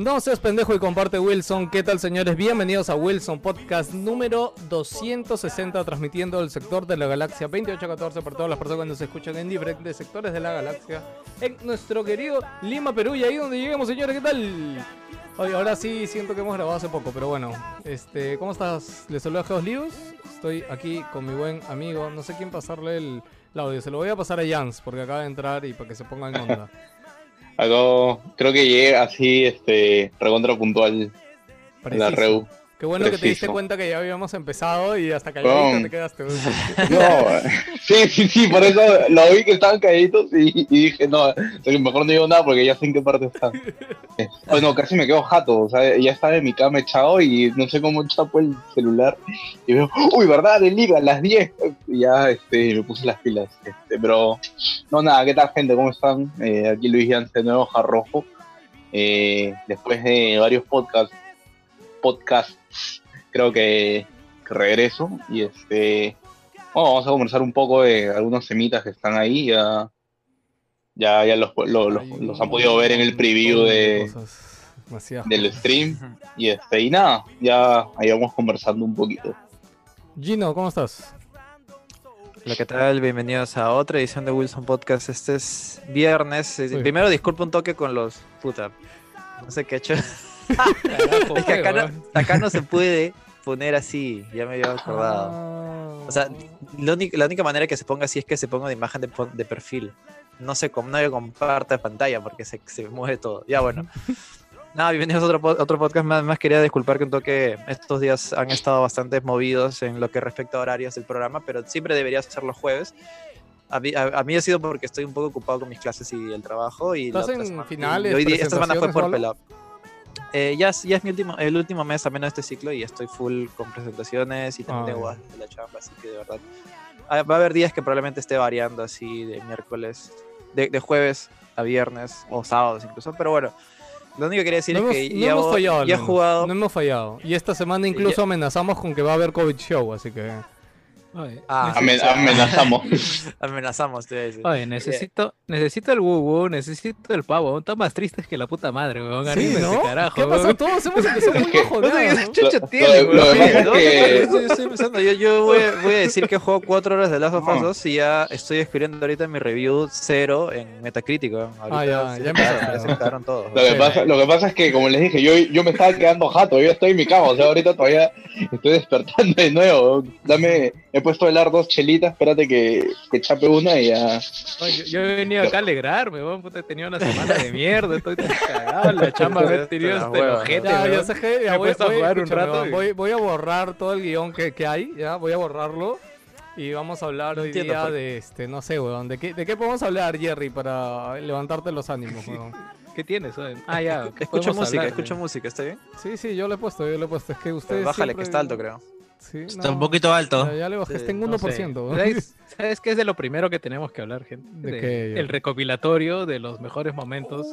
No seas pendejo y comparte Wilson. ¿Qué tal, señores? Bienvenidos a Wilson Podcast número 260, transmitiendo el sector de la galaxia 2814 por todas las personas que nos escuchan en diferentes sectores de la galaxia. En nuestro querido Lima, Perú, y ahí donde lleguemos, señores, ¿qué tal? Oye, ahora sí siento que hemos grabado hace poco, pero bueno. Este, ¿cómo estás? Les saluda Geos Lius. Estoy aquí con mi buen amigo. No sé quién pasarle el, el audio. Se lo voy a pasar a Jans, porque acaba de entrar y para que se ponga en onda. Creo que llegué así, este, recontra puntual en la. Reu. Qué bueno que te diste cuenta que ya habíamos empezado y hasta calladito Pum. te quedaste. No, sí, sí, sí, por eso lo vi que estaban calladitos y, y dije, no, sea, mejor no digo nada porque ya sé en qué parte están. Eh, Bueno, casi me quedo jato, o sea, ya estaba en mi cama echado y no sé cómo chapo el celular y veo, uy, ¿verdad? De liga, a las 10. Y ya este, me puse las pilas. Este, pero, no, nada, ¿qué tal, gente? ¿Cómo están? Eh, aquí Luis Yance de nuevo, Jarrojo. Eh, después de varios podcasts, podcasts, creo que, que regreso y este bueno, vamos a conversar un poco de algunos semitas que están ahí ya ya, ya los, lo- los- los han podido ver en el preview de, del stream y este y nada ya ahí vamos conversando un poquito Gino, ¿cómo estás? Hola, ¿qué tal? Bienvenidos a otra edición de Wilson Podcast. Este es viernes. Sí. Primero, disculpa un toque con los. Puta. No sé qué he hecho. Carajo, es que acá no, acá no se puede poner así. Ya me había acordado. Ah. O sea, La única, la única manera que se ponga así es que se ponga de imagen de, de perfil. No se, no se comparta pantalla porque se, se mueve todo. Ya bueno. Nada, bienvenidos a otro, otro podcast. Más, más quería disculpar que un toque estos días han estado bastante movidos en lo que respecta a horarios del programa, pero siempre debería ser los jueves. A mí, a- a mí ha sido porque estoy un poco ocupado con mis clases y el trabajo. Y ¿Estás en semana- finales, y hoy día- esta semana fue por pelado. Eh, ya, es- ya es mi último, el último mes también de este ciclo y estoy full con presentaciones y también Ah, tengo de la chamba, así que de verdad. ah, Va a haber días que probablemente esté variando así de miércoles, de, de jueves a viernes o sábados incluso, pero bueno. Lo único que quería decir No hemos, es que no ya, hemos fallado. al ya he menos. jugado. No hemos fallado. Y esta semana incluso ya- amenazamos con que va a haber COVID show, así que. Ah, Amen- o sea, amenazamos amenazamos, te voy a decir. Oye, necesito, necesito el wuwu, necesito el pavo. Está más triste que la puta madre, weón. Sí, ¿no? carajo. ¿Qué pasó? weón. Todos hemos empezado muy que- bajoneados, Lo- tiene, weón. yo estoy, estoy empezando. Yo, yo voy, a- voy a decir que jugado 4 horas de Last of Us No. 2 y ya estoy escribiendo ahorita mi review 0 en Metacritic. weón. Ahorita Ah, ya, lo que, pasa, lo que pasa es que como les dije yo, yo me estaba quedando jato yo estoy en mi cama o sea ahorita todavía estoy despertando de nuevo dame he puesto a helar dos chelitas espérate que, que chape una y ya yo, yo he venido acá a alegrarme, weón. Puta, he tenido una semana de mierda. Estoy tan cagado. La chamba me ha tenido huevas, ojete, Ya, ya weón. sé que ya Me he voy, a jugar un rato y- voy, voy a borrar todo el guion que, que hay, ya, voy a borrarlo. Y vamos a hablar No hoy entiendo día por qué. de este, no sé, weón. ¿De qué, ¿De qué podemos hablar, Jerry, para levantarte los ánimos, weón? ¿Qué tienes? Ah, ya. ¿qué Escucho música, hablar, escucho música, ¿está bien? Sí, sí, yo lo he puesto, yo lo he puesto. Es que ustedes. Bájale, siempre- que está alto, creo. Sí, Está no, un poquito alto. Ya, ya le bajé, Sí, está en No 1%. sé. weón. ¿Sabes, ¿Sabes qué es de lo primero que tenemos que hablar, gente? ¿De De- qué, el recopilatorio de los mejores momentos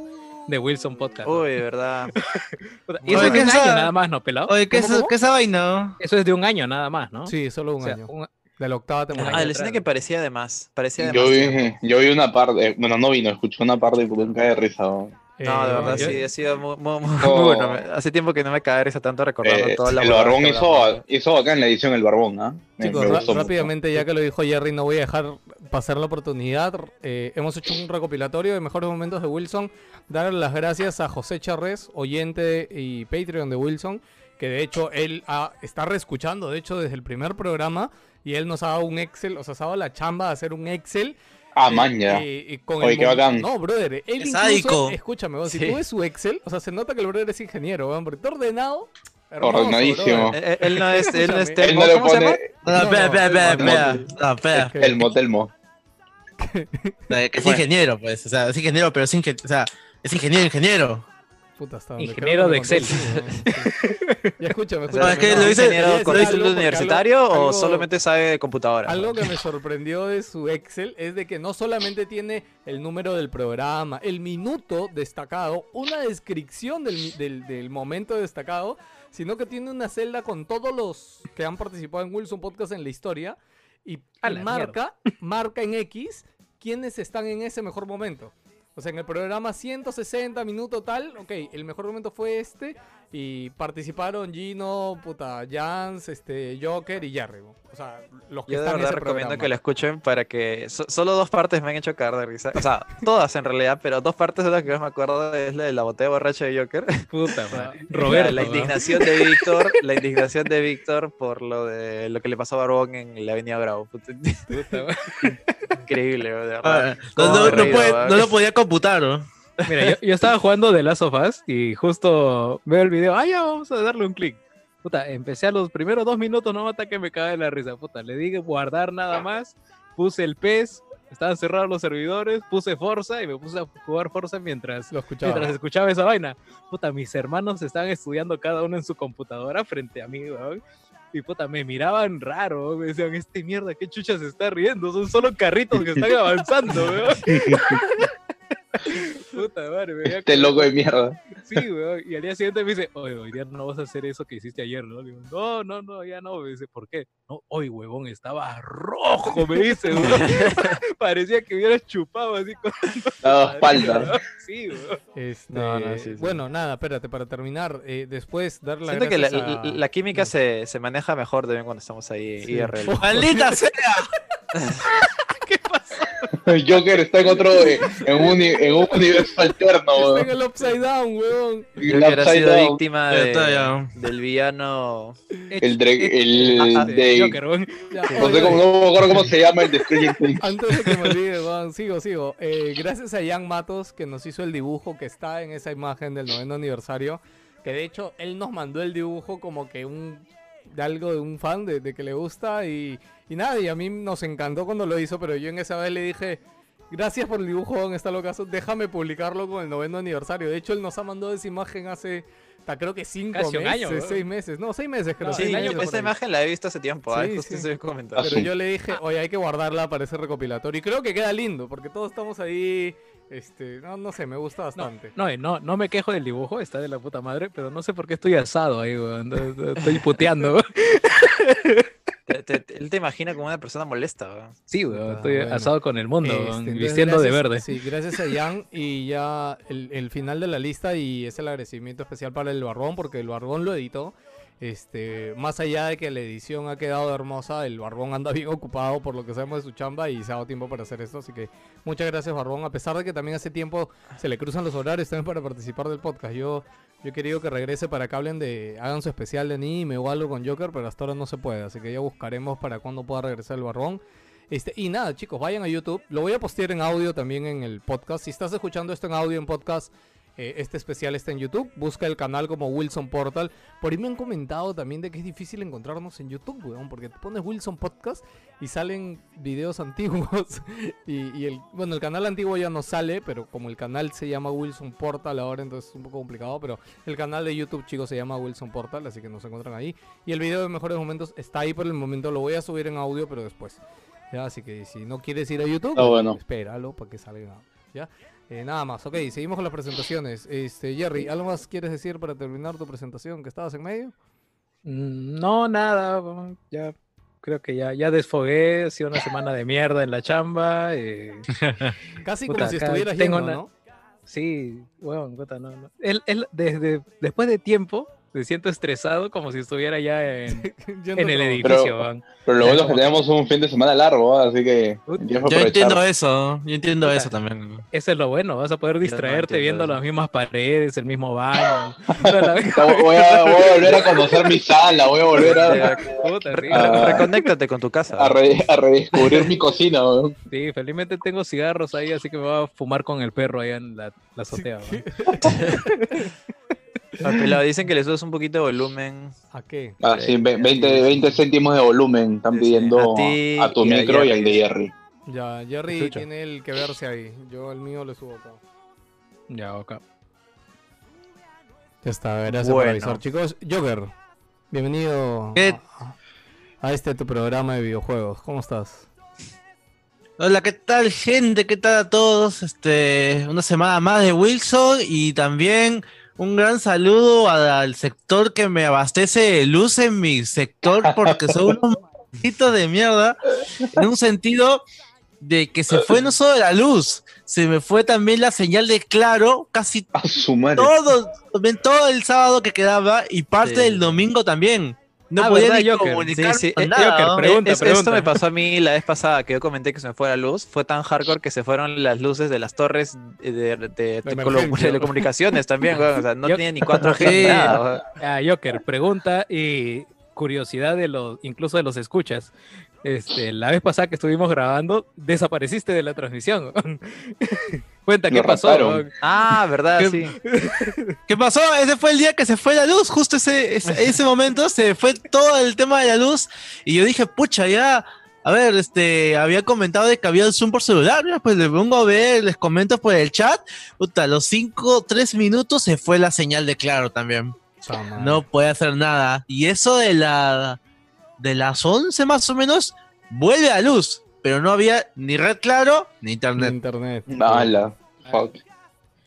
de Wilson Podcast. Uy, de verdad. Y eso Oye, es de ¿qué un esa- año nada más, ¿no, pelado? Oye, ¿qué es, ¿Cómo, cómo? qué es esa vaina? Eso es de un año nada más, ¿no? Sí, solo un O sea, año. un- De la octava temporada. Ah, el escena que parecía de más. Parecía de Yo más vi, yo vi una parte, bueno, no vino, escuché una parte y me cae de risa. ¿no? No, de Eh, verdad, yo- sí, ha sido muy, muy- muy- Oh. muy bueno. Me- Hace tiempo que no me cae de risa tanto recordando Eh, toda la el barbón hizo, hizo acá en la edición el barbón, ¿ah? Me- Chicos, me ra- gustó mucho. rápidamente, ya que lo dijo Jerry, no voy a dejar pasar la oportunidad. Eh, hemos hecho un recopilatorio de mejores momentos de Wilson. Dar las gracias a José Charres, oyente y Patreon de Wilson, que de hecho él ah, está reescuchando, de hecho, desde el primer programa. Y él nos ha dado un Excel, o sea, se ha dado la chamba de hacer un Excel. Ah, eh, maña. eh, eh, con Oye, el qué bacán. No, brother, él incluso, sádico. escúchame, vos, si tú ves su Excel, o sea, se nota que el brother es ingeniero, weón, porque está ordenado. hermoso, Ordenadísimo. Él, él- él no es, él no es. Él no le pone No, no, espera, No, espera, espera, no, espera. no. No, espera. que- el motelmo. Es ingeniero, pues. O sea, es ingeniero, pero es, inge- o sea, es ingeniero, ingeniero. Puta, hasta donde Ingeniero de Excel. sí, weón, sí. Ya escúchame, No, es que no, lo dice- porque universitario algo- o algo- solamente sabe de computadora? Algo que me sorprendió de su Excel es de que no solamente tiene el número del programa, el minuto destacado, una descripción del, mi- del, del momento destacado, sino que tiene una celda con todos los que han participado en Wilson Podcast en la historia y, marca, marca en X quiénes están en ese mejor momento. O sea, en el programa 160 minutos tal, ok, el mejor momento fue este y participaron Gino, puta, Jans, este, Joker y Jerry. O sea, los que Yo de están en verdad ese recomiendo programa. que lo escuchen para que... so- solo dos partes me han hecho caer de risa. O sea, todas en realidad, pero dos partes de las que más me acuerdo es la de la botella borracha de Joker. Puta Roberto. La, ¿no? indignación de Víctor, la indignación de Víctor por lo de lo que le pasó a Barbón en la Avenida Bravo. Puta, Puta madre. Increíble, de verdad. Ah, no lo podía computar, ¿no? Mira, yo, yo estaba jugando The Last of Us y justo veo el video. Ah, ya, vamos a darle un clic. Puta, empecé a los primeros dos minutos, no hasta que me cae de la risa. Puta, le dije guardar nada más. Puse el PES, estaban cerrados los servidores, puse Forza y me puse a jugar Forza mientras, Lo escuchaba. mientras escuchaba esa vaina. Puta, mis hermanos estaban estudiando cada uno en su computadora frente a mí, weón. Y puta, me miraban raro, me decían, este mierda, qué chucha se está riendo, son solo carritos que están avanzando, weón. Puta madre, me veía Este como- loco de mierda. Sí, weón. Y al día siguiente me dice, oye, hoy día no vas a hacer eso que hiciste ayer, ¿no? Digo, no, no, no, ya no. Me dice, ¿por qué? No, hoy, huevón, estaba rojo, me dice, weón. Parecía que hubieras chupado así con Daba espalda. weón. Sí, weón. Este, No, no, sí, sí. Bueno, nada, espérate, para terminar, eh, después dar las Siento que la, la- a- la química se, se maneja mejor también cuando estamos ahí Sí. IRL. ¡Maldita sea! El Joker está en otro, eh, en un, en un universo alterno, Está en weón. el upside down, weón. Habrá Upside sido down. víctima de- está, del villano. El, dre- el Ah, ah, de... Joker, weón. Ya. No oye, sé cómo, no me acuerdo cómo se llama el de. Antes de que me olvide, weón, sigo, sigo. Eh, gracias a Jan Matos que nos hizo el dibujo que está en esa imagen del noveno aniversario. Que de hecho él nos mandó el dibujo como que un de algo de un fan de, de que le gusta y, y nada, y a mí nos encantó cuando lo hizo, pero yo en esa vez le dije, gracias por el dibujo en esta locazo, déjame publicarlo con el noveno aniversario. De hecho él nos ha mandado esa imagen hace, creo que cinco Casi un meses, año, seis meses, no, seis meses creo. No, Sí, ahí. imagen la he visto hace tiempo. Sí, justo sí. Pero yo le dije, oye, hay que guardarla para ese recopilatorio. Y creo que queda lindo, porque todos estamos ahí. Este, no, no sé, me gusta bastante. No, eh, no, no me quejo del dibujo, está de la puta madre, pero no sé por qué estoy asado ahí, weón. Estoy puteando. Te- él te imagina como una persona molesta. Sí, weón, estoy bueno. asado con el mundo, Este, entonces, vistiendo de verde. Sí, gracias a Jan. Y ya el, el final de la lista y es el agradecimiento especial para el Barbón, porque el Barbón lo editó. Este, más allá de que la edición ha quedado hermosa, el Barbón anda bien ocupado por lo que sabemos de su chamba y se ha dado tiempo para hacer esto. Así que muchas gracias, Barbón. A pesar de que también hace tiempo se le cruzan los horarios también para participar del podcast. Yo, yo he querido que regrese para que hablen de, hagan su especial de anime o algo con Joker, pero hasta ahora no se puede. Así que ya buscaremos para cuando pueda regresar el Barbón. Este, y nada, chicos, vayan a YouTube. Lo voy a postear en audio también en el podcast. Si estás escuchando esto en audio en podcast, eh, este especial está en YouTube. Busca el canal como Wilson Portal. Por ahí me han comentado también de que es difícil encontrarnos en YouTube, weón, porque te pones Wilson Podcast y salen videos antiguos. y, y el, bueno, el canal antiguo ya no sale, pero como el canal se llama Wilson Portal ahora, entonces es un poco complicado. Pero el canal de YouTube, chicos, se llama Wilson Portal, así que nos encuentran ahí. Y el video de mejores momentos está ahí por el momento. Lo voy a subir en audio, pero después. Ya, así que si no quieres ir a YouTube, Ah, bueno. espéralo para que salga. ¿Ya? Eh, nada más, ok, seguimos con las presentaciones. Este, Jerry, ¿algo más quieres decir para terminar tu presentación? ¿Que estabas en medio? Mm, No, nada, ya creo que ya, ya desfogué, ha sido una semana de mierda en la chamba. eh, Casi Puta, como si estuvieras tengo yendo, una- ¿no? Sí, weón, puta, no, no. Él, él, desde, después de tiempo, me siento estresado como si estuviera ya en, en el edificio, Pero-. Pero lo bueno es que tenemos un fin de semana largo, así que Yo entiendo eso, yo entiendo eso también. Eso es lo bueno, vas a poder distraerte viendo eso. las mismas paredes, el mismo baño. la- Voy a, voy a volver a conocer mi sala, voy a volver a, Puta, sí, Ah. Reconéctate con tu casa. a, re- a redescubrir mi cocina. weón. sí, felizmente tengo cigarros ahí, así que me voy a fumar con el perro allá en la, la azotea. Pelado, dicen que le subes un poquito de volumen. ¿A qué? Ah, sí, ve- 20, 20 céntimos de volumen están pidiendo A ti a tu y a micro y al de Jerry. Ya, Jerry Escucha. tiene el que verse ahí. Yo el mío le subo acá. Ya, ok. Ya está, gracias por avisar, chicos. Joker, bienvenido a este tu programa de videojuegos. ¿Cómo estás? Hola, ¿qué tal, gente? ¿Qué tal a todos? Este, una semana más de Wilson y también un gran saludo al sector que me abastece de luz en mi sector porque son unos malditos de mierda en un sentido de que se fue no solo la luz, se me fue también la señal de claro casi todo, todo el sábado que quedaba y parte Sí. del domingo también. No Ah, podía ¿verdad, ni Joker? comunicar Sí, sí, con eh, nada, Joker, ¿no? pregunta, Es- pregunta. Esto me pasó a mí la vez pasada que yo comenté que se me fue la luz. Fue tan hardcore que se fueron las luces de las torres de, de- telecomunicaciones también. O sea, no Yo- tenía ni 4G Sí. ni nada. weón. Ah, Joker, pregunta y curiosidad de los, incluso de los escuchas. Este, la vez pasada que estuvimos grabando, desapareciste de la transmisión. Cuenta qué pasó. raptaron. Ah, ¿verdad? ¿Qué- Sí. ¿Qué pasó? Ese fue el día que se fue la luz, justo ese, ese, ese momento se fue todo el tema de la luz y yo dije, pucha, ya, a ver, este, había comentado de que había el Zoom por celular, pues le pongo a ver, les comento por el chat, puta, a los 5, 3 minutos se fue la señal de claro también, no puede hacer nada y eso de la, de las 11 más o menos, vuelve a luz, pero no había ni red claro ni Ni internet. internet. Ala, fuck.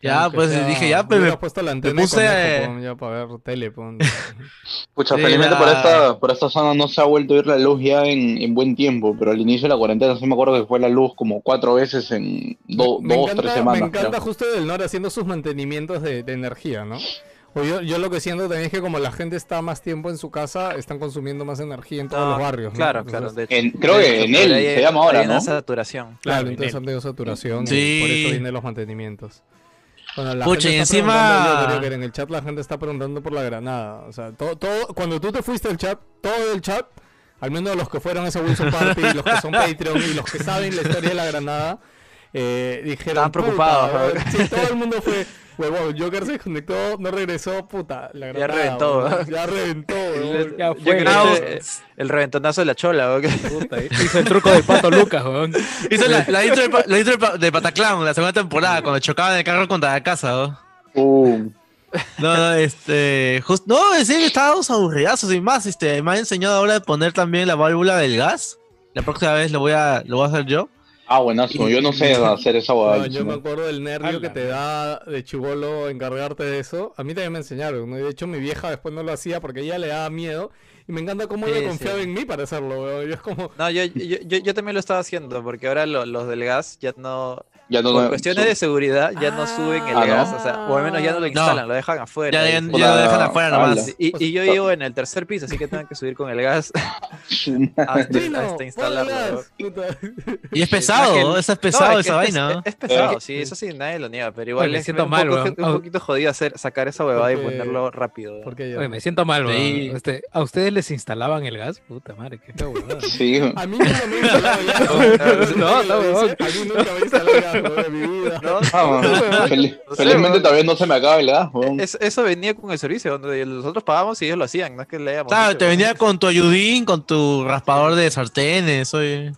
Ya, Aunque pues sea, dije, ya, pues hubiera me puesto la antena puse, eh, pon, ya para ver tele. Pucha, Sí, felizmente la- por esta, por esta zona no se ha vuelto a ir la luz ya en, en buen tiempo, pero al inicio de la cuarentena sí me acuerdo que fue la luz como cuatro veces en do- Me dos, encanta- tres semanas. Me encanta creo. justo del Nor haciendo sus mantenimientos de, de energía, ¿no? O yo, yo lo que siento también es que como la gente está más tiempo en su casa, están consumiendo más energía en todos No, los barrios. ¿no? Claro, Entonces, claro. de hecho. En- creo que en él se llama ahora, hay una ¿no? saturación. Claro, Claro, entonces en han tenido saturación Sí. y por eso vienen los mantenimientos. Bueno, la Pucha, gente y encima- yo que en el chat la gente está preguntando por la granada. O sea, todo, todo, cuando tú te fuiste al chat, todo el chat, al menos los que fueron a ese Wilson Party, los que son Patreon y los que saben la historia de la granada, eh, dijeron. Estaban preocupados, "Puta, ¿no? Sí, todo el mundo fue. Huevón, Joker se desconectó, no regresó, puta, la Ya reventó. Ya reventó. Ya fue. ese- el reventonazo de la chola. Puta, hizo el truco del pato Lucas, weón. Hizo la, la intro, de, la intro de de Pataclown, la segunda temporada, cuando chocaban el carro contra la casa, ¿no? Uh, No, no, este. just- no, en serio, estábamos aburridazos y más. Este, me ha enseñado ahora de poner también la válvula del gas. La próxima vez lo voy a, lo voy a hacer yo. Ah, buenazo. Yo no sé hacer esa No, huevada. yo me acuerdo del nervio que te da de chivolo encargarte de eso. A mí también me enseñaron, ¿no? Y de hecho mi vieja después no lo hacía porque ella le daba miedo. Y me encanta cómo Sí, ella confiaba sí. en mí para hacerlo, weón. Y es como... No, yo, yo, yo, yo también lo estaba haciendo, porque ahora lo- los del gas ya no. Ya no, Por no- cuestiones de seguridad ya no suben el Ah, ¿no? gas, o sea, o al menos ya no lo instalan, lo dejan afuera. Ya, ya, lo dejan afuera nomás. Y, y yo vivo en el tercer piso, así que tengo que subir con el gas hasta, "Chino, hasta instalarlo. gas", puta. Y es pesado, que- ¿no? Eso es No, pesado es esa es, vaina. es- pesado, sí, eso sí, nadie lo niega, pero igual Oye, me siento un, mal, poco, un poquito jodido hacer, sacar esa huevada y ponerlo rápido. Porque yo... Oye, me siento mal. Sí. Este, ¿A ustedes les instalaban el gas? Puta madre, qué weón. Sí. A mí nunca me instalado gas. No, no. A mí nunca me instalado gas, en mi vida. No, bueno. Fel- No sé, felizmente todavía no se me acaba el gas, es- eso venía con el servicio, donde nosotros pagábamos y ellos lo hacían, no es que le Claro, te venía con tu ayudín, con tu raspador de sartenes. Oye.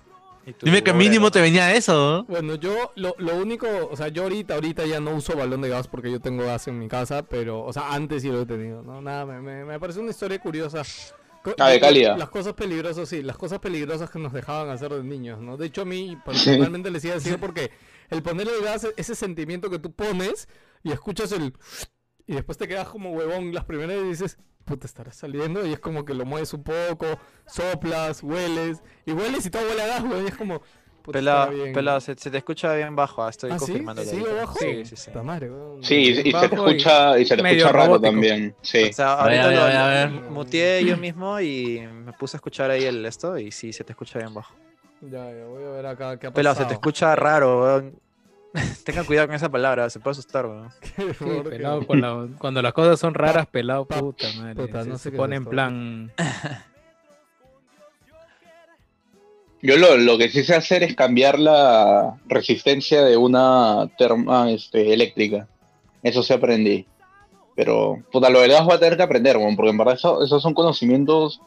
Dime que mínimo te venía eso, ¿no? Bueno, yo lo, lo único, o sea, yo ahorita, ahorita ya no uso balón de gas porque yo tengo gas en mi casa, pero, o sea, antes sí lo he tenido, ¿no? Nada, me, me, me parece una historia curiosa. Ah, de cálida. Las cosas peligrosas, sí, las cosas peligrosas que nos dejaban hacer de niños, ¿no? De hecho, a mí personalmente les iba a decir porque el poner el gas, ese sentimiento que tú pones y escuchas el... Y después te quedas como huevón las primeras y dices, puta, estará saliendo y es como que lo mueves un poco, soplas, hueles, y hueles y todo huele a gas, weón, y es como... puta, pelado, se, se te escucha bien bajo, ah, estoy ¿Ah, sí? confirmando. Sí, sí, sí. Madre. Sí, y, y se te y escucha, y se te escucha raro robótico. también. Sí. O sea, ver, ahorita a ver, lo- a ver, a ver. muteé yo mismo y me puse a escuchar ahí el esto y sí, se te escucha bien bajo. Ya, ya, voy a ver acá qué ha Pelado, pasado. se te escucha raro, weón. Tengan cuidado con esa palabra, se puede asustar, weón. Pelado, con la- cuando las cosas son raras, pelado, puta madre. puta, no se pone en plan. Yo lo, lo que sí sé hacer es cambiar la resistencia de una terma este, eléctrica. Eso sí aprendí. Pero, puta, lo del gas voy a tener que aprender, weón, porque en verdad eso- esos son conocimientos.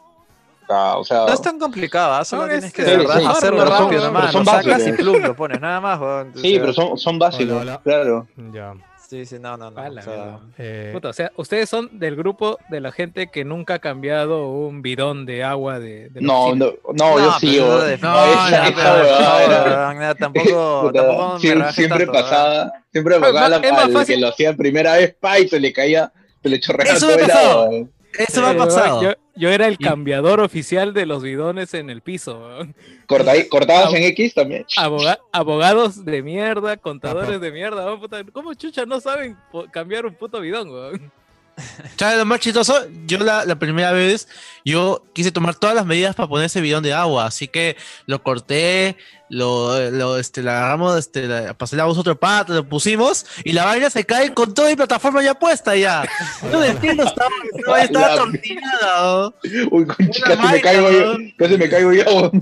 ah, O sea, No es tan complicado, ¿ah? solo No, tienes es que sí, sí. hacerlo rápido nomás. son Lo sacas básicos. y plum, lo pones, nada más. O sí, pero son, son básicos, Hola, hola. claro. Ya. Sí, sí, no, no, no. O sea. Eh, Puta, o sea, ustedes son del grupo de la gente que nunca ha cambiado un bidón de agua de, de No, oficina. no, no, yo sí, No, esa, esa tampoco, tampoco me siempre, tanto, weón. pasaba, siempre pasaba la- que lo hacía primera vez, pa, y se le caía, se le chorreaba todo el agua. Eso me ha Yo- pasado. Yo, yo era el Y- cambiador oficial de los bidones en el piso. weón. Corta- Cortabas Ah, en X también. Aboga- abogados de mierda, contadores de mierda. weón, puta, ¿Cómo chucha no saben cambiar un puto bidón, weón? ¿Sabes lo más chistoso? Yo la, la primera vez, yo quise tomar todas las medidas para poner ese bidón de agua, así que lo corté, lo, lo este, la agarramos, este, la, voz otro pato, lo pusimos, y la vaina se cae con toda mi plataforma ya puesta ya. No entiendo, estaba, estaba, estaba La- tortillada, ¿no? Uy, casi me vaina, caigo yo, weón. casi me caigo yo.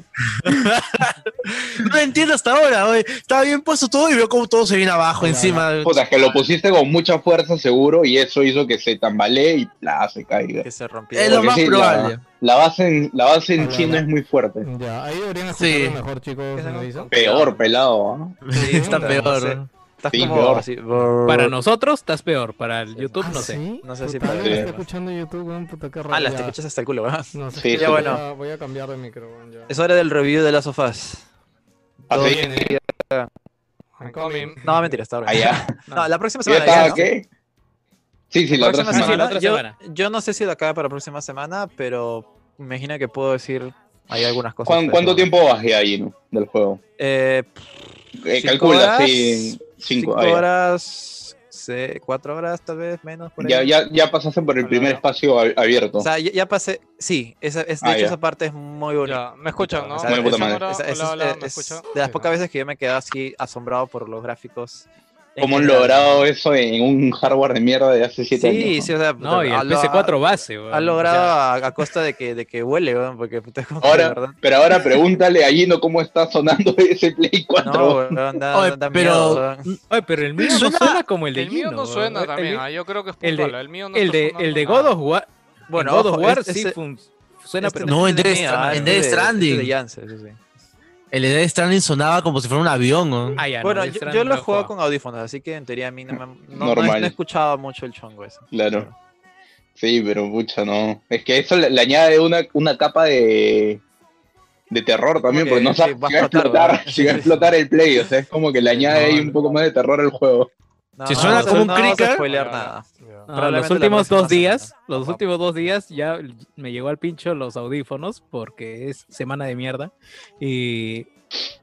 No entiendo hasta ahora, güey. Estaba bien puesto todo y veo como todo se viene abajo encima. Puta, es que lo pusiste con mucha fuerza seguro y eso hizo que se tambalee y la se caiga. Que se rompió. Es lo Porque más sí, probable. La base en, la base en Hola, sí no hola. es muy fuerte. Ya, ahí deberían Sí. escucharlo mejor, chicos. Esa ¿me no-? Peor, pelado. ¿no? Sí, está No peor. sé. ¿no? Estás Sí, como peor. así, Para nosotros estás peor, para el YouTube Ah, no sé. ¿sí? No sé si para- Sí. está escuchando YouTube, weón, puta, qué Ah, las te escuchas hasta el culo, weón. No sé, Sí, ya sí. voy, bueno. a, voy a cambiar de micro, weón, ya. Es hora del review de las sofás. Así. I'm coming. No, mentira, está ahora. Allá. No, la próxima ¿Ya semana. estaba ya, ¿no? qué? Sí, sí, la otra semana. semana. la otra yo, semana. yo no sé si de acá para la próxima semana, pero me imagino que puedo decir hay algunas cosas. ¿Cuán- de ¿Cuánto tiempo bajé ahí no? del juego? Eh, Eh, Cinco calcula, horas, sí. Cinco, cinco ah, ya. horas, sé, cuatro horas tal vez, menos. Por Ya, ahí. ya, ya pasaste por el primer espacio abierto. O sea, ya, ya pasé. Sí, esa, es, de Ah, hecho ya. esa parte es muy bonita. Ya, me escuchan, ¿no? O sea, Muy es- puta madre. Ahora, esa- hola, esa es- hola, ¿me es escuchan? de las pocas veces que yo me quedé así asombrado por los gráficos. ¿Cómo han logrado eso en un hardware de mierda de hace siete Sí, años? sí, o sea, No, y el lo- PS4 base, weón. Ha O logrado sea, a, a costa de que, de que huele, weón, porque puta, Ahora, verdad- pero ahora pregúntale a Gino cómo está sonando ese Play 4. No, weón, da, Oye, pero- miedo, weón. Oye, pero el mío Suena- no suena como el de El mío Gino, no weón. suena El también, mío- ah, yo creo que es el de- puntual. El mío no El de, el de. God of War, Bueno, en God of War este- sí fun- suena este pero No, en Death Stranding, El de Death Stranding sonaba como si fuera un avión, ¿no? Ah, ya, Bueno, yo, lo he jugado con audífonos, así que en teoría a mí no, me, no, no, Normal. no he escuchado mucho el chongo ese. Claro. Sí, pero pucha, no. Es que eso le, le añade una, una capa de, de terror también, que porque no sí, sabes va a si va a explotar, explotar, ¿verdad? si va a Sí, sí. explotar el play. O sea, es como que le añade No, ahí un poco más de terror al juego. No, Si suena como un clicker- ya. No, Probablemente los últimos dos días, semana. los últimos dos días ya me llegó al pincho los audífonos porque es semana de mierda y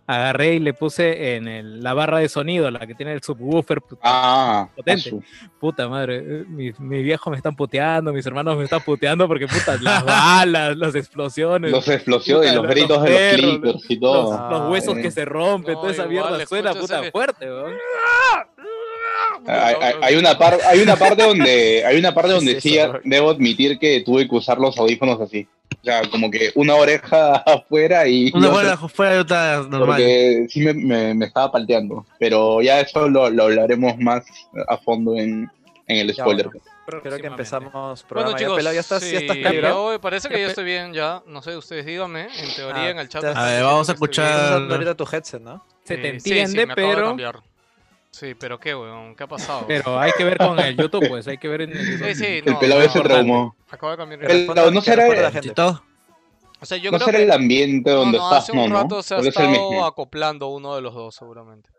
agarré y le puse en el- la barra de sonido, la que tiene el subwoofer, pu- Ah, Potente. asu. puta madre, eh, mi, mi viejo me están puteando, mis hermanos me están puteando porque puta, las balas, las explosiones, Los explosiones y Puta, los los gritos de perros, los clickers y los, todo. los huesos eh. que se rompen, No, toda esa igual, mierda suena puta el- fuerte, weón. Hay, hay- hay una par- hay una parte donde hay una parte ¿Qué donde es sí eso, debo admitir que tuve que usar los audífonos así. O sea, como que una oreja afuera y Una y buena otra- fuera de otra normal. porque sí me, me- me estaba palteando. Pero ya eso lo, lo hablaremos más a fondo en, en el Ya, spoiler. bueno. Creo que empezamos programa. Bueno, ya, chicos, pelado, ya estás, sí, ya estás calibrado. parece que ya estoy bien ya. No sé, ustedes díganme. En teoría, Ah, en el chat. A ver, vamos a escuchar- ahorita tu headset, ¿no? Se te Eh, sí, sí, entiende, me acabo de pero, cambiar. Sí, pero qué, weón, ¿qué ha pasado? pero hay que ver con el YouTube, pues hay que ver en el YouTube. Sí, sí, El no, pelado no, ese traumó. Acabo de cambiar. El- no será- O sea, yo no creo será que el ambiente no, donde no, estás, hace no, un ¿no? rato se ha el estado acoplando uno de los dos, seguramente.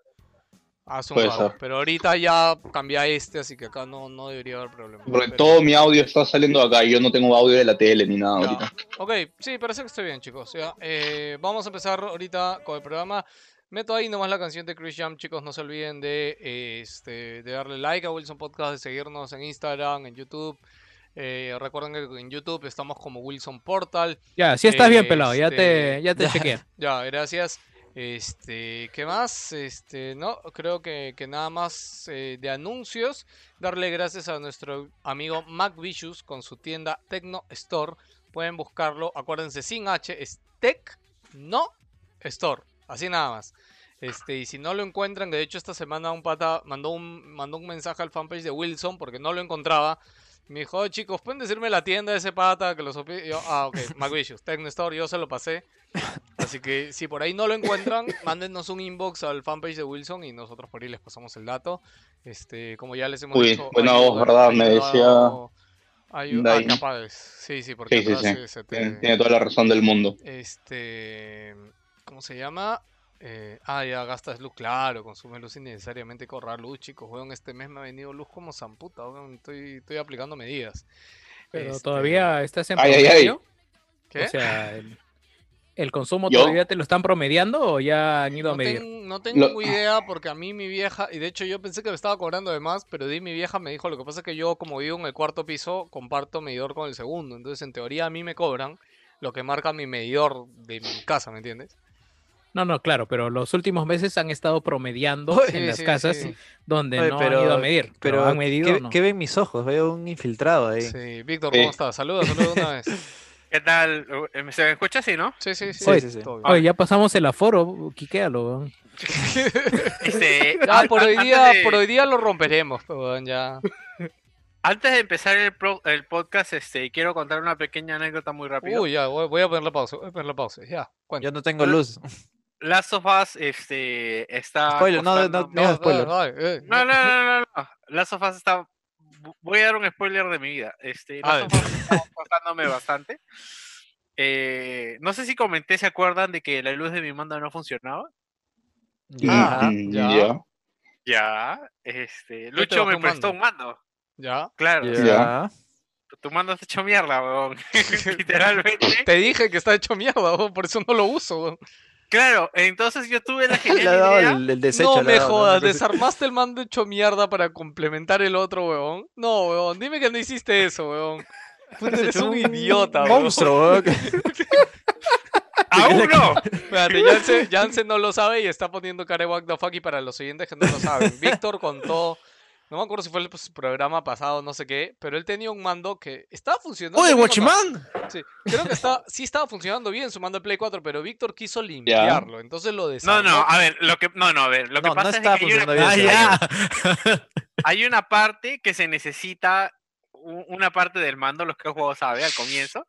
Hace un Puede rato. ser. Pero ahorita ya cambié a este, así que acá no, no debería haber problema. Porque Pero- todo mi audio está saliendo de acá y yo no tengo audio de la tele ni nada Ya. ahorita. Ok, sí, parece que estoy bien, chicos. Ya, eh, vamos a empezar ahorita con el programa. Meto ahí nomás la canción de Chris Jam, chicos. No se olviden de, este, de darle like a Wilson Podcast, de seguirnos en Instagram, en YouTube. Eh, recuerden que en YouTube estamos como Wilson Portal. Ya, si estás bien pelado, ya Este, te, ya te chequeé. Ya, gracias. Este, ¿qué más? Este, no, creo que, que nada más eh, de anuncios. Darle gracias a nuestro amigo Mac Vicious con su tienda Tecno Store. Pueden buscarlo, acuérdense, sin H, es Tecno Store. Así nada más. Este, y si no lo encuentran, de hecho esta semana un pata mandó un, mandó un mensaje al fanpage de Wilson porque no lo encontraba. Me dijo, "Oh, chicos, ¿pueden decirme la tienda de ese pata que lo supe? Yo, ah, ok, McVicious, Tecno Store, yo se lo pasé. Así que si por ahí no lo encuentran, mándenos un inbox al fanpage de Wilson y nosotros por ahí les pasamos el dato. Este, como ya les hemos Uy, dicho. buena voz, ¿verdad? Me ayudado- ayu- ah, Dain. capaz. Sí, sí, porque Sí, sí, atrás sí. se- se te- Tiene, tiene toda la razón del mundo. este. ¿Cómo se llama? Eh, ah, ya gastas luz, claro, consume luz innecesariamente, ahorrar luz, chicos. Weón, este mes me ha venido luz como zamputa, weón. Estoy, estoy aplicando medidas. Pero Este, todavía estás en Ay, ay, ay. ¿Qué? O sea, el, el consumo ¿Yo? todavía te lo están promediando o ya han ido a medir. ten- no tengo Lo- idea porque a mí mi vieja, y de hecho yo pensé que me estaba cobrando de más, pero di mi vieja me dijo, lo que pasa es que yo como vivo en el cuarto piso, comparto medidor con el segundo, entonces en teoría a mí me cobran lo que marca mi medidor de mi casa, ¿me entiendes? No, no, claro, pero los últimos meses han estado promediando Sí, en las sí, casas sí. donde Oye, no pero- han ido a medir. Pero, Pero, han medido. ¿qué, no? qué ven mis ojos? Veo un infiltrado ahí. Sí, Víctor, Sí. ¿cómo estás? Saluda, saluda una vez. ¿Qué tal? Eh, ¿Se me escucha así, no? Sí, sí, sí. Sí, sí, sí. todo bien. Oye, ya pasamos el aforo, quiquéalo. weón. Este, Ya, an- por hoy día, de- por hoy día lo romperemos, ya. Antes de empezar el, pro- el podcast, este, quiero contar una pequeña anécdota muy rápido. Uy, ya, voy, voy a poner la pausa, voy a poner la pausa. Ya, cuenta. Yo no tengo luz. Last of Us, este, está Spoiler, no, no, no. digas spoiler. dale, eh, No, no, no, no, no. Last of Us está. Voy a dar un spoiler de mi vida. Este, Last of Us está costándome bastante. Eh, no sé si comenté, ¿se acuerdan de que la luz de mi mando no funcionaba? Ya. ya. Ya, este, te Lucho me prestó mando? un mando. Ya. Claro, ya. Ya. tu mando está hecho mierda, weón. Literalmente. Te dije que está hecho mierda, weón, por eso no lo uso. weón. Claro, entonces yo tuve la Le genial ha dado idea. el, el desecho. no me jodas, desarmaste el mando hecho mierda para complementar el otro, weón. No, weón, dime que no hiciste eso, weón. Puta, eres un idiota, weón. Monstruo, weón. ¡Aún no! Espérate, Jansen, Jansen no lo sabe y está poniendo cara de what the fuck y para los oyentes que no lo saben. Víctor contó, no me acuerdo si fue el pues, programa pasado, no sé qué, pero él tenía un mando que estaba funcionando. ¡Oye, Watchman! Sí, creo que está, sí estaba funcionando bien su mando de Play 4, pero Víctor quiso limpiarlo, entonces lo No, desarmó. no, a ver, lo que, no, no, a ver, lo que No, no pasa está es que hay una, funcionando bien, ¡Ah, sí. ya! hay una parte que se necesita, una parte del mando, los que he jugado sabe, al comienzo,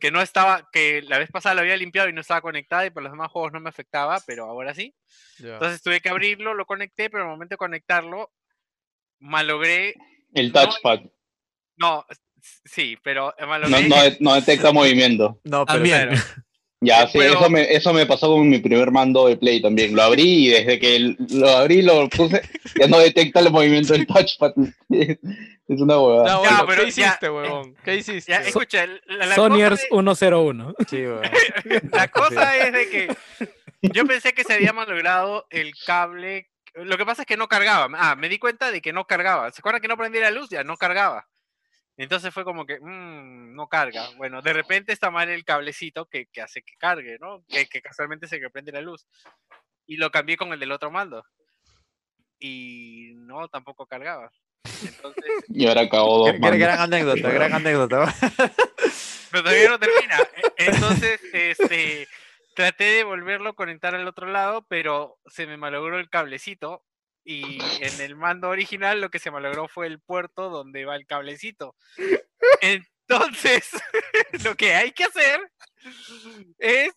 que no estaba, que la vez pasada lo había limpiado y no estaba conectada y por los demás juegos no me afectaba, pero ahora sí. Entonces tuve que abrirlo, lo conecté, pero al momento de conectarlo, malogré, El No, touchpad no, sí, pero no, malogré no, no detecta movimiento. No, pero También. claro. Ya, sí, pero- eso, me, eso me pasó con mi primer mando de Play también. Lo abrí y desde que lo abrí lo puse, ya no detecta el movimiento del touchpad. es una Ya, huevada. bueno, Ya, pero ¿qué ya, hiciste, eh, huevón? ¿Qué hiciste? Ya, escucha, la, la Sonyers cosa, 101. Sí, weón. la cosa es de que yo pensé que se había malogrado el cable. Lo que pasa es que no cargaba. Ah, me di cuenta de que no cargaba. ¿Se acuerdan que no prendía la luz? Ya no cargaba. Entonces fue como que, "Mm, no carga. Bueno, de repente está mal el cablecito que, que hace que cargue, ¿no? Que, que casualmente se que prende la luz. Y lo cambié con el del otro mando. Y no, tampoco cargaba. Entonces, Y ahora cagó dos Gran, gran anécdota, gran anécdota. pero todavía no termina. E- Entonces, este, traté de volverlo a conectar al otro lado, pero se me malogró el cablecito. Y en el mando original lo que se malogró fue el puerto donde va el cablecito. Entonces, lo que hay que hacer es,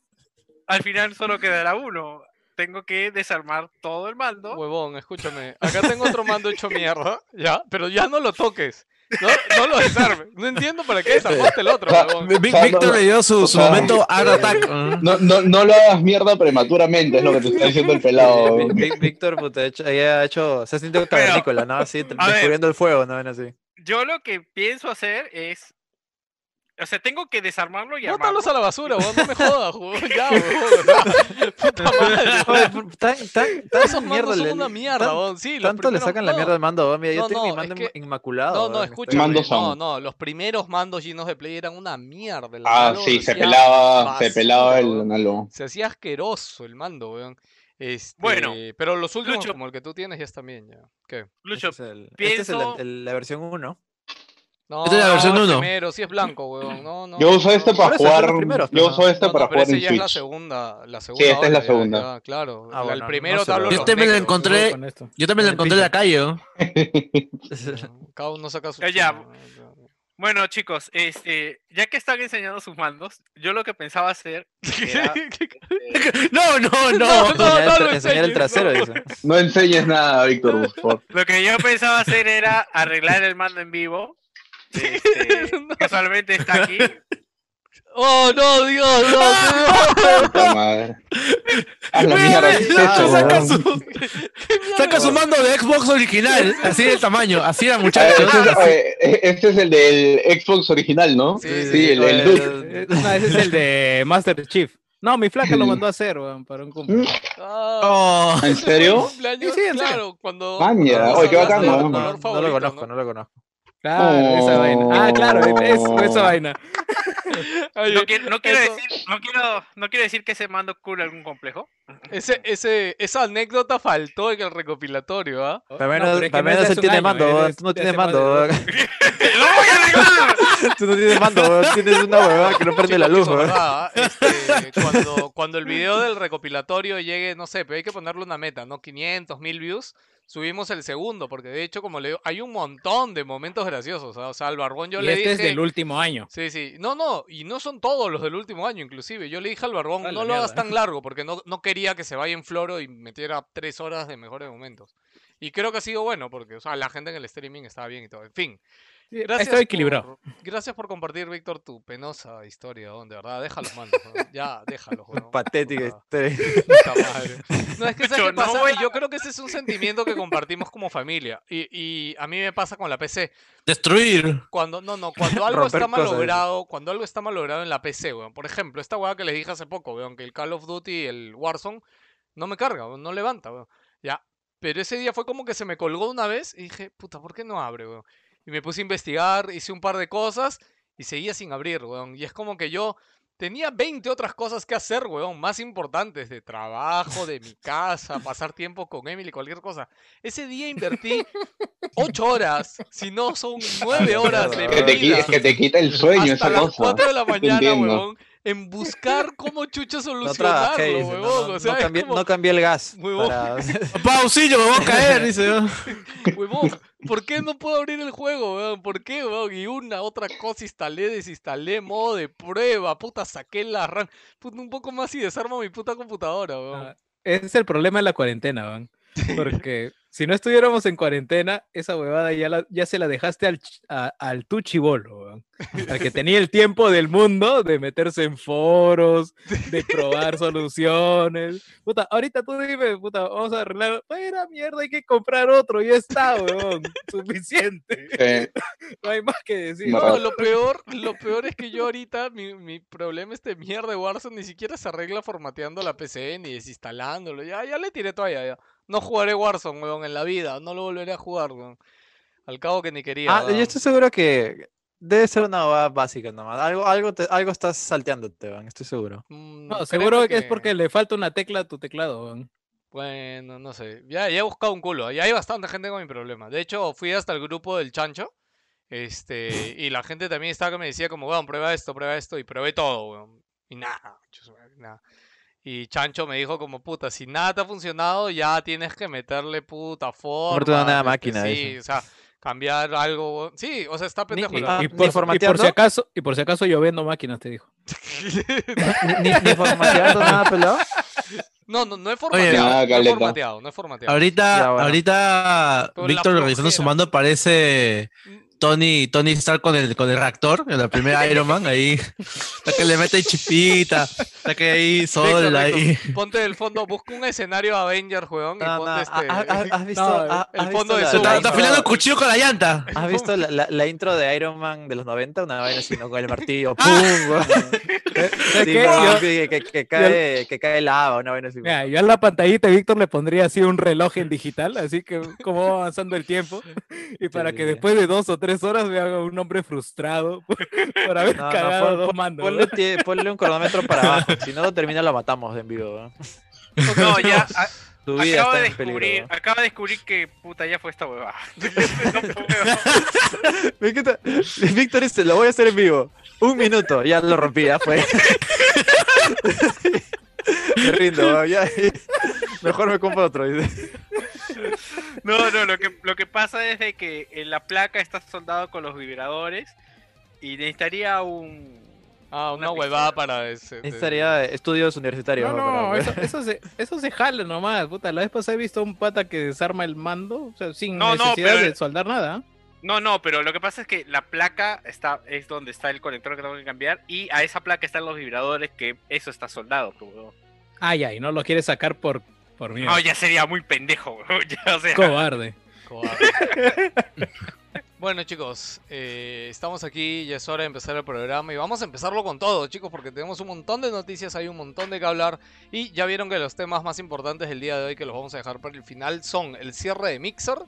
al final solo quedará uno. Tengo que desarmar todo el mando. Huevón, escúchame. Acá tengo otro mando hecho mierda, ya, pero ya no lo toques. No, no lo desarme. No entiendo para qué desarmaste el otro, Víctor le dio su, su momento Art Attack. No, no, no lo hagas mierda prematuramente, es lo que te está diciendo el pelado. Víctor, puta, ha hecho, ella ha hecho, se ha sentido cavernícola, ¿no? Así, descubriendo el fuego, ¿no? Ven así. Yo lo que pienso hacer es. O sea, tengo que desarmarlo y armarlo. Bótalos a la basura, huevón. No me jodas, huevón. Ya, huevón. Puta madre. Tan, tan, tan Esos mierda son le- una mierda, tan- huevón. Sí, Tanto le sacan la mierda al mando, weón. Mira, yo No, tengo no, mi es mando que- inmaculado. No, no, weón, escúchame. No, no, los primeros mandos llenos de play eran una mierda. el Ah, sí, se pelaba, se pelaba el análogo. Se hacía asqueroso el mando, weón. Este, Bueno, pero los últimos, Lucho. como el que tú tienes, ya están bien, ya. ¿Qué? Lucho, Este es, el- este es el- pienso- el- la versión 1. No, Esta es la versión el uno. primero, sí es blanco, weón. No, no. Yo uso este no, para jugar. primeros, Yo uso este no, para no, pero jugar ese en ya es la Switch. segunda, la segunda. esta es la ya, segunda. ya, claro. Ah, bueno, el primero no te hablo los Yo también lo encontré-. Yo también lo encontré en la calle. ¿no? Cada uno saca su. Ya, ya. Bueno, chicos, este, ya que están enseñando sus mandos, yo lo que pensaba hacer era, eh, No, no, No, no. no, enseñar, el, lo tra- enseñar el enseñes, trasero, no. No enseñes nada, Víctor, lo que yo pensaba hacer era arreglar el mando en vivo. Este, No. Casualmente está aquí. Oh, no, Dios, no, no. Puta madre. A la Mira, mierda, mira, ¿qué es mira, eso, saca weón? su, saca su mando de Xbox original. Así de tamaño. Así era, Ah, muchachos. Este es, oye, e- este es el del Xbox original, ¿no? Sí, Sí, el, el. Eh, No, ese es el de Master Chief. No, mi flaca lo mandó a hacer, weón, para un cumple. Ah, Oh. ¿En serio? cumpleaños, Sí, sí, en serio. claro, cuando. Maña, oye, qué bacán, ¿no? lo conozco, ¿no? no lo conozco. Claro, esa vaina. Ah, claro, es, es esa vaina. Oye, No quiero, no quiero eso- decir, no quiero, no quiero decir que ese mando cubre algún complejo. Ese, ese, esa anécdota faltó en el recopilatorio, ¿ah? Para No, es que un tiene año, mando, tú no tienes mando, tú no tienes mando, tienes una huevada que no prende la Chicos, luz. Este, cuando, cuando el video del recopilatorio llegue, no sé, pero hay que ponerle una meta, ¿no? 500, 1000 views, subimos el segundo, porque de hecho, como le digo, hay un montón de momentos graciosos, o sea, al Barbón yo y le este es dije... del último año. Sí, sí. No, no, y no son todos los del último año, inclusive. Yo le dije al Barbón, no lo hagas tan largo, porque no, no quería que se vaya en floro y metiera tres horas de mejores momentos. Y creo que ha sido bueno, porque o sea, la gente en el streaming estaba bien y todo. En fin. Gracias Está equilibrado. por- gracias por compartir, Víctor, tu penosa historia, de verdad. Déjalos, mando. Ya, déjalos, weón. Patética historia. puta madre. No, es que ¿sabes Yo qué no pasa? Y yo creo que ese es un sentimiento que compartimos como familia. Y, y a mí me pasa con la PC. Destruir. Cuando, no, no, cuando algo Romper está cosas. malogrado, cuando algo está malogrado en la PC, weón. Por ejemplo, esta weá que les dije hace poco, weón, que el Call of Duty, el Warzone, no me carga, weón, no levanta, weón. Ya. Pero ese día fue como que se me colgó una vez y dije, puta, ¿por qué no abre, weón? Y me puse a investigar, hice un par de cosas y seguía sin abrir, weón. Y es como que yo tenía 20 otras cosas que hacer, weón, más importantes, de trabajo, de mi casa, pasar tiempo con Emily, cualquier cosa. Ese día invertí 8 horas, si no son 9 horas de mi vida es que te quita el sueño hasta esa las cosa. 4 de la mañana, huevón, en buscar cómo chucha No solucionarlo, dice, huevón. no, no, o sea, no cambié, como, no cambié el gas. Huevón. para- Papá, auxilio, me voy a caer, dice. ¿no? huevón, ¿por qué no puedo abrir el juego, huevón? ¿Por qué, huevón? Y una otra cosa instalé, desinstalé, modo de prueba, puta, saqué la RAM, puta, un poco más y desarmo mi puta computadora, huevón. Ah, Ese es el problema de la cuarentena, van. Porque si no estuviéramos en cuarentena, esa huevada ya, la- ya se la dejaste al, a- al tu chibolo, weón. al que tenía el tiempo del mundo de meterse en foros, de probar soluciones. Puta, ahorita tú dime, puta, vamos a arreglar. Era mierda, hay que comprar otro, ya está, weón. Suficiente. Eh, No hay más que decir. No, lo peor, lo peor es que yo ahorita, mi, mi problema este mierda de Warzone ni siquiera se arregla formateando la PC ni desinstalándolo. Ya, ya le tiré toalla, ya. No jugaré Warzone, weón, en la vida. No lo volveré a jugar, weón. Al cabo que ni quería. Ah, yo weón. estoy seguro que debe ser una huevada básica nomás. Algo, algo, te- algo estás salteándote, van, estoy seguro. Mm, No, seguro que es porque le falta una tecla a tu teclado, weón. Bueno, no sé. Ya, ya he buscado un culo. Ya hay bastante gente con mi problema. De hecho, fui hasta el grupo del chancho. Este, y la gente también estaba que me decía como, weón, prueba esto, prueba esto. Y probé todo, weón. Y nada, nada. Y Chancho me dijo como, puta, si nada te ha funcionado, ya tienes que meterle puta forma. Una nueva este, máquina, Sí, o sea, cambiar algo. Sí, o sea, está pendejo. ah, y, por, y por si acaso, y por si acaso yo vendo máquinas, te dijo. Ni, ni, ni formateando nada pelado. No, no, no he formateado. nada, no he formateado, no he formateado. Ahorita, Ya, bueno. ahorita Pero Víctor revisando su mando parece Tony, Tony Stark con el, con el reactor, en la primera Iron Man, ahí, la que le mete chipita, la que ahí sol, Víctor, ahí. Víctor, Ponte del fondo, busca un escenario Avenger, weón, y No, no, ponte este. ¿has- visto- No, has- el has fondo visto de la- está, afilando el cuchillo con la llanta. ¿Has visto la, la- la intro de Iron Man de los 90? Una vaina así, ¿no? Con el martillo. ¡Pum! Weón, Yo- que, cae, que cae lava, una vaina así. Mira, yo en la pantallita Víctor le pondría así un reloj en digital, así que como va avanzando el tiempo, y para que después de dos o tres horas me haga un hombre frustrado por, por haber No, no, cagado pon- dos pon- mandos. ponle, ponle un cronómetro para abajo. Si no lo termina, lo matamos en vivo. ¿no? No, ya. a- Tu vida acabo está de en peligro. descubrir, ¿no? acabo de descubrir que puta ya fue esta huevada. Encanta. Víctor dice, lo voy a hacer en vivo. Un minuto, ya lo rompí, ya fue. Me rindo, ya. Mejor me compro otro. No, no, lo que, lo que pasa es de que en la placa está soldado con los vibradores y necesitaría un... Ah, una Una huevada para ese. de- Estaría estudios universitarios. No, ¿no? Para- eso, eso, se, eso se jala nomás, puta. La vez pasada he visto a un pata que desarma el mando, o sea, sin No, no, necesidad pero- de soldar nada. No, no, pero lo que pasa es que la placa está es donde está el conector que tengo que cambiar y a esa placa están los vibradores que eso está soldado. Ay, ay, no lo quiere sacar por, por miedo. No, ya sería muy pendejo, huevón, ya, o sea, Cobarde. Cobarde. bueno, chicos, eh, estamos aquí, ya es hora de empezar el programa y vamos a empezarlo con todo, chicos, porque tenemos un montón de noticias, hay un montón de que hablar y ya vieron que los temas más importantes del día de hoy que los vamos a dejar para el final son el cierre de Mixer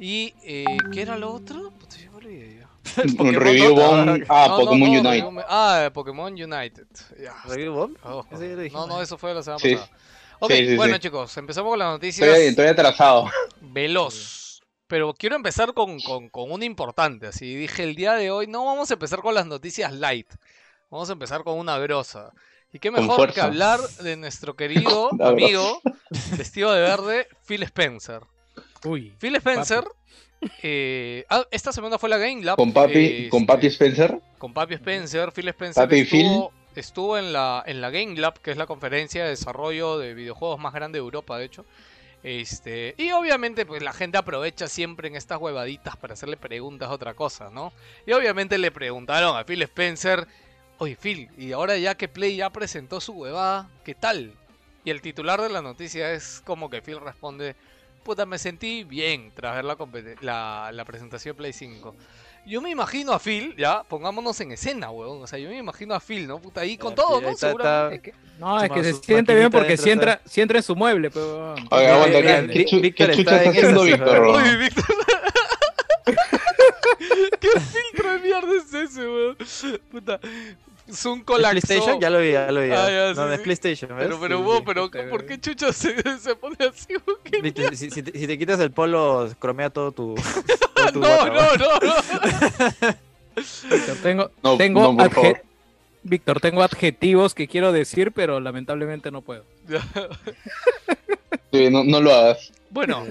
y eh, ¿qué era lo otro? Puta, ya me olvidé Pokémon review bomb. Ah, No, no, Pokémon no, Unite. review- Ah, Pokémon United. Ya. ¿Review bomb? Oh, no, no, eso fue la semana Sí. pasada. Ok, Sí, sí, bueno sí. chicos, empezamos con las noticias Estoy, estoy atrasado. veloz. Pero quiero empezar con, con, con una importante. Así dije el día de hoy, no vamos a empezar con las noticias light. Vamos a empezar con una grosa. Y qué mejor que hablar de nuestro querido amigo, vestido de verde, Phil Spencer. Uy. Phil Spencer, eh, ah, esta semana fue la Game Lab. Con Papi, eh, con este, Papi Spencer. con Papi Spencer. Phil Spencer Papi Phil. estuvo, estuvo en, la, en la Game Lab, que es la conferencia de desarrollo de videojuegos más grande de Europa, de hecho. Este, y obviamente, pues la gente aprovecha siempre en estas huevaditas para hacerle preguntas a otra cosa, ¿no? Y obviamente le preguntaron a Phil Spencer, oye Phil, y ahora ya que Play ya presentó su huevada, ¿qué tal? Y el titular de la noticia es como que Phil responde, puta, me sentí bien tras ver la, la, la presentación de Play 5. Yo me imagino a Phil, ya, pongámonos en escena, weón. O sea, yo me imagino a Phil, ¿no? Puta, ahí con Eh, todo, ¿no? está- Seguramente. está- No, es que se siente bien porque si entra, si entra en su mueble, pues, weón. Oye, Mira, aguanta, ¿qué, Víctor qué está chucha está en haciendo Víctor? weón. Oye, Víctor. ¿Qué filtro de mierda es ese, weón? Puta. Zoom ¿Es colapsó. PlayStation? Ya lo vi, ya lo vi. Ah, ya, sí, no, no es sí. PlayStation, ¿ves? Pero, pero, Sí, vos, sí. pero, ¿por qué chucha se, se pone así, si, si te, si te quitas el polo, cromea todo tu. todo tu No, guata, no, no, no. Víctor, tengo, No, tengo no, por adje- favor. Víctor, tengo adjetivos que quiero decir, pero lamentablemente no puedo. Sí, no, no lo hagas. Bueno,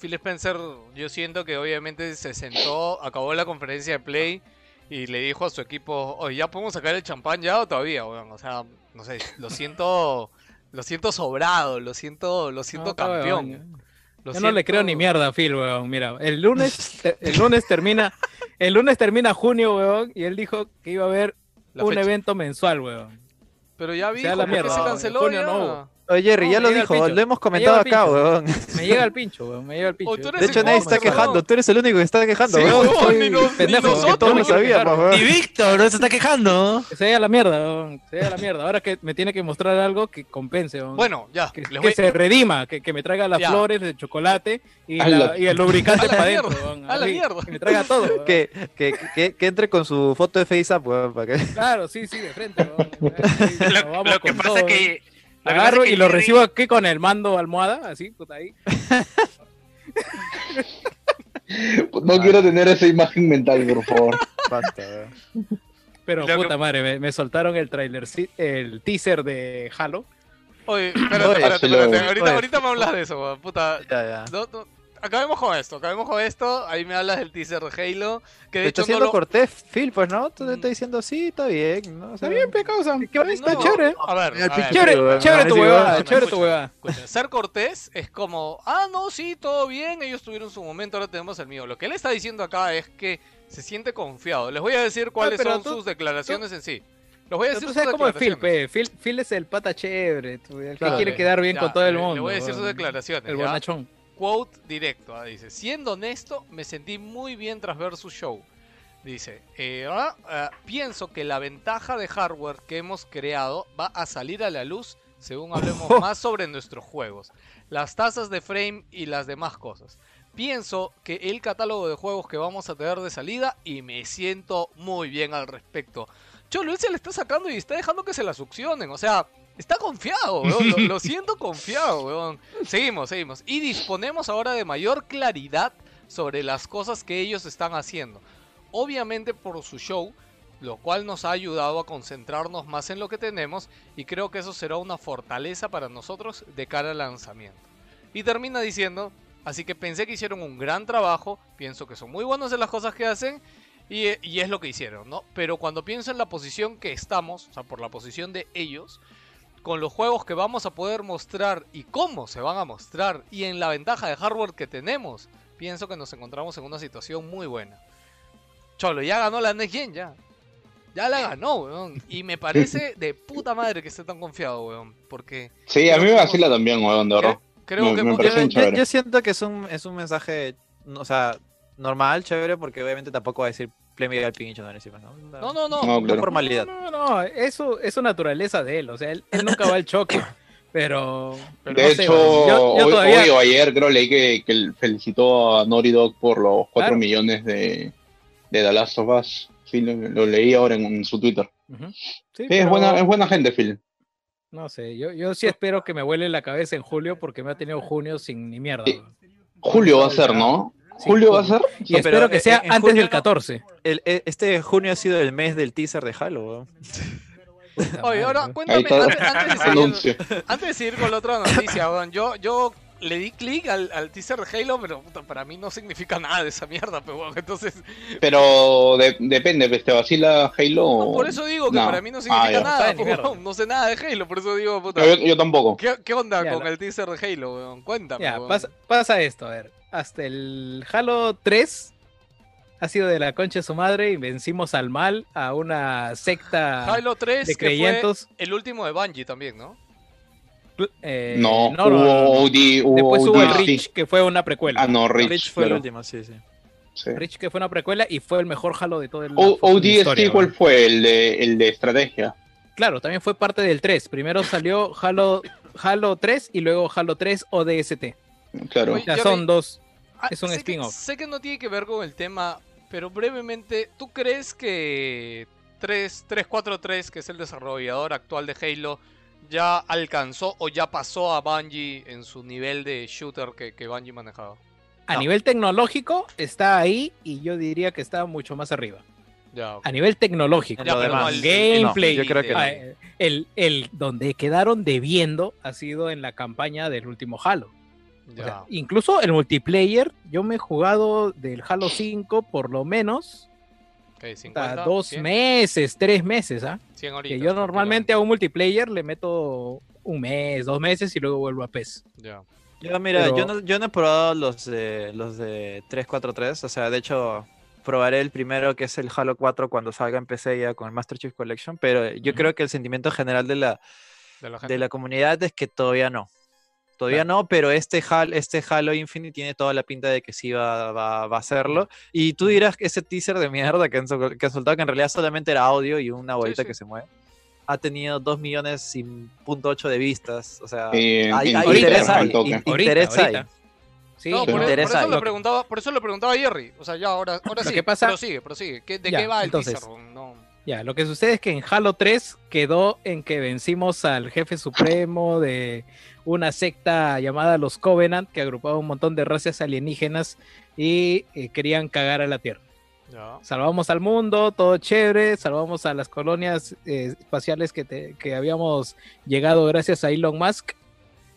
Phil Spencer, yo siento que obviamente se sentó, acabó la conferencia de Play y le dijo a su equipo, oye, ¿ya podemos sacar el champán ya o todavía, weón? O sea, no sé, lo siento, lo siento sobrado, lo siento, lo siento No, campeón. weón, lo Yo no le creo ni mierda a Phil, weón. Mira, el lunes, el lunes termina, el lunes termina junio, weón, y él dijo que iba a haber la un fecha. evento mensual, weón. Pero ya vi, sea la ¿por qué mierda, se canceló junio ya? no. Oye, Jerry, No, ya lo el dijo, pincho. lo hemos Me comentado el acá, pincho. weón. Me llega el pincho, weón, me llega el pincho. Oh, eres De hecho, el nadie está quejando. Tú eres el único que está quejando, Sí, weón. weón, soy ni, nos- ni pendejo, que nosotros. Todos lo no quiero sabíamos, quejar. Y. Víctor, no se está quejando. Que se vaya a la mierda, weón. Se vaya a la mierda. Ahora que me tiene que mostrar algo que compense, weón. Bueno, ya, que, les que voy- se redima, que, que me traiga las Ya. flores de chocolate y, A la- la- y el lubricante para adentro, mierda, weón. a la mierda. Que me traiga todo. weón. Que, que, que, que entre con su foto de FaceApp, weón, para que... Claro, sí, sí, de frente, weón. Lo, que pasa es que... que Agarro que y lo Jerry- recibo aquí con el mando almohada, así, puta ahí. No quiero tener esa imagen mental, por favor. Basta. Pero Lo que- puta madre, me, me soltaron el trailer, el teaser de Halo. Oye, espérate, espérate, espérate. Ahorita, Oye. ahorita me hablas de eso. Puta, Ya, ya. no, no, acabemos con esto, acabemos con esto. Ahí me hablas del teaser de Halo. Que de Te hecho está no haciendo lo... cortés, Phil, pues, ¿no? Tú te estás diciendo, sí, está bien, ¿no? O sea, Está bien, pecausa. ¿Qué va? Está No, chévere. A ver, a Chévere, chévere no, tu huevada, chévere tu huevada. Ser cortés es como, ah, no, sí, todo bien, ellos tuvieron su momento, ahora tenemos el mío. Lo que él está diciendo acá es que se siente confiado. Les voy a decir cuáles pero son tú- sus declaraciones en sí. Los voy a decir tú sus sabes cómo es Phil, pe. Phil, Phil es el pata chévere, tú, el que Claro. quiere quedar bien Ya, con todo el le- mundo. Le voy a decir sus declaraciones. El ¿ya? bonachón. Quote directo, ah, dice, siendo honesto, me sentí muy bien tras ver su show. Dice, eh, ah, ah, pienso que la ventaja de hardware que hemos creado va a salir a la luz según hablemos más sobre nuestros juegos, las tasas de frame y las demás cosas. Pienso que el catálogo de juegos que vamos a tener de salida y me siento muy bien al respecto. Cholo, él se le está sacando y está dejando que se la succionen, o sea, está confiado, weón, lo, lo siento confiado, weón. Seguimos, seguimos. Y disponemos ahora de mayor claridad sobre las cosas que ellos están haciendo. Obviamente por su show, lo cual nos ha ayudado a concentrarnos más en lo que tenemos y creo que eso será una fortaleza para nosotros de cara al lanzamiento. Y termina diciendo, así que pensé que hicieron un gran trabajo, pienso que son muy buenos en las cosas que hacen y, y es lo que hicieron, ¿no? Pero cuando pienso en la posición que estamos, o sea, por la posición de ellos, con los juegos que vamos a poder mostrar y cómo se van a mostrar y en la ventaja de hardware que tenemos, pienso que nos encontramos en una situación muy buena. Cholo, ya ganó la Next Gen, ya. Ya la ganó, weón. Y me parece de puta madre que esté tan confiado, weón. Porque Sí, a mí me vacila también, weón, de verdad. creo Me- que me hemos- yo siento que es un, es un mensaje, o sea, normal, chévere, porque obviamente tampoco va a decir Play me al pincho, no encima, ¿no? No, no, no. No, claro. formalidad. No, no, no, eso es su naturaleza de él. O sea, él, él nunca va al choque. Pero. pero De no sé, hecho, weón, yo, yo hoy, todavía. hoy o ayer creo leí que, que él felicitó a Naughty Dog por los 4 Claro. millones de, de The Last of Us. Sí, lo, lo leí ahora en, en su Twitter. Sí, Sí, es, buena, es buena gente, Phil. No sé, yo, yo sí espero que me vuele la cabeza en julio porque me ha tenido junio sin ni mierda. Sí. weón. Julio va a ser, ¿no? Sí, Julio va a ser. Y No, espero pero que en- sea en antes julio del no. 14. El- e- este junio ha sido el mes del teaser de Halo, Oye, ahora cuéntame, antes, antes de seguir, Anuncio. antes de seguir con la otra noticia, weón, yo, yo le di clic al, al teaser de Halo, pero puta, para mí no significa nada de esa mierda, pero entonces, Pero de- depende, pues, ¿te vacila Halo? o- por eso digo que No. para mí no Ah, significa nada, No pues, weón, no sé nada de Halo, por eso digo, puta, No, yo, yo tampoco. ¿qué, qué onda Ya, con la- el teaser de Halo, weón? Cuéntame, Ya, weón. pasa, pasa esto, a ver. Hasta el Halo 3 ha sido de la concha de su madre y vencimos al mal a una secta Halo 3, de que fue creyentos. el último de Bungie también, ¿no? eh, No, no, no, hubo no, no. OD, hubo Después hubo el. Reach, que fue una precuela. Ah, no, Rich. Rich, fue el último, sí, sí. Sí. Reach, que fue una precuela y fue el mejor Halo de todo el O- fucking ODST, ¿cuál weón. fue? El de, el de estrategia. Claro, también fue parte del 3. Primero salió Halo, Halo 3 y luego Halo 3 ODST. Claro. O sea, son vi- dos. Ah, Es un sé que- spin-off. Sé que no tiene que ver con el tema, pero brevemente, ¿tú crees que 3, 343, que es el desarrollador actual de Halo, ya alcanzó o ya pasó a Bungie en su nivel de shooter que, que Bungie manejaba? A No. nivel tecnológico está ahí y yo diría que está mucho más arriba. Ya. A nivel tecnológico. Ya, demás. no, el- gameplay. No, yo creo que no. Ah, el, el donde quedaron debiendo ha sido en la campaña del último Halo. O ya. sea, incluso el multiplayer, yo me he jugado del Halo 5 por lo menos Ok, hasta 50, dos 100, meses, tres meses, ¿ah? 100 Que yo normalmente a un multiplayer le meto un mes, dos meses y luego vuelvo a PES. Ya. Yo, mira, Pero- yo, no, yo no he probado los de, los de 343, o sea, de hecho, probaré el primero que es el Halo 4 cuando salga en PC ya con el Master Chief Collection, pero yo creo que el sentimiento general de la, De la de la comunidad es que todavía no. Todavía no, pero este Halo, este Halo Infinite tiene toda la pinta de que sí va, va, va a hacerlo. Y tú dirás que ese teaser de mierda que han, que han soltado, que en realidad solamente era audio y una bolita sí. que se mueve, ha tenido 2 millones y punto ocho de vistas. O sea, Eh, hay, hay interés ahí, interés hay. ahorita. Sí, No, por, por eso lo preguntaba, por eso le preguntaba a Jerry. O sea, ya ahora, ahora Lo sí. pasa- Prosigue, prosigue. ¿Qué- ¿De Ya, qué va el entonces, teaser? No. Ya, lo que sucede es que en Halo 3 quedó en que vencimos al jefe supremo de una secta llamada los Covenant, que agrupaba un montón de razas alienígenas y eh, querían cagar a la Tierra. Salvamos al mundo, todo chévere, salvamos a las colonias eh, espaciales que, te- que habíamos llegado gracias a Elon Musk.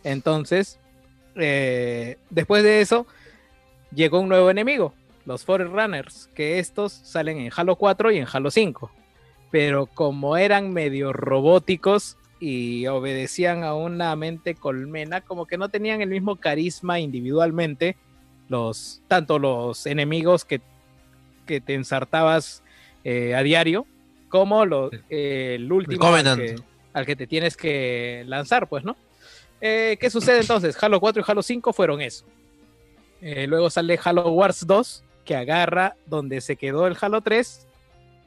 Entonces, eh, después de eso, llegó un nuevo enemigo, los Forerunners, que estos salen en Halo 4 y en Halo 5. Pero como eran medio robóticos y obedecían a una mente colmena, como que no tenían el mismo carisma individualmente, los, tanto los enemigos que, que te ensartabas eh, a diario, como lo- eh, el último al que, al que te tienes que lanzar, pues, ¿no? Eh, ¿Qué sucede entonces? Halo 4 y Halo 5 fueron eso. Eh, luego sale Halo Wars 2, que agarra donde se quedó el Halo 3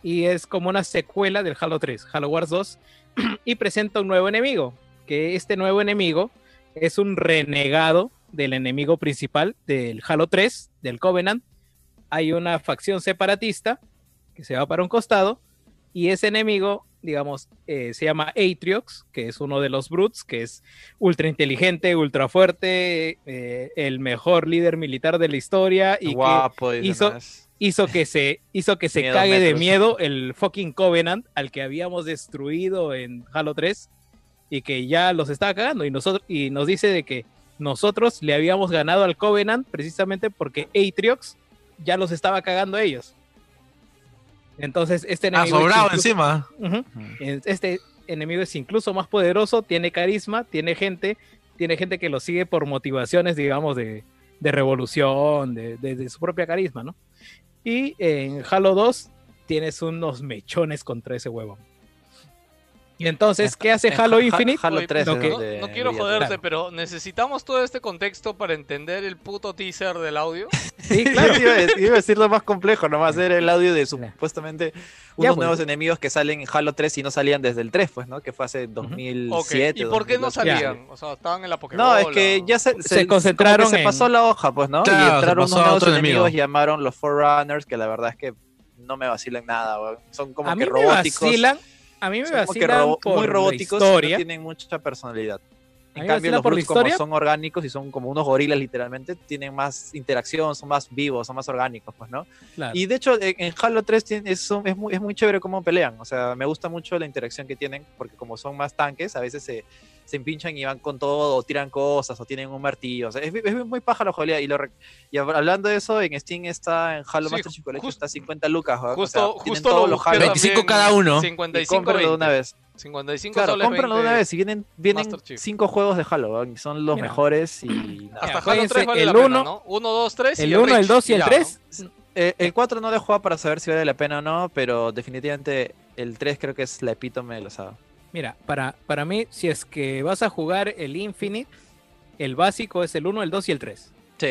y es como una secuela del Halo 3, Halo Wars 2, y presenta un nuevo enemigo, que este nuevo enemigo es un renegado del enemigo principal del Halo 3, del Covenant. Hay una facción separatista que se va para un costado y ese enemigo, digamos, eh, se llama Atriox, que es uno de los Brutes, que es ultra inteligente, ultra fuerte, eh, el mejor líder militar de la historia y que Guapo, dice, hizo-. Es- hizo que se hizo que se Miedo cague de miedo el fucking Covenant al que habíamos destruido en Halo 3 y que ya los estaba cagando y nosotros y nos dice de que nosotros le habíamos ganado al Covenant precisamente porque Atriox ya los estaba cagando a ellos. Entonces este Ah, enemigo es sobrado incluso- encima. Este enemigo es incluso más poderoso, tiene carisma, tiene gente, tiene gente que lo sigue por motivaciones, digamos, de, de revolución, de, de- de su propia carisma, ¿no? Y en Halo 2 tienes unos mechones contra ese huevo. Y entonces, ¿qué hace Halo Ha- Infinite? Halo Oye, 3 lo es que- No, de no quiero joderte, Claro. pero necesitamos todo este contexto para entender el puto teaser del audio. Sí, Claro. iba, a decir, iba a decir lo más complejo, nomás era el audio de supuestamente unos pues. nuevos enemigos que salen en Halo 3 y no salían desde el 3, pues, ¿no? Que fue hace 2007. Ok, ¿Y por qué no 2008. salían? O sea, estaban en la Pokémon. No, es que ya se, Se concentraron como que se pasó la hoja, pues, ¿no? Claro, y entraron unos nuevos enemigos enemigo. llamaron los Forerunners, que la verdad es que no me vacilan nada, weón. Son como a mí que me robóticos. vacilan, a mí me vacilan robo- por muy la robóticos y historia. no tienen mucha personalidad. En cambio, los por la Brutes, como son orgánicos y son como unos gorilas literalmente, tienen más interacción, son más vivos, son más orgánicos, pues, ¿no? Claro. Y de hecho, en, Halo 3 tiene- es, es, muy, es muy chévere cómo pelean. O sea, me gusta mucho la interacción que tienen, porque como son más tanques, a veces se, se empinchan y van con todo, o tiran cosas, o tienen un martillo. O sea, es, es muy paja la jugabilidad. Y, lo, y hab- hablando de eso, en Steam está, en Halo Sí, Master Chief Collection, está 50 lucas. O Justo, sea, tienen justo todos lo los Halo. 25 también, cada uno. Y 55 cómprenlo de una 20. vez. 55 Claro, soles cómprenlo de una 20. vez. Y vienen, vienen cinco juegos de Halo, y son los Mira. mejores. y nada. Hasta Halo 3 jueguense vale el la pena, uno, ¿no? 1, 2, 3 y El 1, el Reach, 2 y el ya, 3. Eh, el 4 no lo he jugado para saber si vale la pena o no, pero definitivamente el 3 creo que es la epítome de la saga. Mira, para, para mí, si es que vas a jugar el Infinite, el básico es el 1, el 2 y el 3. Sí.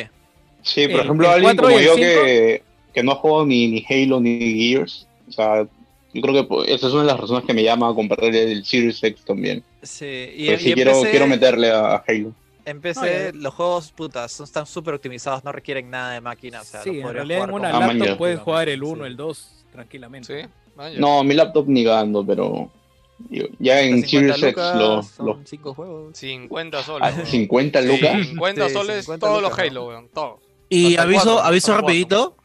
Sí, por El- ejemplo, el alguien cuatro como yo que, que no juego ni, ni Halo ni Gears, o sea, yo creo que pues, esa es una de las razones que me llama a comprar el Series X también. Sí, y, y sí quiero, quiero meterle a Halo. En PC No, los juegos, putas, son- están súper optimizados, no requieren nada de máquina. O sea, sí, en realidad en una con- Ah, laptop puedes jugar el 1, Sí. el 2 tranquilamente. Sí, man. No, mi laptop ni ganando, pero ya en 50 Series X lo, lo- juegos. 50 soles. ah, weón. 50 lucas. 50 Sí, soles 50 todos los Halo, weón. Todos. Y Hasta aviso, cuatro, aviso rapidito.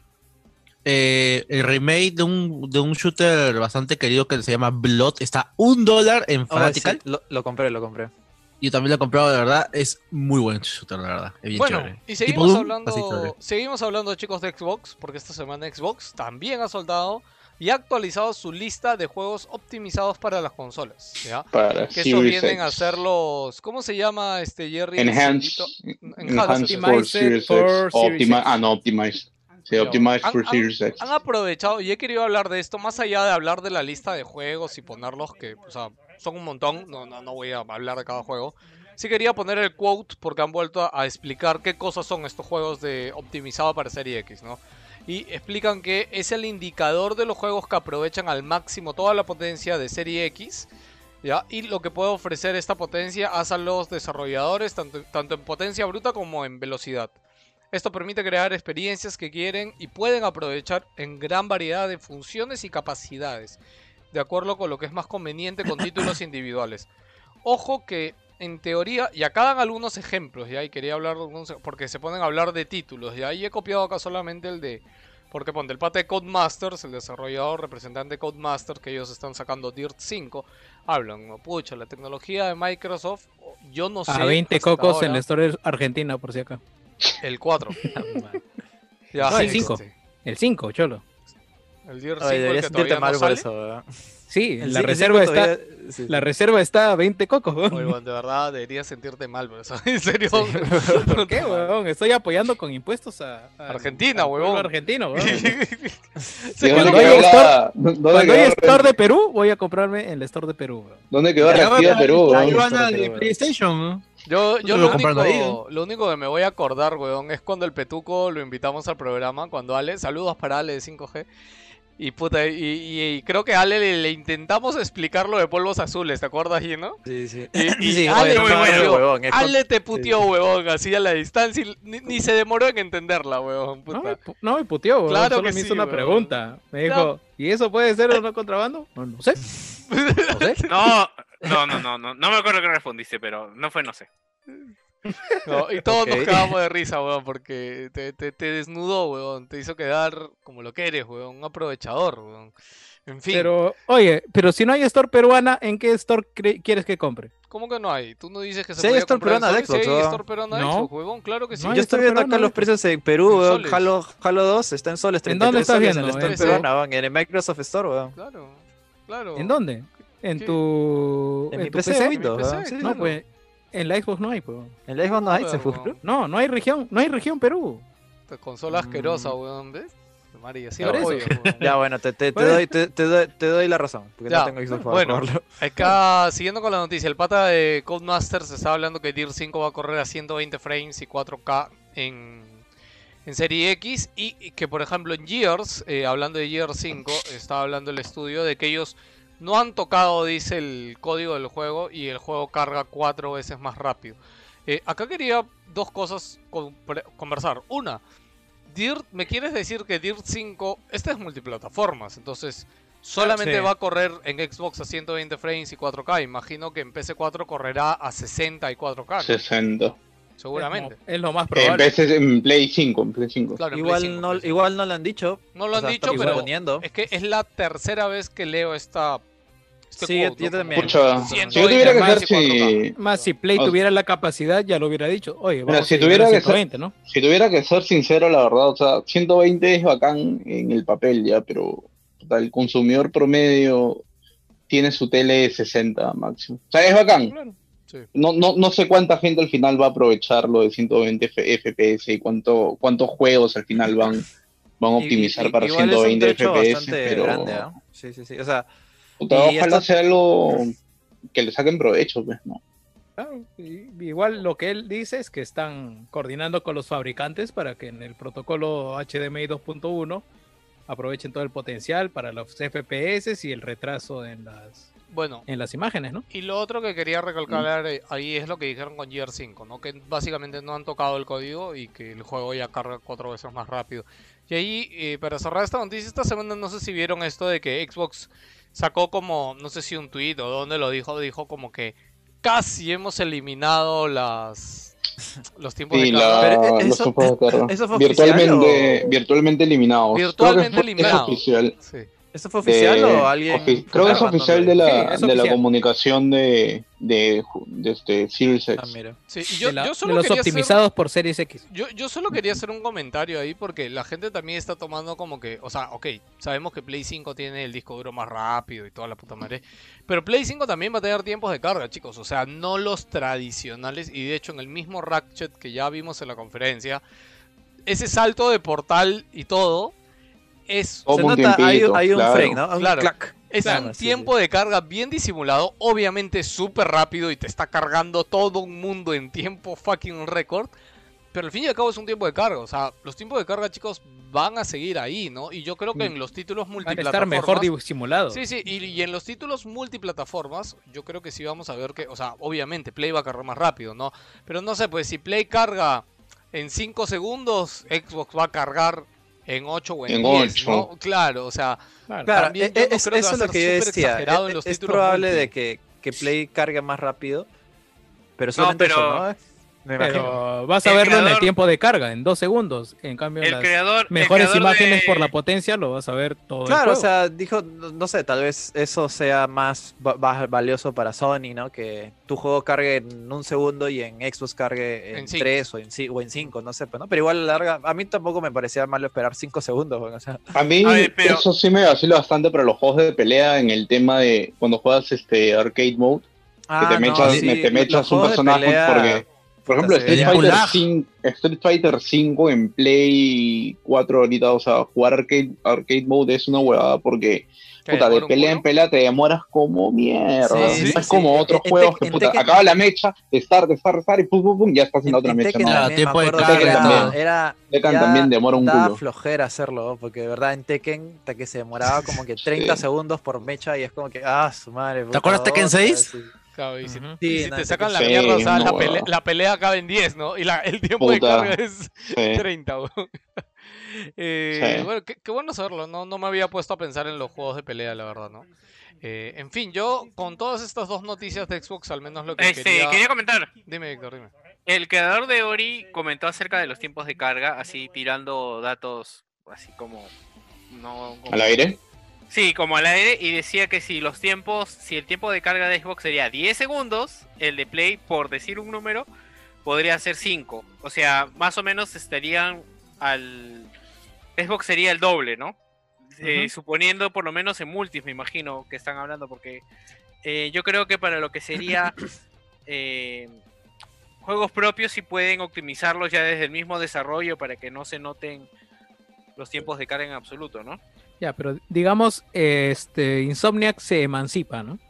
eh, el remake de un, de un shooter bastante querido que se llama Blood está un dólar en Oh, Fanatical. sí, lo, lo compré, lo compré. Yo también lo he comprado, de verdad. Es muy buen shooter, de verdad. Es bien Bueno, chévere. y seguimos hablando, seguimos hablando, chicos, de Xbox, porque esta semana Xbox también ha soltado y ha actualizado su lista de juegos optimizados para las consolas. ¿ya? Para Que Series vienen a ser los. ¿Cómo se llama este Jerry? Enhanced, enhanced for Optimized Series X. Ah, no, Optimized. Sí, Optimized han- for han- Series X. Han aprovechado, y he querido hablar de esto, más allá de hablar de la lista de juegos y ponerlos, que o sea, son un montón, no, no, no voy a hablar de cada juego. Sí quería poner el quote porque han vuelto a, a explicar qué cosas son estos juegos de optimizado para Serie X, ¿no? Y explican que es el indicador de los juegos que aprovechan al máximo toda la potencia de Serie X, ¿ya? Y lo que puede ofrecer esta potencia hacia los desarrolladores, tanto, tanto en potencia bruta como en velocidad. Esto permite crear experiencias que quieren y pueden aprovechar en gran variedad de funciones y capacidades, de acuerdo con lo que es más conveniente con títulos individuales. Ojo que en teoría, y acá dan algunos ejemplos, ya, y quería hablar de algunos, porque se ponen a hablar de títulos, ya, y he copiado acá solamente el de, porque ponte el pate de Codemasters, el desarrollador representante de Codemasters, que ellos están sacando Dirt 5, hablan, no, pucha, la tecnología de Microsoft, yo no sé. A 20 hasta cocos en la historia argentina, por si acá. El 4. Ya, No, el sí, cinco. sí. El 5, cholo. El Gear 5 Ay, el que sentirte mal no por sale. eso, weón. Sí, El la cinco reserva está todavía- sí, la sí. reserva está a 20 cocos, weón. Oye, weón, de verdad deberías sentirte mal por eso. En serio. ¿Por qué, weón? Estoy apoyando con impuestos a, a- Argentina, huevón. argentino, weón. ¿Y cuando ¿Dónde hay quedó store- Cuando hay store de Perú, voy a comprarme en el store de Perú, weón. ¿Dónde quedó Reactiva Perú? weón? ya van a Pero, de weón. PlayStation. Yo, yo lo ahí, único, lo único que me voy a acordar, weón, es cuando el Petuco lo invitamos al programa, cuando Ale, saludos para Ale de 5G, y puta, y, y- y creo que a Ale le, le intentamos explicar lo de polvos azules, ¿te acuerdas, Gino? Sí, sí. Y, y Sí, Ale, oye, no huevón, Ale te puteó, huevón, así a la distancia, y ni, ni se demoró en entenderla, huevón, No me, no me puteó, weón. Claro Solo que me hizo sí, una pregunta. Me dijo, ¿y eso puede ser o no contrabando? No, no sé. No sé. No, no, no, no, no, no me acuerdo qué respondiste, pero no fue, no sé. No, y todos nos Ok. cagamos de risa, weón, porque te, te, te desnudó, weón, te hizo quedar como lo que eres, weón, un aprovechador, weón. En fin, Pero, oye, pero si no hay store peruana, ¿en qué store cre- quieres que compre? ¿cómo que no hay? Tú no dices que se hay podía store comprar peruana de Xbox, hay weón. store peruana de No. Xbox, huevón, claro que sí. No hay Yo estoy viendo acá los precios en Perú, En. Halo, Halo 2 está en soles. ¿En dónde 33 estás soles viendo? En el Store ¿En peruana, weón, En el Microsoft Store, weón. Claro, claro. ¿En dónde? ¿En Sí. tu, En en mi tu PC, PC? Windows, PC, weón. Sí, No, claro. pues en la Xbox no hay, pues. En el Xbox no hay, se fue. No, no hay región, no hay región Perú. Esta consola asquerosa, Mm. weón, ¿ves? María, sí la apoyo, weón. Ya, bueno, te, te, te Bueno. doy, te, te doy, te doy la razón. Porque Ya, no tengo Xbox para bueno. Acá, siguiendo con la noticia, el pata de Codemasters está hablando que Gear 5 va a correr a 120 frames y 4K en, en Serie X y, y que, por ejemplo, en Gears, eh, hablando de Gears 5, estaba hablando el estudio de que ellos no han tocado, dice, el código del juego y el juego carga cuatro veces más rápido. Eh, acá quería dos cosas con- pre- conversar. Una, Dirt, ¿me quieres decir que Dirt 5, esta es multiplataformas, entonces solamente Sí. va a correr en Xbox a 120 frames y 4K? Imagino que en PC4 correrá a 60 y 4K, ¿no? 60. seguramente. Es, lo más En, probable. PC, en Play 5, en Play 5. Claro, en Play Igual 5, no, Play 5. igual no lo han dicho. No lo o han sea, dicho, pero es que es la tercera vez que leo esta... este Sí, quote, yo ¿no? también. Como Escucha, 120 si yo tuviera que frames hacer, y 4K. si, Más si Play O- tuviera la capacidad, ya lo hubiera dicho. Oye, Mira, si a tuviera a que ser- 120, ¿no? si tuviera que ser sincero, la verdad, o sea, 120 es bacán en el papel ya, pero o sea, el consumidor promedio tiene su tele de 60 máximo. O sea, es bacán. Claro. Sí. No, no, no sé cuánta gente al final va a aprovechar lo de 120 F- FPS y cuánto, cuántos juegos al final van, van a Y- optimizar y- para es un 120 trecho FPS, bastante pero grande, ¿ah? Sí, sí, sí. O sea, puta, y ojalá esto- sea algo que le saquen provecho, pues, ¿no? Igual lo que él dice es que están coordinando con los fabricantes para que en el protocolo HDMI 2.1 aprovechen todo el potencial para los FPS y el retraso en las, Bueno, en las imágenes, ¿no? Y lo otro que quería recalcar eh, ahí es lo que dijeron con Gear 5, ¿no? Que básicamente no han tocado el código y que el juego ya carga cuatro veces más rápido. Y ahí, eh, para cerrar esta noticia, esta semana no sé si vieron esto de que Xbox sacó como, no sé si un tweet o dónde lo dijo, dijo como que casi hemos eliminado las los tiempos Sí, de carga. la, Pero, ¿e- los eso- tiempos de carga. ¿eso fue oficial virtualmente, o- virtualmente eliminados. Virtualmente eliminados. Sí. ¿Esto fue oficial de- o alguien? ofi- creo que es oficial de la, Sí, de la comunicación de, de, este Series X. Ah, mira. Sí, y yo, de, la- yo de solo los quería hacer- optimizados por Series X. Yo, yo solo quería hacer un comentario ahí porque la gente también está tomando como que, o sea, ok, sabemos que Play 5 tiene el disco duro más rápido y toda la puta madre, pero Play 5 también va a tener tiempos de carga, chicos, o sea, no los tradicionales y de hecho en el mismo Ratchet que ya vimos en la conferencia, ese salto de portal y todo es, Como Se un nota, hay, tiempito, hay un claro. frame, ¿no? Un Claro. clac. es Claro, un sí, tiempo de carga bien disimulado, obviamente súper rápido y te está cargando todo un mundo en tiempo fucking récord. Pero al fin y al cabo es un tiempo de carga, o sea, los tiempos de carga, chicos, van a seguir ahí, ¿no? Y yo creo que en los títulos Van a multiplataformas... estar mejor disimulados. Sí, sí, y, y en los títulos multiplataformas, yo creo que sí vamos a ver que, o sea, obviamente Play va a cargar más rápido, ¿no? Pero no sé, pues si Play carga en 5 segundos, Xbox va a cargar en 8 o en, En 10, ocho. ¿no? Claro, o sea, Claro. También e- yo no es- creo que eso va a es lo ser que yo súper decía. exagerado en Es, los es títulos probable de que, que Play cargue más rápido, pero solamente pero- eso, ¿no? Me. Pero vas a El verlo en el tiempo de carga, en dos segundos. En cambio, El las creador. el mejores creador imágenes de- por la potencia lo vas a ver todo el Claro, o juego. sea, dijo, no, no sé, tal vez eso sea más va- va- valioso para Sony, ¿no? Que tu juego cargue en un segundo y en Xbox cargue en, tres o en, o en cinco, no sé, pero, ¿no? pero igual a la larga, a mí tampoco me parecía malo esperar cinco segundos, bueno, o sea, A mí A ver, pero- eso sí me vacila bastante para los juegos de pelea en el tema de cuando juegas este arcade mode, que te Ah, mechas, no, sí, te mechas un personaje pelea, porque, por ejemplo, Street Fighter, lag. 5, Street Fighter 5 en Play 4 ahorita, o sea, jugar arcade, arcade mode es una huevada porque ¿Qué, puta, de pelea en pelea te demoras como mierda. Sí, no sí, es sí. como En- otros en juegos que puta, acaba la mecha, start, start, start y pum, pum, pum, ya estás en la otra en mecha. De carga era, Tekken también demora un culo. flojera hacerlo, porque de verdad en Tekken hasta que se demoraba como que 30 Sí. segundos por mecha y es como que, ah, su madre. puta, acuerdas Tekken otra 6? Claro, y si, y Sí, si te sacan la sí, mierda, o sea, no, la, pelea, la pelea acaba en 10, ¿no? Y la- el tiempo de carga es Sí. 30, weón. Eh, Sí. Bueno, qué, qué bueno saberlo, no, no me había puesto a pensar en los juegos de pelea, la verdad, ¿no? Eh, en fin, yo con todas estas dos noticias de Xbox, al menos lo que Este, quería... quería comentar. Dime, Víctor, dime. El creador de Ori comentó acerca de los tiempos de carga, así tirando datos así como no como- ¿Al aire? Sí, como al aire y decía que si los tiempos, si el tiempo de carga de Xbox sería 10 segundos, el de Play, por decir un número, podría ser 5. O sea, más o menos estarían al Xbox sería el doble, ¿no? Eh, suponiendo por lo menos en multis, me imagino que están hablando, porque eh, yo creo que para lo que sería eh, juegos propios sí pueden optimizarlos ya desde el mismo desarrollo para que no se noten los tiempos de carga en absoluto, ¿no? Ya, pero digamos, este, Insomniac se emancipa, ¿no?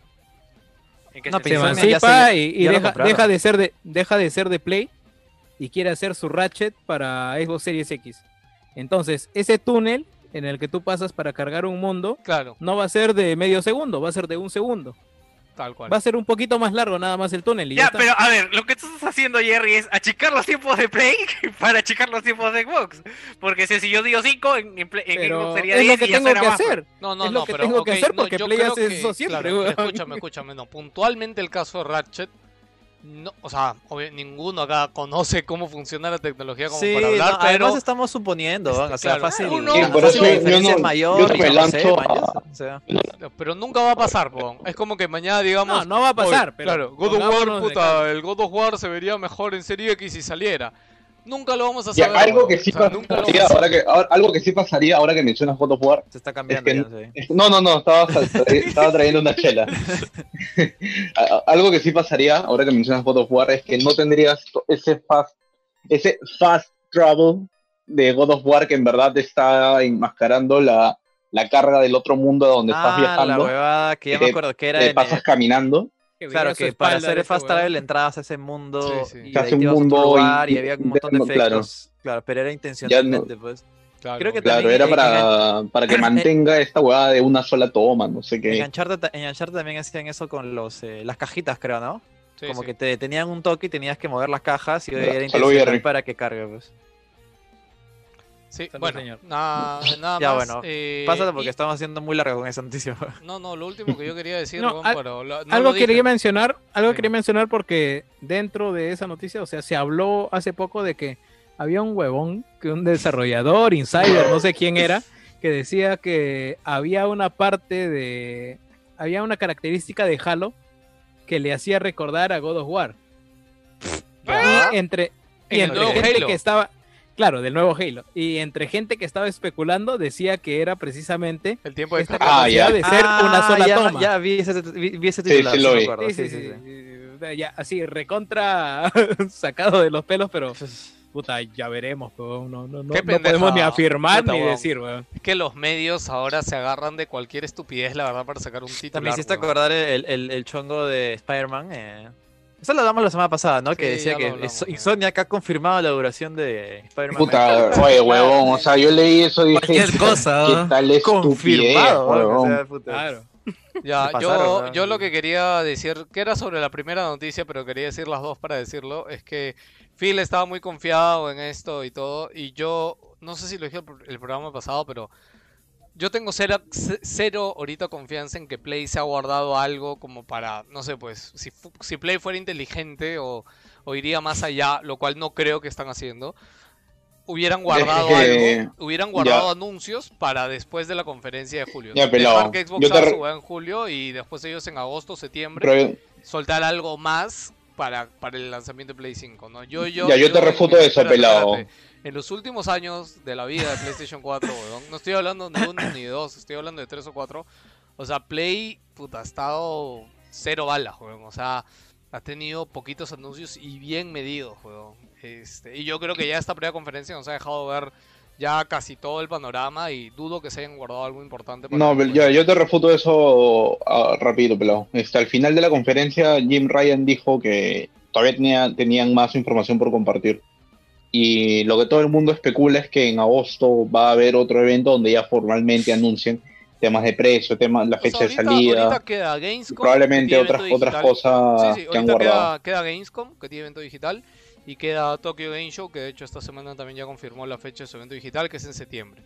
¿En qué No, Se emancipa se- y, deja de ser de, deja de ser de Play y quiere hacer su Ratchet para Xbox Series X. Entonces, ese túnel en el que tú pasas para cargar un mundo Claro, no va a ser de medio segundo, va a ser de un segundo. Tal cual. Va a ser un poquito más largo nada más el túnel y ya, Ya, está. pero a ver, lo que tú estás haciendo, Jerry, es achicar los tiempos de Play para achicar los tiempos de Xbox. Porque si, si yo digo 5, en, en Play- en Xbox sería es 10 lo que y ya tengo será que más, pues. hacer. No, no, Es lo no, que pero tengo que ok, hacer no, porque yo Play hace que- eso siempre, claro, escúchame, escúchame, no. Puntualmente el caso de Ratchet, no, o sea, obvio- ninguno acá conoce cómo funciona la tecnología como Sí, para hablar, no, pero además estamos suponiendo, Este, o sea, claro, fácil. uno- Sí, no, por no, eso no, yo diferencia no, es mayor, pero nunca va a pasar. Es como que mañana digamos, No, no va a pasar, "Oye, pero claro, God of War, puta, cara". el God of War se vería mejor en Serie X si saliera. Nunca lo vamos a Ya, saber. algo weón. que sí O sea, pasaría, vamos a ahora que, ahora- algo que sí pasaría ahora que mencionas God of War. Se está cambiando. Es que- ya, sí. es- No, no, no, estaba, estaba trayendo una chela. A- a- algo que sí pasaría ahora que mencionas God of War es que no tendrías ese fast, ese fast travel de God of War que en verdad te está enmascarando la, la carga del otro mundo donde estás Ah, la viajando. huevada que ya que me acuerdo que era Te en, pasas caminando. Que Claro, que para hacer fast travel entrabas a ese mundo Sí, sí. y te un ibas a otro mundo lugar y, y- había un montón de claro. efectos. Claro, pero era intencionalmente, pues. Claro. Creo que Claro, era para, para que mantenga esta hueá de una sola toma, no sé qué. En Uncharted, en Uncharted también hacían eso con los eh, las cajitas, creo, ¿no? Sí, Como sí. que te tenían un toque y tenías que mover las cajas y era intencional para que cargue, pues. Sí, bueno, señor. nada, nada Ya, más. bueno, eh, Pásate porque y- estamos haciendo muy largo con esa noticia. No, no, lo último que yo quería decir, No, weón, al- pero lo- no algo lo dije. quería mencionar, algo Sí. quería mencionar porque dentro de esa noticia, o sea, se habló hace poco de que había un huevón, que un desarrollador, insider, no sé quién era, que decía que había una parte de, había una característica de Halo que le hacía recordar a God of War. Y entre, y entre gente Halo. que estaba, claro, del nuevo Halo, y entre gente que estaba especulando decía que era precisamente El tiempo de esta carga. Ah, ya. capacidad de ser una sola Ah, ya, toma. Ya vi ese, vi, vi ese Sí, titular, sí sí lo vi. Sí, sí, sí, sí, sí, sí. sí. Ya, así, recontra sacado de los pelos, pero puta, ya veremos. No, no, no, no podemos ni afirmar puta, ni decir, weón. Es que los medios ahora se agarran de cualquier estupidez, la verdad, para sacar un título. También hiciste acordar el, el, el chongo de Spider-Man. Eh. Eso lo hablamos la semana pasada, ¿no? que decía que. Insomniac ha confirmado la duración de Spider-Man. Puta, oye, huevón, o sea, yo leí eso y dije, Cualquier cosa, ¿qué ¿no? tal estupidez, confirmado, weón, o huevón? sea, puta. Claro. Ya, yo, yo lo que quería decir, que era sobre la primera noticia, pero quería decir las dos para decirlo, es que Phil estaba muy confiado en esto y todo, y yo, no sé si lo dije el, el programa pasado, pero yo tengo cero, cero ahorita confianza en que Play se ha guardado algo como para, no sé, pues, si, si Play fuera inteligente o, o iría más allá, lo cual no creo que están haciendo. Hubieran guardado algo, hubieran guardado anuncios para después de la conferencia de julio. Ya, pelado. Dejar que Xbox Yo te en julio y después ellos en agosto, septiembre, Pero soltar algo más para, para el lanzamiento de Play 5, ¿no? Yo, yo, Ya, yo te refuto eso, espérate, pelado. espérate. En los últimos años de la vida de PlayStation 4, weón, no estoy hablando de uno ni de dos, estoy hablando de tres o cuatro. O sea, Play, puta, ha estado cero balas, weón. O sea, ha tenido poquitos anuncios y bien medidos, weón. Este, y yo creo que ya esta primera conferencia nos ha dejado ver ya casi todo el panorama y dudo que se hayan guardado algo importante. para No, pero yo, yo te refuto eso ah, rápido, pelado. Este, al final de la conferencia, Jim Ryan dijo que todavía tenía, tenían más información por compartir. Y lo que todo el mundo especula es que en agosto va a haber otro evento donde ya formalmente anuncien temas de precio, temas, la O sea, fecha de salida, ahorita queda Gamescom, probablemente otras, otras cosas Sí, sí, que han guardado. queda, queda Gamescom, que tiene evento digital, y queda Tokyo Game Show, que de hecho esta semana también ya confirmó la fecha de su evento digital, que es en septiembre.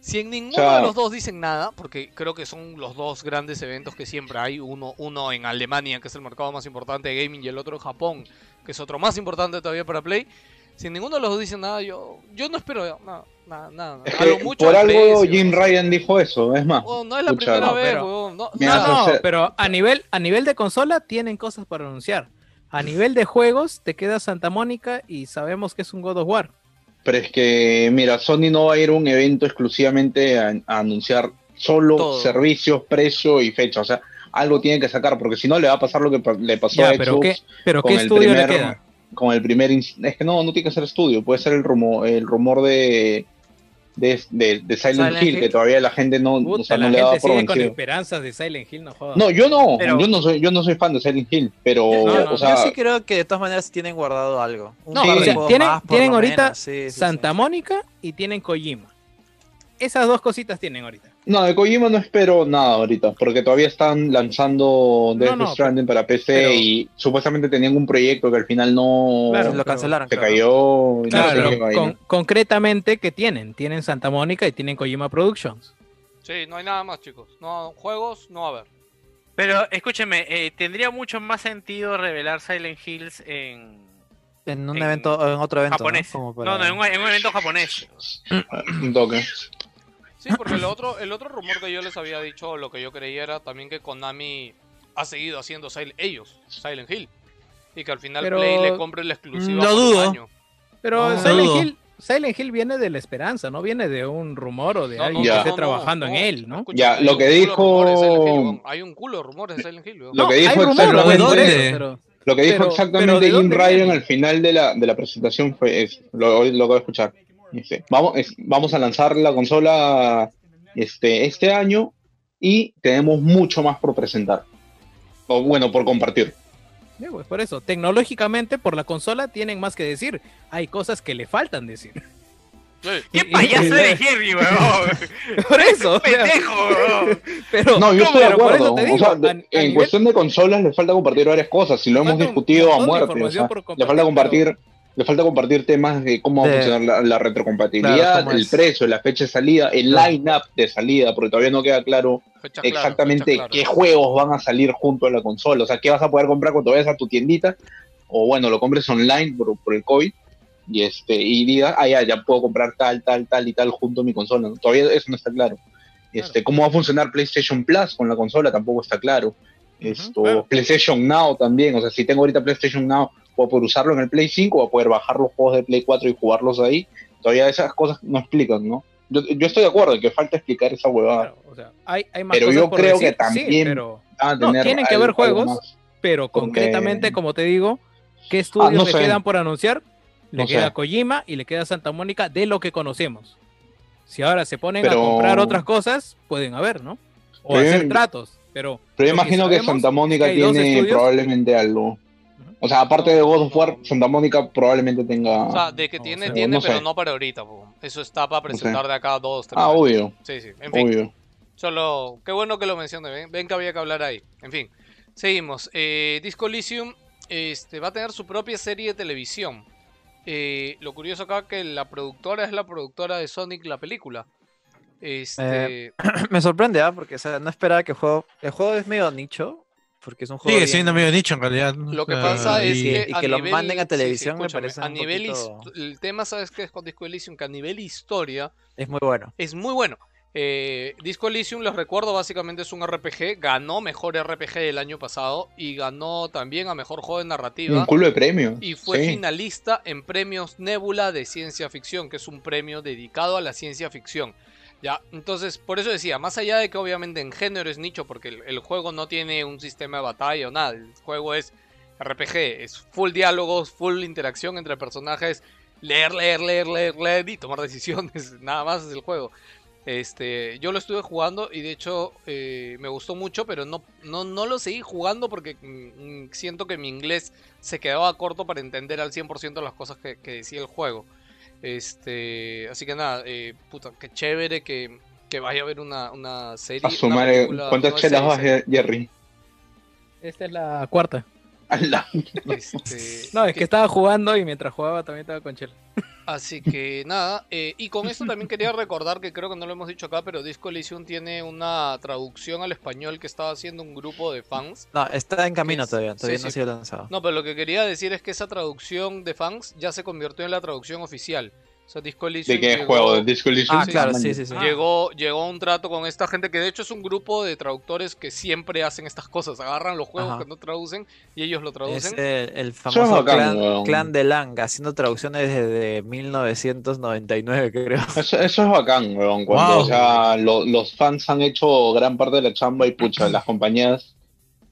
Si en ninguno de los dos dicen nada, porque creo que son los dos grandes eventos que siempre hay, uno, uno en Alemania, que es el mercado más importante de gaming, y el otro en Japón, que es otro más importante todavía para Play, si ninguno de los dos dice nada, yo, yo no espero nada, nada, nada. Es que mucho por algo precio. Jim Ryan dijo eso, es más. Oh, no es la Pucha, primera no, vez, pero-. No, no, No, pero a nivel, a nivel de consola tienen cosas para anunciar. A nivel de juegos te queda Santa Mónica y sabemos que es un God of War. Pero es que, mira, Sony no va a ir a un evento exclusivamente a, a anunciar solo Todo. servicios, precio y fecha. O sea, algo tiene que sacar, porque si no le va a pasar lo que le pasó Ya, a pero Xbox qué, pero con qué el estudio primer, le queda. con el primer... Es que no, no tiene que ser estudio, puede ser el rumor, el rumor de, de, de- de Silent, Silent Hill, Hill. que todavía la gente no, o Puta, sea, no la le da gente por sigue con vencido. esperanzas de Silent Hill, no jodas. No, yo no, Pero- yo no soy, yo no soy fan de Silent Hill, pero, No, no, o sea, Yo sí creo que de todas maneras tienen guardado algo. Un No, o sea, tienen, más, tienen ahorita menos, sí, sí, sí. Santa Mónica y tienen Kojima. Esas dos cositas tienen ahorita. No, de Kojima no espero nada ahorita, porque todavía están lanzando Death no, Stranding para PC pero- y supuestamente tenían un proyecto que al final no Claro, Lo cancelaron. se cayó. y no sé pero qué con- concretamente, ¿qué tienen? Tienen Santa Mónica y tienen Kojima Productions. Sí, no hay nada más, chicos. No, juegos no va a haber. Pero escúcheme, eh, tendría mucho más sentido revelar Silent Hills en En un En evento, en otro evento. japonés. ¿no? Como No, para- no, en un, en un evento japonés. Un toque. Sí, porque el otro, el otro rumor que yo les había dicho, lo que yo creía era también que Konami ha seguido haciendo Sil- ellos, Silent Hill. Y que al final Pero- Play le compre la exclusiva Lo dudo. año. Pero No, Silent, dudo. Hill, Silent Hill viene de la esperanza, no viene de un rumor o de No, alguien que esté no, trabajando en no. él, ¿no? Ya, hay lo un que culo de dijo- Silent Hill. Hay un culo de rumores de Silent Hill. Lo que dijo exactamente- por eso, ¿Dónde? pero- Lo que dijo Pero- exactamente pero ¿de Jim Ryan al final de la, de la presentación fue eso. Lo, lo acabo de escuchar. Dice, vamos, es- vamos a lanzar la consola este, este año y tenemos mucho más por presentar. O bueno, por compartir. Sí, pues, por eso, tecnológicamente, por la consola tienen más que decir. Hay cosas que le faltan decir. Sí. ¡Qué payaso de Henry, weón! Por eso, ¡Pendejo, weón! pero, No, yo estoy de acuerdo. te O digo, sea, a- de- a en nivel- cuestión de consolas le falta compartir varias cosas. Si lo hemos discutido a muerte. o sea, le falta compartir, le falta compartir temas de cómo va a funcionar la, la retrocompatibilidad, Claro, el es. precio, la fecha de salida, el Claro. line-up de salida, porque todavía no queda claro Fecha exactamente qué juegos van a salir junto a la consola. O sea, qué vas a poder comprar cuando vayas a tu tiendita, o bueno, lo compres online por, por el COVID, y este, y digas, ah, ya, ya puedo comprar tal, tal, tal y tal junto a mi consola. ¿no? Todavía eso no está claro. Este, ¿Cómo va a funcionar PlayStation Plus con la consola? Tampoco está claro. Esto, claro. PlayStation Now también, o sea, si tengo ahorita PlayStation Now, puedo poder usarlo en el Play 5, o poder bajar los juegos de Play 4 y jugarlos ahí. Todavía esas cosas no explican, ¿no? Yo, yo estoy de acuerdo en que falta explicar esa huevada. claro, o sea, hay, hay más Pero cosas yo por creo que sí, también pero, a No, tienen que haber juegos, pero Porque- concretamente, como te digo, ¿qué estudios Ah, no le sé. quedan por anunciar? Le No queda sé. Kojima y le queda Santa Mónica de lo que conocemos. Si ahora se ponen Pero- a comprar otras cosas, pueden haber, ¿no? O Pero yo- hacer tratos, pero... Pero yo imagino que, Santa Mónica tiene probablemente algo. O sea, aparte de God of War, Santa Mónica probablemente tenga. O sea, de que No, tiene, tiene, no sé. pero no para ahorita. po. Eso está para presentar de acá a dos, tres ah, años. obvio, Sí, sí. En fin, obvio. solo... Qué bueno que lo mencione. Ven, ven que había que hablar ahí. En fin, seguimos. Eh, Disco Elysium este, va a tener su propia serie de televisión. Eh, lo curioso acá que la productora es la productora de Sonic, la película. Este... Me sorprende, ¿ah? Porque o sea, no esperaba que el juego. El juego es medio nicho. Porque es un juego Sigue bien- siendo medio nicho en realidad. Lo que pasa es y- que, y a que lo nivel- manden a sí, sí, televisión me parece a un nivel poquito- el tema sabes que es con Disco Elysium que a nivel historia es muy bueno. es muy bueno. Eh, Disco Elysium, les recuerdo, básicamente es un RPG, ganó mejor RPG el año pasado y ganó también a mejor juego de narrativa. Un culo de premios. Y fue sí. finalista en premios Nebula de ciencia ficción, que es un premio dedicado a la ciencia ficción. Ya, entonces, por eso decía, más allá de que obviamente en género es nicho, porque el, juego no tiene un sistema de batalla o nada, el juego es RPG, es full diálogos, full interacción entre personajes, leer, leer, leer, leer, leer y tomar decisiones, nada más es el juego. Este, yo lo estuve jugando y de hecho eh, me gustó mucho, pero no, no, no lo seguí jugando porque mm, mm, siento que mi inglés se quedaba corto para entender al 100% las cosas que decía el juego. Este, así que nada, eh, puta, qué chévere que, que vaya a haber una, una serie. A una sumar, película, ¿cuántas chelas vas. Jerry? Esta es la cuarta. Este, No, es que estaba jugando y mientras jugaba también estaba con Chela. Así que nada, eh, y con esto también quería recordar que creo que no lo hemos dicho acá, pero Disco Elysium tiene una traducción al español que estaba haciendo un grupo de fans. No, está en camino Es- todavía, todavía sí, no ha sido lanzado. No, pero lo que quería decir es que esa traducción de fans ya se convirtió en la traducción oficial. Sea, Disco Elysium ¿De qué llegó- juego? ¿De Disco Elysium? Ah, claro, sí, sí, sí. Llegó, llegó a un trato con esta gente que de hecho es un grupo de traductores que siempre hacen estas cosas. Agarran los juegos Ajá. que no traducen y ellos lo Es traducen. el, el es famoso bacán, clan, weón. clan de Lang, haciendo traducciones desde 1999, creo. Eso, eso es bacán, weón. Cuando Wow. o sea, lo- los fans han hecho gran parte de la chamba y pucha, las compañías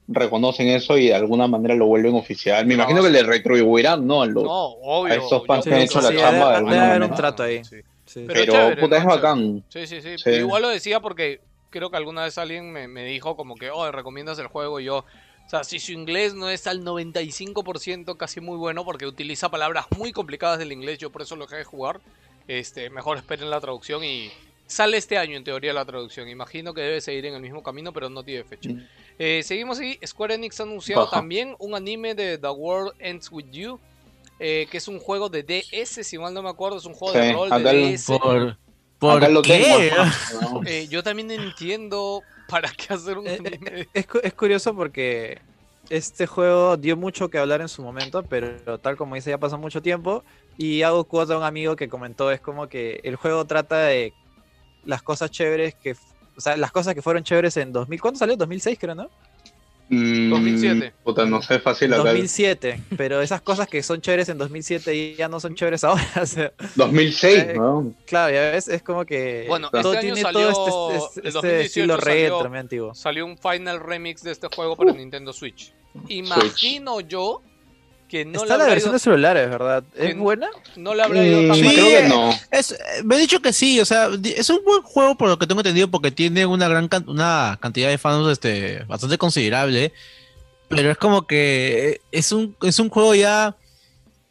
reconocen eso y de alguna manera lo vuelven oficial. Me No, imagino que le retribuirán, ¿no? A los- No, obvio. a estos fans que han hecho la sí, chamba de alguna manera. un trato ahí. Sí. Pero Pero, chévere, puta, es bacán. Sí, sí, sí. Igual lo decía porque creo que alguna vez alguien me, me dijo como que, oh, recomiendas el juego y yo... O sea, si su inglés no es al 95% casi muy bueno porque utiliza palabras muy complicadas del inglés, yo por eso lo dejé de jugar, este, mejor esperen la traducción y sale este año en teoría la traducción. Imagino que debe seguir en el mismo camino, pero no tiene fecha. Eh, seguimos y Square Enix ha anunciado también un anime de The World Ends With You, eh, que es un juego de DS, si mal no me acuerdo, es un juego de rol de DS. ¿Por, por lo qué? Eh, yo también entiendo para qué hacer un Eh, anime. Es, cu- es curioso porque este juego dio mucho que hablar en su momento, pero tal como dice, ya pasó mucho tiempo. Y hago cuota a un amigo que comentó, es como que el juego trata de las cosas chéveres que... O sea, las cosas que fueron chéveres en 2000... ¿Cuándo salió? 2006 creo, ¿no? Mm, 2007. Puta, no sé, fácil acá. 2007. Pero esas cosas que son chéveres en 2007 ya no son chéveres ahora. o sea, 2006, Eh, ¿no? claro, ya ves, es como que Bueno, todo este año tiene salió- todo este, este- este 2018 estilo salió- retro, muy antiguo. Salió un final remix de este juego para Nintendo Switch. Imagino yo que no Está la versión ido, de celulares, ¿verdad? ¿Es buena? no le habrá ido tan Sí, mal. creo que no. Es, me he dicho que sí, o sea, es un buen juego por lo que tengo entendido porque tiene una gran can- una cantidad de fans este, bastante considerable, pero es como que eh, es un, es un juego ya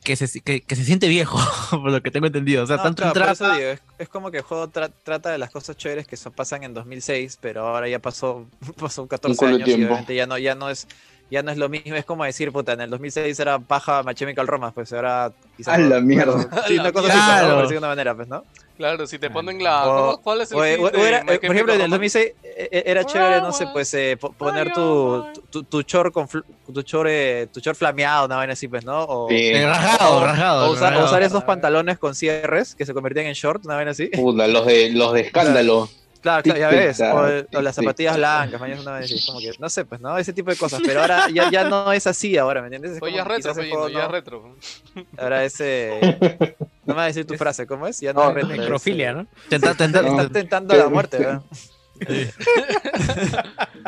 que se, que, que se siente viejo, por lo que tengo entendido. O sea, No, tanto claro, por trata- eso digo, es, es como que el juego tra- trata de las cosas chéveres que so- pasan en 2006, pero ahora ya pasó, pasó 14 culo de años y obviamente ya no, ya no es ya no es lo mismo, es como decir, puta, en el 2006 era paja My Chemical Romance, pues ahora quizás... A la mierda. Sí, una cosa así, Claro. decirlo de una manera, pues, ¿no? Claro, si te ponen la. O- ¿cómo- ¿Cuál es el O, hit o- de o era- My eh, por ejemplo, en el Chemical 2006 eh, eh, era chévere, no sé, pues eh, po- poner tu, tu, tu chor con fl- tu chor, eh, tu chor flameado, una vaina así, pues, ¿no? O, Sí. Eh, rajado, rajado. o usar, rajado. usar esos pantalones con cierres que se convertían en short, una vaina así. Puta, los de, los de escándalo. Claro, claro, ya ves. O, las zapatillas blancas, mañana una vez como que, no sé, pues, ¿no? Ese tipo de cosas. Pero ahora ya, ya no es así ahora, ¿me entiendes? Es Oye, ya retro, ya no- retro. Ahora es. eh, No me va a decir tu frase, ¿cómo es? Ya no, No, es retro, Necrofilia, ¿no? Tenta- tenta- No. Está tentando la muerte, ¿verdad?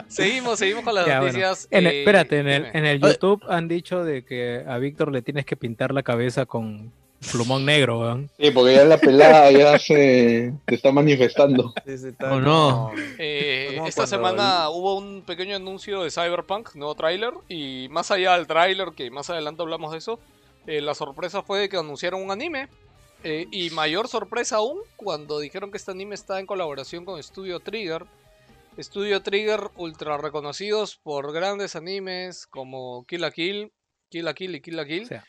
Seguimos, seguimos con las Ya, bueno. noticias. En el- eh, espérate, en el, en el YouTube han dicho de que a Víctor le tienes que pintar la cabeza con plumón negro, weón. Sí, porque ya la pelada ya se, se está manifestando. Sí, sí, está Oh, no. Eh, esta semana hubo un pequeño anuncio de Cyberpunk, nuevo tráiler, y más allá del tráiler, que más adelante hablamos de eso, eh, la sorpresa fue de que anunciaron un anime. eh, y mayor sorpresa aún cuando dijeron que este anime está en colaboración con Studio Trigger. Studio Trigger, ultra reconocidos por grandes animes como Kill la Kill, Kill la Kill y Kill la Kill. O sea,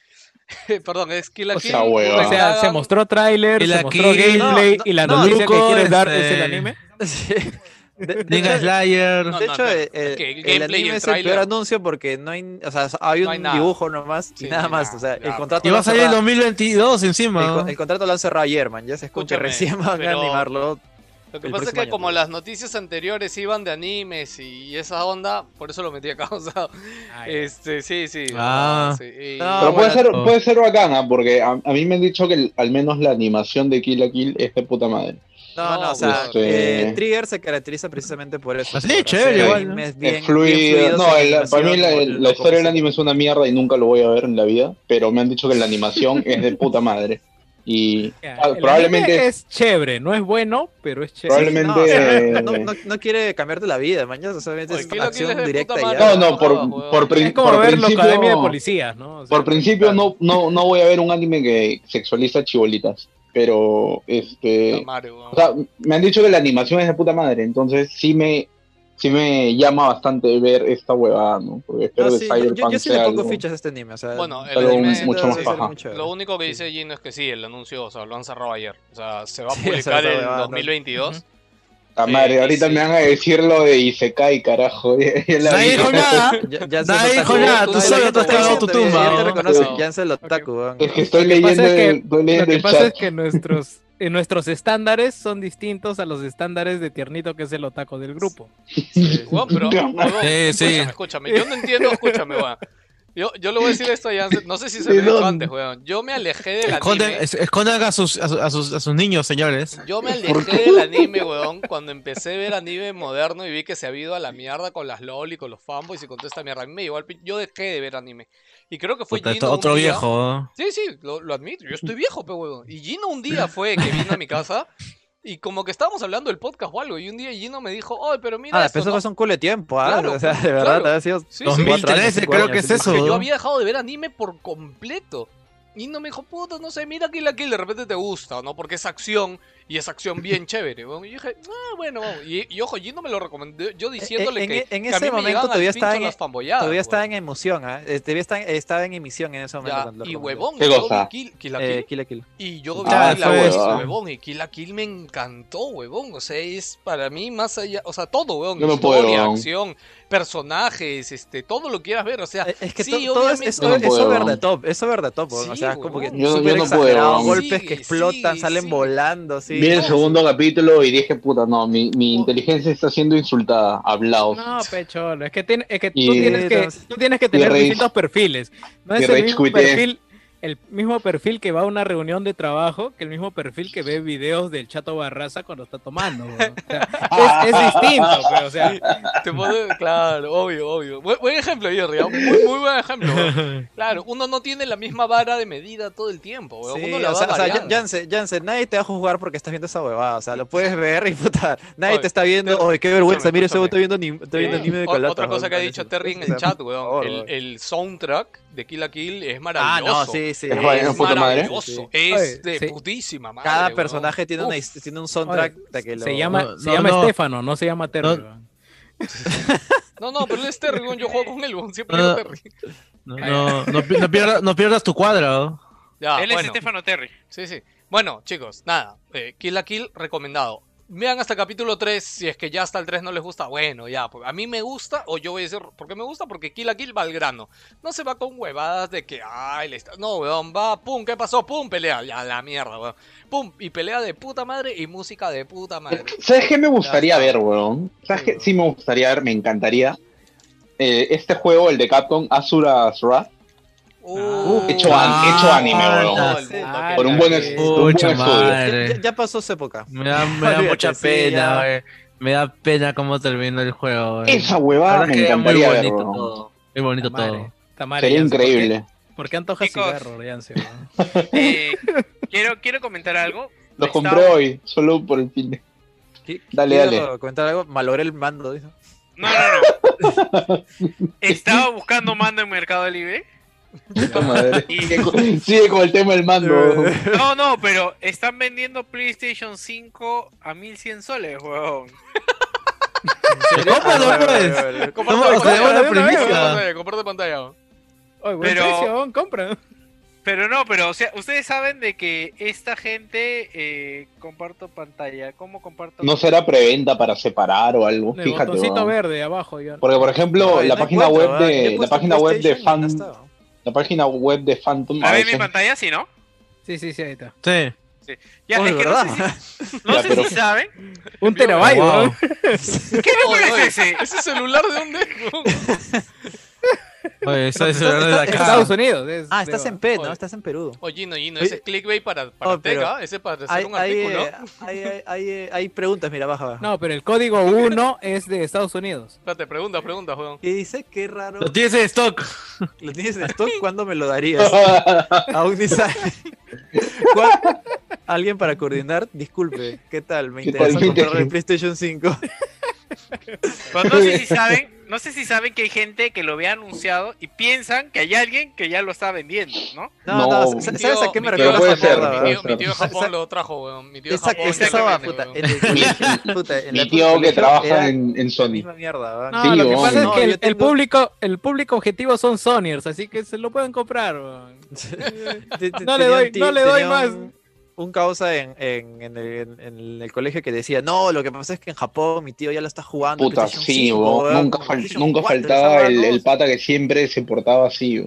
Perdón, es Kill la O Kill. sea, O sea, se mostró tráiler, Y se la mostró Kill- gameplay no, y la no, noticia que quieres dar este- es el anime. Sí. De, de hecho, Slayer. No, de no, hecho, eh, eh, el el, gameplay y anime el es el peor anuncio porque no hay, o sea, hay un No hay nada. dibujo nomás Sí, y nada más. O sea, ya. el contrato Y va a salir en cerrado- 2022 el, encima. el contrato lo han cerrado ayer, man. Ya se escucha Escúchame, recién van a animarlo. Lo que el pasa es que año, como pues. las noticias anteriores iban de animes y esa onda, por eso lo metí acá. O sea, este, sí, sí. Ah. sí, y- No, Pero puede bueno, ser, puede ser bacana, porque a, a mí me han dicho que el- al menos la animación de Kill la Kill es de puta madre. No, No, o sea, este- eh, Trigger se caracteriza precisamente por eso. Así, por hacer chévere, igual, ¿no? bien- es fluido. No, el- para mí la, la historia del anime es una mierda y nunca lo voy a ver en la vida, pero me han dicho que la animación es de puta madre. Y Ya, ah, el probablemente anime es chévere, no es bueno, pero es chévere. Probablemente- No, o sea, no, no- no quiere cambiarte la vida, mañana solamente Oye, es acción directa ya. No, no, por, por, prin- Es como por ver la principio, Academia de Policías, ¿no? O sea, por principio no, no, no voy a ver un anime que sexualiza chibolitas, pero este, weón. o sea, me han dicho que la animación es de puta madre, entonces sí me, sí me llama bastante ver esta huevada, ¿no? Porque espero No, que sí, yo, Cyberpunk yo- yo sí le pongo algo- fichas a este anime. O sea, Bueno, el algo anime- mucho más paja. Lo único que dice Gino es que sí, el anuncio, o sea, lo han cerrado ayer. O sea, se va a Sí, o sea, publicar en huevada, ¿no? 2022. La madre, Eh, ahorita sí. me van a decir lo de Isekai, carajo. Nadie dijo nada. Nadie se dijo nada, tú solo lo te has diciendo, tu tumba, Ya te ¿no? reconoce, No. ya es el otaku. Es que estoy que leyendo, que- el, estoy Lo que pasa chat. es que nuestros, eh, nuestros estándares son distintos a los estándares de Tiernito, que es el otaco del grupo. Weón, pero, huevón, Sí, sí. escúchame, escúchame. Yo no entiendo, escúchame, weón. Yo, yo le voy a decir esto a Jansen, no sé si se ¿De lo he dicho dónde? antes, weón. Yo me alejé del Esconden, anime. es- escondan a sus, a, sus, a sus- a sus niños, señores. Yo me alejé del anime, weón, cuando empecé a ver anime moderno y vi que se ha ido a la mierda con las LOL y con los fanboys y con toda esta mierda. A mí me llevó al pin- Yo dejé de ver anime. Y creo que fue Puta, Gino otro un día- viejo. Sí, sí, lo, lo admito. Yo estoy viejo, pe huevón. Y Gino un día fue que vino a mi casa y como que estábamos hablando del podcast o algo. Y un día Gino me dijo, oye, pero mira. Ah, esto, pero eso ¿no?". fue un culo de tiempo, ¿ah? Claro, o sea, de verdad, claro. ha sido Sí, sí. 2013 cinco creo que es eso. Que yo había dejado de ver anime por completo. Y no me dijo, puta, no sé, mira Kill la Kill, de repente te gusta, ¿no? Porque es acción y es acción bien chévere. weón. Y yo dije, ah, bueno, vamos". y, y ojo, Gino me lo recomendó, yo diciéndole en- que, en que a ese mí me momento al todavía estaba en- Todavía estaba en emoción, ¿ah? Eh, Todavía está- estaba en emisión en ese momento. Ya, y huevón, ¿Qué cosa? Kill, Kill Eh, Kill, Kill y yo vi Ah, la eso. huevón, y Kill la Kill me encantó, huevón. O sea, es para mí más allá, o sea, todo, huevón. Yo no Historia, puedo, huevón. acción, personajes, este, todo lo quieras ver, o sea, Eh, Es que sí, to- todo es, no over the top, es over the top, o sea, es como que. Yo no- súper yo no exagerado, puedo. golpes Sí, que explotan, sí, salen sí. volando, sí. Vi el segundo capítulo y dije, puta, no, mi, mi inteligencia está siendo insultada. Hablaos. No, pecholo, es que, tiene- es que tú, Y- tienes que tú tienes que tener distintos perfiles. No es el mismo perfil, el mismo perfil que va a una reunión de trabajo que el mismo perfil que ve videos del Chato Barraza cuando está tomando. O sea, es, es distinto, pero o sea, Te puedo- claro, obvio, obvio. Buen, buen ejemplo, Jerry. ¿ah? Muy, muy buen ejemplo. Claro, uno no tiene la misma vara de medida todo el tiempo. weón. Sí, uno la o sea, o sea. Jansen, Jansen, nadie te va a juzgar porque estás viendo esa huevada. O sea, lo puedes ver y puta. Nadie Oye, te está viendo. Oye, qué vergüenza. Mira, ese está viendo, anim- está viendo anime de colata. Otra cosa que ha dicho Terry en el chat, weón. El, weón. el soundtrack de Kill la Kill es Ah, maravilloso. no, sí, sí. Es madre. maravilloso. Es de sí. putísima madre. Cada weón. personaje tiene, una, tiene un soundtrack Oye, de que lo... se llama, No, se no, llama no. Estefano, no se llama Terry. No. No, no, pero él es Terry, weón. Yo juego con él, weón. Siempre No, digo. Terry. No, no, no, pi- no pierdas, no pierdas tu cuadro. Ya, Él es bueno. Stefano Terry. Sí, sí. Bueno, chicos, nada. Eh, Kill la Kill, recomendado. Vean hasta el capítulo 3, si es que ya hasta el 3 no les gusta, bueno, ya. pues, A mí me gusta, o yo voy a decir, ¿por qué me gusta? Porque Kill la Kill va al grano. No se va con huevadas de que, ay, le está... No, weón, va, pum, ¿qué pasó? Pum, pelea. Ya, la mierda, weón. Pum, y pelea de puta madre y música de puta madre. ¿Sabes qué me gustaría ver, weón? ¿Sabes Sí, qué? Sí me gustaría ver, me encantaría. Eh, este juego, el de Capcom, Asura's Wrath, Uh, hecho an- hecho anime, weón. Ah, por un buen, es- por un buen estudio. Ya, ya- pasó su época. Me da, me da mucha pena, güey. Me da pena cómo terminó el juego, güey. Esa huevada me muy encantaría ver, bonito weón. todo. Muy bonito Tamare, todo. tamare, Sería ¿por qué- increíble. ¿Por qué antojas Chicos. cigarro, weón? Eh, quiero, quiero comentar algo. Lo Estaba- compré hoy, solo por el fin de... ¿Qui- Dale, dale. comentar algo? Malogré el mando, dice. No, no, no. Estaba buscando mando en Mercado Libre. Puta madre. Y- Sigue con- Sigue con el tema del mando. No, no, pero están vendiendo PlayStation 5 a 1100 soles, weón. Cómpralo, pues. Comparte pantalla, comparte pantalla. Oye, buen Pero- precio, weón, compra. Pero no, pero o sea, ustedes saben de que esta gente eh, comparto pantalla. ¿Cómo comparto? No será preventa para separar o algo. El Fíjate. botoncito verde abajo. Ya. Porque por ejemplo, la no página web de la página web de fan. La página web de Phantom a ¿La ven en mi pantalla? Sí, ¿no? Sí, sí, sí, ahí está. Sí. Ya, Oh, es que verdad. no sé si, no Ya, sé pero- si saben. Un terabyte, Wow. ¿Qué número Oye, es ese? ¿Ese celular de dónde? Oye, eso es de. Estados Unidos. es Ah, estás en P, ¿no? Oye. Estás en Perú. Oye, Gino, Gino, ese es clickbait para, para Oh, pero Teca, ese para hacer Hay, un hay, artículo. eh, hay, hay, hay, eh, hay preguntas, mira, baja, baja. No, pero el código 1 es de Estados Unidos. Espérate, pregunta, pregunta, weón. Y dice, qué raro. Lo tienes en stock. ¿Lo tienes en stock? ¿Cuándo me lo darías? Aún ni sale. ¿Cuál- Alguien para coordinar, disculpe, ¿qué tal? Me ¿Qué interesa tal? comprar el PlayStation 5. Pues no sé si saben, no sé si saben que hay gente que lo ve anunciado y piensan que hay alguien que ya lo está vendiendo, ¿no? No, No, no, mi ¿sabes tío- a qué me mi esa mierda, Mi tío, mi tío de Japón lo trajo, weón. Mi tío Japón es esa va, exactamente, puta. weón. En el colegio, puta, en la Mi tío que trabaja en, Sony. mierda. No, Sí, lo que pasa es que el, público, el público objetivo son Sonyers, así que se lo pueden comprar. weón. No le doy- no le doy más. Un, causa en, en, en el, en el colegio que decía, no, lo que pasa es que en Japón mi tío ya lo está jugando. Puta, sí, 5, weón. weón, nunca, fal- nunca 4, esa faltaba el, el pata que siempre se portaba así,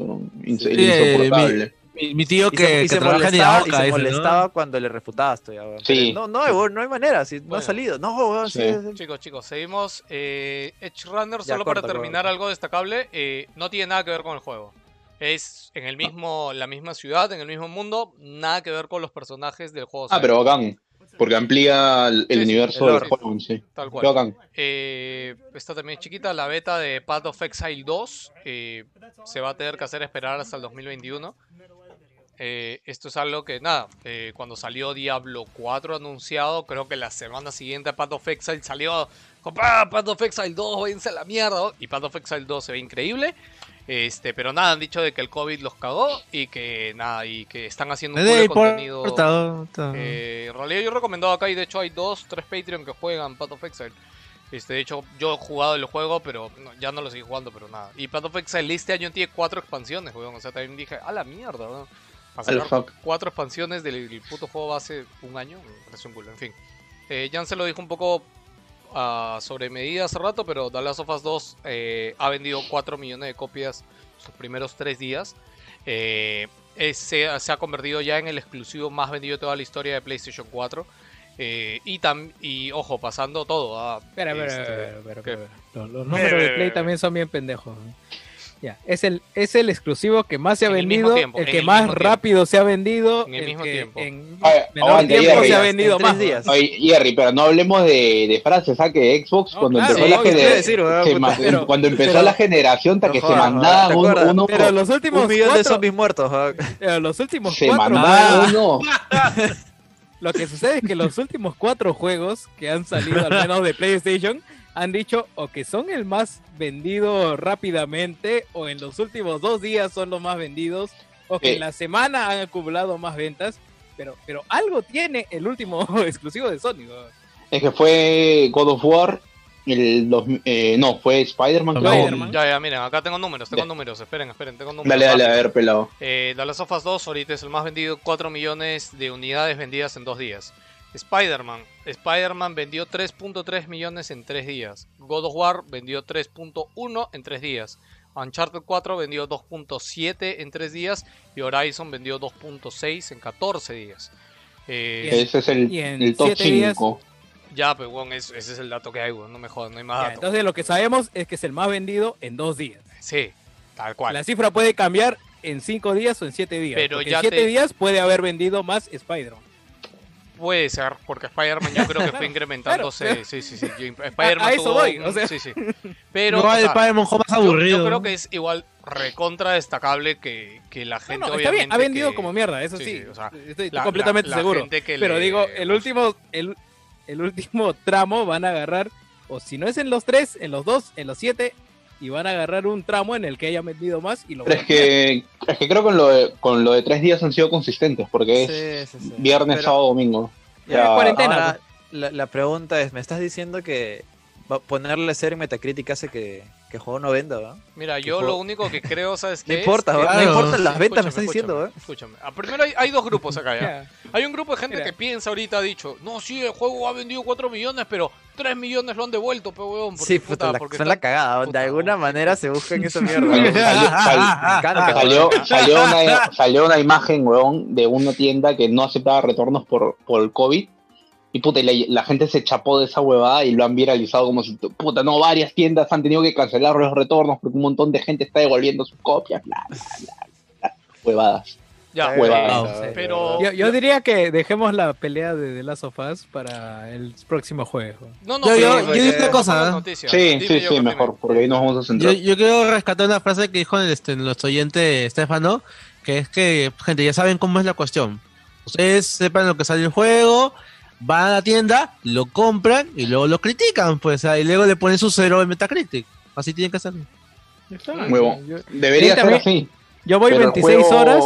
Sí, insoportable. Mi, mi tío Y que, se, y que se trabaja en molestaba, y se molestaba cuando le refutabas. Sí. No, no, no hay manera, si no ha salido. No, sí. Chicos, chicos, seguimos. Eh, Edge Runner, Ya, solo corta, para terminar corta. algo destacable, eh, no tiene nada que ver con el juego. Es en el mismo, la misma ciudad, en el mismo mundo, nada que ver con los personajes del juego. Ah, pero bacán. Porque amplía el, Sí, universo el del juego sí. Tal cual. Eh, esta también es chiquita, la beta de Path of Exile 2 eh, se va a tener que hacer esperar hasta el 2021. Eh, esto es algo que, nada, eh, cuando salió Diablo 4 anunciado, creo que la semana siguiente Path of Exile salió, ¡Compa, Path of Exile 2, váyanse a la mierda! Y Path of Exile 2 se ve increíble. Este, pero nada, han dicho de que el COVID los cagó y que nada, y que están haciendo un No de contenido. Eh, en realidad yo he recomendado acá y de hecho hay dos, tres Patreon que juegan Path of Exile. Este, de hecho yo he jugado el juego, pero no- ya no lo seguí jugando, pero nada. Y Path of Exile este año tiene cuatro expansiones, weón. O sea, también dije, a la mierda, fuck. cuatro expansiones del, del puto juego hace un año, me parece un culo, en fin. Eh, Jan se lo dijo un poco sobre medida hace rato, pero The Last of Us 2 eh, ha vendido 4 millones de copias sus primeros tres días. Eh, es- se, se ha convertido ya en el exclusivo más vendido de toda la historia de PlayStation 4. Eh, y, tam, y ojo, pasando todo. a Espera, espera, este, espera, los números de Play también son bien pendejos. Ya, es el, es el exclusivo que más se ha En el vendido, tiempo, el que el más tiempo. rápido se ha vendido, En el mismo que tiempo. en Ay, menor aguanta, tiempo Jerry. se ha En vendido más. días. Oye, Jerry, pero no hablemos de, de frases, ¿sabes? Que Xbox, No, cuando claro, empezó, sí, la gener- a decir, se pero- cuando empezó pero- la generación, hasta No que se jodas, mandaba uno, Pero los últimos Un millón de zombies muertos. eh, los últimos se cuatro, mandaba uno. lo que sucede es que los últimos cuatro juegos que han salido al menos de PlayStation han dicho o que son el más vendido rápidamente o en los últimos dos días son los más vendidos o que Eh. en la semana han acumulado más ventas. Pero, pero algo tiene el último exclusivo de Sony. ¿no? Es que fue God of War, el dos- eh, no, fue Spider-Man. Spider-Man. Ya, ya, miren, acá tengo números, tengo Ya. números, esperen, esperen, tengo números. Dale, dale, a ver, pelado. Eh, The Last of Us 2 ahorita es el más vendido, 4 millones de unidades vendidas en dos días. Spider-Man, Spider-Man vendió 3.3 millones en 3 días. God of War vendió 3.1 en 3 días. Uncharted 4 vendió 2.7 en 3 días y Horizon vendió 2.6 en 14 días. Eh. Ese es el, top siete días- 5. ya, pero bueno, ese es el dato que hay, weón, no me jodas, no hay más Ya, datos. entonces lo que sabemos es que es el más vendido en dos días. Sí, tal cual. La cifra puede cambiar en cinco días o en siete días. Pero ya en siete te- días puede haber vendido más Spider-Man. Puede ser, porque Spider-Man yo creo que fue incrementándose. claro. Sí, sí, sí. yo- Spider-Man A- a eso tuvo voy, o sea. Sí, sí. Pero. no o sea, Spider-Man más aburrido. Yo, creo que es igual recontra destacable que, que la No, gente. no, está bien, ha obviamente, vendido que- como mierda, eso sí, sí. sí, o sea, estoy la- completamente la- la seguro. gente que Pero le- digo, el último, el, el último tramo van a agarrar, o si no es en los tres, en los dos, en los siete, y van a agarrar un tramo en el que hayan vendido más y lo Pero es que, es que creo que con lo, de, con lo de tres días han sido consistentes, porque es Sí, sí, sí. viernes, Pero- sábado, domingo. Ya, Ya, cuarentena, Ahora, la, la pregunta es, ¿me estás diciendo que va- ponerle cero en Metacritic hace que, Que juego no venda, ¿verdad? Mira, yo juego- lo único que creo, ¿sabes qué? No es importa, que- ¿verdad? no importan las ventas, me estás diciendo, ¿verdad? Escúchame. Ah, primero hay, hay dos grupos acá ya. Hay un grupo de gente Mira. que piensa ahorita, ha dicho, no, sí, el juego ha vendido 4 millones, pero 3 millones lo han devuelto, pe huevón. porque, Sí, puta, la- porque son la cagada. puta, de alguna weón. manera se buscan esa mierda. Weón. weón. salió una, salió una imagen, weón, de una tienda que no aceptaba retornos por, por el COVID. Y puta, y la, la gente se chapó de esa huevada y lo han viralizado como si, puta, no, varias tiendas han tenido que cancelar los retornos porque un montón de gente está devolviendo sus copias, bla, bla, bla, bla. Huevadas. Ya, Huevadas. pero... Yo, yo diría que dejemos la pelea de The Last of Us para el próximo juego. No, no, Yo- pero- yo- yo digo una cosa, ¿eh? Sí, Dime, sí, sí, mejor, porque ahí nos vamos a centrar. yo quiero rescatar una frase que dijo este, nuestro oyente Estefano, que es que, gente, ya saben cómo es la cuestión. Ustedes sepan lo que sale el juego, van a la tienda, lo compran y luego lo critican, pues, y luego le ponen su cero en Metacritic. Así tienen que hacerlo. Huevón. Yo, Debería ser así. yo voy pero el 26 juego- horas,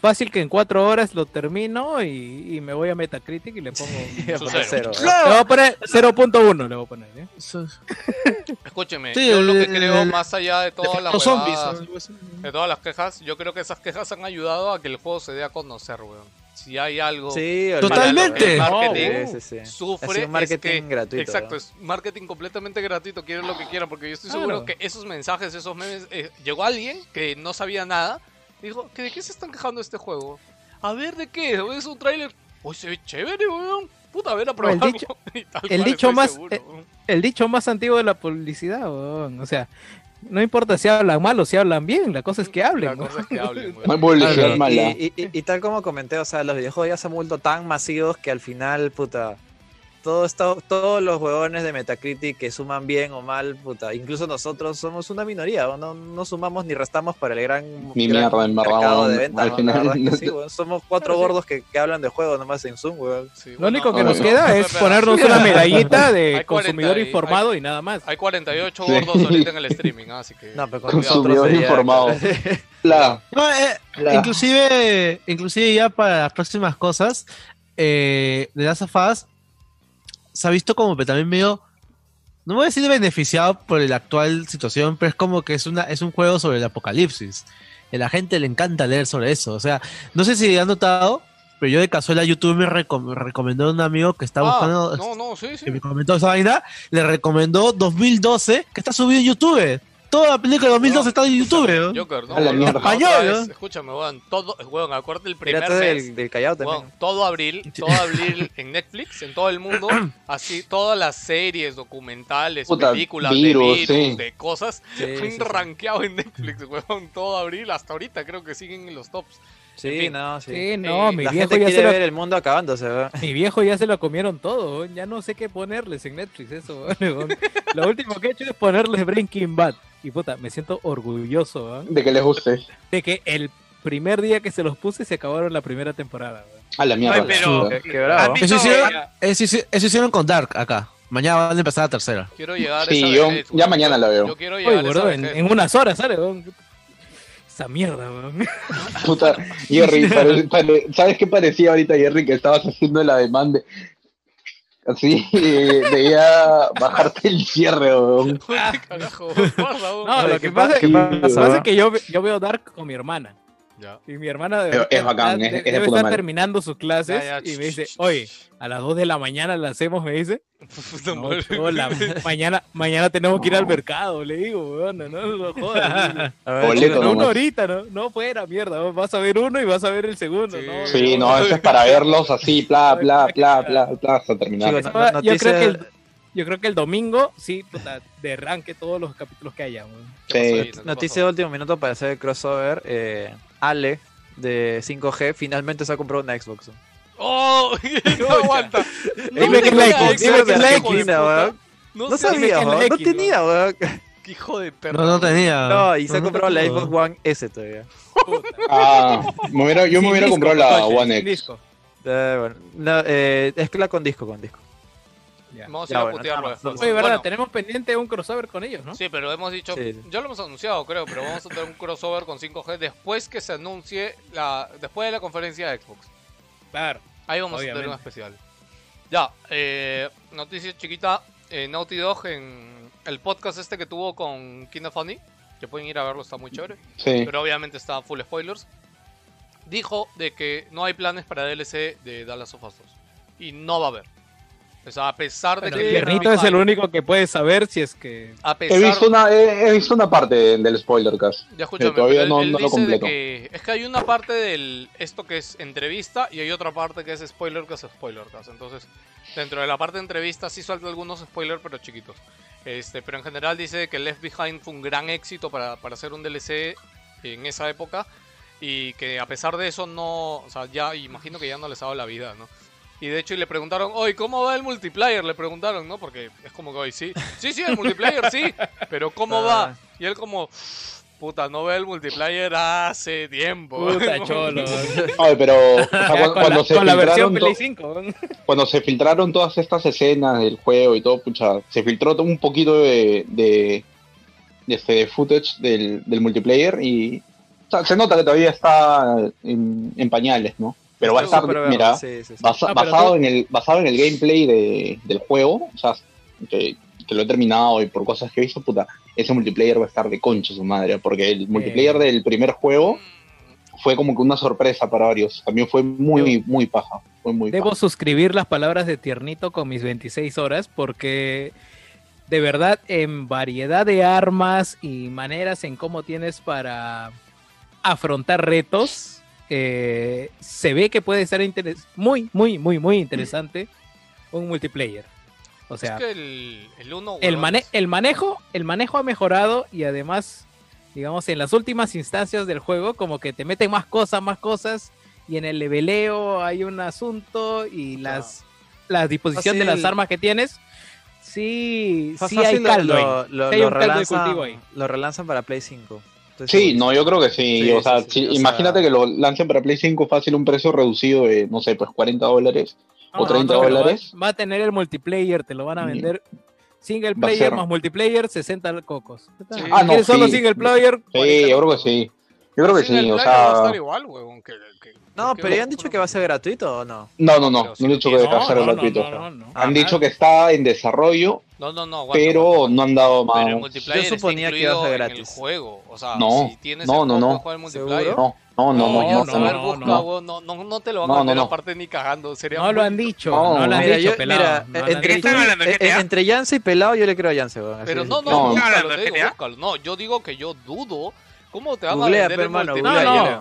fácil que en 4 horas lo termino y, y me voy a Metacritic y le pongo... Poner cero. cero, le voy a poner 0.1, le voy a poner, ¿eh? Escúcheme, Sí, yo lo que el- creo, el- más allá de todas las zombies. de todas las quejas, yo creo que esas quejas han ayudado a que el juego se dé a conocer, weón. Si hay algo Sí, Totalmente. el marketing. Sí, sí, sufre Es un es marketing que- gratuito. Exacto, ¿no? es marketing completamente gratuito, quieren lo que quieran, porque yo estoy Claro. seguro que esos mensajes, esos memes, eh, llegó alguien que no sabía nada, y dijo, ¿que ¿de qué se están quejando de este juego? A ver, ¿de qué? Es un tráiler, uy, se ve chévere, weón, puta, a ver a el dicho- el cual, más- seguro, eh. El dicho más antiguo de la publicidad, weón. o sea, no importa si hablan mal o si hablan bien, la cosa es que hablen. La ¿no? cosa es que hablen. Y, y- y tal como comenté, o sea, los videojuegos ya se han vuelto tan masivos que al final, puta, todo esto, todos los huevones de Metacritic que suman bien o mal, puta, incluso nosotros somos una minoría, no, no sumamos ni restamos para el gran, Ni gran mierda, mercado de ventas. Al ¿no? final, La verdad es que no sí. Somos cuatro sí. gordos que, que hablan de juegos nomás en Zoom, weón. Sí, Lo único que no, nos no, queda es ponernos una medallita de Hay 40 consumidor y- informado y nada más. Hay 48 Sí. gordos ahorita en el streaming, así que... No, pero con Consumidor sería- informado. La- No, eh, la- inclusive, inclusive ya para las próximas cosas, eh, de Last of Us se ha visto como que también medio, no voy a decir beneficiado por la actual situación, pero es como que es, una, es un juego sobre el apocalipsis. A la gente le encanta leer sobre eso. O sea, no sé si han notado, pero yo de casualidad YouTube me recom- recomendó a un amigo que está Ah, buscando, no, no, sí, sí. que me comentó esa vaina, le recomendó 2012, que está subido en YouTube. Toda la película de 2012 está en YouTube. ¿no? Joker, no, A la mierda. Español, ¿no? Escúchame, weón, todo, weón, acuérdate el primer Pirata mes, del, del Callao también. weón, todo abril, todo abril en Netflix, en todo el mundo, así, todas las series, documentales, Puta, películas virus, de virus, sí. de cosas, Sí, fue sí, sí. rankeado en Netflix, weón, todo abril, hasta ahorita creo que siguen en los tops. Sí, en fin. no, sí. Sí, no, Eh, mi La viejo gente ya quiere se lo ver el mundo acabándose, ¿verdad? Mi viejo ya se lo comieron todo, ya no sé qué ponerles en Netflix eso. Lo último que he hecho es ponerles Breaking Bad. Y puta, me siento orgulloso weón, De que les guste. de que el primer día que se los puse se acabaron la primera temporada. weón. A la mierda. Ay, pero- Qué, qué bravo. ¿Han visto- Eso hicieron, eso, hici- eso hicieron con Dark acá. Mañana van a empezar la tercera. Quiero llegar a Sí, esa yo- vejez, ya mañana la veo. Yo quiero llegar a esa bro, en, vejez. en unas horas sale. Esa mierda, weón. Puta, Jerry, pare- pare- ¿sabes qué parecía ahorita, Jerry? Que estabas haciendo la demanda. Así, debía bajarte el cierre, weón. ¿Qué carajo? Weón. No, lo ¿qué que pa- pasa, pasa, que pasa es que yo, yo veo Dark con mi hermana. Ya. Y mi hermana de Es- bacán, de- es- es de debe puta estar madre. terminando sus clases Ya, ya, y me dice, oye, a las 2 de la mañana la hacemos, me dice. No, madre. chola, mañana, mañana tenemos que ir al mercado, le digo, weón, no, no lo jodas. No, uno nomás. ahorita, ¿no? No fuera, mierda. Vas a ver uno y vas a ver el segundo, Sí. ¿no? Sí, no, eso es para verlos así, bla, bla, bla, bla, bla, hasta terminar. Chicos, Ah, no- yo, creo que el, yo creo que el domingo, sí, puta, derranque todos los capítulos que haya, weón. ¿Qué pasó, Sí. Noticia de último minuto para hacer el crossover. eh, Ale de 5G finalmente se ha comprado una Xbox. ¡Oh! no aguanta. No Dime que es la Xbox, dime que es la weón. No, No sabía, no X, tenía, weón. qué hijo de perro. No, no tenía. No, y se ha comprado la. Xbox One S todavía. Ah, me hubiera- yo me hubiera disco, comprado la One sin X. disco. Eh, bueno, no, eh, es que la con disco, con disco. Ya. Vamos a ir a putearlo después. Oye, verdad, Bueno, tenemos pendiente un crossover con ellos, ¿no? Sí, pero hemos dicho, Sí. ya lo hemos anunciado creo, pero vamos a tener un crossover con 5G después que se anuncie la, después de la conferencia de Xbox. Claro. Ahí vamos a tener un especial. Ya, eh, noticia chiquita. eh, Naughty Dog en el podcast este que tuvo con Kinda Funny, que pueden ir a verlo, está muy chévere, Sí. pero obviamente está full spoilers, dijo de que no hay planes para DLC de Dallas of Us 2. Y no va a haber. O sea, a pesar de Bueno, que... Tiernito es el único que puede saber si es que. A He visto una, he, he visto una parte del spoiler cast. Ya escúchame, todavía pero él- no- él no lo completo. que es que hay una parte del esto que es entrevista y hay otra parte que es spoiler que es spoiler cast. Entonces, dentro de la parte de entrevista sí suelta algunos spoilers pero chiquitos. Este, pero en general dice que Left Behind fue un gran éxito para, para hacer un DLC en esa época y que a pesar de eso no, o sea, ya imagino que ya no les ha dado la vida, ¿no? Y de hecho y le preguntaron, oye, ¿cómo va el multiplayer? Le preguntaron, ¿no? Porque es como que, oye, sí, sí, sí, el multiplayer, sí, pero ¿cómo va? Y él como, puta, no ve el multiplayer hace tiempo. Puta cholo. Ay, pero o sea, Ya, cuando, con, cuando la, se con la versión filtraron Play to- 5. cuando se filtraron todas estas escenas del juego y todo, pucha, se filtró un poquito de, de, de este footage del, del multiplayer y o sea, se nota que todavía está en, en pañales, ¿no? Pero va a estar, mira, sí, sí, sí. basa- pero basado, tú- en el, basado en el gameplay de, del juego, o sea, que, que lo he terminado y por cosas que he visto, puta, ese multiplayer va a estar de concha su madre, porque el multiplayer del primer juego fue como que una sorpresa para varios. También fue muy, muy paja. Fue muy Debo paja. suscribir las palabras de Tiernito con mis 26 horas porque de verdad en variedad de armas y maneras en cómo tienes para afrontar retos, eh, se ve que puede ser muy, muy, muy, muy interesante un multiplayer. O sea, es que el, el uno, el, huevón, mane- el manejo el manejo ha mejorado y además digamos en las últimas instancias del juego como que te meten más cosas más cosas y en el leveleo hay un asunto y las la disposición de las armas que tienes sí sí fácil hay lo- caldo lo, lo- Sí hay lo un caldo de relanzan, cultivo ahí. lo relanzan para Play 5. Estoy Sí, seguro. no, yo creo que sí. Sí, o sea, sí, sí, sí, o imagínate sea- que lo lancen para Play 5 fácil, un precio reducido de, no sé, pues 40 dólares No, o 30 no, pero va- dólares. va, a tener el multiplayer te lo van a Mm. vender single player ser- más multiplayer 60 cocos Sí. Ah, no, ¿Quieres solo single player Sí, 40 yo creo que sí. Yo creo que sí, o player va a estar sea... igual, huevón, que- que- No, pero ya han dicho que va a ser gratuito o no. No, no, no, no han dicho que va a no, ser no, no, gratuito. no, no, no. Han Ah, dicho que está en desarrollo, No, no, no, aguanta, pero aguanta, no han dado Pero el más. Yo suponía que iba a ser gratis. juego. O sea, No, si tienes no, el no, no. No, no, no, no, no, no, no. no, no, no te lo van No, a no, no. aparte ni cagando. Sería no lo muy- han dicho No, no lo han Mira, dicho pelado mira, no lo han entre, dicho. ¿Están hablando de eh, Yance y Pelado yo le creo a Yance, Pero no, no, No. No, yo digo que yo dudo. ¿Cómo te van a vender el hermano, multiplayer?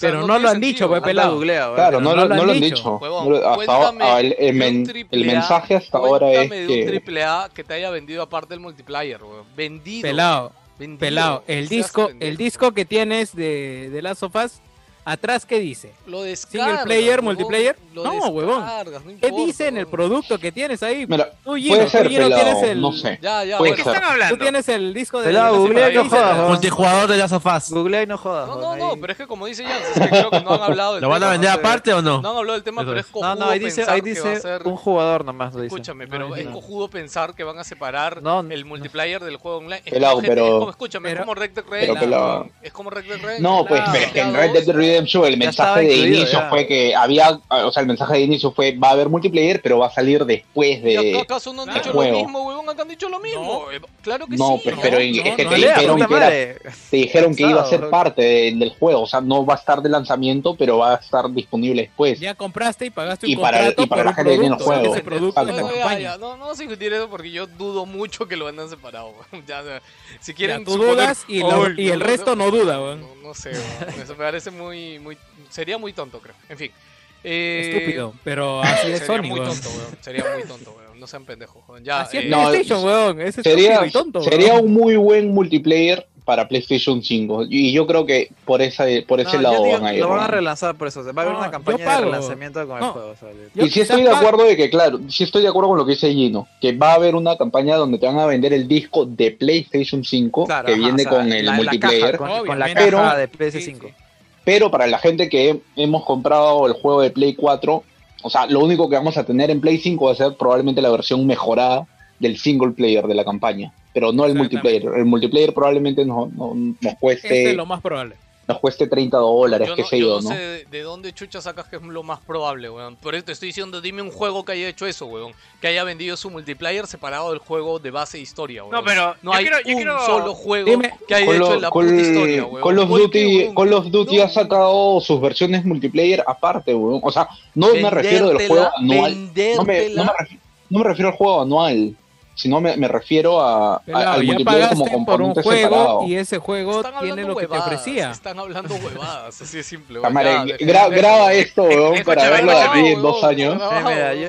Pero no lo han sentido. dicho, Anda, pelado. googlea. Claro, no, no lo, han no lo han dicho. Huevón, hasta el, mensaje hasta ahora es Cuéntame de un que... triple A que te haya vendido aparte del multiplayer, weón. Vendido. pelado vendido. pelado el disco el disco que tienes de, de Last of Us atrás qué dice Lo descargas, player, huevón, multiplayer. lo No, huevón. no qué dice en el producto que tienes ahí Mira, tú Gino, puede tú, ser Gino, pelado, tienes el no sé. Ya, ya, Puede ¿De qué están hablando? tú tienes el disco de Pelado, googlea y ¿qué no jodas. Multijugador de Last of Us. Googlea y no jodas. No, no, no, pero es que como dice Jans, es que creo que no han hablado del ¿Lo van a tema, vender aparte o no? No han hablado del tema, pero es. es No, cojudo no, ahí dice, ahí dice un jugador nomás. Lo dice. Escúchame, pero es cojudo pensar que van a separar el multiplayer del juego online. Es Pelado, como, pero- escúchame, es como Red Dead Redemption. Es como Red Dead Redemption. No, pues, Pelado. pero es que en Red Dead 2, Redemption el mensaje de incluido, inicio ya. fue que había, o sea, el mensaje de inicio fue va a haber multiplayer, pero va a salir después ¿Y de... acá acaso no han Claro. dicho Juego. lo mismo, huevón? Acá han dicho lo mismo. Eh, Claro que No, sí. ¿no? pero es que no, te dijeron que era te dijeron que iba a ser parte de- del juego, o sea, no va a estar de lanzamiento, pero va a estar disponible después. ya compraste y pagaste un Y para- contrato y para la gente que tiene el juego. No, no, ya, acompaña. ya, no, no vamos a discutir eso porque yo dudo mucho que lo separar. weón. Ya, si Ya, quieren tú dudas y, y el resto no duda, weón. No, sé, weón. eso me parece muy, muy, sería muy tonto, creo. En fin. Eh, Estúpido, pero así es Sería Sony, muy tonto, weón. Sería muy tonto, weón. No sean pendejos, weón. Ya, Así es eh, No, PlayStation, weón. Es Sería, y tonto, sería weón. un muy buen multiplayer para PlayStation 5 y yo creo que por esa por ese No, lado digo, van a ir. lo van a relanzar por eso. va a haber No, una campaña de relanzamiento con el juego. o sea, de- Yo y sí quizás estoy de acuerdo de que, claro, sí estoy de acuerdo con lo que dice Gino, que va a haber una campaña donde te van a vender el disco de PlayStation 5 Claro, que ajá, viene o sea, con el la- la multiplayer, caja, con, con la caja Pero- de PS5. Sí, sí. Pero para la gente que hemos comprado el juego de Play 4, o sea, lo único que vamos a tener en Play 5 va a ser probablemente la versión mejorada del single player de la campaña, pero no el multiplayer. El multiplayer probablemente no, no- nos cueste es lo más probable. Nos cueste 30 dólares, Yo qué no, sé yo yo, no ¿no? sé de, de dónde chucha sacas que es lo más probable, weón. Por eso te estoy diciendo, dime un juego que haya hecho eso, weón. Que haya vendido su multiplayer separado del juego de base historia, weón. No, pero No yo hay quiero- yo un quiero- solo juego Dime- que haya hecho en la Call- puta historia, weón. Call of ¿Por qué, Duty? Call of Duty No, ha sacado sus versiones multiplayer aparte, weón. O sea, no me refiero del juego Vendértela, anual. No me, no, me vendértela. refiero, no me refiero al juego anual, sino me, me refiero a, a- Pelado, al ya multiplayer como pagaste por un componente juego separado. y ese juego tiene lo que te huevadas, ofrecía. Están hablando huevadas, así de simple. Cámara, Ya, gra- graba esto, weón, para verlo aquí en dos años.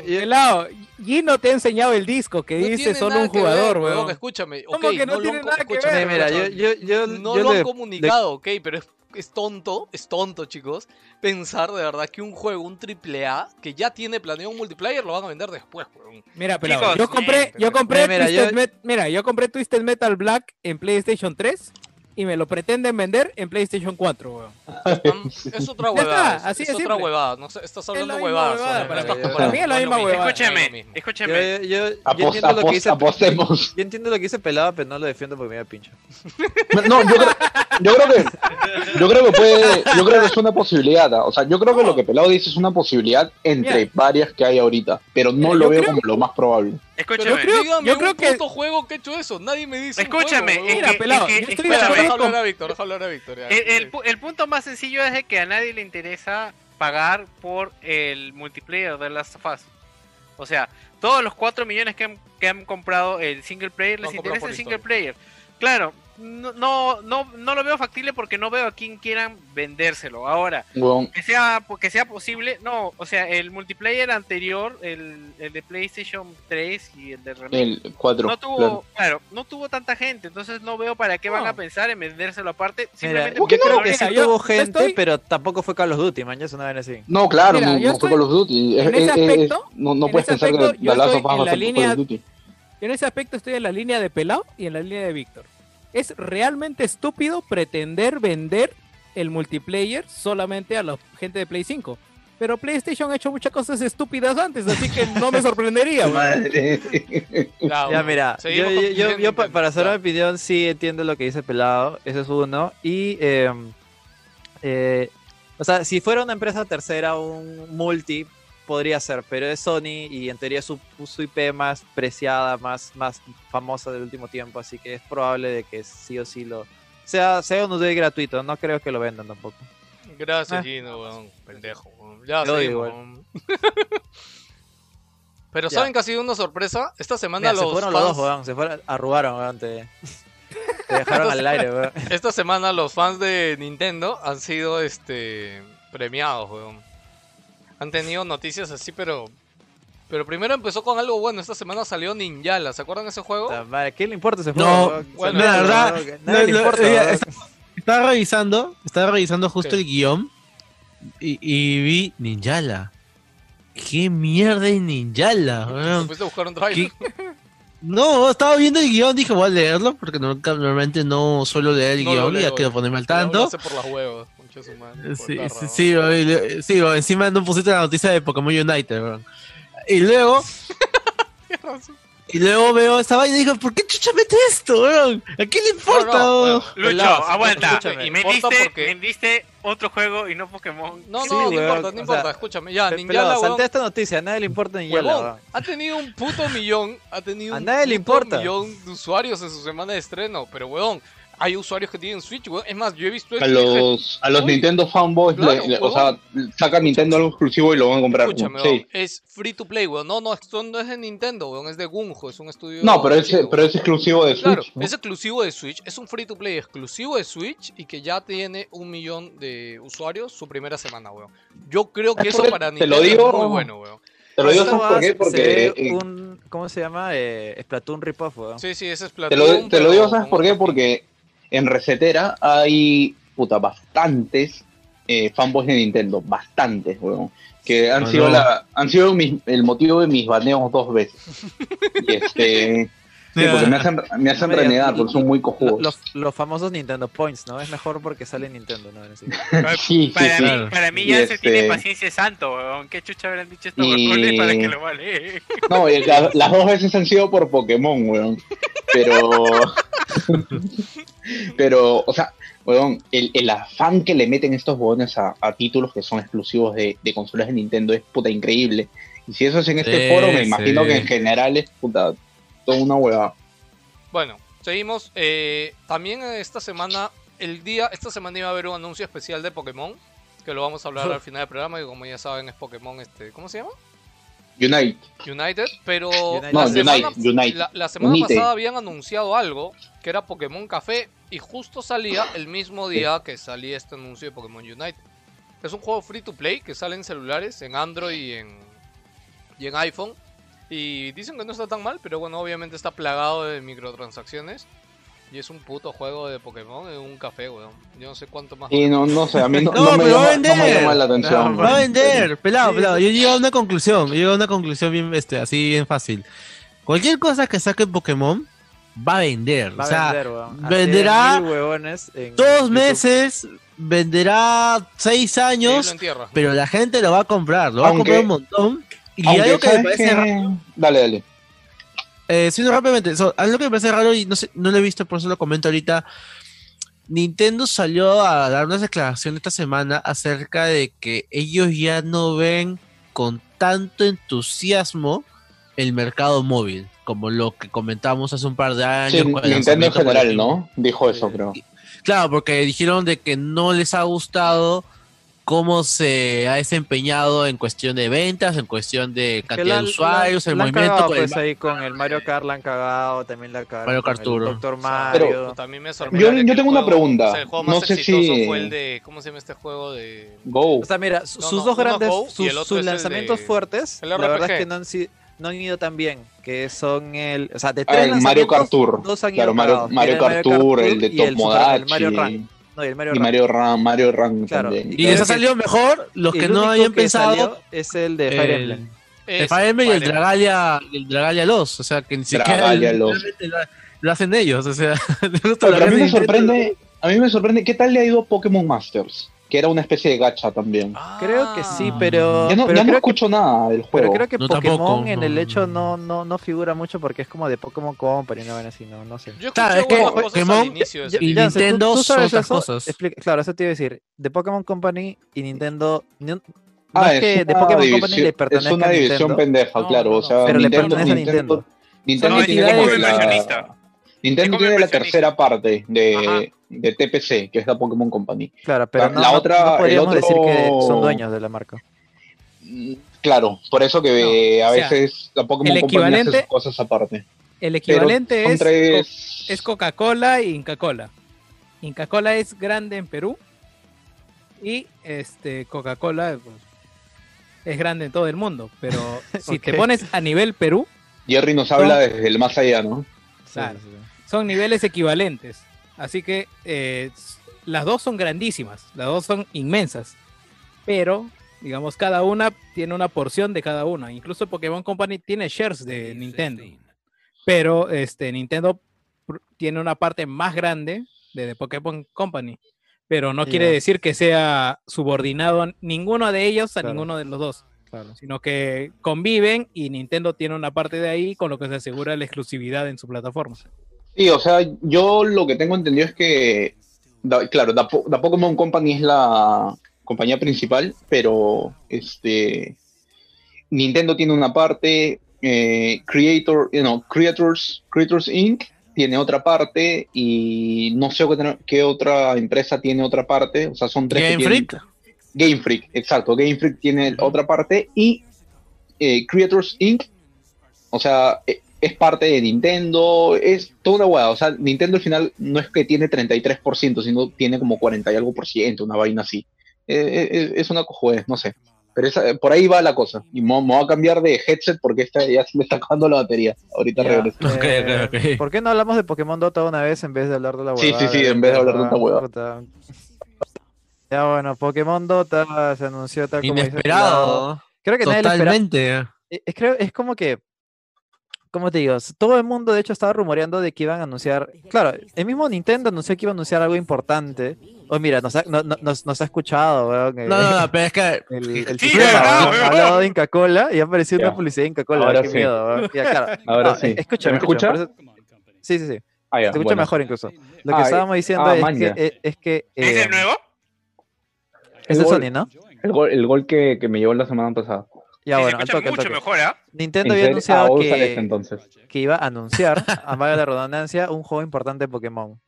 Pelado, Gino te ha enseñado el disco que No dice solo un jugador, weón. Escúchame, ¿Cómo ok, que no lo tiene han- nada que ver, mira, yo, yo, yo, No yo lo le- han comunicado, ok, pero es, es tonto, es tonto, chicos, pensar de verdad que un juego, un triple A, que ya tiene planeado un multiplayer, lo van a vender después, weón. Mira, Chicos, yo compré, eh, yo compré mira, Twisted yo- Met- mira, yo compré Twisted Metal Black en PlayStation 3 y me lo pretenden vender en PlayStation 4, weón. Es otra huevada, está, así es otra huevada, no sé, estás hablando la misma huevadas. huevada, para mí- comparando. para mí es la misma huevada. es Escúcheme, yo, escúcheme. yo, yo Apos- entiendo lo que dice, apostemos. yo entiendo lo que dice pelado, pero no lo defiendo porque me da pincho. No, yo creo, yo creo que yo creo que puede, yo creo que es una posibilidad, ¿ah? o sea, yo creo que lo que Pelado dice es una posibilidad entre Mira. varias que hay ahorita, pero no Mira, lo yo veo creo- como lo más probable. Escúchame. creo- dígame yo un creo que- puto juego que ha hecho eso, nadie me dice un Escúchame, juego, es weón. Mira, que- pelado, es que- yo estoy Deja hablar a Víctor, deja hablar a Víctor. ya. El, el Sí. pu- el punto más sencillo es de que a nadie le interesa pagar por el multiplayer de Last of Us. O sea, todos los 4 millones que han, que han comprado el single player les interesa el single player. Claro, no, no, no, no lo veo factible porque no veo a quién quieran vendérselo. Ahora, Weón, que sea, que sea posible, no, o sea, el multiplayer anterior, el, el de PlayStation 3 y el de remake, el 4, no tuvo, claro. claro, no tuvo tanta gente, entonces no veo para qué van No. a pensar en vendérselo aparte. Mira, Simplemente yo porque creo no que sí Mira, yo- tuvo yo gente, estoy- pero tampoco fue Call of Duty, man, ya es una vez así. No, claro, Mira, no, yo no estoy- fue Call of Duty. Es- en ese es- es- aspecto- no, no en puedes pensar aspecto, que yo The Last estoy of Us en va a la ser Call línea- of Duty. Yo en ese aspecto estoy en la línea de Pelao y en la línea de Víctor. Es realmente estúpido pretender vender el multiplayer solamente a la gente de Play 5. Pero PlayStation ha hecho muchas cosas estúpidas antes, así que no me sorprendería. Madre. Ya, mira, yo, para hacer una opinión sí entiendo lo que dice Pelado, ese es uno. Y, eh, eh, o sea, si fuera una empresa tercera, un multi, podría ser, pero es Sony y en teoría es su, su IP más preciada, más, más famosa del último tiempo, así que es probable de que sí o sí lo... Sea, sea un UD gratuito, no creo que lo vendan tampoco. Gracias, Ah. Gino, weón. Pendejo, weón. Ya, igual. weón. Pero Ya. ¿saben que ha sido una sorpresa? Esta semana Mira, se los fueron fans... los dos, weón, se fueron, arrugaron, weón, te, te dejaron al aire, weón. Esta semana los fans de Nintendo han sido este premiados, weón. Han tenido noticias así, pero pero primero empezó con algo bueno. Esta semana salió Ninjala, ¿se acuerdan de ese juego? ¿Qué le importa ese No, juego? weón? bueno, la verdad, no, le importa, está- Estaba revisando, estaba revisando justo el guion y, y vi Ninjala. ¿Qué mierda es Ninjala? Fuiste a buscar un trailer. No, estaba viendo el guion, dije voy a leerlo porque nunca- normalmente no suelo leer el No guion y ya quiero eh. ponerme al tanto. por las huevas, concha de su madre, por Sí, sí, sí, le- sí, encima no pusiste la noticia de Pokémon United, weón. Y luego, y luego veo esta vaina y digo, ¿por qué chucha mete esto, weón? ¿A quién le importa? No, no, bueno, Lucho, Pelado, aguanta. escúchame, y me importa diste, porque- me diste otro juego y no Pokémon. No, Sí, no, no weón, importa, no importa, sea, escúchame. Ya, Ninjala, weón, salté esta noticia, a nadie le importa Ninjala, weón. ha tenido un puto millón, ha tenido A un nadie le puto importa. millón de usuarios en su semana de estreno, pero weón, hay usuarios que tienen Switch, weón. Es más, yo he visto A los, a los Uy, Nintendo fanboys, claro, le- o sea, sacan Nintendo algo exclusivo y lo van a comprar. escúchame, sí. es free to play, weón. No, no, esto no es de Nintendo, weón, es de Gunjo, es un estudio. No, pero es, pero es exclusivo de Switch. Claro, ¿no? es exclusivo de Switch, es un free to play exclusivo de Switch y que ya tiene un millón de usuarios su primera semana, weón. Yo creo que Es eso para te lo Nintendo digo- es muy bueno, weón. Te lo digo, Esto ¿sabes por qué? va- Porque eh, un, ¿cómo se llama? Eh, Splatoon ripoff, weón. Sí, sí, ese es te Splatoon, lo, te lo digo, ¿sabes por qué? Porque en Resetera hay puta, bastantes eh, fanboys de Nintendo, bastantes, weón. Que han No, sido no. la, han sido mis- el motivo de mis baneos dos veces. Y este, sí, porque me hacen, me hacen renegar, porque son muy cojudos. Los, los famosos Nintendo Points, ¿no? Es mejor porque sale Nintendo, ¿no? Para, Sí, sí, para sí. mí, Claro. para mí Y ya se este- tiene paciencia de santo, weón. ¿Qué chucha habrán dicho estos Y- para que lo vale? No, y la- las dos veces han sido por Pokémon, weón. Pero. pero, o sea, weón, el, el afán que le meten estos huevones a, a títulos que son exclusivos de, de consolas de Nintendo es puta increíble. Y si eso es en este Sí, foro, me imagino sí. que en general es puta toda una huevada. Bueno, seguimos. Eh, también esta semana, el día, esta semana iba a haber un anuncio especial de Pokémon, que lo vamos a hablar al final del programa, y como ya saben es Pokémon, este, ¿cómo se llama? Unite. United, pero United. la No, semana, la- la semana pasada habían anunciado algo que era Pokémon Café y justo salía el mismo día que salía este anuncio de Pokémon Unite. Es un juego free to play que sale en celulares, en Android y en, y en iPhone. Y dicen que no está tan mal, pero bueno, obviamente está plagado de microtransacciones. Y es un puto juego de Pokémon, es un café, weón. Yo no sé cuánto más. Y no, no sé, a mí no, No, no me, pero va a llama, no me llama la atención. Va a vender, pelado, Sí, pelado. Yo llego a una conclusión, yo llego a una conclusión bien, este, así bien fácil. Cualquier cosa que saque Pokémon va a vender. Va o sea, a vender, weón. Venderá en dos YouTube. meses, venderá seis años, pero la gente lo va a comprar, lo va a comprar un montón. Y Aunque, algo que me ¿sabes parece raro, Dale, dale. eh, sí, no, rápidamente, so, algo que me parece raro y no, sé, no lo he visto, por eso lo comento ahorita. Nintendo salió a dar una declaración esta semana acerca de que ellos ya no ven con tanto entusiasmo el mercado móvil, como lo que comentamos hace un par de años. Sí, Nintendo en general. ¿no? Dijo eso, creo. Claro, porque dijeron de que no les ha gustado cómo se ha desempeñado en cuestión de ventas, en cuestión de cantidad la- de usuarios, la- el la movimiento cagado, con el pues, ahí con el Mario Kart la han cagado, también la cagaron Mario con Kart Doctor Mario. pero también me sorprende. Yo- yo tengo una juego- pregunta. o sea, el juego No más sé exitoso si- fue el de. ¿Cómo se llama este juego de.? Go. O sea, mira, su- No, sus no, dos grandes, Go sus, sus lanzamientos de- fuertes, la verdad es que no han, si- no han ido tan bien, que son el, o sea, de Ah, tres el Mario Kart Tour. dos han Claro, Mario, Mario Kart Tour, el de Top el Super- el Mario Modachi. Run. No, y el Mario Y Run. Mario Run, Mario Run Claro, también. Y Creo les ha que- salido mejor los que no habían que pensado salió es el de Fire Emblem. el Es Fire Emblem y el. Dragalia, el Dragalia Los, o sea que ni siquiera lo, lo hacen ellos, o sea, a mí me sorprende, a mí me sorprende, ¿qué tal le ha ido a Pokémon Masters? Que era una especie de gacha también. Creo que sí, Ah. pero, Ya no, pero ya no creo que escucho nada del Pero juego. creo que No, Pokémon tampoco, en no. el hecho no, no, no figura mucho porque es como de Pokémon Company, no ven así, no, no sé. Yo Claro, es que Pokémon- y Nintendo son otras eso? cosas. Explica- claro, eso te iba a decir. De Pokémon Company y Nintendo. Ah, es que es de una, Pokémon Company división, le es pertenezca una a división Nintendo, pendeja, No, claro. no, o sea, pero le Nintendo, pertenece a Nintendo, Nintendo. Nintendo tiene como la, inversionista. Nintendo Es tiene la tercera parte de, Ajá. De TPC, que es la Pokémon Company. Claro, pero La- no, la otra- no podríamos el otro- decir que son dueños de la marca. Mm, Claro, por eso que No, a o sea, veces la Pokémon el Company hace sus cosas aparte. El equivalente es, tres- Co- es Coca-Cola y Inca Cola. Inca Cola es grande en Perú y este Coca-Cola pues, es grande en todo el mundo. Pero si te pones a nivel Perú, Jerry nos habla desde el más allá, ¿no? Claro. Sí, sí, sí. son niveles equivalentes. Así que eh, las dos son grandísimas, las dos son inmensas. Pero, digamos, cada una tiene una porción de cada una. Incluso Pokémon Company tiene shares de Nintendo. Pero este, Nintendo tiene una parte más grande de, de Pokémon Company. Pero no quiere decir que sea subordinado a ninguno de ellos a Claro. ninguno de los dos. Claro. Sino que conviven y Nintendo tiene una parte de ahí con lo que se asegura la exclusividad en su plataforma. Sí, o sea, yo lo que tengo entendido es que, da- claro, la, Po- la Pokémon Company es la compañía principal, pero este Nintendo tiene una parte, eh, Creator, you know, Creators, Creators Inc. tiene otra parte y no sé qué, otra- empresa tiene otra parte, o sea, son tres. que Game tienen- Freak. Game Freak, exacto. Game Freak tiene otra parte y eh, Creators Inc. O sea, e- es parte de Nintendo, es toda una hueá. O sea, Nintendo al final no es que tiene 33%, sino tiene como 40 y algo por ciento, una vaina así. Eh, eh, es, una cojudez, no sé. Pero esa- por ahí va la cosa. Y me, me voy a cambiar de headset porque esta ya se me está acabando la batería. Ahorita Ya, regreso. Eh. ¿Por qué no hablamos de Pokémon Dota una vez en vez de hablar de la Sí, huevada? sí, sí, en vez de hablar de huevada. Puta. Ya bueno, Pokémon Dota se anunció tal como. Inesperado. Creo que nadie lo esperaba. Totalmente. Eh, Es, creo, es como que, ¿cómo te digo? Todo el mundo, de hecho, estaba rumoreando de que iban a anunciar. Claro, el mismo Nintendo anunció que iba a anunciar algo importante. Oh, mira, nos ha, no- no- nos, nos ha escuchado, weón. eh, No, no, no, pero es que El, el Sí, sistema, de Inca Cola y ha aparecido Ya. una publicidad de Inca Cola. Ahora qué sí. miedo, weón. Ya, claro. Ahora No, sí. eh, escúchame, ¿Se me escucha? eso- Sí, sí, sí. Ah, ya, Se escucha bueno. mejor incluso. Lo que Ah, estábamos diciendo ah, es, man, que, es, es que... ¿Es eh, el nuevo? es de Sony, ¿no? El gol, el gol que, que me llevó la semana pasada. Ya, Sí, bueno, se al escucha toque, al mucho toque. mejor, ¿ah? Nintendo ¿En había? Ah, anunciado voy a usar que, este entonces. que iba a anunciar, a valga la redundancia, un juego importante de Pokémon.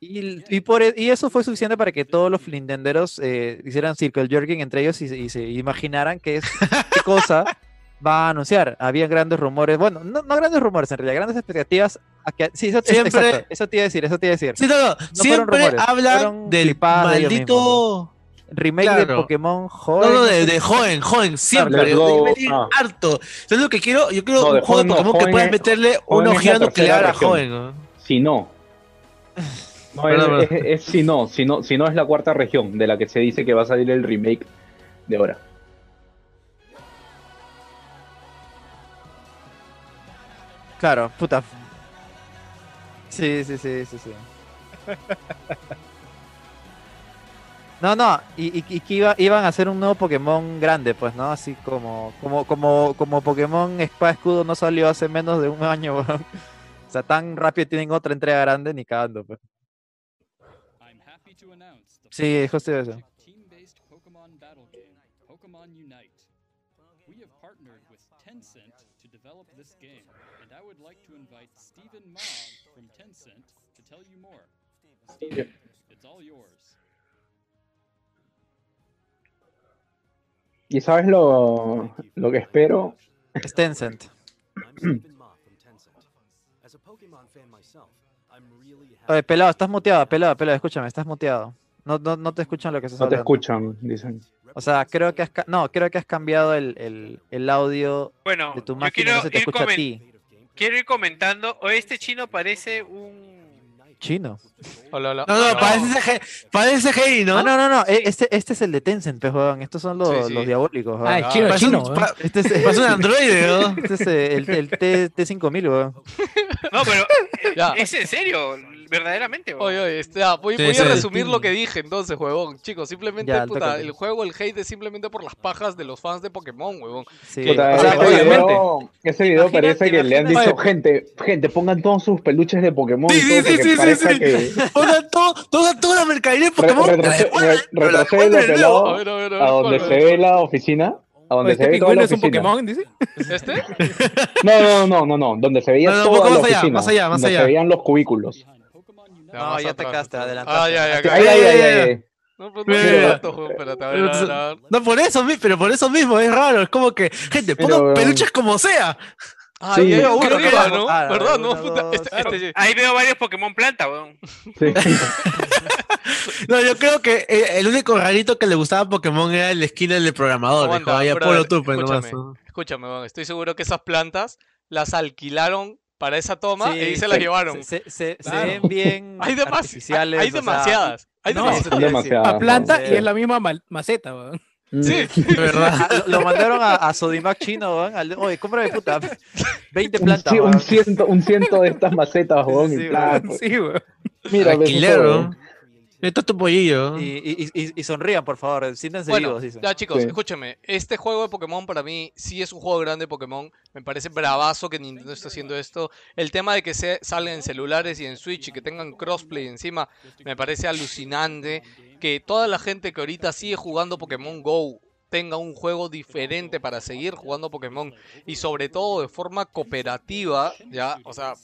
Y, y, por, e- y eso fue suficiente para que todos los Nintenderos eh, hicieran circle jerking entre ellos y, se- y se imaginaran qué, es, qué cosa va a anunciar. Había grandes rumores, bueno, no, no grandes rumores en realidad, grandes expectativas. A que, sí, eso, Siempre- exacto, eso te iba a decir, eso te iba a decir. Sí, no, siempre rumores, hablan del maldito. Remake de. Pokémon joven. No, no, de, joven, joven, siempre. Claro, de- de- ah. harto. ¿Sabes lo que quiero? Yo quiero No, un juego de no, Pokémon que puedas meterle una tercera nuclear a región. joven. ¿no? Si no. No, Perdón, es, es- es si no, si no, si no es la cuarta región de la que se dice que va a salir el remake de ahora. Claro, puta. Sí, sí, sí, sí, sí. No, no, y, y- y que iba- iban a hacer un nuevo Pokémon grande, pues, ¿no? Así como, como, como, como Pokémon Espada Escudo no salió hace menos de un año, weón. O sea, tan rápido tienen otra entrega grande ni cagando, pues. Sí, justo eso. team-based Pokemon battle game, ¿Y sabes lo, lo que espero? Es Tencent. Oye, pelado, estás muteado, pelado, pelado, escúchame, estás muteado. No, no, no te escuchan lo que estás No te hablando. escuchan, dicen. O sea, creo que has, ca- no, creo que has cambiado el, el, el audio Bueno, de tu yo máquina, quiero no se te ir escucha a ti. Quiero ir comentando. O este chino parece un. Chino. Hola, hola. No, no, parece parece ¿no? Ah, no, no, no, e- este, este es el de Tencent, pues, weón. Estos son los, Sí, sí. los diabólicos, weón. Ah, el chino, el Parece chino. un, ¿eh? pa- Este es, parece un androide, ¿no? este es el, el T, T5000, weón. No, pero. eh, Ya. Es en serio, verdaderamente. weón. Oye, oye, este, ah, voy, Sí, voy sí. a resumir lo que dije entonces, huevón. Chicos, simplemente, Ya, puta, el juego, el hate es simplemente por las pajas de los fans de Pokémon, huevón. Sí. Puta, O sea, ese, obviamente. video, ese video Imagínate, parece que le han imagínate. dicho, gente, gente, pongan todos sus peluches de Pokémon Sí, y todo sí, sí, sí, parezca sí. que... Pongan todo, toda, toda la mercadería de Re- Pokémon. la retroce- devuelven, re- retrocede pelado A ver, a ver, a ver. a donde ¿cuál, se ve la oficina, a donde Este se ve toda pingüino es un oficina. Pokémon, dice. ¿Este? No, no, no, no, no, donde se veía No, no, un toda poco la más allá, oficina, más allá, más donde allá. se veían los cubículos. No, ya te cagaste, adelantaste. Ah, ya, ya, Ay, ya. ay, ay, ay, ay. No, pues no. No, por eso, pero por eso mismo es raro. Es como que, gente, pongan Pero- peluches como sea. Ah. Ah, este, este, Ahí veo varios Pokémon planta, weón. Sí. No, yo creo que eh, el único rarito que le gustaba a Pokémon era el skin del programador. Dijo, nomás. escúchame, escúchame, weón, estoy seguro que esas plantas las alquilaron para esa toma Sí, y ahí se sí, las llevaron. Se, se, se Claro. ven bien Hay, artificiales. hay o sea, demasiadas. Hay No, demasiadas. decir. demasiadas. A planta Sí. y es la misma maceta, weón. Sí. De verdad. Lo, lo mandaron a, a Sodimac chino, weón. al- Oye, cómprame puta. 20 Un, plantas. un weón. ciento, un ciento de estas macetas, weón, Sí, weón. plato. Sí, weón. Mira, ¿no? Esto es tu pollillo. Y, y, y, y sonrían, por favor. Siéntense Bueno, vivos, dicen. ya chicos, Sí. escúchame. Este juego de Pokémon para mí sí es un juego grande de Pokémon. Me parece bravazo que Nintendo esté haciendo esto. El tema de que se salgan en celulares y en Switch y que tengan crossplay encima me parece alucinante. Que toda la gente que ahorita sigue jugando Pokémon Go tenga un juego diferente para seguir jugando Pokémon y sobre todo de forma cooperativa, ya, o sea,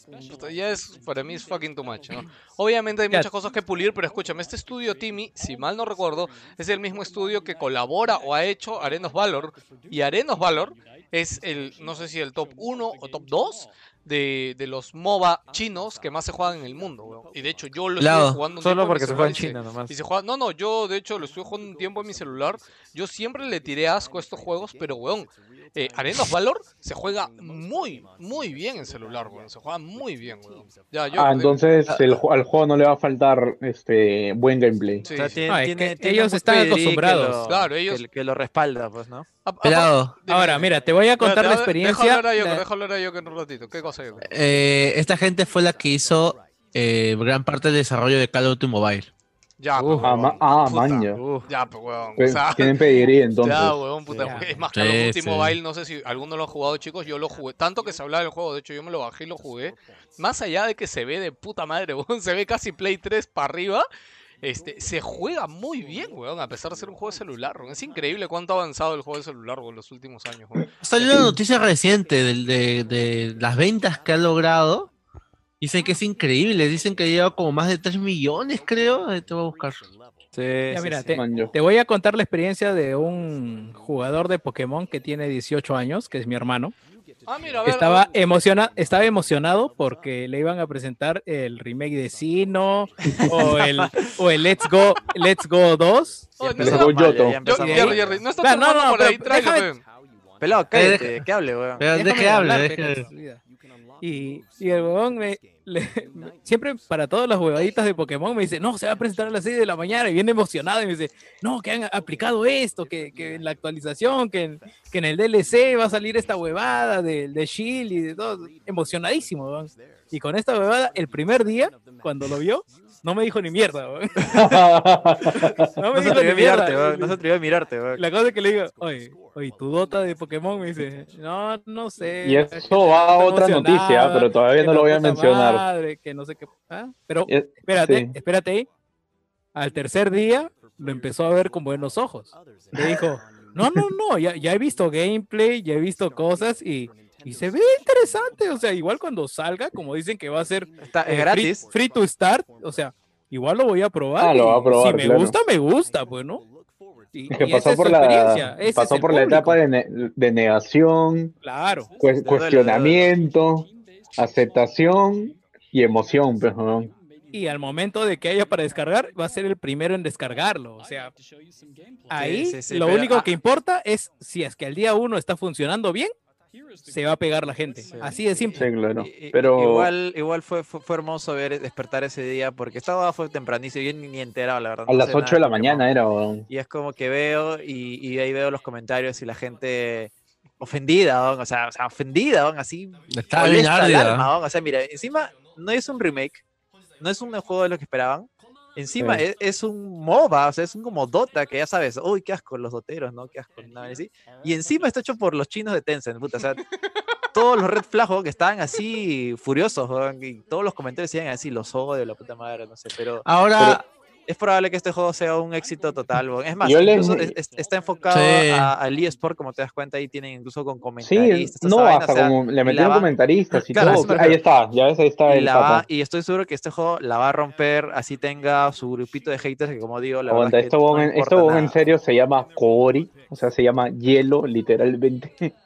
ya es, para mí es fucking too much, ¿no? Obviamente hay muchas cosas que pulir, pero escúchame, este estudio Timmy, si mal no recuerdo, es el mismo estudio que colabora o ha hecho Arenos Valor, y Arenos Valor es el, no sé si el top 1 o top 2 de, de los MOBA chinos que más se juegan en el mundo, weón. Y de hecho yo lo Lado, estoy jugando un solo tiempo en mi porque se celular juega en se- China nomás. y se juega, no, no, yo de hecho lo estuve jugando un tiempo en mi celular. Yo siempre le tiré asco a estos juegos, pero weón, eh, Valor se juega muy, muy bien en celular, weón. Se juega muy bien, weón. Ya, yo, Ah, de- entonces el al juego no le va a faltar este buen gameplay. sí, O sea, sí. tiene- No, es tiene- que tiene ellos están acostumbrados. lo- Claro, ellos- Que, que lo respalda, pues, ¿no? A- Pelado. dime, Ahora, mira, te voy a contar la experiencia. Deja hablar a Joker, deja hablar a Joker un ratito. ¿Qué cosa, Eh, esta gente fue la que hizo eh, gran parte del desarrollo de Call of Duty Mobile. Ya, pues, Ah, ma- ah, puta. maña. Ya, pues, huevón. O Pues, sea, Tienen pedigrí entonces. Ya, huevón, puta. Ya. Es más Sí, los últimos sí. baile, no sé si alguno lo ha jugado, chicos. Yo lo jugué. Tanto que se hablaba del juego, de hecho, yo me lo bajé y lo jugué. Más allá de que se ve de puta madre, huevón, se ve casi Play 3 para arriba. Este, se juega muy bien, weón, a pesar de ser un juego de celular. weón. Es increíble cuánto ha avanzado el juego de celular weón, en los últimos años. weón. Salió una noticia reciente del- de, de las ventas que ha logrado. Dicen que es increíble. Dicen que lleva como más de 3 millones, creo. Te voy a buscar. Ya, mira, te, Man, yo. te voy a contar la experiencia de un jugador de Pokémon que tiene 18 años, que es mi hermano. Ah, mira, a ver. Estaba, a ver. emociona, estaba emocionado porque le iban a presentar el remake de Sino o el, o el Let's Go Let's Go 2. Oye, no está- Yoto. mal, ya- ya Yo, empezamos Jerry, Jerry, mal. Jerry, no está Claro, no, tomando no, por pero ahí, tráelo, déjame- pe. Pelado, cállate, que hable, weón. Pero Déjame deje hablar, hablar, deje- pe, con su vida. Y, y el huevón me, le- siempre para todas las huevaditas de Pokémon me dice, no, se va a presentar a las 6 de la mañana y viene emocionado y me dice, no, que han aplicado esto, que, que en la actualización, que en, que en el DLC va a salir esta huevada de, de Shield y de todo. Emocionadísimo. Y con esta huevada, el primer día, cuando lo vio, no me dijo ni mierda. No me No se atrevió a mirarte, weón. No se atrevió a mirarte, weón. La cosa es que le digo, oye, oye, tu dota de Pokémon me dice, no, no sé. Y eso va a otra noticia, pero todavía no lo voy a mencionar. madre, que no sé qué. ¿ah? Pero Eh, espérate, sí. espérate ahí. Al tercer día lo empezó a ver con buenos ojos. Le dijo, no, no, no, ya, ya he visto gameplay, ya he visto cosas y, y se ve interesante. O sea, igual cuando salga, como dicen que va a ser Está, eh, free- gratis. Free, to start, o sea, igual lo voy a probar. Ah, lo va a probar, Si me claro. gusta, me gusta, pues, ¿no? Y, Es que y pasó por la, pasó el por la etapa de, ne- de negación, Claro. cuestionamiento, aceptación y emoción, pues, ¿no? Y al momento de que haya para descargar, va a ser el primero en descargarlo. O sea, ahí sí, sí, lo pero, único ah, que importa es si es que al día uno está funcionando bien, se va a pegar la gente. Así de simple. Sí, claro. Pero Igual, igual fue, fue, fue hermoso ver despertar ese día porque estaba fue tempranísimo, yo ni, ni enterado, la verdad. a no las sé 8 nada de la mañana era, weón. Y es como que veo y, y ahí veo los comentarios y la gente ofendida, weón, o sea, o sea, ofendida, weón, así Está bien alma, weón, o sea, mira, encima no es un remake, no es un juego de lo que esperaban. Encima Sí. es, es un MOBA, o sea, es un como Dota, que ya sabes, uy, qué asco los doteros, ¿no? Qué asco, nada así. Y encima está hecho por los chinos de Tencent, puta, o sea, todos los red weón, que estaban así furiosos, y todos los comentarios decían así, los odio, la puta madre, no sé, pero Ahora, es probable que este juego sea un éxito total. Es más, Yo les- incluso es- es- está enfocado Sí. a- al eSport, como te das cuenta, ahí tienen incluso con Sí, comentaristas. toda no, vaina, hasta o sea, como le metieron comentaristas y Claro, todo. Ahí está, ya ves, ahí está y, el la va- pata. y estoy seguro que este juego la va a romper, así tenga su grupito de haters, que como digo, la Aguanta, verdad es que esto, no esto bon en nada. serio se llama Kori, o sea, se llama hielo, literalmente.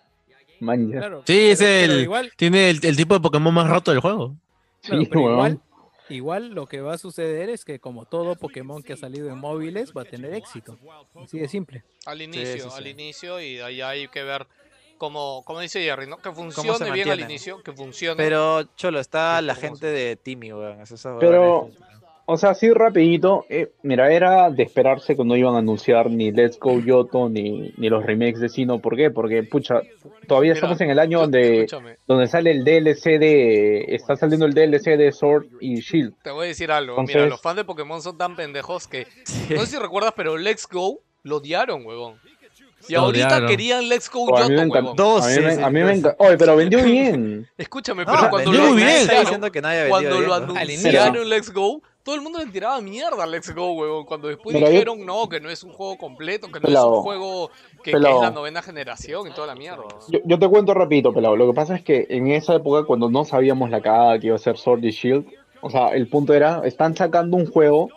Man. Claro, sí, es pero- pero el, igual, tiene el, el tipo de Pokémon más roto del juego. claro, Sí, pero weón. igual, igual lo que va a suceder es que como todo Pokémon que ha salido en móviles va a tener éxito. Así de simple. Al inicio, sí, al sí. inicio y ahí hay que ver como, como dice Jerry, ¿no? Que funcione bien al inicio, que funcione. Pero, Cholo, está la gente de Timmy, weón. Pero- O sea, así rapidito, eh, mira, era de esperarse que no iban a anunciar ni Let's Go Yoto ni, ni los remakes de Sino. ¿Por qué? Porque, pucha, todavía Mira, estamos en el año yo- donde, donde sale el DLC de... Está saliendo el DLC de Sword y Shield. te voy a decir algo. Mira, los fans de Pokémon son tan pendejos que. Sí. No sé si recuerdas, pero Let's Go lo odiaron, huevón. Y ahorita querían Let's Go Oh, a mí me Yoto. Dos, a mí me, sí, a mí me dos. encantó. Oye, pero vendió bien. Escúchame, No, pero cuando vendió lo muy bien. Está anunciaron, diciendo que nadie ha cuando lo anunciaron Let's Go, todo el mundo le tiraba mierda a Let's Go, huevón. Cuando después Mira, yo- dijeron no, que no es un juego completo, que no es un juego que, es la novena generación y toda la mierda. Yo, yo te cuento rapidito, pelado. Lo que pasa es que en esa época, cuando no sabíamos la cagada que iba a ser Sword y Shield, o sea, el punto era, están sacando un juego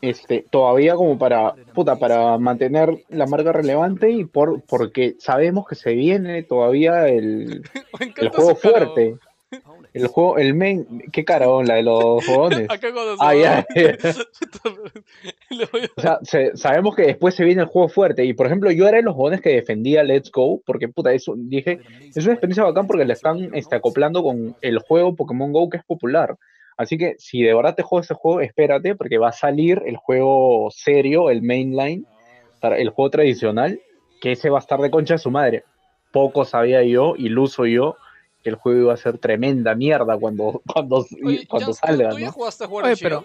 este, todavía como para, puta, para mantener la marca relevante y por, porque sabemos que se viene todavía el, el juego fuerte. El juego, el main, qué cara, oh, la de los jugones. Acá cuando Ah, se ya, va- ya. Le voy a- O sea, se- sabemos que después se viene el juego fuerte. Y por ejemplo, yo era de los jóvenes que defendía Let's Go, porque puta, eso dije, es una experiencia bacán porque le están este, acoplando con el juego Pokémon Go que es popular. Así que si de verdad te juegas ese juego, espérate, porque va a salir el juego serio, el mainline, para- el juego tradicional, que ese va a estar de concha de su madre. Poco sabía yo, iluso yo, que el juego iba a ser tremenda mierda cuando, cuando, Oye, cuando Jans, ¿tú- salga, ¿tú ya ¿no? jugaste a jugar Oye, pero-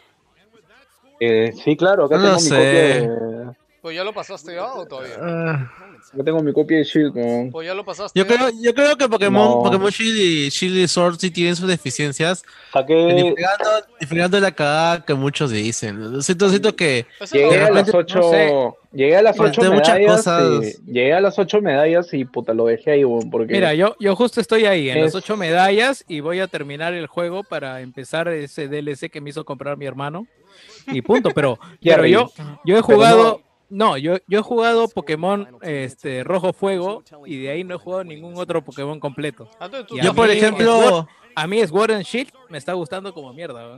Eh, sí, claro, acá No tengo lo mi sé. copia de... Pues ya lo pasaste ya o todavía. Ah, Yo tengo mi copia de Shield, weón. Pues ya lo pasaste. yo, creo, yo creo que Pokémon, No. Pokémon Shield y, Shield y Sword sí tienen sus deficiencias. Saqué... La cagada que muchos dicen. Siento, siento que Llegué a las repente, ocho, no sé. Llegué a las ocho muchas medallas, cosas. y- llegué a las ocho medallas y puta lo dejé ahí, porque Mira, yo, yo justo estoy ahí en Es- las ocho medallas y voy a terminar el juego para empezar ese DLC que me hizo comprar mi hermano. Y punto, pero, yo, yo he pero jugado, no, yo, yo he jugado Pokémon este, Rojo Fuego y de ahí no he jugado ningún otro Pokémon completo. Y yo, por mí, ejemplo, a mí Sword and Shield me está gustando como mierda.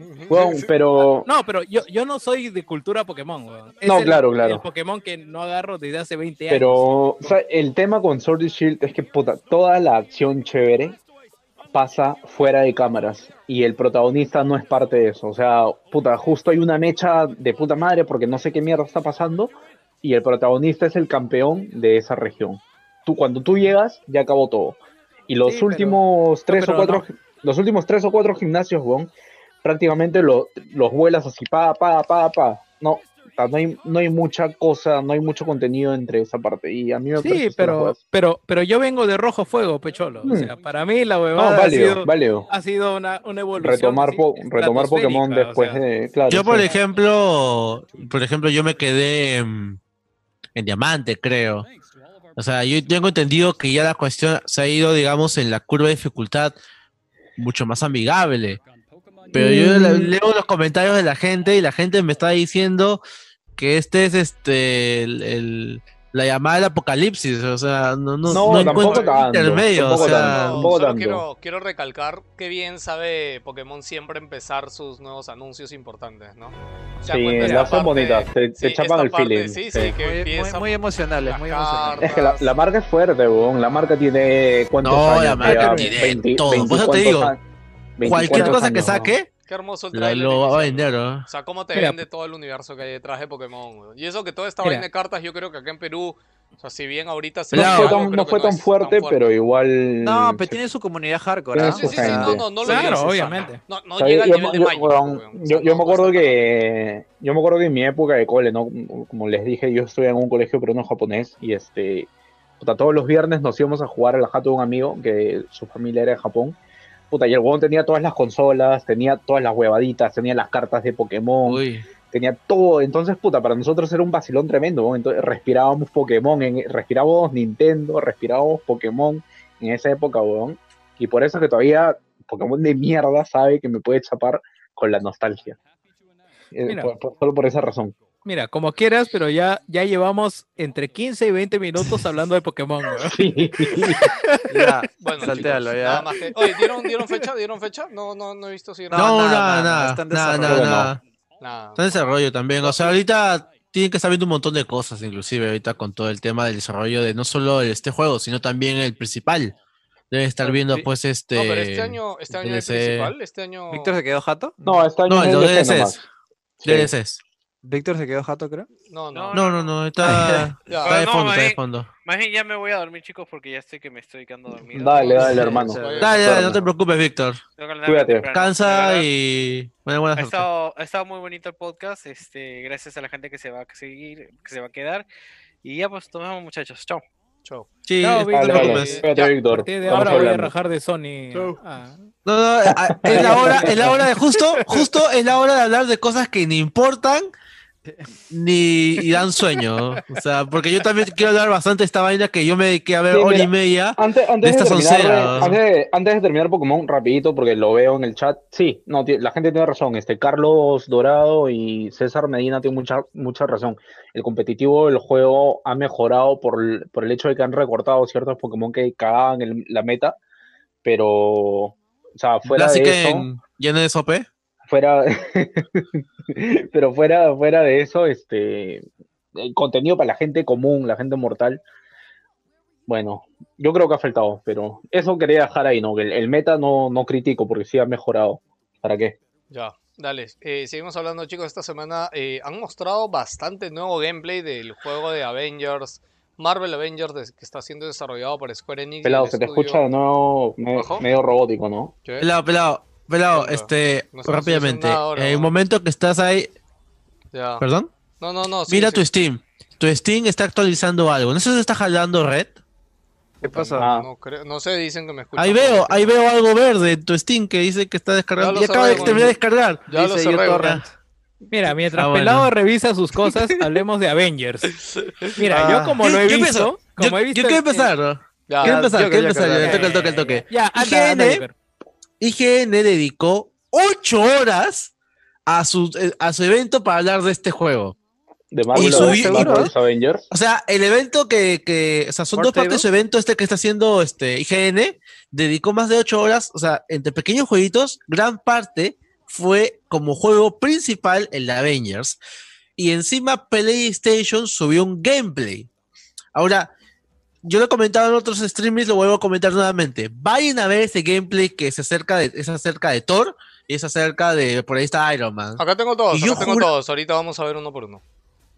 pero No, pero yo, yo no soy de cultura Pokémon. Es No, el- claro, claro. El Pokémon que no agarro desde hace 20 años. Pero o sea, el tema con Sword y Shield es que puta, toda la acción chévere pasa fuera de cámaras y el protagonista no es parte de eso. O sea, puta, justo hay una mecha de puta madre porque no sé qué mierda está pasando y el protagonista es el campeón de esa región. Tú cuando tú llegas ya acabó todo. Y los Sí, pero- últimos tres pero o cuatro, los últimos tres o cuatro gimnasios, weón, prácticamente lo- los vuelas así, pa, pa, pa, pa. No, no hay, no hay mucha cosa, no hay mucho contenido entre esa parte. Y a mí me Sí, pero, pero, pero yo vengo de rojo fuego, Pecholo. O sea, para mí la No, huevada válido, ha sido, válido. ha sido una, una evolución. Retomar, po- retomar Pokémon o después sea. de. Claro, yo por sí. ejemplo, por ejemplo, yo me quedé en diamante, creo. O sea, yo tengo entendido que ya la cuestión se ha ido, digamos, en la curva de dificultad mucho más amigable. Pero yo le- leo los comentarios de la gente y la gente me está diciendo que este es este el, el- la llamada del apocalipsis. O sea, no, no, No, no encuentro tanto, intermedio. O sea, tanto. Solo, tanto. quiero, quiero recalcar que bien sabe Pokémon siempre empezar sus nuevos anuncios importantes, ¿no? ¿Se Sí, las son bonitas, te, te Sí, chapan el parte, feeling. Sí, sí. sí, que Muy, muy, empieza muy emocionales, muy emocionales. Es que la, la marca es fuerte, weón. La marca tiene. ¿Cuántos No, años? la marca tiene 20 todo. 20 Por eso te digo, años- 20 cualquier cosa que años, ¿no? Qué hermoso el trailer lo va a vender. ¿no? ¿no? O sea, cómo te Mira, vende todo el universo que hay detrás de Pokémon. weón. Y eso que toda esta Mira. vaina de cartas, yo creo que acá en Perú, o sea, si bien ahorita se No fue algo, tan, no fue tan es fuerte, pero igual. No, pero tiene su comunidad hardcore, ¿ah? Sí, sí, sí, no, no, no lo Claro, dices, o sea, obviamente. No, no O sea, llega al yo, nivel de yo- Magic. weón, weón. O yo- sea, yo no- me no acuerdo tan- que yo me acuerdo que en mi época de cole, ¿no? Como les dije, yo estudié en un colegio peruano japonés y este puta, todos los viernes nos íbamos a jugar a la jato de un amigo que su familia era de Japón. Puta, y el huevón tenía todas las consolas, tenía todas las huevaditas, tenía las cartas de Pokémon, Uy. tenía todo. Entonces, puta, para nosotros era un vacilón tremendo. ¿no? Entonces, respirábamos Pokémon, en, respirábamos Nintendo, respirábamos Pokémon en esa época, weón. Y por eso que todavía Pokémon de mierda sabe que me puede chapar con la nostalgia. Eh, Mira. por- por- solo por esa razón. Mira, como quieras, pero ya, ya llevamos entre 15 y 20 minutos hablando de Pokémon. Sí. Ya, Bueno, saltealo, ya. nada más que- Oye, ¿dieron, ¿dieron fecha? ¿Dieron fecha? No, no, no he visto si No, No, nada, nada, nada, nada, está en nada, desarrollo. nada, nada. Nada. Está en desarrollo también. O sea, ahorita tienen que estar viendo un montón de cosas, inclusive ahorita con todo el tema del desarrollo de no solo este juego, sino también el principal. Deben estar viendo sí. pues este... No, pero este año, este año el principal, este año... ¿Víctor se quedó jato? No, este año No, es los DLC DLCs. DLCs. ¿Víctor se quedó jato, creo? No, no. No, no, no, está, está de No, fondo, está de fondo. Más bien ya me voy a dormir, chicos, porque ya estoy que me estoy quedando dormido. Dale, dale, Sí, hermano. sí. Dale, dale, no te preocupes, Víctor. Cuídate. Descansa y... Buena, buena Ha estado, ha estado muy bonito el podcast. Este, gracias a la gente que se va a seguir, que se va a quedar. Y ya pues, nos vemos muchachos. Chao. Chau. Sí, Chao, no Víctor. Dale, dale. preocupes. Cuídate, A Víctor. partir de ahora voy a hablando. rajar de Sony. Ah. No, no, a- es la hora, es la hora de justo, justo es la hora de hablar de cosas que ni importan ni y dan sueño. O sea, porque yo también quiero hablar bastante de esta vaina que yo me dediqué a ver Sí, hora y media. Antes, antes, de de esta terminar, soncera. antes, de, antes de terminar Pokémon, rapidito, porque lo veo en el chat. Sí, no, la gente tiene razón. Este Carlos Dorado y César Medina tienen mucha, mucha razón. El competitivo del juego ha mejorado por el, por el hecho de que han recortado ciertos Pokémon que cagaban el- la meta, pero, o sea, fuera Así de que eso, en de sope. Fuera, pero fuera, fuera de eso, este, el contenido para la gente común, la gente mortal, bueno, yo creo que ha faltado, pero eso quería dejar ahí, ¿no? Que el, el meta no, no critico porque sí ha mejorado. ¿Para qué? Ya, dale. Eh, seguimos hablando, chicos. Esta semana eh, han mostrado bastante nuevo gameplay del juego de Avengers, Marvel Avengers, que está siendo desarrollado por Square Enix. Pelado, el se te estudio- escucha de nuevo medio robótico, ¿no? ¿Qué? Pelado, pelado, pelado, Onda. este, No se nos rápidamente. en el ¿no? momento que estás ahí, Ya. ¿Perdón? No, no, no. sí, Mira sí. tu Steam. Tu Steam está actualizando algo. ¿No sé si está jalando red? ¿Qué pasa? Ah. No, creo- no sé, dicen que me escuchan. Ahí veo, ahí veo algo verde en tu Steam que dice que está descargando. Ya Y lo acaba de cerré, terminar de descargar. Ya lo Dice cerré, güey. uTorrent. Mira, mientras Ah, bueno. Pelado revisa sus cosas, hablemos de Avengers. Mira, Ah. yo como lo he visto, empiezo. como Yo, he visto yo quiero empezar. ¿no? Ya, Quiero empezar, quiero empezar. El toque, el toque, el toque. Ya, anda, anda, IGN, dedicó 8 horas a su, eh, a su evento para hablar de este juego. De Marvel Y subí- Avengers. O sea, el evento que, que o sea, son dos partes de su evento, este que está haciendo este IGN, dedicó más de 8 horas, o sea, entre pequeños jueguitos, gran parte fue como juego principal el de Avengers. Y encima PlayStation subió un gameplay. Ahora, yo lo he comentado en otros streamings, lo vuelvo a comentar nuevamente. Vayan a ver ese gameplay que se acerca de, es acerca de Thor y es acerca de, por ahí está Iron Man. Acá tengo todos, Y yo acá tengo juro- todos. Ahorita vamos a ver uno por uno.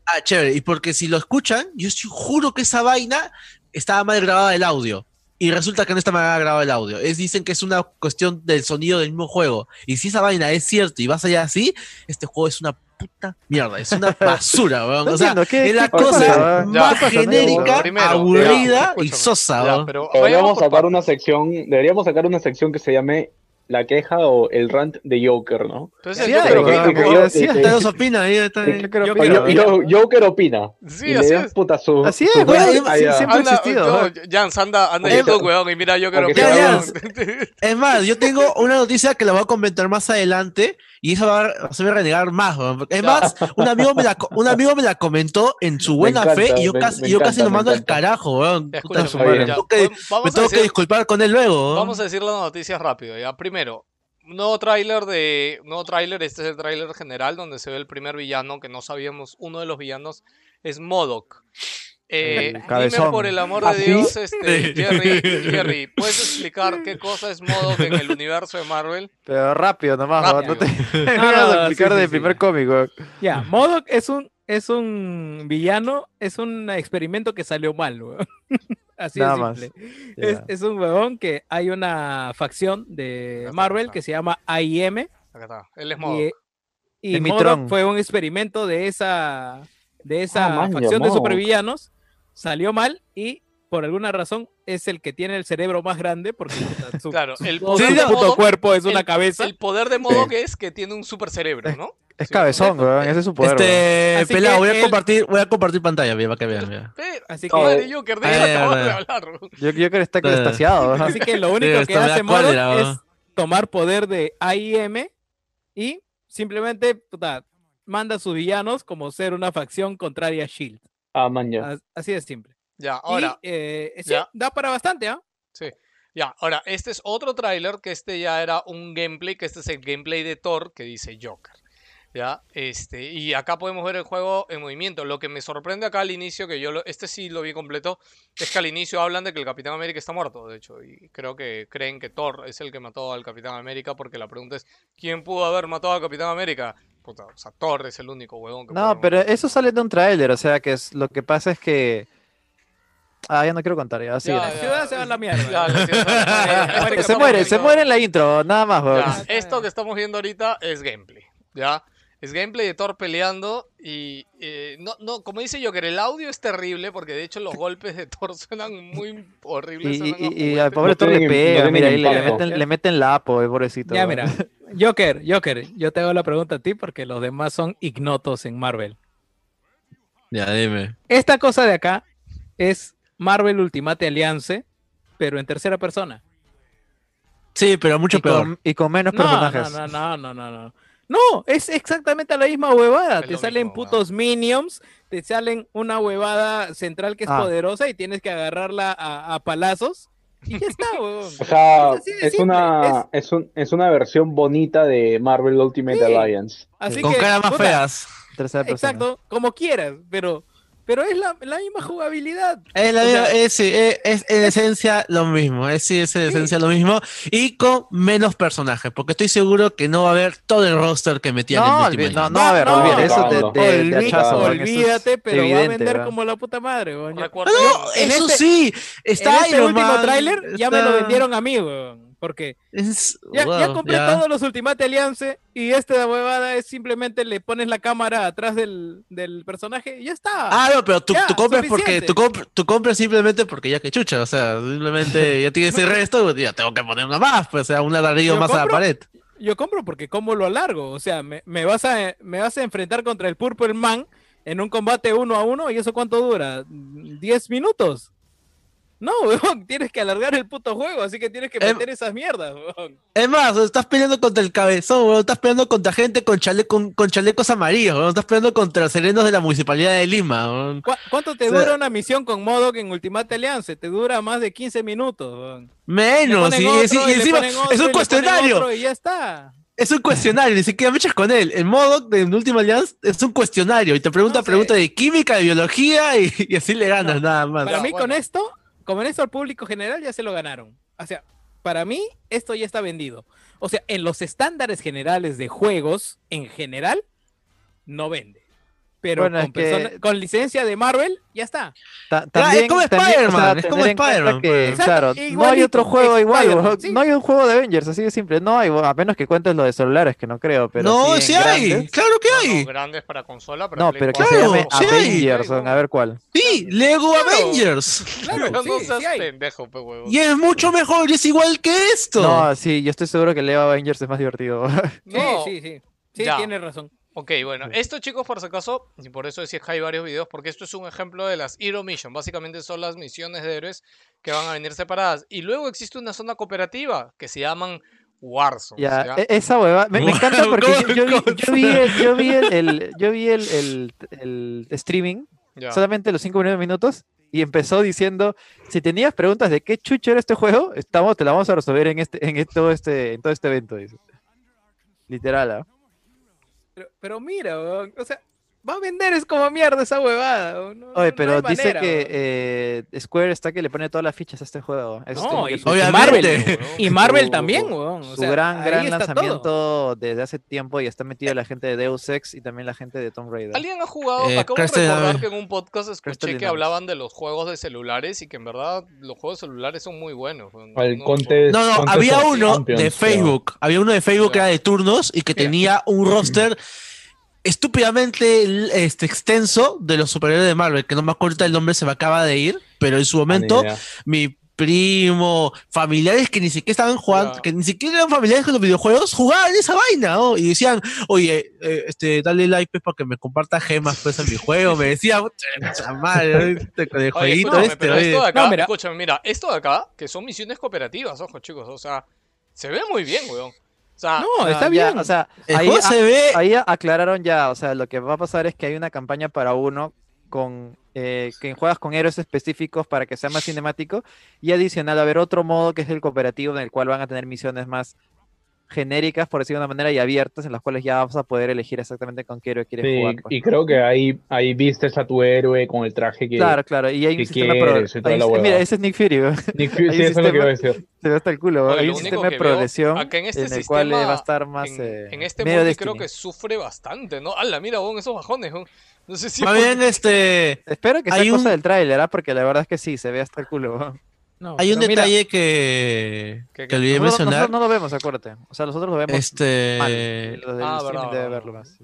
Ah, chévere. Y porque si lo escuchan, yo juro que esa vaina estaba mal grabada el audio. Y resulta que no está mal grabado el audio. Es, dicen que es una cuestión del sonido del mismo juego. Y si esa vaina es cierto y vas allá así, este juego es una puta mierda. Es una basura, weón. No O sea, entiendo, ¿qué- es la cosa? Ya, más genérica, Primero, aburrida ya, y sosa, Ya, weón. pero Deberíamos sacar una sección, deberíamos sacar una sección que se llame la queja o el rant de Joker, ¿no? Entonces, Sí, sí, Joker opina. Sí, y así es. puta su. Así es, ah, siempre ha Anda, existido. Jans, anda, anda YouTube, weón, y mira que... sea Es más, yo tengo una noticia que la voy a comentar más adelante y eso va a hacerme renegar más. Es más, un amigo me la, un amigo me la comentó en su Me buena encanta, fe y yo me- casi, me yo casi lo me mando al carajo, Puta, Está bien. ya, tengo que- me tengo que disculpar con él luego. Vamos a decir las noticias rápido, ya. Primero, un nuevo tráiler de... un Nuevo tráiler, este es el tráiler general donde se ve el primer villano que no sabíamos. Uno de los villanos es Modok. Eh, dime por el amor ¿Ah, de sí? Dios, este, Jerry, Jerry, ¿puedes explicar qué cosa es Modok en el universo de Marvel? Pero rápido nomás, no te No, no, a explicar sí, sí, del sí. primer cómic, weón. Ya, Modok es un, es un villano, es un experimento que salió mal, weón. Así Nada de más. simple. Es, un huevón que hay una facción de está, Marvel acá. que se llama AIM Acá está, él es Modok. y, y Es Modok Mitron. fue un experimento de esa, de esa Ah, man, facción de supervillanos, salió mal y por alguna razón es el que tiene el cerebro más grande porque su, Claro, el poder su de puto cuerpo es una el- cabeza. El poder de Modok es que tiene un super cerebro, ¿no? Es Sí. cabezón, ese es su poder. Este, pelado, que voy a él- compartir, voy a compartir pantalla, mira, para que vean. mira. Así que- madre, Joker, de Ay, eso ay, acabamos ay. de hablar. Yo, yo creo que está extasiado, weón. Así que lo único Sí, que hace Modok cólera, es tomar poder de AIM y simplemente puta, manda a sus villanos como ser una facción contraria a Shield. Ah, man, ya. As- Así de simple. Ya, ahora, y, eh, sí, ya. da para bastante, ¿ah? sí. Ya, ahora, este es otro tráiler que este ya era un gameplay, que este es el gameplay de Thor que dice Joker. Ya, este, y acá podemos ver el juego en movimiento. Lo que me sorprende acá al inicio, que yo lo- este sí lo vi completo, es que al inicio hablan de que el Capitán América está muerto, de hecho, y creo que creen que Thor es el que mató al Capitán América, porque la pregunta es, ¿quién pudo haber matado al Capitán América? Puta, o sea, Thor es el único huevón que No, pero eso sale de un tráiler, o sea, que es, lo que pasa es que... Ah, ya no quiero contar, ya, sí. La ciudad se va a la mierda. Ya, la ciudad se muere, se muere en la intro, nada más, weón. Ya, esto que estamos viendo ahorita es gameplay, ¿ya? Es gameplay de Thor peleando y eh, no, no, como dice Joker, el audio es terrible porque de hecho los golpes de Thor suenan muy horribles. Y, y, y al pobre Thor le pega, mira, ahí le, meten, le meten la apo, el pobrecito. Ya, mira. Joker, Joker, yo te hago la pregunta a ti porque los demás son ignotos en Marvel. Ya, dime. Esta cosa de acá es Marvel Ultimate Alliance, pero en tercera persona. Sí, pero mucho y, peor. con, y con menos No, personajes. no, no, no, no, no. No, es exactamente la misma huevada. Es Te salen mismo, putos minions, te salen una huevada central que es Ah. poderosa y tienes que agarrarla a, a palazos. Y ya está, huevón. O sea, Es así de es simple, una, es, un- es una versión bonita de Marvel Ultimate Sí. Alliance. Así Con que, caras más puta, feas. Tercera persona. Exacto, como quieras, pero, pero es la, la misma jugabilidad. Es, la misma- sea, es, sí, es- es en esencia lo mismo, es, sí, es en Sí. esencia lo mismo y con menos personajes, porque estoy seguro que no va a haber todo el roster que metían No, en olvi- Ultimate. no, no, a ver, No, olvídate, eso no, Olví- hachazo, weón, eso es olvídate, pero va a evidente, vender weón. como la puta madre, Recuerda- No, en eso este- sí, está en este Iron último tráiler ya me lo vendieron a mí, weón. Porque Es, ya, ya wow, compré ya. todos los Ultimate Alliance y esta huevada es simplemente le pones la cámara atrás del, del personaje y ya está. Ah, no, pero tú, Ya, tú compras porque tú, comp- tú compras simplemente porque ya que chucha, o sea, simplemente ya tienes el resto, pues, ya tengo que poner una más, pues, o sea, un ladrillo más a la compro- pared. Yo compro porque como lo alargo. O sea, me, me vas a, me vas a enfrentar contra el Purple Man en un combate uno a uno y eso cuánto dura? ¿10 minutos? No, weón, tienes que alargar el puto juego, así que tienes que Em- meter esas mierdas, weón. Es más, estás peleando contra el cabezón, weón, estás peleando contra gente con, chale- con, con chalecos amarillos, weón, estás peleando contra serenos de la municipalidad de Lima. weón. ¿Cu- ¿Cuánto te O sea- dura una misión con Modok en Ultimate Alliance? Te dura más de 15 minutos, weón. Menos, y, otro, y- y y le encima otro, es un cuestionario. y ya está. Es un cuestionario, ni siquiera me echas con él. El modo de Última Alianza es un cuestionario y te pregunta No sé. preguntas de química, de biología y, y así le ganas nada más. Para mí con bueno. Esto, con esto al público general ya se lo ganaron. O sea, para mí esto ya está vendido. O sea, en los estándares generales de juegos, en general, no vende. Pero Bueno, con, es que- persona- con licencia de Marvel, ya está. Ta- Ya, es como también, o sea, Spider-Man, es como Spider-Man, que, pues. Claro, no hay otro juego igual, sí. no hay un juego de Avengers, así de simple, no hay, a menos que cuentes lo de celulares, que no creo, pero no, sí, hay, grandes. claro que hay. no, grandes para consola, para No, Play pero que cuatro. se llame Claro, sí. Avengers, a ver cuál. Sí, Lego Avengers. Claro, no sí, seas sí hay. pendejo, pe huevo. Y es mucho mejor, y es igual que esto. No, sí, yo estoy seguro que Leo Avengers es más divertido. Sí, sí, sí. Sí, Ya. tienes razón. Ok, bueno, esto chicos, por si acaso, y por eso decía que hay varios videos, porque esto es un ejemplo de las Hero Mission. Básicamente son las misiones de héroes que van a venir separadas. Y luego existe una zona cooperativa que se llaman Warzone. Ya, e- esa hueva, me, me encanta porque yo, yo vi, ¿Cómo- yo vi el, yo vi el, el- yo vi el, el- el streaming, Ya. solamente los 5 primeros minutos, y empezó diciendo, si tenías preguntas de qué chucho era este juego, estamos, te la vamos a resolver en este, en todo este, en todo este evento, dice. Literal, ¿ah? Pero, pero mira, o sea, va a vender es como mierda esa huevada. no- Oye, no pero dice manera, que eh, Square está que le pone todas las fichas a este juego. Es No, y, su-. Marvel, y Marvel también, weón. o su sea, gran, gran todo. lanzamiento desde hace tiempo y está metido la gente de Deus Ex y también la gente de Tomb Raider. ¿Alguien ha jugado? Eh, Acabo de recordar que en un podcast escuché Crystal que Dynamics. hablaban de los juegos de celulares y que en verdad los juegos celulares son muy buenos. No- Contest- No, había of uno Champions, de. Facebook. Había uno de Facebook que era de turnos y que tenía un roster estúpidamente este, extenso de los superhéroes de Marvel, que no me acuerdo el nombre, se me acaba de ir, pero en su momento Ah, idea. mi primo, familiares que ni siquiera estaban jugando, que ni siquiera eran familiares con los videojuegos, jugaban esa vaina, ¿no? Y decían, oye, eh, este, dale like pues, para que me comparta gemas pues en mi juego. Me decía, "Pucha madre, este, con el Oye, jueguito este, pero oye". esto de acá, No, mira. escúchame, mira, esto de acá, que son misiones cooperativas, ojo chicos, o sea, se ve muy bien, weón. O sea, No, está ya, bien. O sea, El ahí, juego a- se ve ahí aclararon ya, o sea, lo que va a pasar es que hay una campaña para uno con eh, que juegas con héroes específicos para que sea más cinemático y adicional a haber otro modo que es el cooperativo en el cual van a tener misiones más genéricas, por decirlo de una manera, y abiertas en las cuales ya vas a poder elegir exactamente con qué héroe quieres Sí, jugar. pues. y creo que ahí, ahí vistes a tu héroe con el traje que. Claro, claro, y hay un sistema pro- quieres hay- la mira, ese es Nick Fury, weón. Nick Fury, sí, eso es lo que iba a sistema- decir. se ve hasta el culo. Oye, hay un sistema de progresión acá en este en el cual eh, va a sistema, estar más en, eh, en este medio multi creo Destiny. que sufre bastante, ¿no? Ala, mira, weón, esos bajones. No sé si... Más bien, este, Espero que sea Hay cosa un- del tráiler, ¿ah? porque la verdad es que sí, se ve hasta el culo. weón. No, hay un mira, detalle que, ¿Qué, que olvidé Nosotros, mencionar. nosotros no lo vemos, acuérdate. O sea, nosotros lo vemos Este, mal. Los del Ah, verdad, debe verlo más.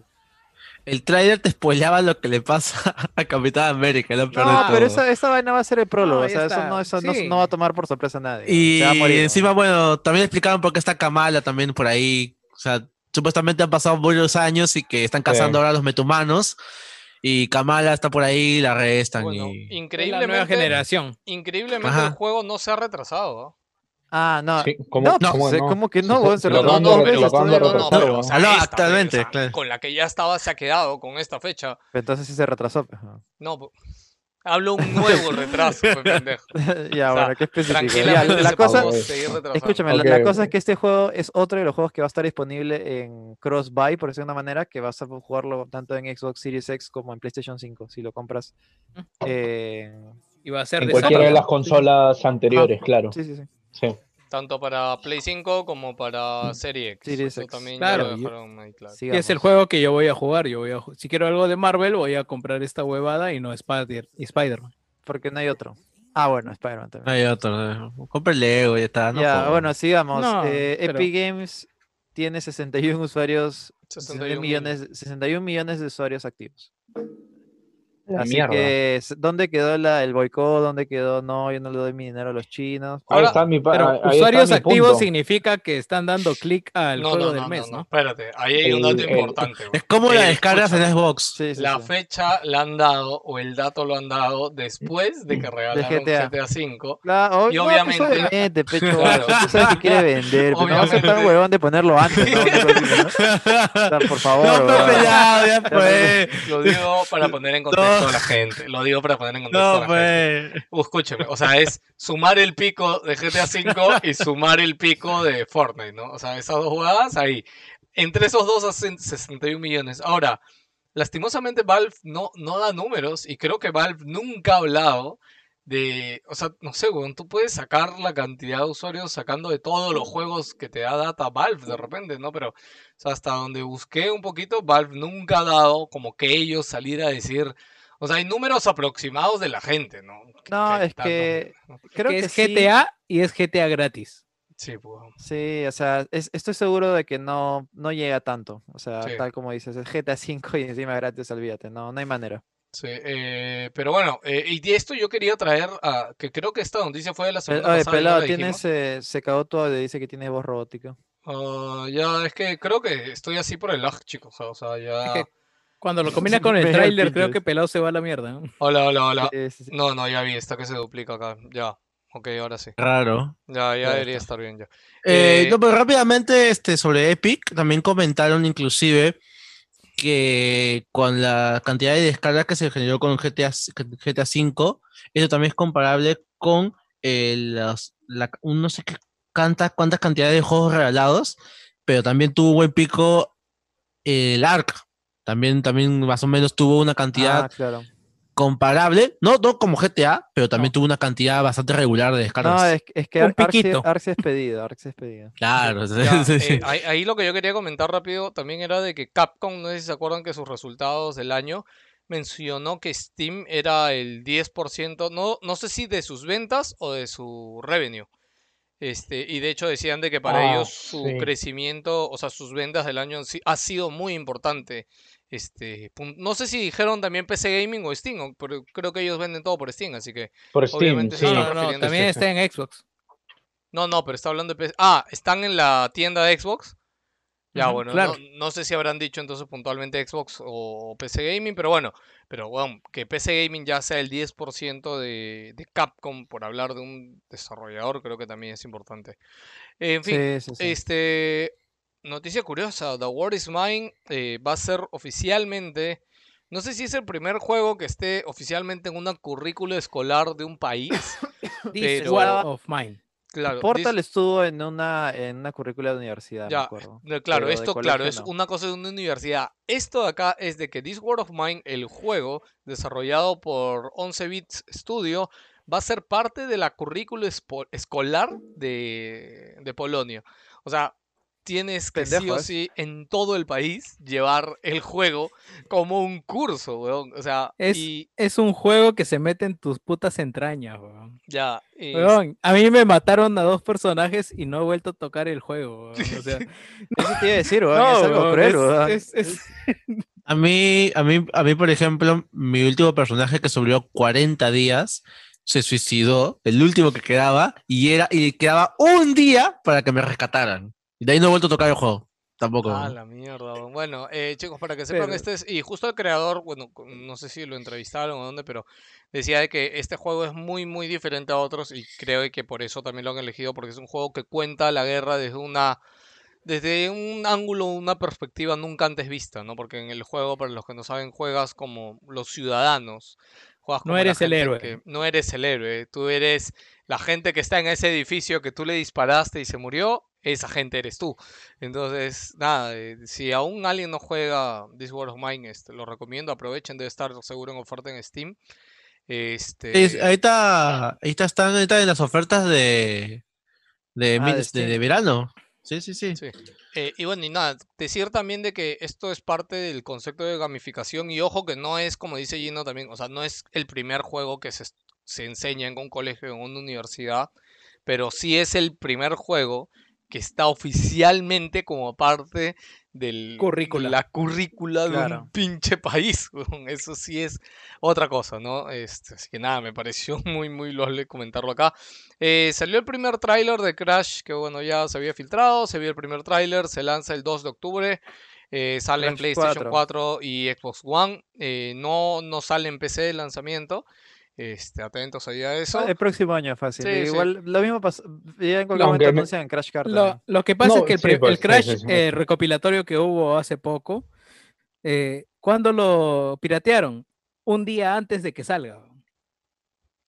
el trailer te spoileaba lo que le pasa a Capitán América, lo peor de No, todo. pero esa, esa vaina va a ser el prólogo. No, o sea, eso, no, eso no- Sí. no va a tomar por sorpresa a nadie. Y Se va a morir, encima, bueno, también explicaban por qué está Kamala también por ahí. O sea, supuestamente han pasado varios años y que están cazando Sí. ahora a los metahumanos. Y Kamala está por ahí, la arrestan. Bueno, y... es la nueva increíblemente, generación. increíblemente Ajá. el juego no se ha retrasado, ¿ah? No. Sí, ¿cómo- no, no, pues, cómo no? ¿cómo que no? Se lo no, no, no, actualmente, con la que ya estaba se ha quedado con esta fecha. Pero entonces sí se retrasó. pues, ¿no? Hablo un nuevo retraso, pe, pendejo. ya, O sea, bueno, qué específico. Ya, la cosa. Escúchame, la- cosa es que este juego es otro de los juegos que va a estar disponible en cross-buy, por decirlo de una manera, que vas a jugarlo tanto en Xbox Series X como en PlayStation 5, si lo compras. eh, Y va a ser En de cualquiera de las consolas anteriores, claro. sí, sí, sí. Sí. Tanto para Play 5 como para Serie X. Series Eso X. también Claro, ya lo yo- dejaron ahí claro. Y es el juego que yo voy a jugar. Yo voy a si quiero algo de Marvel, voy a comprar esta huevada y no Spider y Spider-Man. Porque no hay otro. Ah, bueno, Spider-Man también. Hay otro. Compra el Lego y ya está. No ya, bueno, sigamos. No, Eh, pero- Epic Games tiene 61 usuarios, 61 61 millones, 61 millones de usuarios activos. La Así mierda. que, ¿dónde quedó la, el boicot? ¿Dónde quedó? No, yo no le doy mi dinero a los chinos. Ahí está mi Pero ahí está usuarios mi activos punto. significa que están dando clic al No, juego no, del no, mes, no, ¿no? no, espérate, ahí hay un dato el- importante. Es como la Eh, descargas en Xbox. Sí, sí, La sí. fecha la han dado, o el dato lo han dado después de que regalaron GTA. GTA V. Claro, o- Y no, pues, obviamente- obviamente, pecho, Claro. tú sabes que quiere vender, pero no va a Obviamente. huevón de ponerlo antes, por favor. No, pues, ya Ya, fue. Lo digo para poner en contexto la gente. Lo digo para poner en contexto a No, la gente. pues. Uh, Escúcheme, o sea, es sumar el pico de GTA V y sumar el pico de Fortnite, ¿no? O sea, esas dos jugadas ahí. Entre esos dos hacen 61 millones. Ahora, lastimosamente Valve no, no da números y creo que Valve nunca ha hablado de, o sea, no sé, weón, tú puedes sacar la cantidad de usuarios sacando de todos los juegos que te da data Valve de repente, ¿no? Pero, o sea, hasta donde busqué un poquito, Valve nunca ha dado como que ellos salir a decir, o sea, hay números aproximados de la gente, ¿no? No, es que números, ¿no? creo que que es sí. GTA y es GTA gratis. Sí, pues. Sí, o sea, es- estoy seguro de que no, no llega tanto. O sea, Sí. tal como dices, es GTA V y encima gratis, olvídate, no, no hay manera. Sí, eh, pero bueno, eh, y de esto yo quería traer a, que creo que esta noticia fue de la semana Oye, pasada. y pelado, la tienes, eh, se cagó todo, le dice que tiene voz robótica. Ah, ya, es que creo que estoy así por el lag, chicos. O sea, ya. que Cuando lo combinas con el tráiler, creo que pelado se va a la mierda. ¿no? Hola, hola, hola. No, no, ya vi, está que se duplica acá. Ya. Ok, ahora sí. Raro. Ya, ya debería estar bien ya. Eh, Eh, no, pero rápidamente este, sobre Epic, también comentaron inclusive que con la cantidad de descargas que se generó con GTA, GTA V, eso también es comparable con eh, las- la- no sé qué canta, cuántas cantidades de juegos regalados, pero también tuvo buen pico el ARC. También, también más o menos tuvo una cantidad Ah, claro. comparable, no, no como GTA, pero también tuvo una cantidad bastante regular de descargas. No, es, es que Un Arx sí- piquito. Arx sí es pedido, Arx sí es pedido. Claro, Ya, sí, eh, sí. ahí, ahí lo que yo quería comentar rápido también era de que Capcom, no sé si se acuerdan que sus resultados del año mencionó que Steam era el 10%, no, no sé si de sus ventas o de su revenue. Este, y de hecho decían de que para Ah, ellos su sí. crecimiento, o sea, sus ventas del año sí ha sido muy importante. Este, no sé si dijeron también PC Gaming o Steam, pero creo que ellos venden todo por Steam, así que Por Steam, obviamente sí. se No, no, no, también está en Xbox. No, no, pero está hablando de PC. Ah, ¿están en la tienda de Xbox? Ya, Ujú, bueno, claro. no, no sé si habrán dicho entonces puntualmente Xbox o PC Gaming, pero bueno, pero bueno, que PC Gaming ya sea el 10% de, de Capcom, por hablar de un desarrollador, creo que también es importante. En fin, Sí, sí, sí. este, noticia curiosa, The War is Mine eh, va a ser oficialmente, no sé si es el primer juego que esté oficialmente en una currícula escolar de un país. This Pero- War of Mine. Claro, Portal estuvo en una, en una currícula de universidad, me Ya, acuerdo. no, claro, pero esto claro es una cosa de una universidad. Esto de acá es de que This World of Mine, el juego desarrollado por 11 Bits Studio, va a ser parte de la currícula escolar de, de Polonia. O sea, tienes que sí o ¿eh? sí en todo el país llevar el juego como un curso, weón. O sea, Es, y es un juego que se mete en tus putas entrañas, weón. ya. y- Weón, a mí me mataron a dos personajes y no he vuelto a tocar el juego. weón, O sea, Eso te iba a decir, weón, no, es algo weón, cruel, es- weón. es- es- A mí, a mí, a mí, por ejemplo, mi último personaje que sobrevivió 40 días se suicidó, el último que quedaba, y era, y quedaba un día para que me rescataran. Y de ahí no he vuelto a tocar el juego. Tampoco. Ah, la mierda. Bueno, eh, chicos, para que sepan, Pero- este es, y justo el creador, bueno, no sé si lo entrevistaron o dónde, pero decía de que este juego es muy, muy diferente a otros y creo que por eso también lo han elegido, porque es un juego que cuenta la guerra desde una, desde un ángulo, una perspectiva nunca antes vista, ¿no? Porque en el juego, para los que no saben, juegas como los ciudadanos. Juegas No como la eres el héroe. que- no eres el héroe, tú eres la gente que está en ese edificio que tú le disparaste y se murió, esa gente eres tú. Entonces, nada, eh, si aún alguien no juega This War of Mine, este, lo recomiendo, aprovechen, debe estar seguro en oferta en Steam. Este, Es- ahorita, ahorita están ahorita en las ofertas de, de, Ah, de verano. Sí, sí, sí. Sí. Eh, y bueno, y nada, decir también de que esto es parte del concepto de gamificación y ojo que no es, como dice Gino también, o sea, no es el primer juego que se, se enseña en un colegio, en una universidad, pero sí es el primer juego que está oficialmente como parte del Currícula. la currícula de un pinche país. Eso sí es otra cosa, ¿no? Este, así que nada, me pareció muy, muy loable comentarlo acá. Eh, salió el primer tráiler de Crash, que bueno, ya se había filtrado, se vio el primer tráiler, se lanza el 2 de octubre, eh, sale en PlayStation 4. 4 y Xbox One, eh, no, no sale en PC el lanzamiento, este, atentos ahí a eso. El próximo año fácil. Sí, sí. Igual lo mismo pasó. Ya en cualquier No, momento aunque me- anuncian Crash Card. Lo, lo que pasa No, es que el, sí, pues, el sí, Crash sí, sí. eh, recopilatorio que hubo hace poco, eh, ¿cuándo lo piratearon? Un día antes de que salga.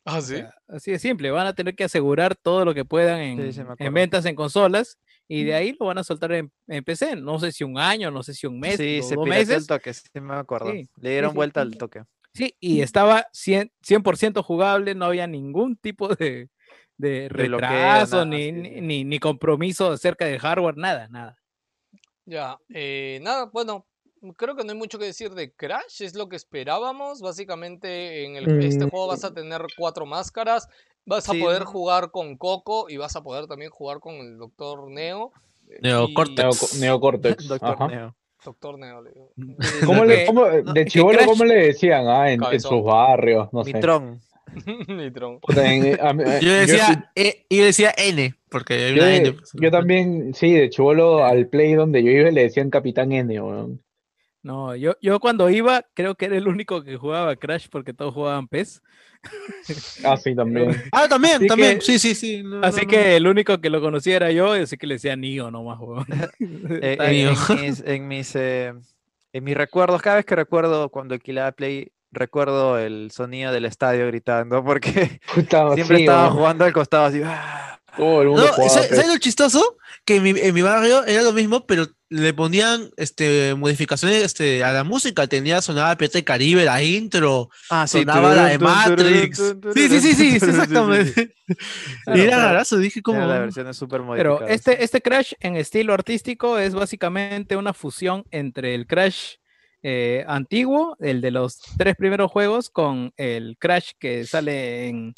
Ah, O sí. sea, así de simple, van a tener que asegurar todo lo que puedan en, sí, en ventas en consolas y de ahí lo van a soltar en, en PC. No sé si un año, no sé si un mes, sí, o se dos pirateó meses. el toque, sí me acuerdo. Sí, Le dieron sí, vuelta sí. al toque. Sí, y estaba 100%, 100% jugable, no había ningún tipo de, de retraso, nada, ni, ni, sí. ni- ni compromiso acerca del hardware, nada, nada. Ya, eh, nada, bueno, creo que no hay mucho que decir de Crash, es lo que esperábamos. Básicamente en el, este Mm. juego vas a tener cuatro máscaras, vas a poder no- jugar con Coco y vas a poder también jugar con el Doctor Neo. eh, Neocortex. y- Neo- Neocortex. Doctor ajá. Neo. Doctor Neo, le digo. ¿Cómo le, cómo- de chivolo, Crash- ¿cómo le decían? Ah, en, sus barrios, no sé. Mitron. Nitron. Puta, en- a mí- Yo yo decía, E- yo decía N, porque hay yo, una de- N. pues. yo también, sí, de chivolo al play donde yo iba le decían Capitán N, weón. No, yo, yo cuando iba, creo que era el único que jugaba Crash porque todos jugaban PES. Ah, sí, también. Ah, también, Así también. que- sí, sí, sí. no, Así no, no. que el único que lo conocía era yo, y así que le decía Nio nomás, weón. Eh, en, mis, en, mis, eh, en mis recuerdos, cada vez que recuerdo cuando alquilaba Play, recuerdo el sonido del estadio gritando, porque Puta, siempre sí, estaba jugando al costado así. ¡ah! Todo el mundo No, jugaba ¿sabes lo chistoso? Que en mi, en mi barrio era lo mismo, pero le ponían este, modificaciones este, a la música. Tenía, sonaba PT Caribe, la intro, Ah, sí. sonaba la de Matrix. Sí, sí, sí, sí, exactamente. Y era rarazo, dije como... La versión es súper Pero este, este Crash en estilo artístico es básicamente una fusión entre el Crash eh, antiguo, el de los tres primeros juegos, con el Crash que sale en,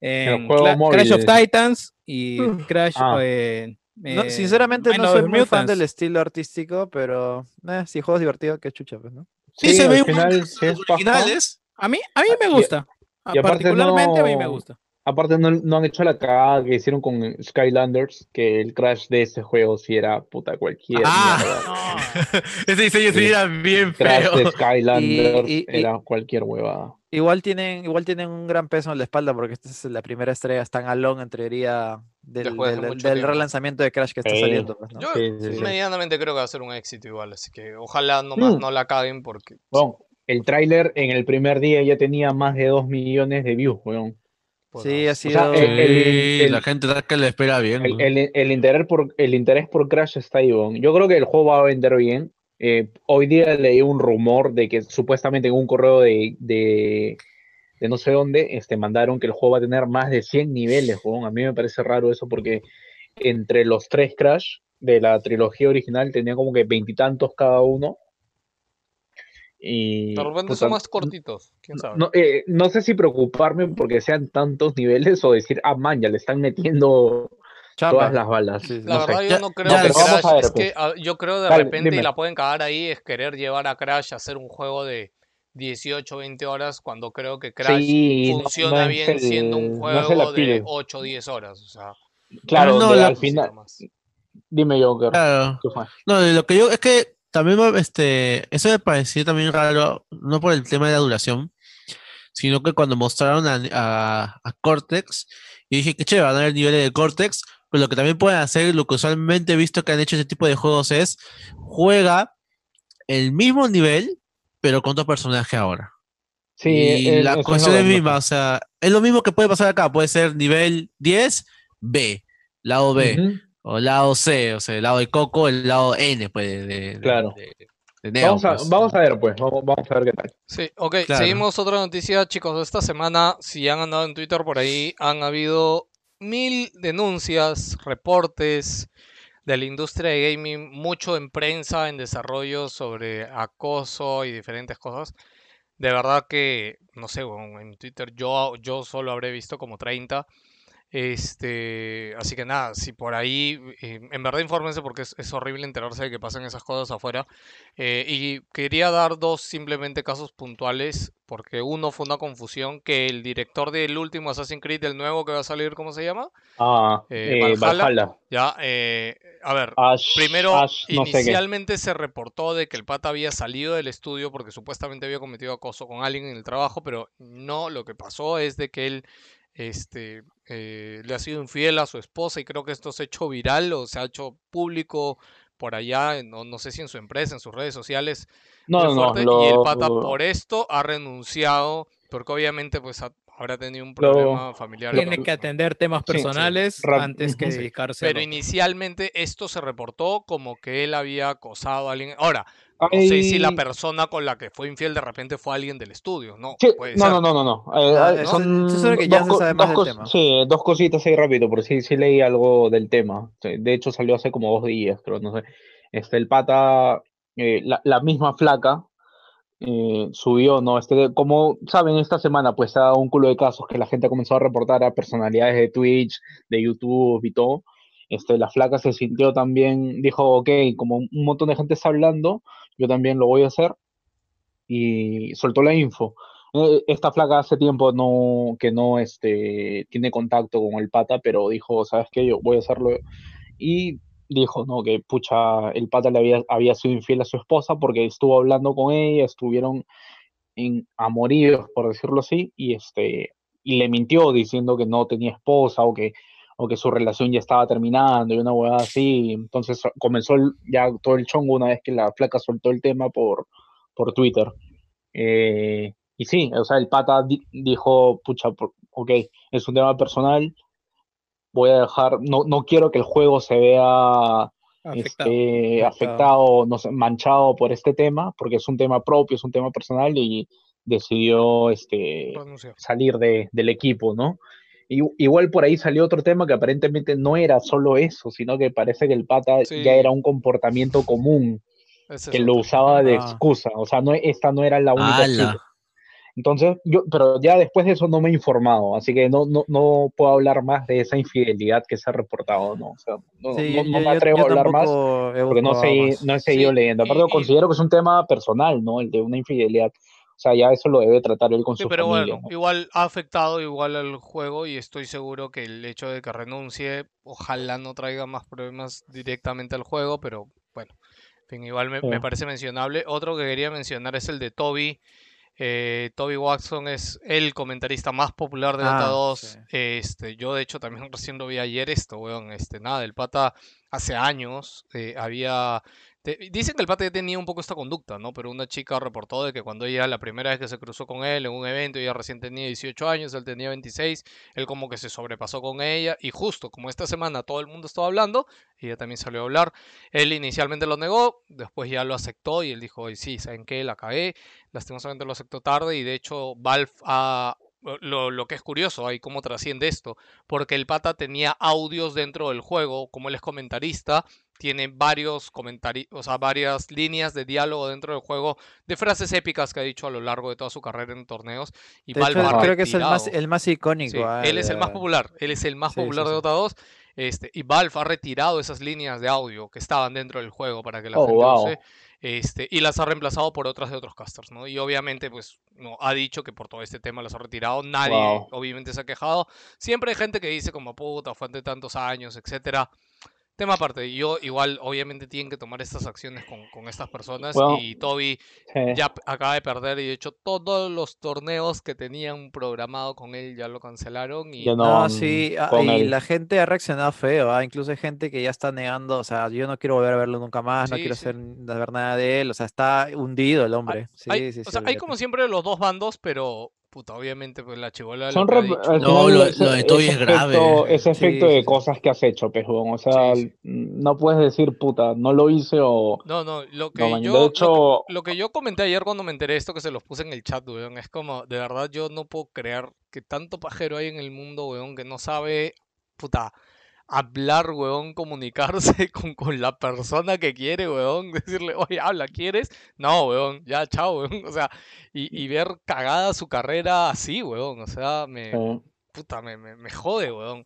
en juego Cla- Crash of. Titans y Crash. Ah. eh, No, sinceramente no soy muy fan del estilo artístico, pero eh, si el juego es divertido, qué chucha, pues, ¿no? Sí, se al ve final sí es paja. originales. A mí, a mí me y- gusta. y particularmente a mí me no- gusta. Aparte no, no han hecho la cagada que hicieron con Skylanders, que el crash de ese juego sí era puta cualquier Ah. mierda. Ese diseño sí Sí. era bien Crash feo. de Skylanders Y- y- y- era cualquier huevada. Igual tienen, igual tienen un gran peso en la espalda porque esta es la primera estrella tan alone en teoría del, del- del tiempo. relanzamiento de Crash que está Sí. saliendo. pues, ¿no? Yo Sí, sí, sí. medianamente creo que va a ser un éxito igual, así que ojalá nomás Mm. no la caguen porque... Weón, el tráiler en el primer día ya tenía más de 2 millones de views, weón. pues, Sí, ha sea, sido. el- Sí, el- la gente que le espera bien. El, el- el interés por, el interés por Crash está ahí, weón. Yo creo que el juego va a vender bien. Eh, hoy día leí un rumor de que supuestamente en un correo de, de, de no sé dónde este, mandaron que el juego va a tener más de 100 niveles, weón. A mí me parece raro eso porque entre los tres Crash de la trilogía original tenía como que veintitantos cada uno. Y, De repente son más cortitos, quién sabe. no, eh, no sé si preocuparme porque sean tantos niveles o decir, ah, man, ya le están metiendo Chamba. todas las balas. Sí, sí. La no sé. verdad yo no creo ya, que Crash, a ver, es que pues. ah, yo creo de Dale, repente y la pueden cagar ahí es querer llevar a Crash a hacer un juego de 18, 20 horas cuando creo que Crash Sí, funciona no bien el- siendo un juego de appeal. 8, 10 horas, o sea, Claro, No, la- al final, dime Joker, Claro. No, de lo que yo es que también me- este, eso me pareció también raro, no por el tema de la duración, sino que cuando mostraron a, a, a Cortex, y dije que chévere, van a ver niveles de Cortex, pero lo que también pueden hacer, lo que usualmente he visto que han hecho ese tipo de juegos es juega el mismo nivel, pero con otro personaje ahora. Sí, y eh, la cuestión es que- misma, o sea, es lo mismo que puede pasar acá, puede ser nivel 10, B, lado B. O lado C, o sea, el lado de Coco, el lado N, pues, de, de- Claro. de- de Neo, Vamos a, pues. vamos a ver, pues, vamos, vamos a ver qué tal. Sí, ok, Claro. seguimos otra noticia, chicos. Esta semana, si han andado en Twitter por ahí, han habido mil denuncias, reportes de la industria de gaming, mucho en prensa, en desarrollo sobre acoso y diferentes cosas De verdad que, no sé, en Twitter yo, yo solo habré visto como 30. Este, así que nada, si por ahí, eh, en verdad infórmense porque es, es horrible enterarse de que pasan esas cosas afuera. Eh, y quería dar dos simplemente casos puntuales, porque uno fue una confusión que el director del último Assassin's Creed, del nuevo que va a salir, ¿cómo se llama? Ah, Eh, eh, Valhalla. Valhalla. Ya, a ver, Ash- primero, Ash no inicialmente se reportó de que el pata había salido del estudio porque supuestamente había cometido acoso con alguien en el trabajo, pero no, lo que pasó es de que él este, eh, le ha sido infiel a su esposa y creo que esto se ha hecho viral o se ha hecho público por allá, no, no sé si en su empresa, en sus redes sociales, No, no, no, fuerte, y el lo- pata lo- por esto ha renunciado, porque obviamente pues ha- habrá tenido un Lo- problema familiar. Tiene que atender temas Sí, sí. personales antes que dedicarse a pero lo- inicialmente esto se reportó como que él había acosado a alguien. Ahora, no sé si la persona con la que fue infiel de repente fue alguien del estudio. No, Sí, puede no, ser. no, no, no, no. Eh, Ah, eh, eso- son que ya dos se sabe más dos del tema. Sí, dos cositas ahí rápido, porque sí, sí leí algo del tema. De hecho, salió hace como dos días, creo, no sé. Este, el pata, eh, la, la misma flaca, eh, subió, ¿no? Este, como saben, esta semana, pues, ha dado un culo de casos que la gente comenzó a reportar a personalidades de Twitch, de YouTube y todo. Este, la flaca se sintió también, dijo, ok, como un montón de gente está hablando, yo también lo voy a hacer y soltó la info. Eh, Esta flaca hace tiempo no, que no este, tiene contacto con el pata, pero dijo, ¿sabes qué? Yo voy a hacerlo. Y dijo, no, que pucha, el pata le había, había sido infiel a su esposa porque estuvo hablando con ella, estuvieron en amoríos, por decirlo así, y este, y le mintió diciendo que no tenía esposa o que, o que su relación ya estaba terminando y una huevada así. Entonces comenzó el- ya todo el chongo una vez que la flaca soltó el tema por, por Twitter. Eh, y sí, o sea, el pata di- dijo, pucha, ok, es un tema personal, voy a dejar, no, no quiero que el juego se vea Afectado. este, afectado, no sé, manchado por este tema, porque es un tema propio, es un tema personal y decidió este, Renunció. salir de- del equipo, ¿no? Y, igual por ahí salió otro tema que aparentemente no era solo eso, sino que parece que el pata Sí. ya era un comportamiento común Ese que lo otro. usaba de Ah. excusa, o sea, no, esta no era la única. Entonces, yo, pero ya después de eso no me he informado, así que no, no, no puedo hablar más de esa infidelidad que se ha reportado, ¿no? O sea, no, Sí, no- yo- no me yo- atrevo yo a hablar más porque no, sé, más. no he seguido Sí, leyendo. Aparte, y- considero que es un tema personal, ¿no? El de una infidelidad. O sea, ya eso lo debe tratar él con Sí, su pero familia, bueno, ¿no? igual ha afectado igual al juego y estoy seguro que el hecho de que renuncie, ojalá no traiga más problemas directamente al juego, pero bueno, en fin, igual me, parece mencionable. Otro que quería mencionar es el de Toby. Eh, Toby Watson es el comentarista más popular de Dota Ah, 2. sí. Este, yo de hecho también recién lo vi ayer esto, weón. Este, nada, el pata hace años eh, había te- dicen que el pata ya tenía un poco esta conducta, ¿no? Pero una chica reportó de que cuando ella, la primera vez que se cruzó con él en un evento, ella recién tenía 18 años, él tenía 26, él como que se sobrepasó con ella y justo como esta semana todo el mundo estaba hablando, ella también salió a hablar, él inicialmente lo negó, después ya lo aceptó y él dijo, "Oye, sí, ¿saben qué? La cagué, lastimosamente lo aceptó tarde y de hecho Valve ha... Lo, lo que es curioso, ahí cómo trasciende esto, porque el pata tenía audios dentro del juego, como él es comentarista, tiene varios comentarios, o sea, varias líneas de diálogo dentro del juego de frases épicas que ha dicho a lo largo de toda su carrera en torneos. Y De Valve hecho, creo que es el más, el más icónico. Sí, ah, él es el más de- popular, él es el más Sí, sí, popular de. Dota 2. Este, y Valve ha retirado esas líneas de audio que estaban dentro del juego para que la Oh, gente wow. use. Este, y las ha reemplazado por otras de otros casters, ¿no? Y obviamente, pues, no, ha dicho que por todo este tema las ha retirado. Nadie, Wow. obviamente, se ha quejado. Siempre hay gente que dice como, puta, fue hace tantos años, etcétera. Tema aparte, yo igual, obviamente, tienen que tomar estas acciones con, con estas personas. Bueno, y Toby Sí. ya acaba de perder y de hecho todos los torneos que tenían programado con él ya lo cancelaron y no sí, ah, y él. la gente ha reaccionado feo, ah, Incluso hay gente que ya está negando, o sea, yo no quiero volver a verlo nunca más, no quiero sí. ser, ver nada de él, o sea, está hundido el hombre. Sí, hay, sí, o sí, sea, hay como siempre los dos bandos, pero puta, obviamente pues la chivola Son lo que ha rep- dicho. al No, lo- ese- lo de Toby es grave. efecto- Ese Sí, efecto sí, de sí. cosas que has hecho, pejón. O sea, Sí, sí. no puedes decir, puta, no lo hice o... No, no, lo que No, yo, de lo que, lo que yo comenté ayer cuando me enteré de esto que se los puse en el chat, weón, es como, de verdad yo no puedo creer que tanto pajero hay en el mundo, weón, que no sabe, puta, hablar, weón, comunicarse con, con la persona que quiere, weón, decirle, oye, habla, ¿quieres? No, weón, ya, chao, weón, o sea, y, y ver cagada su carrera así, weón, o sea, me, Sí. puta, me, me, me jode, weón.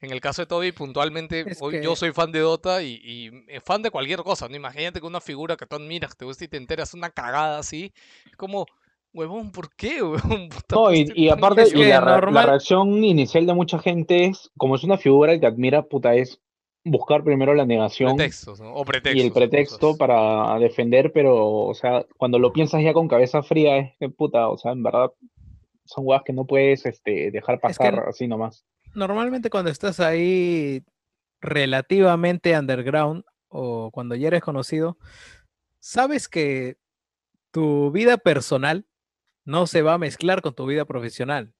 En el caso de Toby, puntualmente, Es hoy yo soy fan de Dota y, y eh, fan de cualquier cosa, ¿no? Imagínate que una figura que tú admiras, que te gusta y te enteras una cagada así, es como, huevón, ¿por qué, huevón? No, y, aparte, y la, la reacción inicial de mucha gente es, como es una figura que admira, puta, es buscar primero la negación pretextos, ¿no? O pretextos. y el pretexto cosas. para defender, pero, o sea, cuando lo piensas ya con cabeza fría, es que, puta, o sea, en verdad, son huevas que no puedes este, dejar Es que pasar así nomás. Normalmente cuando estás ahí relativamente underground o cuando ya eres conocido, sabes que tu vida personal no se va a mezclar con tu vida profesional.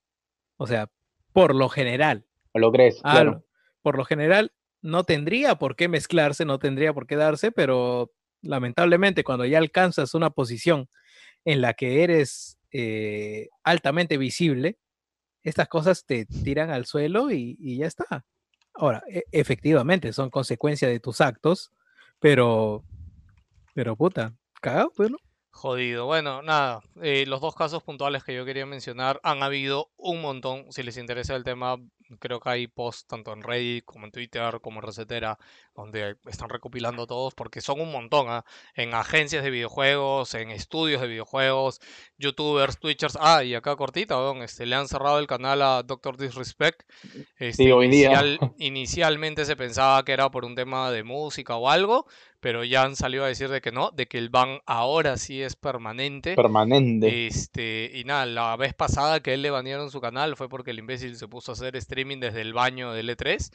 O sea, por lo general. ¿O lo crees? Ah, Claro. por lo general no tendría por qué mezclarse, no tendría por qué darse, pero lamentablemente cuando ya alcanzas una posición en la que eres eh, altamente visible, estas cosas te tiran al suelo y, y ya está. Ahora, e- efectivamente, son consecuencia de tus actos, pero, pero puta, cagado, pues, ¿no? Jodido. Bueno, nada. eh, los dos casos puntuales que yo quería mencionar han habido un montón. Si les interesa el tema, creo que hay posts tanto en Reddit como en Twitter como en Recetera donde están recopilando todos porque son un montón. ¿ah? En agencias de videojuegos, en estudios de videojuegos, youtubers, twitchers. Ah, y acá cortita, weón, este, le han cerrado el canal a Doctor Disrespect. Este, Sí, hoy día. inicial- inicialmente se pensaba que era por un tema de música o algo, pero ya han salido a decir de que no, de que el ban ahora sí es permanente. Permanente. Este, y nada, la vez pasada que él le banearon su canal fue porque el imbécil se puso a hacer streaming desde el baño del E3.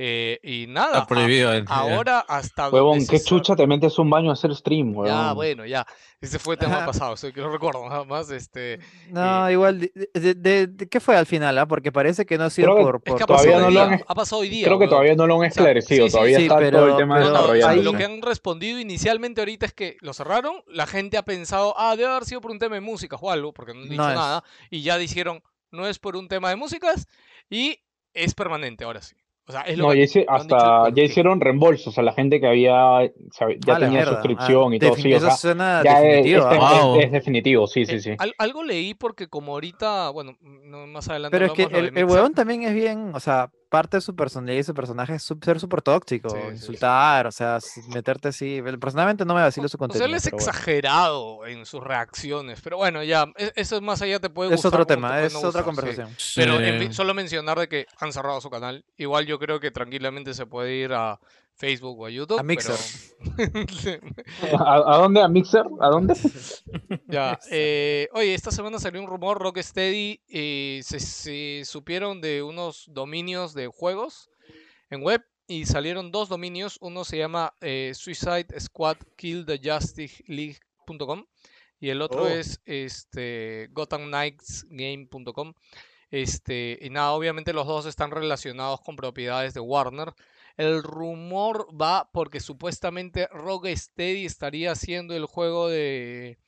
Eh, y nada, Está prohibido. a- eh, ahora hasta Huevón, qué chucha te metes un baño a hacer stream, Ya, huevón. bueno, ya. Ese fue tema Ajá. pasado, que no recuerdo nada más. Este, No, igual, de, de- de- ¿qué fue al final? ah? Porque parece que no ha sido que- por... es por que ha todavía pasado no hoy lo día, han- ha pasado hoy día. Creo que todavía no lo han O sea, esclarecido, sí, sí, todavía sí, está todo pero- el tema No, no, pero desarrollando. ahí- lo que han respondido inicialmente ahorita es que lo cerraron, la gente ha pensado, ah, debe haber sido por un tema de música o algo, porque no han dicho No es. nada, y ya dijeron, no es por un tema de músicas, y es permanente ahora sí. O sea, es lo No, que ya, hice- hasta ya hicieron reembolsos a la gente que había, ya Ah, tenía mierda. suscripción Ah, y todo, sí, o eso sea, suena ya definitivo. es- ah. es- Wow. es definitivo, sí, sí, Eh, sí. al- algo leí porque como ahorita, bueno, no, más adelante Pero es que el, el huevón también es bien, o sea, parte de su personalidad y su personaje es ser súper tóxico, Sí, sí, sí. insultar, o sea, meterte así. Personalmente no me vacilo su O sea, contenido. él es bueno. exagerado en sus reacciones, pero bueno, ya, e- eso más allá te puede Es gustar otro como te tema, es no otra gustar, sí. conversación. Pero en fin, Sí. solo mencionar de que han cerrado su canal. Igual yo creo que tranquilamente se puede ir a Facebook o a YouTube. A Mixer. pero- ¿A, a dónde? ¿A Mixer? ¿A dónde? ya. eh, oye, esta semana salió un rumor, Rocksteady, eh, se, se supieron de unos dominios de juegos en web y salieron dos dominios. Uno se llama eh, Suicide Squad Kill the Justice League.com y el otro Oh. es este Gotham Knights Game.com. Este, y nada, obviamente los dos están relacionados con propiedades de Warner. El rumor va porque supuestamente Rocksteady estaría haciendo el juego de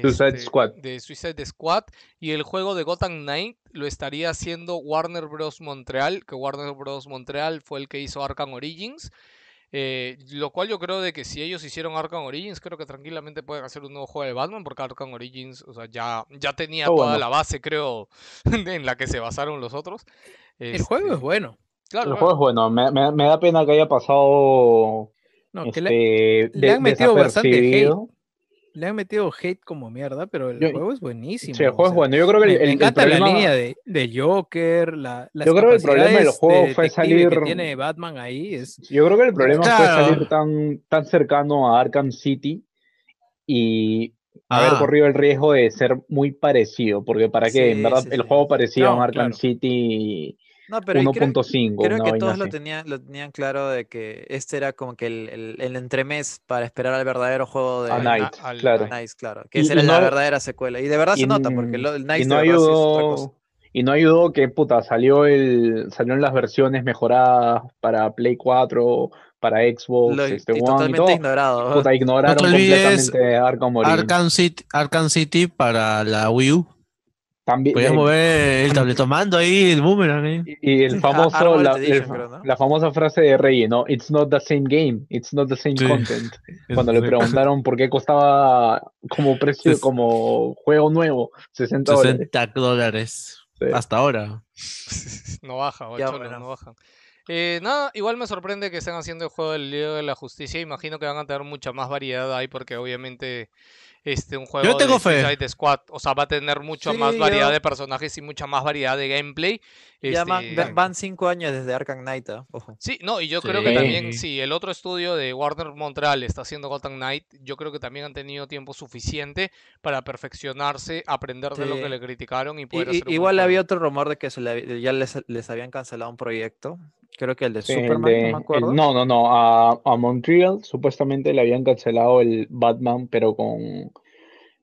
Suicide este, Squad. de Suicide Squad y el juego de Gotham Knight lo estaría haciendo Warner Bros. Montreal, que Warner Bros. Montreal fue el que hizo Arkham Origins. eh, lo cual yo creo de que si ellos hicieron Arkham Origins, creo que tranquilamente pueden hacer un nuevo juego de Batman, porque Arkham Origins, o sea, ya, ya tenía toda bueno. la base, creo, en la que se basaron los otros. El juego Este, es bueno. Claro, El juego es bueno, me, me- me da pena que haya pasado No, este, que le, le de- han metido bastante hate. le han metido hate como mierda, pero el Yo- juego es buenísimo. Sí, el o juego es bueno. Yo creo que el, me, el- me el encanta problema, la línea de, de Joker, la, las Yo creo que el problema del juego de fue que salir- tiene Batman ahí es yo creo que el problema Claro. fue salir tan, tan cercano a Arkham City y haber Ah. corrido el riesgo de ser muy parecido, porque para qué, en verdad sí, el sí. juego parecía No, un Arkham claro. City No, pero ahí creo, 1.5, creo que todos lo tenían, lo tenían claro de que este era como que el, el, el entremés para esperar al verdadero juego de A Night, al- claro. Nice, claro. Que Y- esa era la no- verdadera secuela. Y de verdad se nota, porque lo, el y Nice no de verdad sí es otra cosa. ayudó y no ayudó que puta salió el salieron las versiones mejoradas para Play 4 para Xbox Lo- este y One y totalmente todo ignorado. puta ignoraron No completamente Arkham Origins Arkham City, Arkham City para la Wii U. También, Podías mover el tabletomando ahí, el boomerang. y el famoso, la, Edition, el- creo, ¿no? la famosa frase de Rey, ¿no? It's not the same game, it's not the same Sí. content. Cuando le preguntaron por qué costaba como precio, como juego nuevo, 60 dólares. 60 dólares. Sí. Hasta ahora. No baja, bueno. no bajan. Eh, nada, igual me sorprende que estén haciendo el juego del Liga de la Justicia. Imagino que van a tener mucha más variedad ahí porque obviamente este un juego tengo de fe. Suicide Squad, o sea, va a tener mucha Sí, más variedad yo- de personajes y mucha más variedad de gameplay. Ya van, Este, va- van cinco años desde Arkham Knight, ¿ah? ojo. Sí, no, y yo creo que Sí. también, si el otro estudio de Warner Montreal está haciendo Gotham Knight, yo creo que también han tenido tiempo suficiente para perfeccionarse, aprender de lo que Sí. le criticaron y poder y- hacer un igual juego. había otro rumor de que se le- ya les, les habían cancelado un proyecto. Creo que el de el Superman, de- no me el- acuerdo. no, no, no. A, a Montreal supuestamente le habían cancelado el Batman, pero con,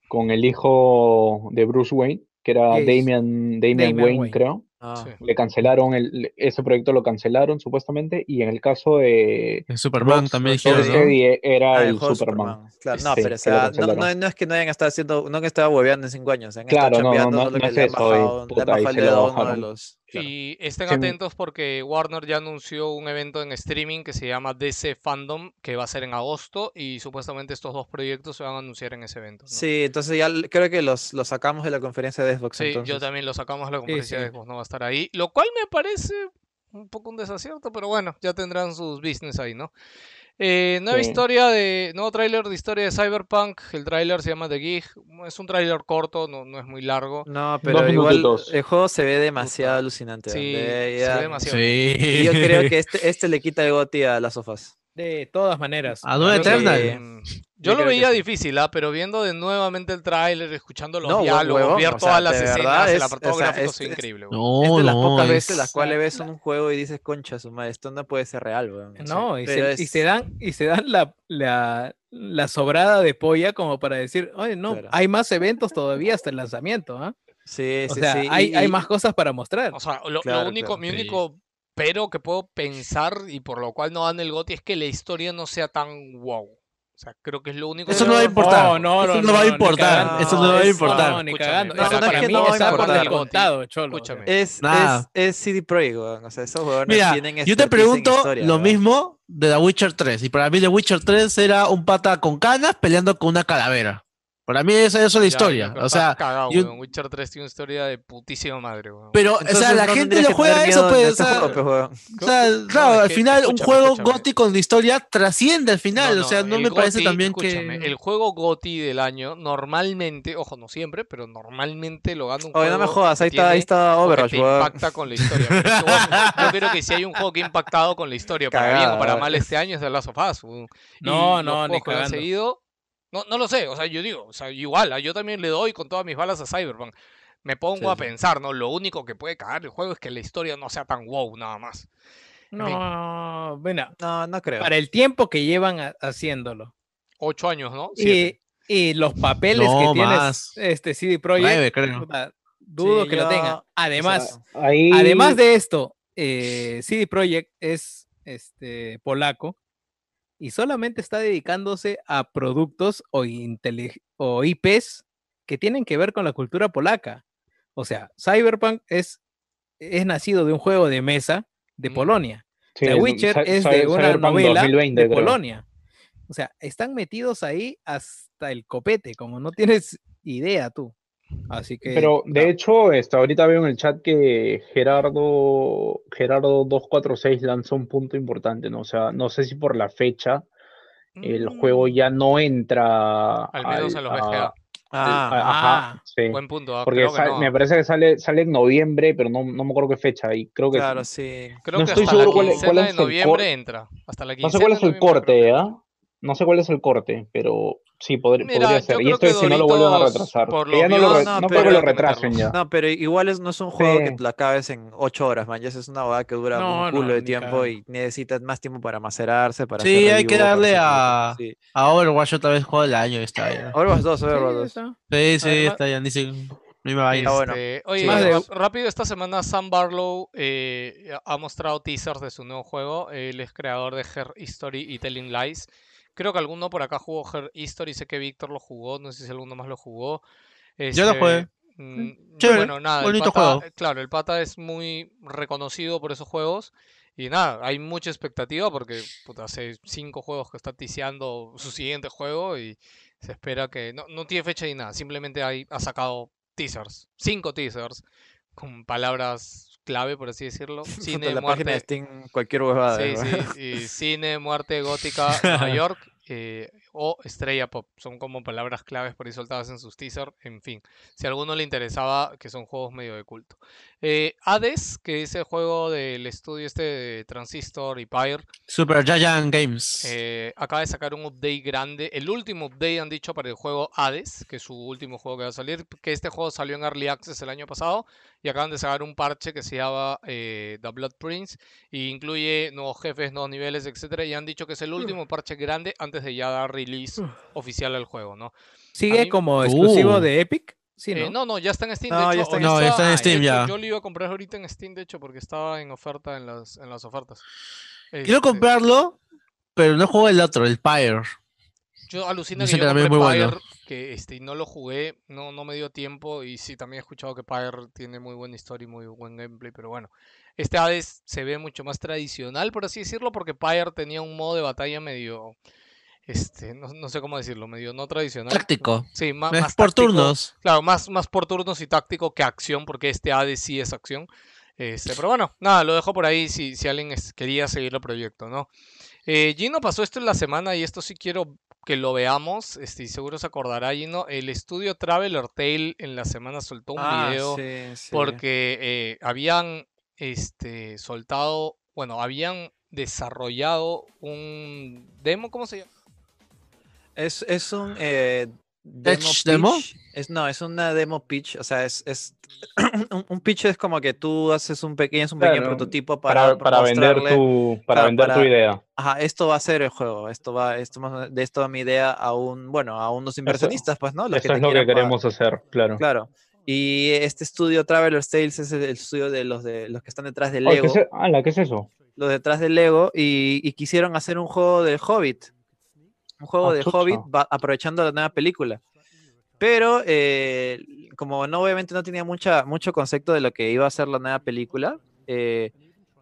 con el hijo de Bruce Wayne, que era. Damian, Damian Damian Wayne, Wayne. creo. Ah, Sí. Le cancelaron el, ese proyecto lo cancelaron supuestamente, y en el caso de El Superman también dijeron, ¿no? Era Ah, el Superman. Claro, no, Sí, pero o que sea, no, no, no es que no hayan estado haciendo, no han estado hueveando en cinco años, han Claro, no, no, no, que es le han eso, bajado, y le han puta, bajado ahí el se lo dedo a uno de los. Claro. Y estén Sí, atentos porque Warner ya anunció un evento en streaming que se llama DC Fandom, que va a ser en agosto, y supuestamente estos dos proyectos se van a anunciar en ese evento. ¿no? Sí, entonces ya creo que los, los sacamos de la conferencia de Xbox. Sí, yo entonces. también lo sacamos de la conferencia sí. de Xbox, no va a estar ahí, lo cual me parece un poco un desacierto, pero bueno, ya tendrán sus business ahí, ¿no? Eh, nueva Sí. historia de, nuevo tráiler de historia de Cyberpunk, el tráiler se llama The Gig, es un tráiler corto, no, no es muy largo. No, pero igual el juego se ve demasiado alucinante. Sí, de- se ve demasiado. Sí. Y yo creo que este, este le quita el goti a las sofas. De todas maneras. A Doom que- Eternal. Mm, Yo Yo lo veía difícil, ¿ah? pero viendo de nuevamente el tráiler, escuchando los No, diálogos, ver o sea, todas las escenas, el es- apartado o sea, gráfico es- fue es- increíble. No, es de las no, pocas es- veces las cuales ves un juego y dices, concha, su madre, esto no puede ser real, weón. No, y se, y es- se dan, y se dan la, la, la sobrada de polla como para decir, oye, no, Claro. hay más eventos todavía hasta el lanzamiento, ¿ah? Sí, O sí, sea, sí. hay, y- hay más cosas para mostrar. O sea, lo, único, claro, mi sí. único pero que puedo pensar y por lo cual no dan el GOTY es que la historia no sea tan wow. O sea, creo que es lo único Eso que no va a importar. No, no, Eso no, no va a importar. Eso no va a es- importar. No, ni cagando. Eso no, es para que mí no va a está por importar. descontado, cholo. Escúchame. Es, Nada. es, es CD Projekt, weón. O sea, esos jugadores Mira, tienen yo te pregunto historia, lo weón. mismo de The Witcher 3. Y para mí The Witcher 3 era un pata con canas peleando con una calavera. Para mí esa, eso es la Ya, historia. ya, O sea, cagado, yo- weón. Witcher 3 tiene una historia de putísima madre, weón. pero o sea, la no gente lo juega eso, pues. O sea, juego, weón. o sea, No, claro, al final un juego gótico con historia trasciende al final. o sea, no me parece también escúchame, que. El juego GOTY del año, normalmente, ojo, no siempre, pero normalmente lo gana un Oye, juego. no me jodas, ahí está, ahí Overwatch, weón. impacta con la historia. yo creo que si hay un juego que ha impactado con la historia, para bien o para mal este año, es The Last of Us. No, no, ni cagando. seguido, no, no lo sé, o sea, yo digo, o sea, igual, ah, yo también le doy con todas mis balas a Cyberpunk. Me pongo Sí, a sí. pensar, ¿no? Lo único que puede cagar el juego es que la historia no sea tan wow, nada más. En fin, No, bueno, No, no creo. para el tiempo que llevan ha- haciéndolo. ocho años, ¿no? Y, y los papeles No, que tienes más. este CD Projekt, Nueve, creo. puta, dudo Sí, que lo tenga. o Además, sea, Ahí, además de esto, eh, CD Projekt es este polaco y solamente está dedicándose a productos o, o IPs que tienen que ver con la cultura polaca. O sea, Cyberpunk es, es nacido de un juego de mesa de Mm. Polonia. sí, The Witcher es de una Cyberpunk novela 2020, de creo. Polonia. O sea, están metidos ahí hasta el copete, como no tienes idea tú. Así que. Pero de hecho, este, ahorita veo en el chat que Gerardo, Gerardo 246 lanzó un punto importante, ¿no? O sea, no sé si por la fecha el juego Mm, ya no entra Al menos en los a- VGA. Ah, a- ajá, Ah, sí. Buen punto, ah, Porque creo que sal- no. me parece que sale, sale en noviembre, pero no, no me acuerdo qué fecha. Y creo que claro, sí. Creo no que estoy hasta seguro la cuál cuál es de noviembre entra. Hasta la no sé cuál es el corte, ¿ah? entra. No sé cuál es el corte, pero sí, podr- Mira, podría yo ser. Y esto es si no lo vuelven a retrasar. por ya no, lo views, re- no, no creo pero- que lo retrasen ya. No, pero igual es, no es un juego que lo acabes en 8 horas, man. Ya es una boda que dura No, un culo no, de tiempo y necesitas más tiempo para macerarse, para Sí, hacer hay que darle a. Sí. a Overwatch otra vez juego del año. Está ya. Overwatch 2, sí, Overwatch 2. está. Sí, sí, Además- está ya. Ni se. Ah, bueno. Este, oye, de- rápido, esta semana Sam Barlow eh, ha mostrado teasers de su nuevo juego. Él es creador de Her History y Telling Lies. Creo que alguno por acá jugó Her History, sé que Víctor lo jugó, no sé si alguno más lo jugó. Yo lo Este, jugué. Mm, Chévere, bueno, nada, el bonito pata, juego. eh, claro, el pata es muy reconocido por esos juegos. Y nada, hay mucha expectativa porque puta, hace cinco juegos que está tiseando su siguiente juego y se espera que. No, no tiene fecha ni nada, simplemente hay, ha sacado teasers, cinco teasers, con palabras clave, por así decirlo. Cine, la página de muerte. Steam, cualquier huevada. Sí, sí, y cine, muerte, gótica, Nueva York eh, o estrella pop. Son como palabras claves por ahí soltadas en sus teasers. En fin, si a alguno le interesaba, que son juegos medio de culto. Eh, Hades, que es el juego del estudio este de Transistor y Pyre, Super Giant Games. eh, acaba de sacar un update grande. El último update han dicho para el juego Hades, que es su último juego que va a salir. Que este juego salió en Early Access el año pasado. Y acaban de sacar un parche que se llama eh, The Blood Prince. Y incluye nuevos jefes, nuevos niveles, etcétera. Y han dicho que es el último parche grande antes de ya dar release oficial al juego, ¿no? ¿Sigue mí- como exclusivo Uh. de Epic? Sí, Eh, ¿no? no, ya está en Steam. No, de ya hecho, está en No, ya está en Steam, hecho, ya. Yo lo iba a comprar ahorita en Steam, de hecho, porque estaba en oferta en las, en las ofertas. Quiero Este, comprarlo, pero no juego el otro, el Pyre. Yo alucino que Dicen yo que compré muy bueno. Que este, y no lo jugué, no, no me dio tiempo, y sí, también he escuchado que Pyre tiene muy buena historia y muy buen gameplay, pero bueno. Este Hades se ve mucho más tradicional, por así decirlo, porque Pyre tenía un modo de batalla medio, este, no, no sé cómo decirlo, medio no tradicional. Táctico. Sí, Es más por táctico. turnos. Claro, más, más por turnos y táctico que acción, porque este Hades sí es acción. Este, pero bueno, nada, lo dejo por ahí si, si alguien es- quería seguir el proyecto, ¿no? Eh, Gino pasó esto en la semana y esto sí quiero que lo veamos. Este, y seguro se acordará, Gino. El estudio Traveler Tale en la semana soltó un Ah, video sí, sí. porque eh, habían este, soltado, bueno, habían desarrollado un demo, ¿cómo se llama? Es, es un eh, demo ¿Pitch demo? Es, no, es una demo pitch. O sea, es, es un, un pitch es como que tú haces un pequeño, es un pequeño prototipo para, Para, para vender tu, para vender tu idea. Ajá, esto va a ser el juego. Esto va, esto de esto va mi idea a un, bueno, a unos inversionistas, pues, ¿no? Los Eso es lo que pagar. queremos hacer, claro. Claro. Y este estudio Traveler's Tales es el, estudio de los de los que están detrás de Oh, ¿qué Lego, es ala, ¿qué es eso? los detrás de Lego y, y quisieron hacer un juego del Hobbit. Un juego de. Hobbit va- aprovechando la nueva película. Pero eh, como no obviamente no tenía mucha, mucho concepto de lo que iba a ser la nueva película, eh,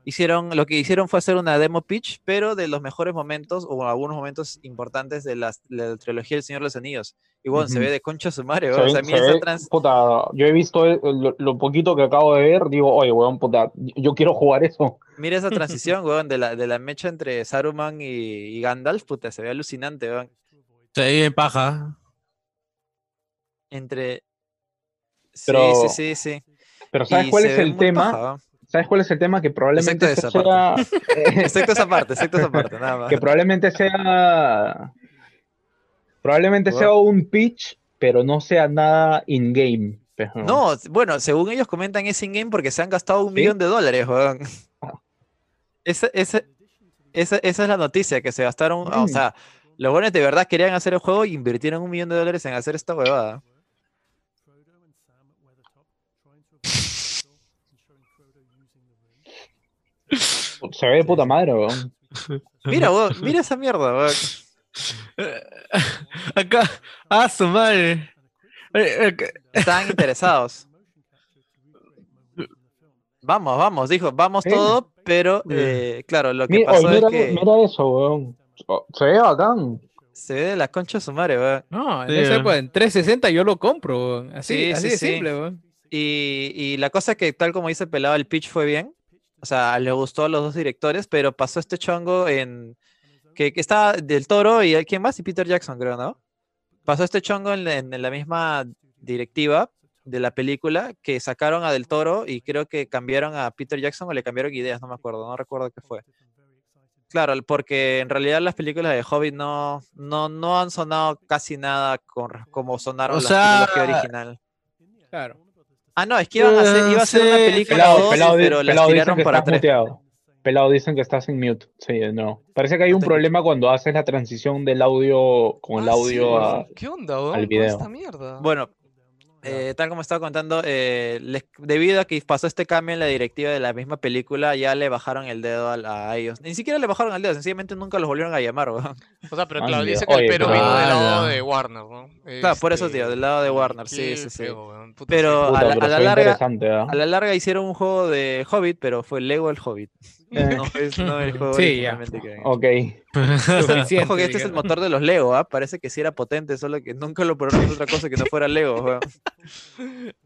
hicieron, lo que hicieron fue hacer una demo pitch, pero de los mejores momentos o algunos momentos importantes de la, trilogía del Señor de los Anillos. Y bueno, se ve de concha su madre, Se weón, o sea, a mí se esa ve- trans- puta, yo he visto el- lo, lo poquito que acabo de ver, digo, oye, weón, puta, yo quiero jugar eso. Mira esa transición, weón, de la, de la mecha entre Saruman y, y Gandalf, puta, se ve alucinante, weón. Se ve bien paja. Entre... Sí, Pero- sí, sí, sí. Pero ¿sabes Y cuál es el tema? paja. ¿Sabes cuál es el tema? Que probablemente Excepto ese esa sea, Excepto esa parte, excepto esa parte, nada más. que probablemente sea, probablemente sea un pitch, pero no sea nada in-game. pero- No, bueno, según ellos comentan es in-game porque se han gastado un ¿Sí? millón de dólares, weón. Ah. Esa, esa, esa, esa es la noticia, que se gastaron, o Mm. sea, los buenos de verdad querían hacer el juego y invirtieron un millón de dólares en hacer esta huevada. Se ve de puta madre, weón. Mira, weón, mira esa mierda, weón. Acá, ah, su madre. Eh, eh, Estaban interesados. Vamos, vamos, dijo, vamos Sí. todo, pero eh, claro, lo que Mira, pasó oye, es que mira eso, weón. Se ve bacán. se ve de la concha de su madre, weón. No, en Sí, eh. en 360 yo lo compro, weón. así, Sí, así sí, de sí. simple, weón. Y, y la cosa es que, tal como dice Pelado, el pitch fue bien. O sea, le gustó a los dos directores, pero pasó este chongo en. que, que está del toro y quién más? Y Peter Jackson, creo, ¿no? Pasó este chongo en, la- en la misma directiva de la película que sacaron a Del Toro y creo que cambiaron a Peter Jackson o le cambiaron ideas, no me acuerdo, no recuerdo qué fue. Claro, porque en realidad las películas de Hobbit no, no, no han sonado casi nada con, como sonaron O la sea, trilogía original. Claro. Ah, no, es que iban a hacer, iba a ser una película Pelado, dos, pelado, pero pelado dicen tiraron que para tres. muteado. Pelado dicen que estás en mute. Sí, no. Parece que hay un problema cuando haces la transición del audio con el Ah, audio sí, a. ¿Qué onda, weón? al video. esta mierda? Bueno, Eh, tal como estaba contando, eh, les- debido a que pasó este cambio en la directiva de la misma película, ya le bajaron el dedo a, a ellos. Ni siquiera le bajaron el dedo, sencillamente nunca los volvieron a llamar, weón. O sea, pero claro, dice que el Oye, pero pero- vino del lado de Warner, ¿no? Claro, por eso, Este, tío, del lado de Warner, sí, sí, sí. feo, Pero. Puta, a la, a larga, ¿ah? a la larga hicieron un juego de Hobbit, pero fue Lego el Hobbit. No es no el juego Sí, ya. que- Ok. Ojo que este es el motor de los Lego, ¿ah? Parece que sí era potente, solo que nunca lo probaron en otra cosa que no fuera Lego, weón.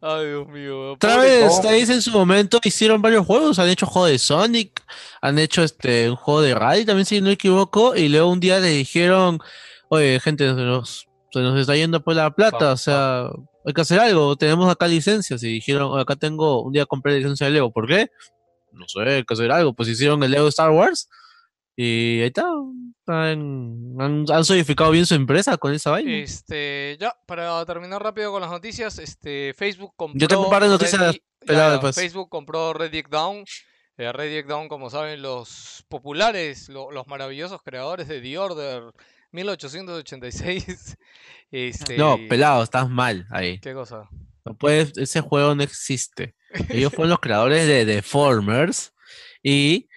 Ay, Dios mío. Tom. ustedes en su momento hicieron varios juegos, han hecho juego de Sonic, han hecho este un juego de Rally también si no me equivoco, y luego un día le dijeron, oye gente, se nos, se nos está yendo por la plata, o sea, hay que hacer algo, tenemos acá licencias, y dijeron, "Oye, acá tengo, un día compré licencia de Lego, ¿por qué? No sé, hay que hacer algo, pues hicieron el Lego Star Wars, y ahí está, han, han, han solidificado bien su empresa con esa vaina. Este, ya, para terminar rápido con las noticias, este, Facebook compró. Yo tengo un par de noticias Reddit- peladas ya, después. Facebook compró Reddit Down. Eh, Reddit Down, como saben, los populares, lo- los maravillosos creadores de The Order 1886. Este, No, pelado, estás mal ahí. ¿Qué cosa? No puedes, ese juego no existe. Ellos fueron los creadores de Deformers y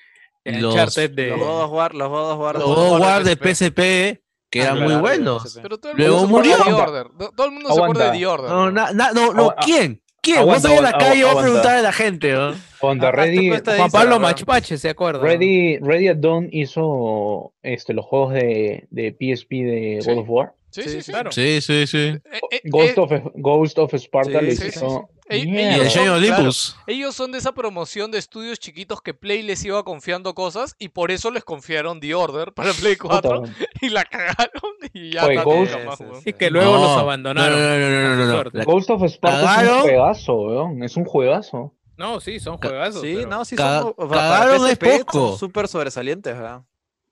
El los, de- Los God of War, los God of War, los de- God of God of War de PSP. PSP, que Ah, eran muy buenos. Pero todo el Luego mundo se acuerda de The murió. Order. To- Todo el mundo se acuerda de Aguanta. The Order. No, ¿no? na- na- no, no, ¿quién? ¿Quién? aguanta, Vos en la aguanta, calle vas a aguanta. preguntar a la gente, ¿no? Ah, tu Ready, Juan Instagram, Pablo. Machupache, ¿se acuerda? Ready, Ready at Dawn hizo este, los juegos de, de PSP de Sí. God of War. Sí, sí, sí. claro. Sí, sí, sí. Eh, eh, Ghost, eh, of, Ghost of Sparta Sí, les sí, sí, hizo. Ey- Y Mierda. el ellos claro, Olympus. Ellos son de esa promoción de estudios chiquitos que Play les iba confiando cosas y por eso les confiaron The Order para Play 4 Puta, y la cagaron y ya Oye, está, Ghost- nunca más, Sí, sí, weón. Y que luego No, los abandonaron. No, no, no, no, no, no, Suerte. La- Ghost of Sparta es un juegazo, weón. Es un juegazo. No, sí, son juegazos. Sí, pero- no, sí Ca- son, cagaron es poco. súper sobresalientes, ¿verdad?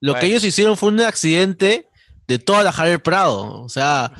Lo que ellos hicieron fue un accidente de toda la Javier Prado. O sea,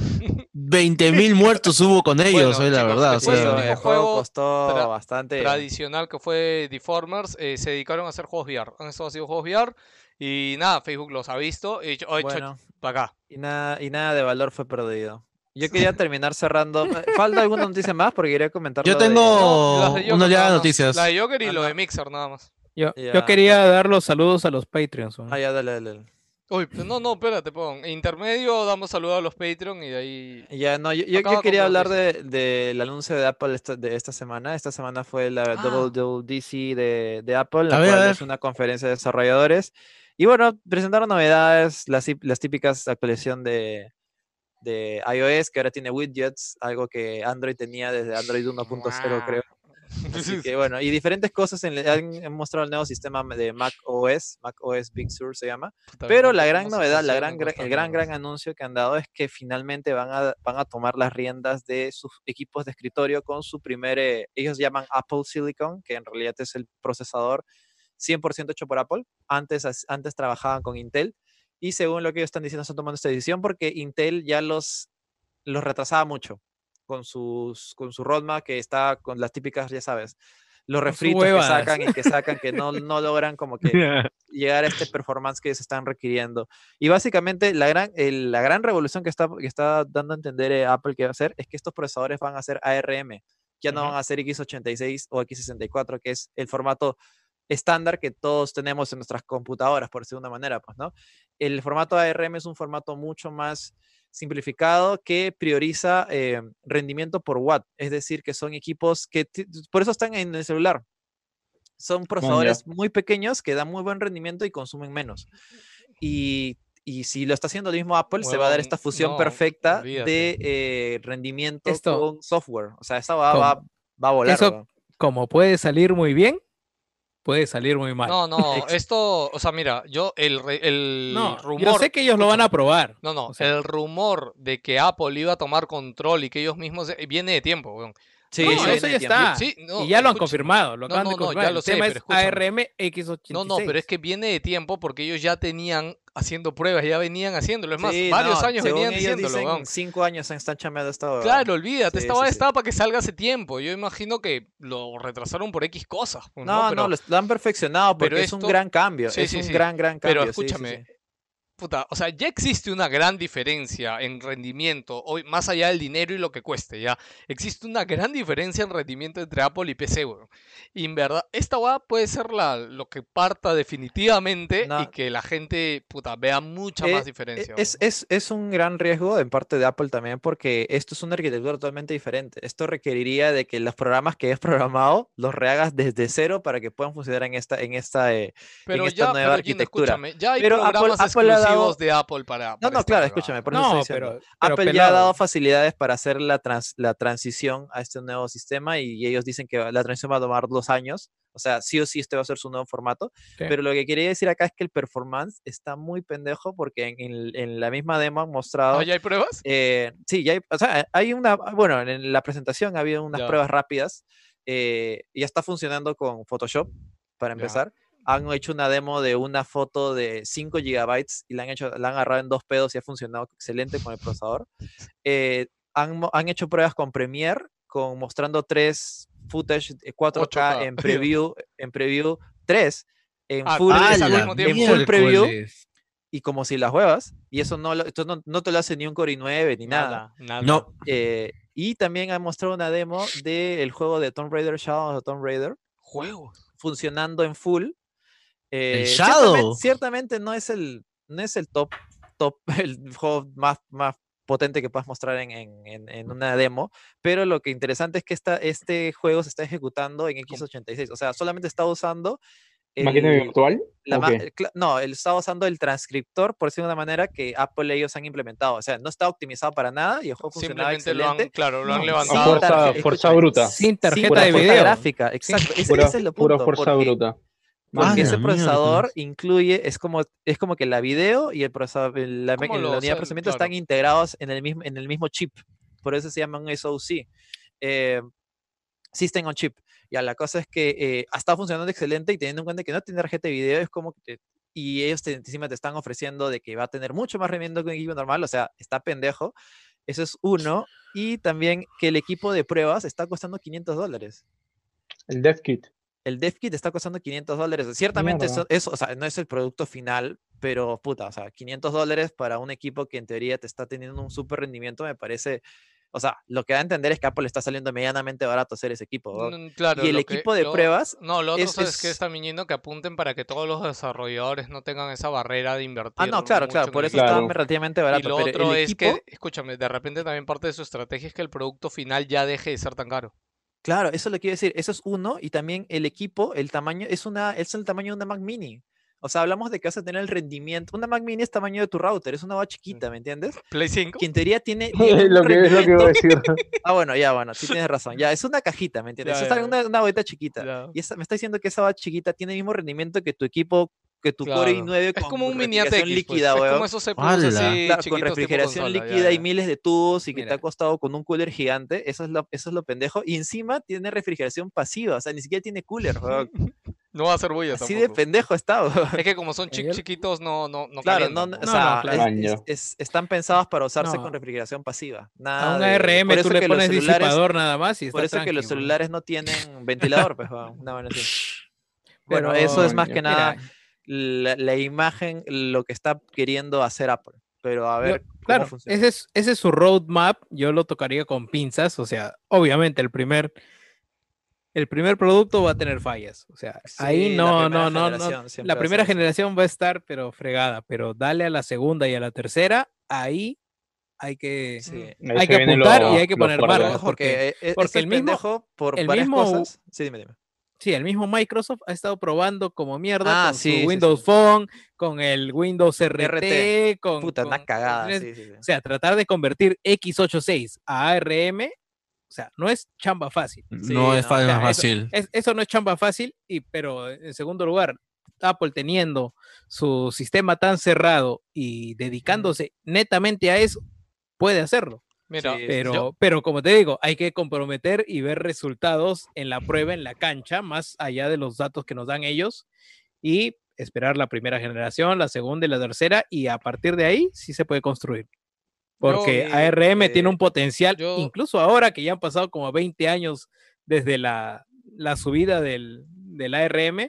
20 mil muertos hubo con ellos, Bueno, eh, la chicos, verdad. o después sea, el juego juego costó tra- bastante. tradicional que fue Deformers, eh, se dedicaron a hacer juegos VR. Han estado haciendo juegos VR y nada, Facebook los ha visto y dicho, "Oye, cho- Bueno, para acá. y nada, y nada de valor fue perdido. Yo quería terminar cerrando. ¿Falta alguna noticia más? Porque quería comentar. Yo de- tengo No, de Joker una oleada de noticias. La de Joker y Ah, lo no. de Mixer nada más. Yo, yo quería dar los saludos a los Patreons. weón. Ah, ya, dale, dale. dale. Uy, pero no, no, espérate, pon. Intermedio, damos saludos a los Patreon y de ahí. Ya, no, yo, quería la hablar noticia. de- del anuncio de Apple esta, de esta semana. Esta semana fue la Ah. WWDC de, de Apple, la A cual es una conferencia de desarrolladores. Y bueno, presentaron novedades, las, las típicas actualización de, de iOS, que ahora tiene widgets, algo que Android tenía desde Android 1.0, creo. Así que bueno, y diferentes cosas, en, han, han mostrado el nuevo sistema de Mac OS, Mac OS Big Sur se llama. Pero la gran novedad, la gran, gran- el gran, gran anuncio que han dado es que finalmente van a, van a tomar las riendas de sus equipos de escritorio con su primer, eh, ellos llaman Apple Silicon, que en realidad es el procesador 100% hecho por Apple. Antes, antes trabajaban con Intel y según lo que ellos están diciendo están tomando esta decisión porque Intel ya los, los retrasaba mucho con, sus, con su roadmap que está con las típicas, ya sabes, los refritos que sacan y que sacan que no, no logran como que llegar a este performance que se están requiriendo. Y básicamente la gran, el- la gran revolución que está, que está dando a entender eh, Apple que va a hacer es que estos procesadores van a ser ARM, ya no Ujú. van a ser x86 o x64, que es el formato estándar que todos tenemos en nuestras computadoras, por decirlo de una manera, pues, ¿no? El formato ARM es un formato mucho más simplificado que prioriza eh, rendimiento por watt, es decir, que son equipos que, por eso están en el celular. Son procesadores muy pequeños que dan muy buen rendimiento y consumen menos. Y, y si lo está haciendo el mismo Apple, se va a dar esta fusión no, perfecta olvídate. de eh, rendimiento Esto- con software. O sea, esa va, va, va a volar. Eso-. Como puede salir muy bien, puede salir muy mal. No, no, esto, o sea, mira, yo, el, el No, rumor. yo sé que ellos lo van a probar. No, no, o sea- el rumor de que Apple iba a tomar control y que ellos mismos eh, viene de tiempo, weón. Sí, No, eso ya de está. Sí, no, y ya lo han escucha. confirmado, lo acaban no, de no, ya confirmar. lo El sé, tema pero es escúchame. ARM X86. No, no, pero es que viene de tiempo porque ellos ya tenían haciendo pruebas, ya venían haciéndolo. Es más, Sí, varios años venían diciéndolo, dicen. Cinco años han están chambeando esta huevada. Claro, olvídate, Sí, esta sí, sí. estaba para que salga hace tiempo. Yo imagino que lo retrasaron por X cosas. pues, No, no, Pero- lo, han perfeccionado porque pero es un gran cambio. Es un gran, gran cambio. Pero escúchame. Puta, o sea, ya existe una gran diferencia en rendimiento, hoy, más allá del dinero y lo que cueste, ya. Existe una gran diferencia en rendimiento entre Apple y PC, weón. Y en verdad, esta weá puede ser la, lo que parta definitivamente y No. que la gente, puta, vea mucha Eh, más eh, diferencia. Es, es, es un gran riesgo en parte de Apple también porque esto es una arquitectura totalmente diferente. Esto requeriría de que los programas que hayas programado los rehagas desde cero para que puedan funcionar en esta, en esta, eh, en Pero esta ya, nueva pero, arquitectura. ya hay Pero Apple- programas Apple ha dado- de Apple para, No, para no, esta claro, escúchame, por eso No, estoy diciendo. pero, pero Apple ya ha dado facilidades para hacer la, trans- la transición a este nuevo sistema y ellos dicen que la transición va a tomar dos años. O sea, sí o sí este va a ser su nuevo formato. Pero lo que quería decir acá es que el performance está muy pendejo porque en, en- en la misma demo han mostrado... ¿Ah, ya hay pruebas? eh, sí, ya hay, o sea, hay una, bueno, en la presentación había unas Ya. pruebas rápidas. eh, ya está funcionando con Photoshop, para Ya. empezar. Han hecho una demo de una foto de 5 gigabytes y la han, hecho, la han agarrado en dos pedos y ha funcionado excelente con el procesador. Eh, han, han hecho pruebas con Premiere, con, mostrando tres footage de 4K, 8K. en preview, en preview 3, en Ah, full, tres ¡A al la mismo en full preview y como si las huevas. Y eso no, esto no, no te lo hace ni un Core i9 ni nada. nada. No, Eh, y también han mostrado una demo del juego de Tomb Raider, Shadow of Tomb Raider, Juegos. funcionando en full. Eh, Shadow? Ciertamente, ciertamente no es el, no es el top, top, el juego más, más potente que puedas mostrar en, en- en- en una demo, pero lo que interesante es que esta, este juego se está ejecutando en x86, o sea, solamente está usando ¿Máquina el- virtual? la ¿O ma- qué? el cla- no, él está usando el transcriptor, por decirlo de una manera, que Apple ellos han implementado. O sea, no está optimizado para nada y el juego funcionaba Simplemente lo han, excelente. claro, lo han No, levantado. sin fuerza, fuerza bruta. Sin tarjeta pura de fuerza video. gráfica, exacto. Ese, Pura, ese es el pura punto. fuerza porque, bruta. Porque Ah, ese procesador miércoles. incluye, es como, es como que la video y el procesador, la, ¿Cómo la unidad de procesamiento Claro. están integrados en el mismo, en el mismo chip. Por eso se llama un SoC. eh, System on Chip. Ya, la cosa es que eh, ha estado funcionando excelente y teniendo en cuenta que no tiene tarjeta de video, es como que y ellos te, encima te están ofreciendo de que va a tener mucho más rendimiento que un equipo normal, o sea, está pendejo. Eso es uno. Y también que el equipo de pruebas está costando 500 dólares. El Death Kit. El Dev Kit está costando 500 dólares. Ciertamente eso, o sea, no es el producto final, pero puta, o sea, 500 dólares para un equipo que en teoría te está teniendo un súper rendimiento me parece, o sea, lo que da a entender es que Apple está saliendo medianamente barato hacer ese equipo. ¿no? Mm, Claro, y el que- equipo de lo- pruebas No, lo otro es- es, que es- están viniendo que apunten para que todos los desarrolladores no tengan esa barrera de invertir. Ah, no, claro, claro, por eso. Claro. está relativamente Y barato. lo pero otro el es equipo, que, escúchame, de repente también parte de su estrategia es que el producto final ya deje de ser tan caro. Claro, eso lo quiero decir, eso es uno, y también el equipo, el tamaño, es una, es el tamaño de una Mac Mini. O sea, hablamos de que vas a tener el rendimiento. Una Mac Mini es tamaño de tu router, es una va chiquita, ¿me entiendes? Play 5. Que en teoría tiene. Es tiene lo que, es lo que iba a decir. Ah, bueno, ya, bueno, sí tienes razón. Ya, es una cajita, ¿me entiendes? Ya, es una, una chiquita. Ya. Y esa, me está diciendo que esa va chiquita tiene el mismo rendimiento que tu equipo, que tu Core Claro. i9 Es con como un mini refrigeración ATX. pues, líquida, Es weón. como esos CPUs así Claro, con refrigeración consola, ya, líquida y miles de tubos y que te ha costado con un cooler gigante, eso es lo, eso es lo pendejo. Y encima tiene refrigeración pasiva, o sea, ni siquiera tiene cooler, weón. No va a ser bulla Así de tampoco. pendejo está, weón. Es que como son chiquitos, no, no, no Claro, calientan, no, no, pues. o No, no, sea, claro. es- Año. es- es- están pensados para usarse No. con refrigeración pasiva. A Nada un de- ARM por tú eso le pones disipador nada más y está por eso que los celulares no tienen ventilador, pues, weón, una. Bueno, eso es más que Mira, nada la, la imagen, lo que está queriendo hacer Apple. Pero a Yo- ver, cómo claro, funciona. ese es, ese es su roadmap. Yo lo tocaría con pinzas. O sea, obviamente el primer, el primer producto va a tener fallas. O sea, ahí Sí, la no, no, no, no. La primera generación va a estar, pero fregada. Pero dale a la segunda y a la tercera, ahí hay que, Sí. Ahí hay que apuntar y los- hay que poner. Ojo, porque- porque, e- porque este el mismo- pendejo, por el varias mismo- cosas. Sí, dime, dime. Sí, el mismo Microsoft ha estado probando como mierda Ah, con sí, su sí. Windows Phone, con el Windows RT, RT. con, Puta, con- una cagada. con- sí, sí, sí. O sea, tratar de convertir x86 a ARM, o sea, no es chamba fácil. Sí, no es no, fa- o sea, más eso- fácil. Es- eso no es chamba fácil, y, pero en segundo lugar, Apple teniendo su sistema tan cerrado y dedicándose netamente a eso, puede hacerlo. Mira, Sí, Pero, yo- pero como te digo, hay que comprometer y ver resultados en la prueba, en la cancha, más allá de los datos que nos dan ellos, y esperar la primera generación, la segunda y la tercera, y a partir de ahí sí se puede construir. Porque Yo- ARM tiene eh, un potencial, yo- incluso ahora que ya han pasado como 20 años desde la, la subida del, del ARM,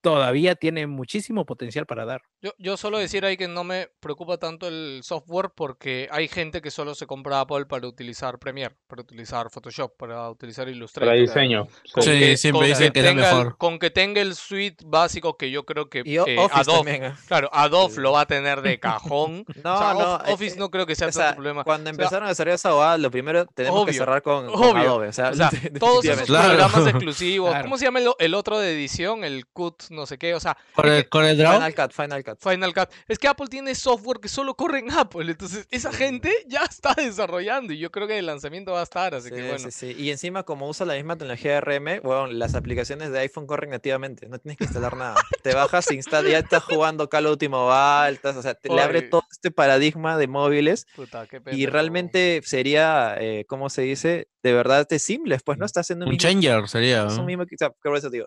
todavía tiene muchísimo potencial para dar. Yo, yo solo decir ahí que no me preocupa tanto el software porque hay gente que solo se compra Apple para utilizar Premiere, para utilizar Photoshop, para utilizar Illustrator. Para diseño. Con Sí, que- siempre con dicen que es tenga el- mejor. Con que tenga el suite básico que yo creo que eh, Office Adobe, también, ¿eh? claro, Adobe lo va a tener de cajón. No, O sea, no, eh, Office no creo que sea O sea, tanto problema. cuando O sea, empezaron a desarrollar esa bobada, lo primero tenemos que Obvio, cerrar con, con obvio. Adobe. O sea, O sea, de- todos esos. Claro. programas exclusivos. Claro. ¿Cómo se llama el, el otro de edición? El CUT, no sé qué. O sea, Corel, Corel Draw. Final Cut, Final Cut. Final Cut. Es que Apple tiene software que solo corre en Apple. Entonces, esa gente ya está desarrollando. Y yo creo que el lanzamiento va a estar. Así Sí, que bueno. sí, sí. Y encima, como usa la misma tecnología de RM, bueno, las aplicaciones de iPhone corren nativamente. No tienes que instalar nada. Te bajas, instalas, ya estás jugando Call of Duty Mobile. estás- o sea, te, le abre todo este paradigma de móviles. Puta, qué Y realmente sería, eh, ¿cómo se dice? De verdad, es simple, pues, ¿no? Estás haciendo un Un mismo changer sería. Es un ¿no? mismo que- o sea, por eso digo,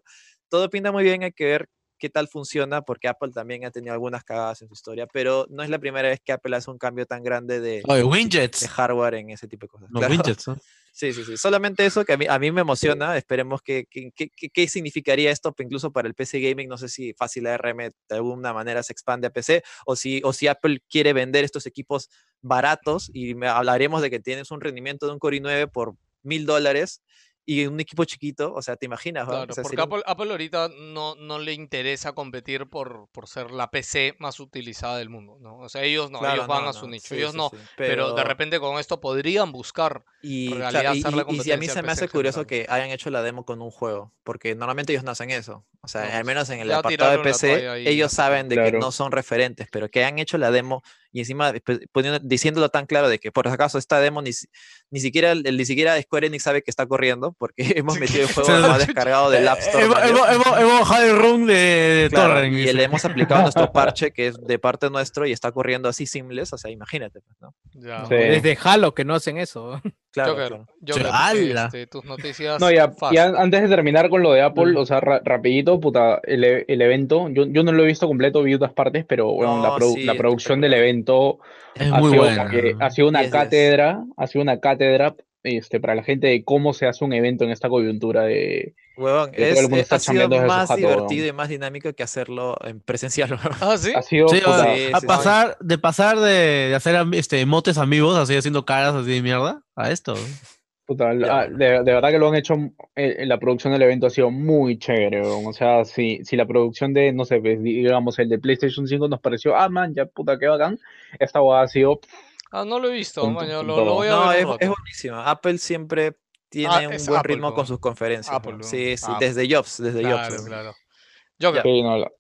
todo pinta muy bien, hay que ver qué tal funciona, porque Apple también ha tenido algunas cagadas en su historia, pero no es la primera vez que Apple hace un cambio tan grande de, de widgets. hardware en ese tipo de cosas. Los Claro. widgets, ¿no? Sí, sí, sí. Solamente eso que a mí, a mí me emociona. Esperemos que- qué significaría esto pues, incluso para el PC Gaming. No sé si fácil ARM de alguna manera se expande a PC o si, o si Apple quiere vender estos equipos baratos y me, hablaremos de que tienes un rendimiento de un Core i9 por mil dólares y un equipo chiquito. O sea, ¿te imaginas? va? O Claro, sea, porque sería Apple, Apple ahorita no, no le interesa competir por, por ser la PC más utilizada del mundo, ¿no? O sea, ellos no, Claro, ellos van no, a su no, nicho, sí, ellos sí, no. sí, Pero... de pero- repente con esto podrían buscar Y, en claro, realidad y- hacer la y- y si a mí competencia se me hace curioso que hayan hecho la demo con un juego, porque normalmente ellos no hacen eso. O sea, No, al menos en el apartado de PC, ellos saben de que Claro. no son referentes, pero que han hecho la demo y encima despe- poniendo- diciéndolo tan claro de que por si acaso esta demo ni, ni siquiera el, ni siquiera Square Enix sabe que está corriendo, porque hemos metido el juego además descargado del App Store. Hemos, bajado el room de, de Claro, Torrent. y le hemos aplicado nuestro parche que es de parte nuestro y está corriendo así seamless, o sea, imagínate, pues, ¿no? Ya. Sí. Desde Halo que no hacen eso. Claro, Joker, claro. Joker, ¡Hala! este, tus noticias No, ya, antes de terminar con lo de Apple, o sea, ra- rapidito, puta, el, e- el evento, yo, yo no lo he visto completo, vi otras partes, pero bueno, la, No, produ- sí, la producción del evento Es ha muy sido, buena. porque ha sido una 10 días. cátedra, ha sido una cátedra este, para la gente de cómo se hace un evento en esta coyuntura de... Huevón, todo es, el mundo eh, está ha sido más jato, divertido huevón. y más dinámico que hacerlo en presencial. Ah, sí. Ha sido, Sí, puta, o sea, sí, a sí, pasar, de pasar de, de hacer este, motes amigos, así haciendo caras así de mierda, a esto. puta, Ya, ah, de, de verdad que lo han hecho, eh, la producción del evento ha sido muy chévere, huevón. o sea, si, si la producción de, no sé, pues, digamos, el de PlayStation 5 nos pareció, ah, man, ya puta, qué bacán, esta hueá ha sido... Ah, no lo he visto, maño, lo, lo voy a No, ver es, un es rato. buenísimo. Apple siempre tiene Ah, un es buen Apple, ritmo po. con sus conferencias. Apple, po. Sí, sí, Apple. desde Jobs, desde Claro, Jobs. claro. No, la-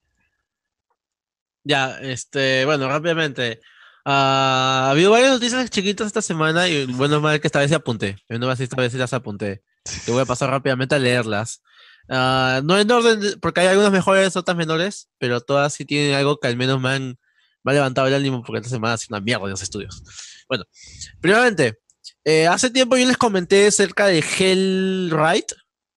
Ya, este, bueno, rápidamente. Ah, ha habido varias noticias chiquitas esta semana y bueno, mal que esta vez se apunté. Bueno, más esta vez sí las apunté. Te voy a pasar rápidamente a leerlas. Ah, no en orden, de- porque hay algunas mejores, otras menores, pero todas sí tienen algo que al menos me han, me ha levantado el ánimo porque esta semana ha sido una mierda en los estudios. Bueno, primeramente, eh, hace tiempo yo les comenté acerca de Hellride,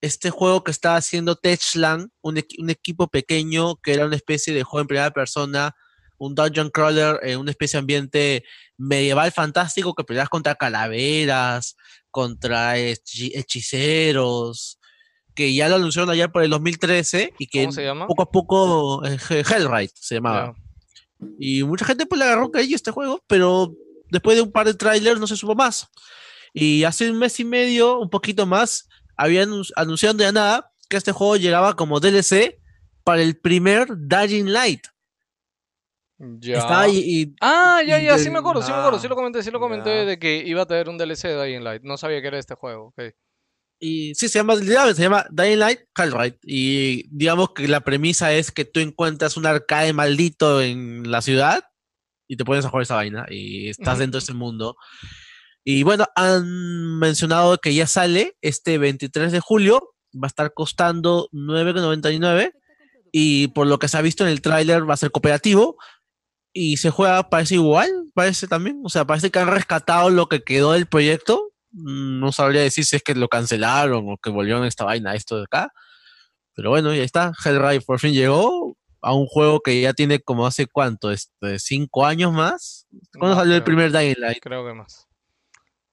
este juego que estaba haciendo Techland, un, un equipo pequeño que era una especie de juego en primera persona, un dungeon crawler en una especie de ambiente medieval fantástico que peleas contra calaveras, contra hechi- hechiceros, que ya lo anunciaron allá por el 2013 y que ¿Cómo se llama? poco a poco eh, He- Hellride se llamaba. Y mucha gente pues le agarró cariño a este juego, pero después de un par de trailers no se supo más. Y hace un mes y medio, un poquito más, habían anun- anunciado de la nada que este juego llegaba como DLC para el primer Dying Light. Ya. Estaba ahí y Ah, ya, ya, sí me acuerdo, sí me acuerdo, sí lo comenté, sí lo comenté ya. de que iba a tener un DLC de Dying Light. No sabía que era este juego. ok. Y sí, se llama, se llama Dying Light Hellride. Y digamos que la premisa es que tú encuentras un arcade maldito en la ciudad y te pones a jugar esa vaina y estás dentro de ese mundo. Y bueno, han mencionado que ya sale este 23 de julio. Va a estar costando 9,99. Y por lo que se ha visto en el tráiler va a ser cooperativo. Y se juega, parece igual, parece también. O sea, parece que han rescatado lo que quedó del proyecto. Mm, No sabría decir si es que lo cancelaron o que volvieron esta vaina, esto de acá. Pero bueno, ya está. Hellride por fin llegó a un juego que ya tiene como hace cuánto, este, cinco años más. ¿Cuándo salió el primer Dying Light? Creo que más.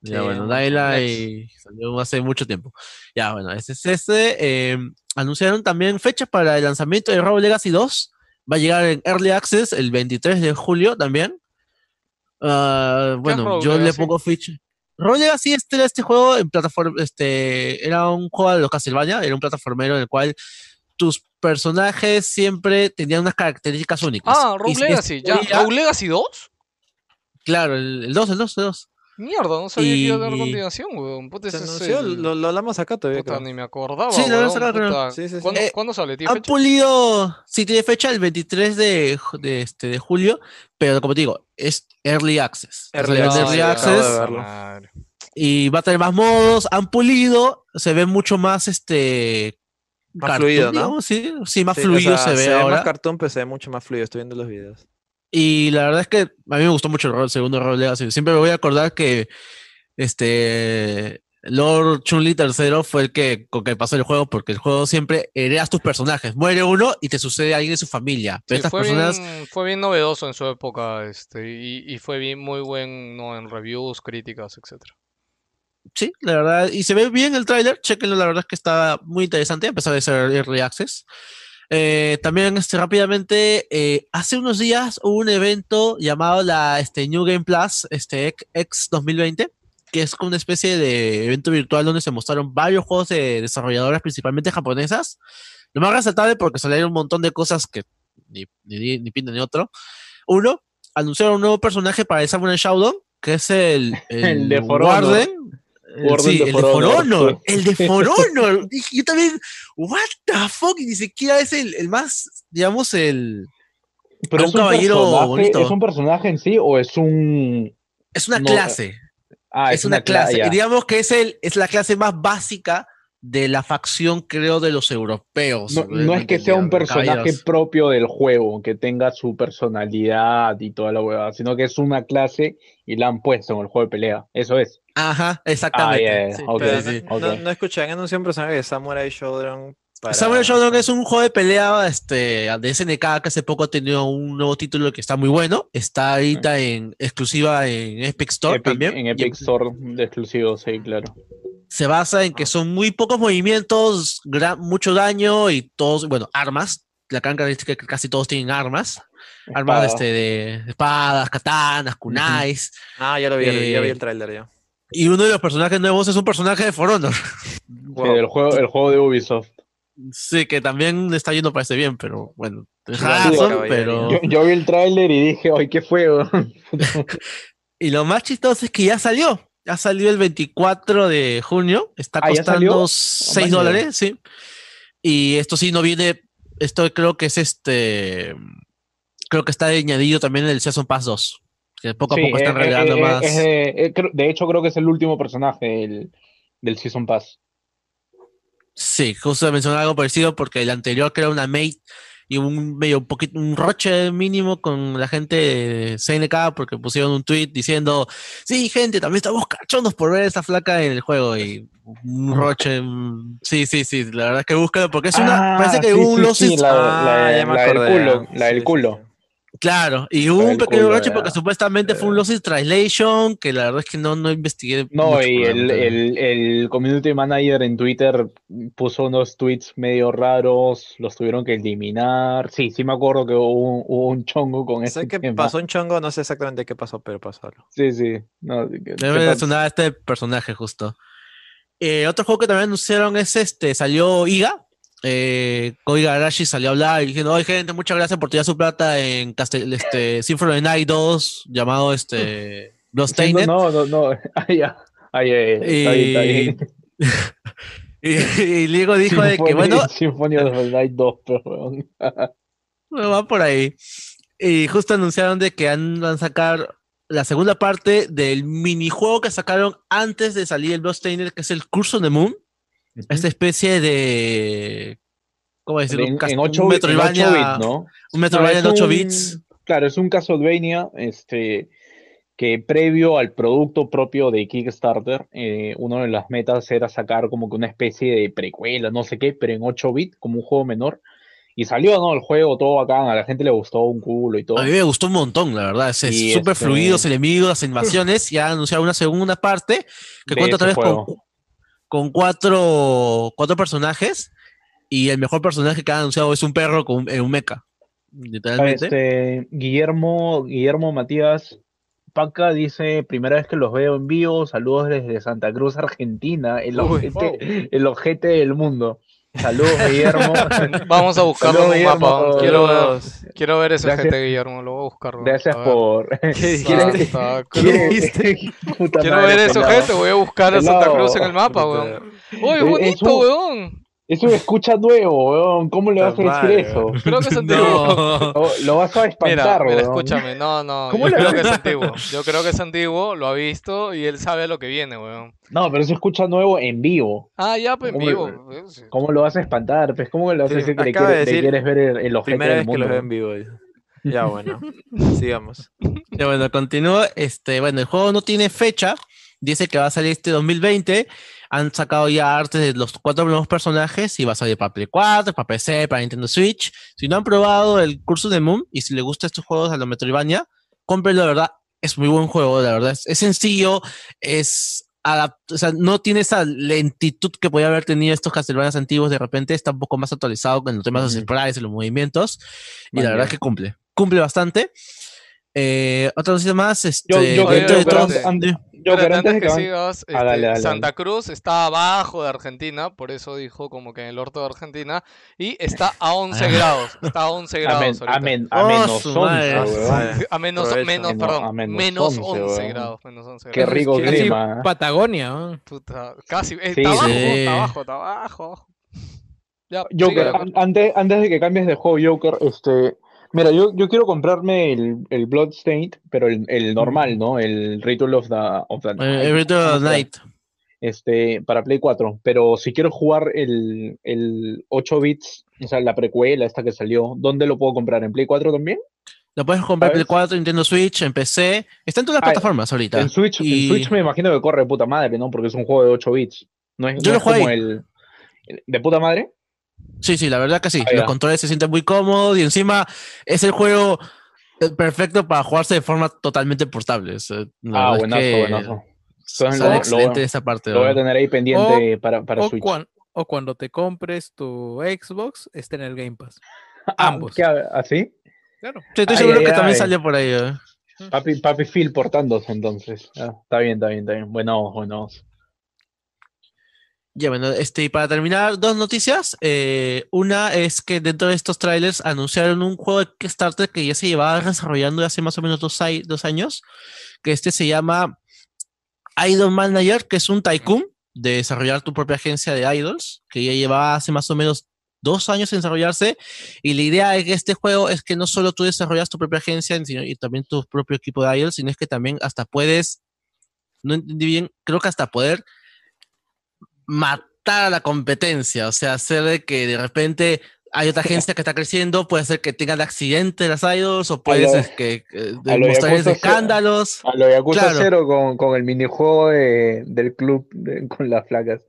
Ya, Sí, bueno, Dying. Light salió hace mucho tiempo. Ya, bueno, este es este. eh, anunciaron también fecha para el lanzamiento de Robo Legacy 2. Va a llegar en Early Access el 23 de julio también. Ah, bueno, yo le pongo ficha. Rogue Legacy este era este juego en plataforma, este, era un juego de los Castlevania, era un plataformero en el cual tus personajes siempre tenían unas características únicas. Ah, Rogue Legacy. este ¿Ya? ¿Rogue Legacy 2? Claro, el, el 2, el 2, el 2. Mierda, no sabía que iba a Y- continuación, weón. Puta, Se anunció, el- lo, lo hablamos acá todavía. Puta, creo. ni me acordaba, Sí, lo vamos a weón, sacar, creo. puta. Sí, sí, sí. ¿Cuándo, Eh, ¿cuándo sale? ¿Tiene Han fecha? pulido, sí tiene fecha el 23 de, de, este, de julio, pero como te digo, es Early Access. Early Access, Early Access y va a tener más modos, han pulido, se ve mucho más este Más cartoon, fluido, ¿no? digamos, sí, sí, más Sí, o fluido sea, se ve ahora. más cartón, pero se ve mucho más fluido. Estoy viendo los videos. Y la verdad es que a mí me gustó mucho el, rol- el segundo Rogue Legacy. Siempre me voy a acordar que este Lord Chun-Li III fue el que con que pasó el juego, porque el juego siempre heredas tus personajes. Muere uno y te sucede a alguien de su familia. Pero Sí, estas fue, personas bien, fue bien novedoso en su época este, y, y fue bien, muy buen ¿no? en reviews, críticas, etcétera. Sí, la verdad, y se ve bien el tráiler, chequenlo, la verdad es que está muy interesante, a pesar de ser Early Access. Eh, también este, rápidamente, eh, hace unos días hubo un evento llamado la este, New Game Plus este, X- X 2020, que es como una especie de evento virtual donde se mostraron varios juegos de desarrolladoras, principalmente japonesas. Lo más resaltable porque salieron un montón de cosas que ni, ni, ni pinta ni otro. Uno, anunciaron un nuevo personaje para el Samurai Shodown, que es el, El de Honor. Warden. Sí, de el For de For Honor. El de For Honor. Dije, yo también, what the fuck, y ni siquiera es el, el más, digamos, el... Pero es un caballero bonito. ¿Es un personaje en sí o es un. Es una No, clase. Ah, es, una, clase. Y digamos que es, el, es la clase más básica de la facción, creo, de los europeos. No, no es que sea un personaje propio del juego, que tenga su personalidad y toda la huevada, sino que es una clase y la han puesto en el juego de pelea. Eso es. Ajá, exactamente. Ah, Sí, sí, no, ok. no, no escuché, han anunciado un personaje de Samurai Shodown para... Samurai Shodown es un juego de pelea este, de SNK que hace poco ha tenido un nuevo título que está muy bueno. Está ahorita en exclusiva en Epic Store Epic- también. En Y Epic Store de exclusivo, sí, claro. Se basa en que son muy pocos movimientos, gran- mucho daño y todos, bueno, armas. La gran característica es que casi todos tienen armas. Armas este, de espadas, katanas, kunais. Ah, ya lo vi, ya vi- ya vi Eh, el tráiler ya. Y uno de los personajes nuevos es un personaje de For Honor. Sí, el, juego, el juego de Ubisoft. Sí, que también le está yendo parece bien, pero bueno, razón, pero... Yo, yo vi el tráiler y dije, ¡ay, qué fuego! Y lo más chistoso es que ya salió. Ya salió el 24 de junio. Está Ah, costando 6 vaya. dólares, sí. Y esto sí no viene. Esto creo que es este. Creo que está añadido también en el Season Pass 2. Que poco a Sí, poco están eh, eh, regalando eh, más. es de, eh, de hecho, creo que es el último personaje del, del Season Pass. Sí, justo mencionar algo parecido porque el anterior que era una mate y un medio poquito un roche mínimo con la gente de CNK porque pusieron un tweet diciendo sí gente también estamos cachondos por ver esa flaca en el juego y un roche mm, sí sí sí la verdad es que búscalo porque es una Ah, parece que sí, un sí, la, Ah, la- del culo, la del culo. Claro y hubo un pequeño culo, roche porque supuestamente fue un Lost in Translation que la verdad es que no no investigué No, mucho y el, el, el community manager en Twitter puso unos tweets medio raros, los tuvieron que eliminar. Sí, sí me acuerdo que hubo un, hubo un chongo con Sé ese que tema. pasó un chongo, no sé exactamente qué pasó, pero pasó algo. Sí, sí. No, que- Debe que de pa- sonar a este personaje justo. Eh, otro juego que también anunciaron es este, salió Iga. Eh, Garashi salió a hablar y diciendo, oye gente, muchas gracias por tirar su plata en Castel este, Symphony of the Night 2, llamado este Bloodstained. no, no, no, no. Está bien. y, y luego dijo de que, bueno, Symphony of the Night 2, pero weón. Bueno, va por ahí. Y justo anunciaron de que van a sacar la segunda parte del minijuego que sacaron antes de salir el Bloodstained, que es el Curso de Moon. Esta especie de. ¿Cómo decirlo? En, Un en un 8 bits, en 8 Metroidvania- bits, ¿no? Un Metroidvania es de 8 un- bits. Claro, es un Castlevania este, que previo al producto propio de Kickstarter, eh, una de las metas era sacar como que una especie de precuela, no sé qué, pero en 8 bits, como un juego menor. Y salió, ¿no? El juego todo bacán, a la gente le gustó un culo y todo. A mí me gustó un montón, la verdad. Es súper este- fluido, los enemigos, las animaciones. Ya anunciaron una segunda parte que De cuenta otra vez juego. con cuatro, cuatro personajes. Y el mejor personaje que han anunciado es un perro con, en un mecha. literalmente. Este, Guillermo, Guillermo Matías Paca dice, primera vez que los veo en vivo, saludos desde Santa Cruz, Argentina, el Uy, ojete, el ojete del mundo. Saludos, Guillermo. Vamos a buscarlo Saludos, en un mapa. Quiero ver, Saludos. quiero ver ese Gracias. gente, Guillermo. Lo voy a buscar. Gracias A ver. por... dijiste? Santa ¿Quiere- Cruz. Puta Quiero madre, ver eso, pelado. gente. Voy a buscar a Santa. Cruz en el mapa, weón. Uy, Eh, bonito, weón. Eso me escucha nuevo, weón. ¿Cómo le vas a decir madre, eso? Creo que es antiguo. No. Lo, lo vas a espantar, mira, weón. escúchame, no, no, ¿Cómo yo creo que es antiguo, yo creo que es antiguo, lo ha visto y él sabe lo que viene, weón. No, pero se escucha nuevo en vivo. Ah, ya, pues en ¿Cómo vivo. le-. ¿Cómo lo vas a espantar? Pues, ¿cómo le vas a Sí, decir que le, de quieres- le decir, quieres ver el, el Primera del vez que los mundo? veo en vivo. dice. Ya, bueno. Sigamos. Ya bueno, continúo. Este, bueno, el juego no tiene fecha. Dice que va a salir este 2020. Han sacado ya artes de los cuatro nuevos personajes y va a salir para Play 4, para PC, para Nintendo Switch. Si no han probado el curso de Moon y si les gustan estos juegos a la Metroidvania, cómprenlo, la verdad. Es muy buen juego, la verdad. Es, es sencillo, es o sea, no tiene esa lentitud que podía haber tenido estos Castlevanias antiguos. De repente está un poco más actualizado con los temas de los sprites y los movimientos. Y la Vale. verdad es que cumple. Cumple bastante. Eh, otra noticia más. Este, Yo, yo, de antes- yo, pero antes de que que van- sigas, Ah, dale, este, dale, Santa dale. Cruz está abajo de Argentina, por eso dijo como que en el orto de Argentina, y está a 11 grados, está a 11 a, grados men- ahorita. a men- a Oh, menos su 11, madre. weón. A menos, Provecho. menos, perdón, a menos menos 11, 11, weón. grados, menos 11 Qué grados. rico Es que sí, clima. Patagonia, ¿no? Puta, casi, eh, Sí, está abajo, sí. está abajo, está abajo, abajo. Ya, Joker, sigue. an- antes, antes de que cambies de juego, Joker, este, mira, yo, yo quiero comprarme el, el Bloodstained, pero el, el normal, ¿no? El Ritual of the, of the Eh, el Ritual of the Night. Este, para Play 4. Pero si quiero jugar el, el 8 bits, o sea, la precuela esta que salió, ¿dónde lo puedo comprar? ¿En Play 4 también? Lo puedes comprar en. Play 4, Nintendo Switch, en PC. Está en todas las Ah, plataformas ahorita. En Switch, en Switch me imagino que corre de puta madre, ¿no? Porque es un juego de 8 bits. No es, Yo no lo es como jugué el. ¿De puta madre? Sí, sí, la verdad que sí. Ah, Los controles se sienten muy cómodos y encima es el juego eh, perfecto para jugarse de forma totalmente portable. Sea, la Ah, es buenazo, que buenazo. Entonces sale lo- excelente lo- esa parte. Lo voy a tener ahí pendiente para, para O, Switch. cuan- o cuando te compres tu Xbox, esté en el Game Pass. Ah, ambos. ¿qué, ¿Así? Claro. Sí, estoy Ay, seguro ay, que también ay. salió por ahí. ¿eh? Papi, papi Phil portándose entonces. Ah, está bien, está bien, está bien. Bueno, bueno. Ya, bueno, este, y para terminar, dos noticias. Eh, una es que dentro de estos trailers anunciaron un juego de Kickstarter que ya se llevaba desarrollando hace más o menos dos, años, que este se llama Idol Manager, que es un tycoon de desarrollar tu propia agencia de idols, que ya llevaba hace más o menos dos años en desarrollarse. Y la idea de este juego es que no solo tú desarrollas tu propia agencia sino, y también tu propio equipo de idols, sino es que también hasta puedes, no entendí bien, creo que hasta poder matar a la competencia, o sea, hacer de que de repente hay otra agencia que está creciendo, puede ser que tengan accidentes las idols, o puede ser que eh, cero. escándalos. A lo Yakuza Claro. Cero con, con el minijuego de- del club de- con las flacas.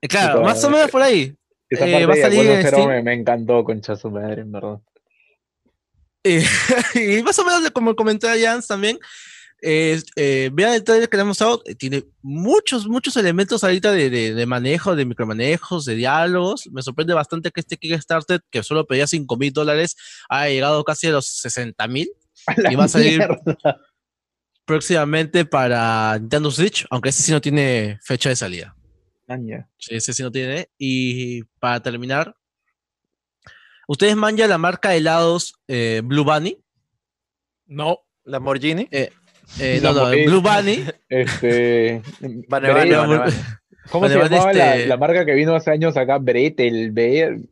Eh, Claro, más o menos por ahí. Esa Eh, va a salir en Cero me, me encantó, concha su madre, en verdad. Eh, y más o menos como comenté a Jans también, eh, vean el trailer que le hemos dado, eh, tiene muchos, muchos elementos ahorita de, de, de manejo, de micromanejos, de diálogos. Me sorprende bastante que este Kickstarter, que solo pedía 5 mil dólares, haya llegado casi a los 60 mil. Y va a salir Mierda. próximamente para Nintendo Switch, aunque ese sí no tiene fecha de salida. Sí, ese sí no tiene. Y para terminar, ¿ustedes manjan la marca de helados eh, Blue Bunny? No. Lamborghini. Eh, eh, no, no. Blue Bunny. Este. ¿Cómo se llamaba la, este- la marca que vino hace años acá? Bretel,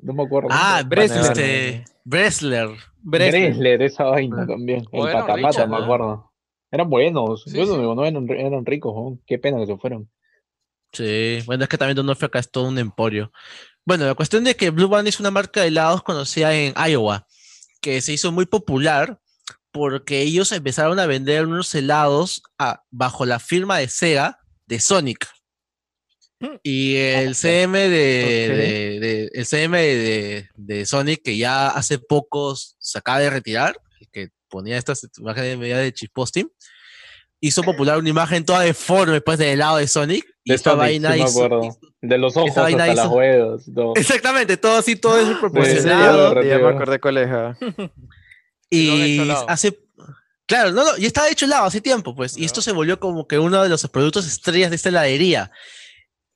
no me acuerdo. Ah, Bresler. este, Bresler. Bresler. Esa vaina también. El patapata, me acuerdo. Eran buenos. Sí, Yo sí. no digo, no eran, eran ricos, ¿no? qué pena que se fueron. Sí, bueno, es que también Donofrio acá es todo un emporio. Bueno, la cuestión de que Blue Bunny es una marca de helados conocida en Iowa, que se hizo muy popular porque ellos empezaron a vender unos helados a- bajo la firma de Sega de Sonic. Y el CM de, de- de- el CM de, de Sonic, que ya hace poco se acaba de retirar, que ponía estas imágenes de medida de Chisposting, hizo popular una imagen toda deforme pues del lado de Sonic. Y esta Sonic, vaina sí me hizo- acuerdo. De los ojos hasta hizo- huevos y todo. Exactamente, todo así, todo es Sí, proporcionado. sí, Ya me acordé cuál Y hace. Claro, no, no, y estaba hecho helado hace tiempo, pues. Y Ya. esto se volvió como que uno de los productos estrellas de esta heladería.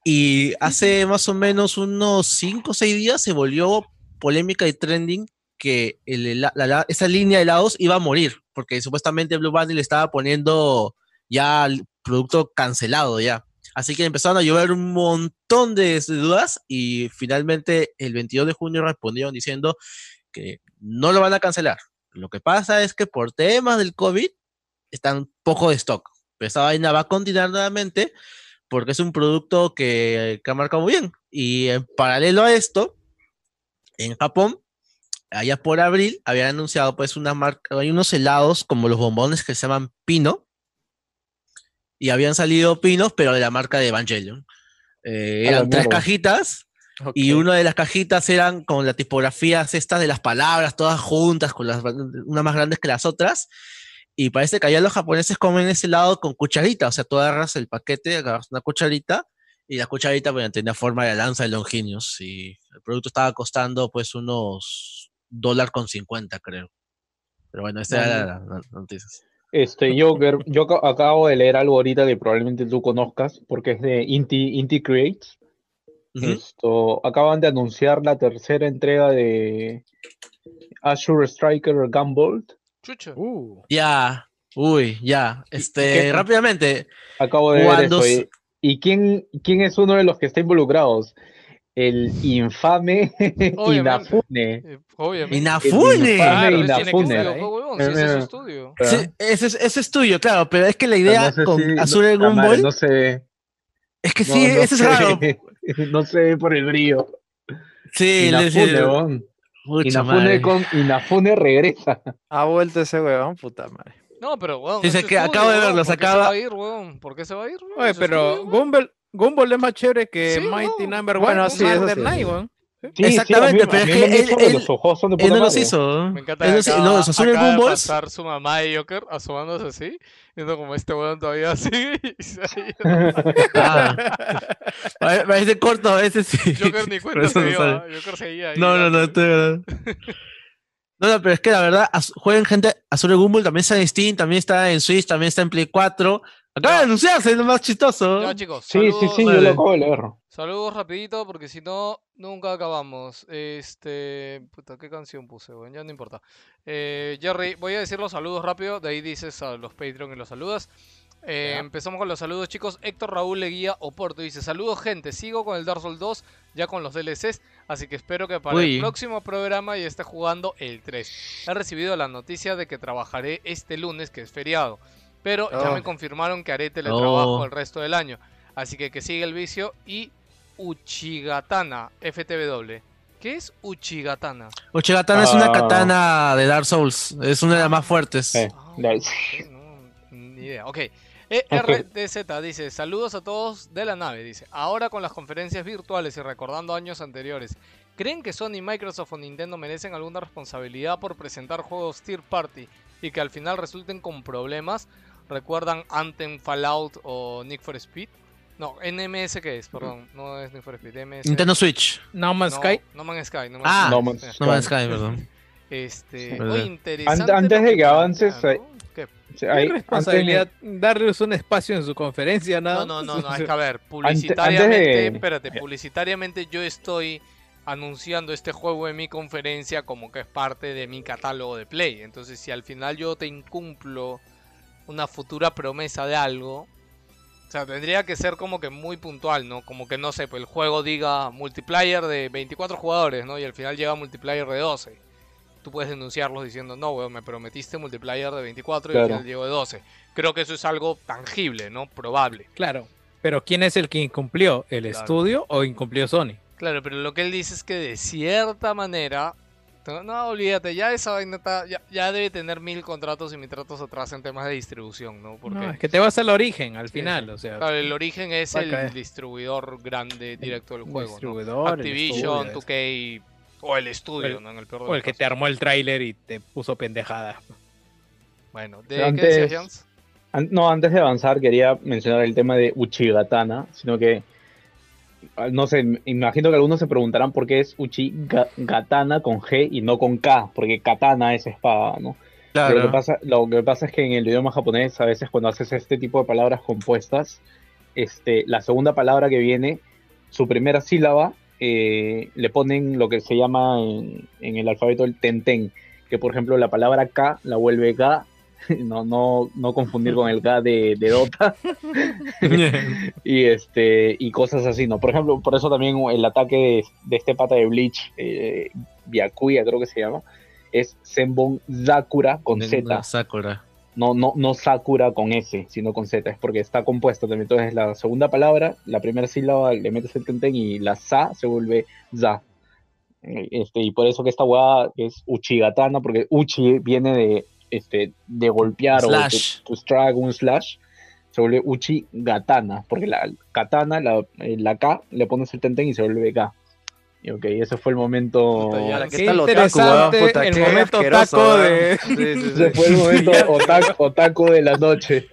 Y hace más o menos unos 5 o 6 días se volvió polémica y trending que el la- la- esa línea de helados iba a morir, porque supuestamente Blue Band le estaba poniendo ya el producto cancelado ya. Así que empezaron a llover un montón de dudas y finalmente el 22 de junio respondieron diciendo que no lo van a cancelar. Lo que pasa es que por temas del COVID están poco de stock. Pero esta vaina va a continuar nuevamente porque es un producto que, que ha marcado muy bien. Y en paralelo a esto, en Japón, allá por abril, habían anunciado pues una marca, hay unos helados como los bombones que se llaman Pino. Y habían salido pinos, pero de la marca de Evangelion. Eh, eran tres mierda. Cajitas y una de las cajitas eran con las tipografías estas de las palabras, todas juntas, con las unas más grandes que las otras. Y parece que allá los japoneses comen ese helado con cucharita, o sea, tú agarras el paquete, agarras una cucharita y la cucharita bueno, tenía forma de lanza de Longinius y el producto estaba costando pues unos dólar con 50 creo. Pero bueno, esta era la, la- la noticia. Este, yo ac- acabo de leer algo ahorita que probablemente tú conozcas, porque es de Inti, Inti Creates. Ujú. Esto, acaban de anunciar la tercera entrega de Azure Striker Gunbolt. Chucho. Uh, Ya, uy, ya. Este, qué- rápidamente, Acabo de ver eso. ¿Y, y quién, quién es uno de los que está involucrados? El infame. Inafune. Obviamente. Inafune. Claro, Inafune. Eh, si ese es su estudio. ese, es- ese es tuyo, claro, pero es que la idea no sé con si- Azure no- Gumball no es que sí, no ese es raro. No se ve por el brillo. Sí, Inafune, le- Inafune, con, Inafune regresa. Ha vuelto ese weón, puta madre. No, pero weón. Su que estudio, acabo de verlos, ¿por qué acaba- se va a ir, weón? ¿Por qué se va a ir? weón? Oye, pero. Gumball, Gumball es más chévere que Sí, Mighty no. Number Bueno, One. Murder sí. Night, weón. Sí, Exactamente, sí, a mí- pero a es que él- él- los ojos son de Él no los hizo. Me encanta Él que no, sí- acaba- no, acaba de Gumballs. pasar su mamá de Joker asomándose así, viendo como este weón todavía sigue y se ha ido. Ah. Pa- Parece corto, ese sí. Joker ni cuenta se no dio, sale. ¿ah? Joker seguía ahí. No, no, no, estoy verdad. No, no, pero es que la verdad, jueguen gente, Azure Gumball también está en Steam, también está en Switch, también está en Play 4. Acaba de anunciarse, es lo más chistoso. Ya, chicos, Sí, sí, saludos, sí, yo Vale. lo acabo de leer. saludos rapidito porque si no, nunca acabamos. Este, puta, ¿qué canción puse? Bueno, ya no importa. Eh, Jerry, voy a decir los saludos rápido, de ahí dices a los Patreon y los saludas. Eh, empezamos con los saludos, chicos. Héctor Raúl Leguía Oporto dice: Saludos, gente. Sigo con el Dark Souls 2, ya con los DLCs. Así que espero que para Uy. el próximo programa ya esté jugando el 3. He recibido la noticia de que trabajaré este lunes, que es feriado. Pero ya Oh. me confirmaron que haré teletrabajo Oh. el resto del año. Así que que siga el vicio. Y Uchigatana FTW. ¿Qué es Uchigatana? Uchigatana es una Ah. katana de Dark Souls, es una de las más fuertes. Eh, no, ni idea. Ok. ERDZ dice, saludos a todos de la nave, dice, ahora con las conferencias virtuales y recordando años anteriores, ¿creen que Sony, Microsoft o Nintendo merecen alguna responsabilidad por presentar juegos Tier Party y que al final resulten con problemas? ¿Recuerdan Anthem, Fallout o Need for Speed? No, NMS qué es, perdón, no es Need for Speed, NMS. Nintendo Switch. No Man's no, Sky. No Man's Sky, No Man's Ah, Sky. No Man's Sí. No Man's Sky, perdón. Este, oye, interesante. antes de que avances, ¿no? Hay responsabilidad darles un espacio en su conferencia, nada No, no, no, más. no, es que a ver, antes publicitariamente, de- espérate, publicitariamente yo estoy anunciando este juego en mi conferencia como que es parte de mi catálogo de Play. Entonces, si al final yo te incumplo una futura promesa de algo, o sea, tendría que ser como que muy puntual, ¿no? Como que no sé, pues el juego diga multiplayer de 24 jugadores, ¿no? Y al final llega multiplayer de 12. Tú puedes denunciarlos diciendo, no, weón, me prometiste multiplayer de 24 y al Claro. final llegó de 12. Creo que eso es algo tangible, ¿no? Probable. Claro. Pero ¿quién es el que incumplió? ¿El Claro. estudio o incumplió Sony? Claro, pero lo que él dice es que de cierta manera. No, no, olvídate, ya esa vaina está- ya, ya debe tener mil contratos y mil tratos atrás en temas de distribución, ¿no? Porque No, es que te vas al origen al final, sí. o sea, claro, el origen es el caer. distribuidor grande directo del juego, ¿no? distribuidor, el Activision, estudio, 2K o el estudio, el- ¿no? En el peor de o el que casos. te armó el tráiler y te puso pendejada. Bueno, ¿de qué Antes- decías, Jans? An- No, antes de avanzar quería mencionar el tema de Uchigatana, sino que, no sé, imagino que algunos se preguntarán por qué es Uchigatana con G y no con K, porque katana es espada, ¿no? Claro. Lo que, pasa, lo que pasa es que en el idioma japonés, a veces cuando haces este tipo de palabras compuestas, este, la segunda palabra que viene, su primera sílaba, eh, le ponen lo que se llama en, en el alfabeto el tenten, que por ejemplo la palabra K la vuelve ga, no, no, no confundir con el ga de, de Dota, y este y cosas así, ¿no? Por ejemplo, por eso también el ataque de, de este pata de Bleach, eh, Byakuya creo que se llama, es Senbon Sakura con Z. Sakura. No, no, no Sakura con S, sino con Z, es porque está compuesto también. Entonces la segunda palabra, la primera sílaba le metes el tenten y la sa se vuelve za. Eh, Este, y por eso que esta hueá es Uchigatana, porque Uchi viene de, este, de golpear Slash. o to, to strike un slash, se vuelve Uchigatana, porque la katana, la, eh, la K, le pones el tenten y se vuelve Ga. Y ok, ese fue el momento. ¿qué otaku, interesante weón? Puta, el qué momento taco weón. de... Sí, sí, sí. Ese fue el momento otaku, otaku de la noche.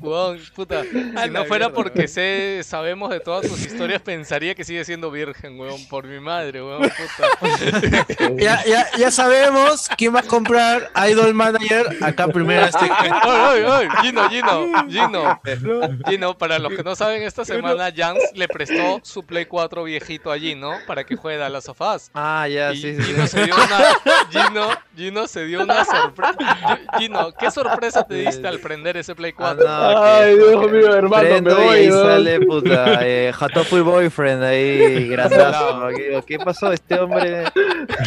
Weón, puta. Si la no fuera porque sé, sabemos de todas tus historias, pensaría que sigue siendo virgen, weón. Por mi madre, weón, puta. Ya, ya, ya sabemos quién va a comprar Idol Manager acá primero este. ¡Ay, ay, ay! Gino, Gino, Gino. Gino, para los que no saben, esta semana Jans le prestó su Play 4 viejito a Gino para que juegue a las sofás. Ah, ya, Y sí, sí. Gino se dio una, Gino, Gino se dio una sorpresa. Gino, ¿qué sorpresa te diste al prender ese Play 4? Ah, no, Ay, que- Dios mío, hermano, me Prendo y voy. ahí weón. sale, puta, eh, Hatopu Boyfriend ahí, grandazo. Digo, ¿Qué pasó? Este hombre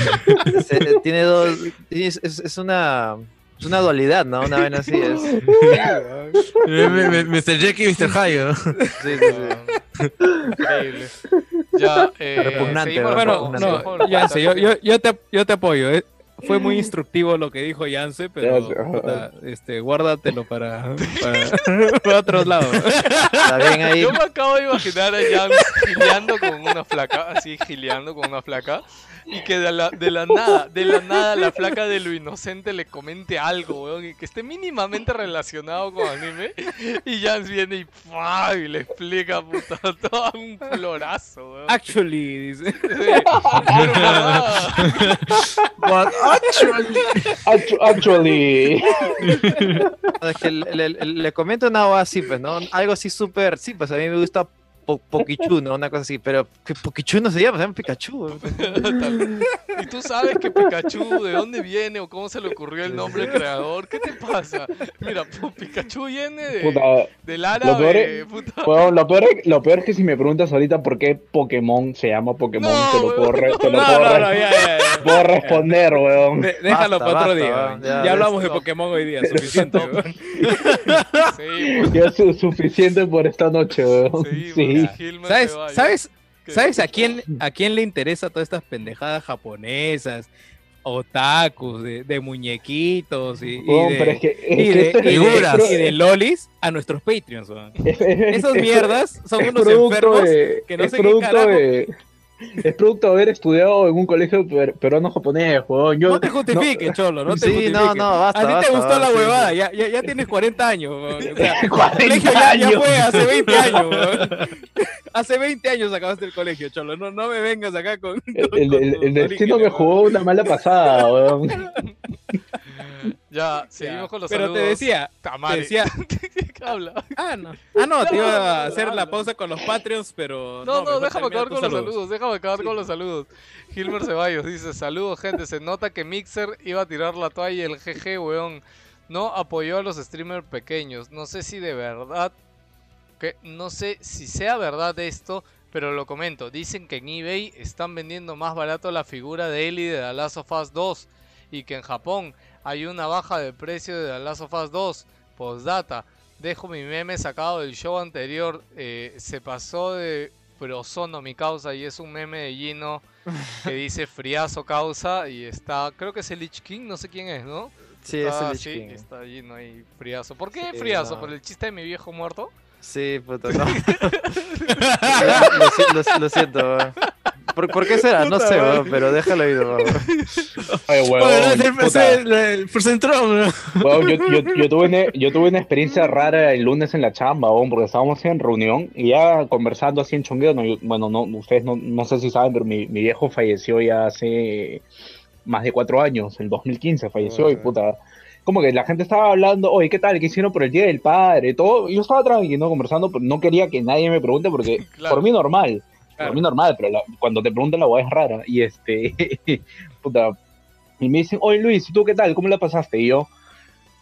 se- tiene dos... Es, es- es una... Es una dualidad, ¿no? Una vez así es. Sí, M- Mr. Jackie y Mr. Hayo. sí, sí. Increíble. Ya, eh, Repugnante, Bueno, no, Yance, yo, yo, yo, te, yo te apoyo. eh. Fue muy instructivo lo que dijo Yance, pero puta, este, guárdatelo para, para, para otros lados. Está bien ahí. Yo me acabo de imaginar a Jan gileando con una flaca, así gileando con una flaca, y que de la, de la nada, de la nada la flaca de lo inocente le comente algo, weón, y que esté mínimamente relacionado con anime, y Jan viene y, ¡pua! y le explica, puta, todo un florazo, weón. Actually, dice. Sí. But actually. Actu- Actually. Es que le, le- le- le comento una voz así, pues, ¿no? Algo así súper, sí, pues a mí me gusta Po- Pokichu, ¿no? Una cosa así, pero que Pokichu no se llama, se llama Pikachu. Y tú sabes que Pikachu, ¿de dónde viene o cómo se le ocurrió el nombre del creador? ¿Qué te pasa? Mira, Pikachu viene de, Puta, del lo peor es- puta. Bueno, lo, peor es, lo peor es que si me preguntas ahorita por qué Pokémon se llama Pokémon, No, te lo puedo, re- te lo No, puedo, no, re- no, ya, ya, ya. puedo responder, weón. De- déjalo Basta, para otro basta, día. weón, Ya, ya, hablamos de Pokémon hoy día, suficiente. weón. Sí, Ya es su- suficiente por esta noche, weón. sí, Sí. ¿Sabes. ¿sabes. ¿sabes a quién, a quién le interesa todas estas pendejadas japonesas, otakus, de, de muñequitos y, de, pero es que, es y que de- esto es- y de- figuras. y de lolis a nuestros Patreons? Esas es- mierdas son unos enfermos de- que no sé qué carajo. Es producto de haber estudiado en un colegio per- peruano japonés, weón. Yo, No te justifiques, Cholo, no te Sí, justifiques. no, no, basta, A ti te basta, gustó la huevada, sí. ya, ya, ya tienes 40 años. weón. O sea, 40 el colegio ya, ya años. fue hace 20 años. weón. Hace 20 años acabaste el colegio, Cholo. No, no me vengas acá con. el, con el- el- tus el destino me jugó una mala pasada, weón. Ya, seguimos con los Pero saludos. te decía, te Tamari. decía. ¿Qué habla? Ah, no. Ah, no, te iba a hacer la pausa con los Patreons, pero. No, no, déjame acabar con los saludos, déjame acabar con los saludos. Gilmer Ceballos dice, saludos gente, se nota que Mixer iba a tirar la toalla y el GG, weón, no apoyó a los streamers pequeños. No sé si de verdad, que no sé si sea verdad esto, pero lo comento. Dicen que en eBay están vendiendo más barato la figura de Ellie de The Last of Us 2 y que en Japón hay una baja de precio de The Last of Us 2. Postdata, dejo mi meme sacado del show anterior. eh, se pasó de prosono mi causa y es un meme de Gino que dice friazo causa y está, creo que es el Lich King, no sé quién es, ¿no? Sí, es Está- el Lich sí, King. está Gino ahí friazo. ¿Por qué Sí, friazo? no. ¿Por el chiste de mi viejo muerto? Sí, puta, no. lo, si- lo si- lo siento, weón. ¿Por, por qué será? No Puta sé, madre. weón, pero déjalo ir, weón. Ay, huevón, Bueno, es el, el- ¿no? Yo, yo- yo tuve una, yo tuve una experiencia rara el lunes en la chamba, porque estábamos en reunión y ya conversando así en chongueo. no, yo- bueno, no, ustedes no, no sé si saben, pero mi, mi viejo falleció ya hace más de cuatro años, en 2015 falleció y puta. Como que la gente estaba hablando, oye, ¿qué tal? ¿Qué hicieron por el Día del Padre? Todo. Yo estaba tranquilo conversando, pero no quería que nadie me pregunte porque Claro. por mí normal. Claro. Por mí normal, pero la- cuando te preguntan la hueá es rara. Y este, puta, y me dicen, oye Luis, ¿y tú qué tal? ¿Cómo la pasaste? Y yo,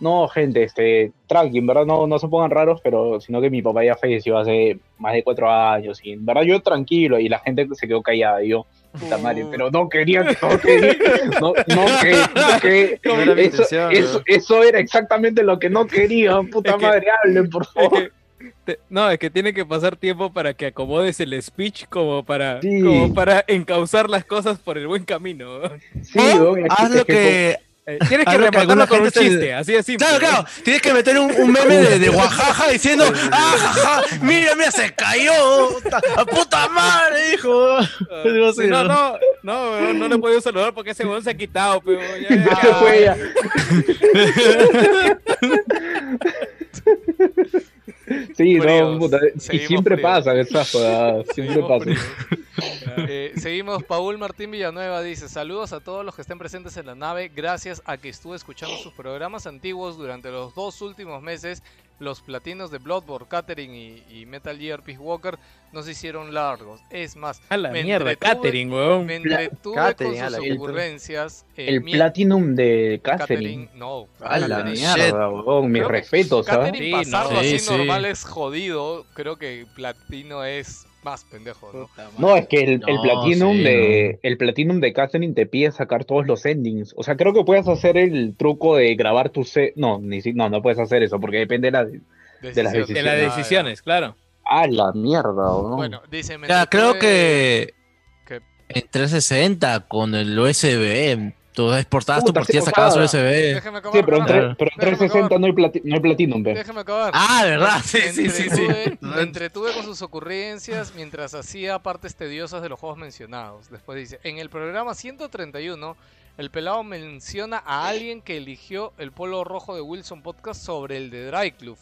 no, gente, este, tranqui, en verdad no, no se pongan raros, pero sino que mi papá ya falleció hace más de cuatro años. Y en verdad yo tranquilo, y la gente se quedó callada. Y yo, puta madre, pero no quería, no quería, no, no que, no que- No era eso, eso, eso era exactamente lo que no quería, puta Es que- madre, hablen, por favor. Te- no, es que tiene que pasar tiempo para que acomodes el speech como para, Sí. como para encauzar las cosas por el buen camino. Sí, weón, es Haz lo que. Eh, Tienes que Haz lo que rematarlo con un chiste, así de simple. Claro, claro. Tienes que meter un, un meme de, de Oaxaca diciendo, ¡ah, jaja! ¡Mira, mira, se cayó! ¡A puta madre, hijo! Sí, no, ¿no? no, no, le he podido saludar porque ese weón se ha quitado, pero ya, ya, Se fue ya. Sí, no, puta, y siempre fríos. pasan esas jodadas, siempre. Eh, seguimos, Paul Martín Villanueva dice, saludos a todos los que estén presentes en la nave, gracias a que estuve escuchando sus programas antiguos durante los dos últimos meses, los platinos de Bloodborne, Catering y, y Metal Gear Peace Walker no se hicieron largos. Es más, A la me mierda, Catering, weón. Me entretuve Catering, con a sus la ocurrencias. eh, El mi- Platinum de Catherine. Catering, no. A la mierda, weón, mis respetos, ¿ah? Catering Sí, pasarlo no. así Sí, sí. normal es jodido. Creo que platino es más pendejo, ¿no? No, es que el, el No, Platinum sí, de el Platinum de Catherine te pide sacar todos los endings. O sea, creo que puedes hacer el truco de grabar tu se no, ni si- no, no puedes hacer eso porque depende de la de las Decisiones. De las Ah, decisiones, claro. Ah, la mierda, ¿no? Bueno, dice, me Ya, creo que que- en 360 con el USB, tú exportabas tu partida, sacabas sea, USB. Déjeme acabar, sí, pero en, pero en Déjame 360 acabar. no hay, plati- no hay Platinum, ve. Déjeme acabar. Ah, de verdad, sí, sí, sí, sí. entretuve- Me entretuve con sus ocurrencias mientras hacía partes tediosas de los juegos mencionados. Después dice, en el programa 131, el pelado menciona a alguien que eligió el polo rojo de Wilson Podcast sobre el de Dry Club.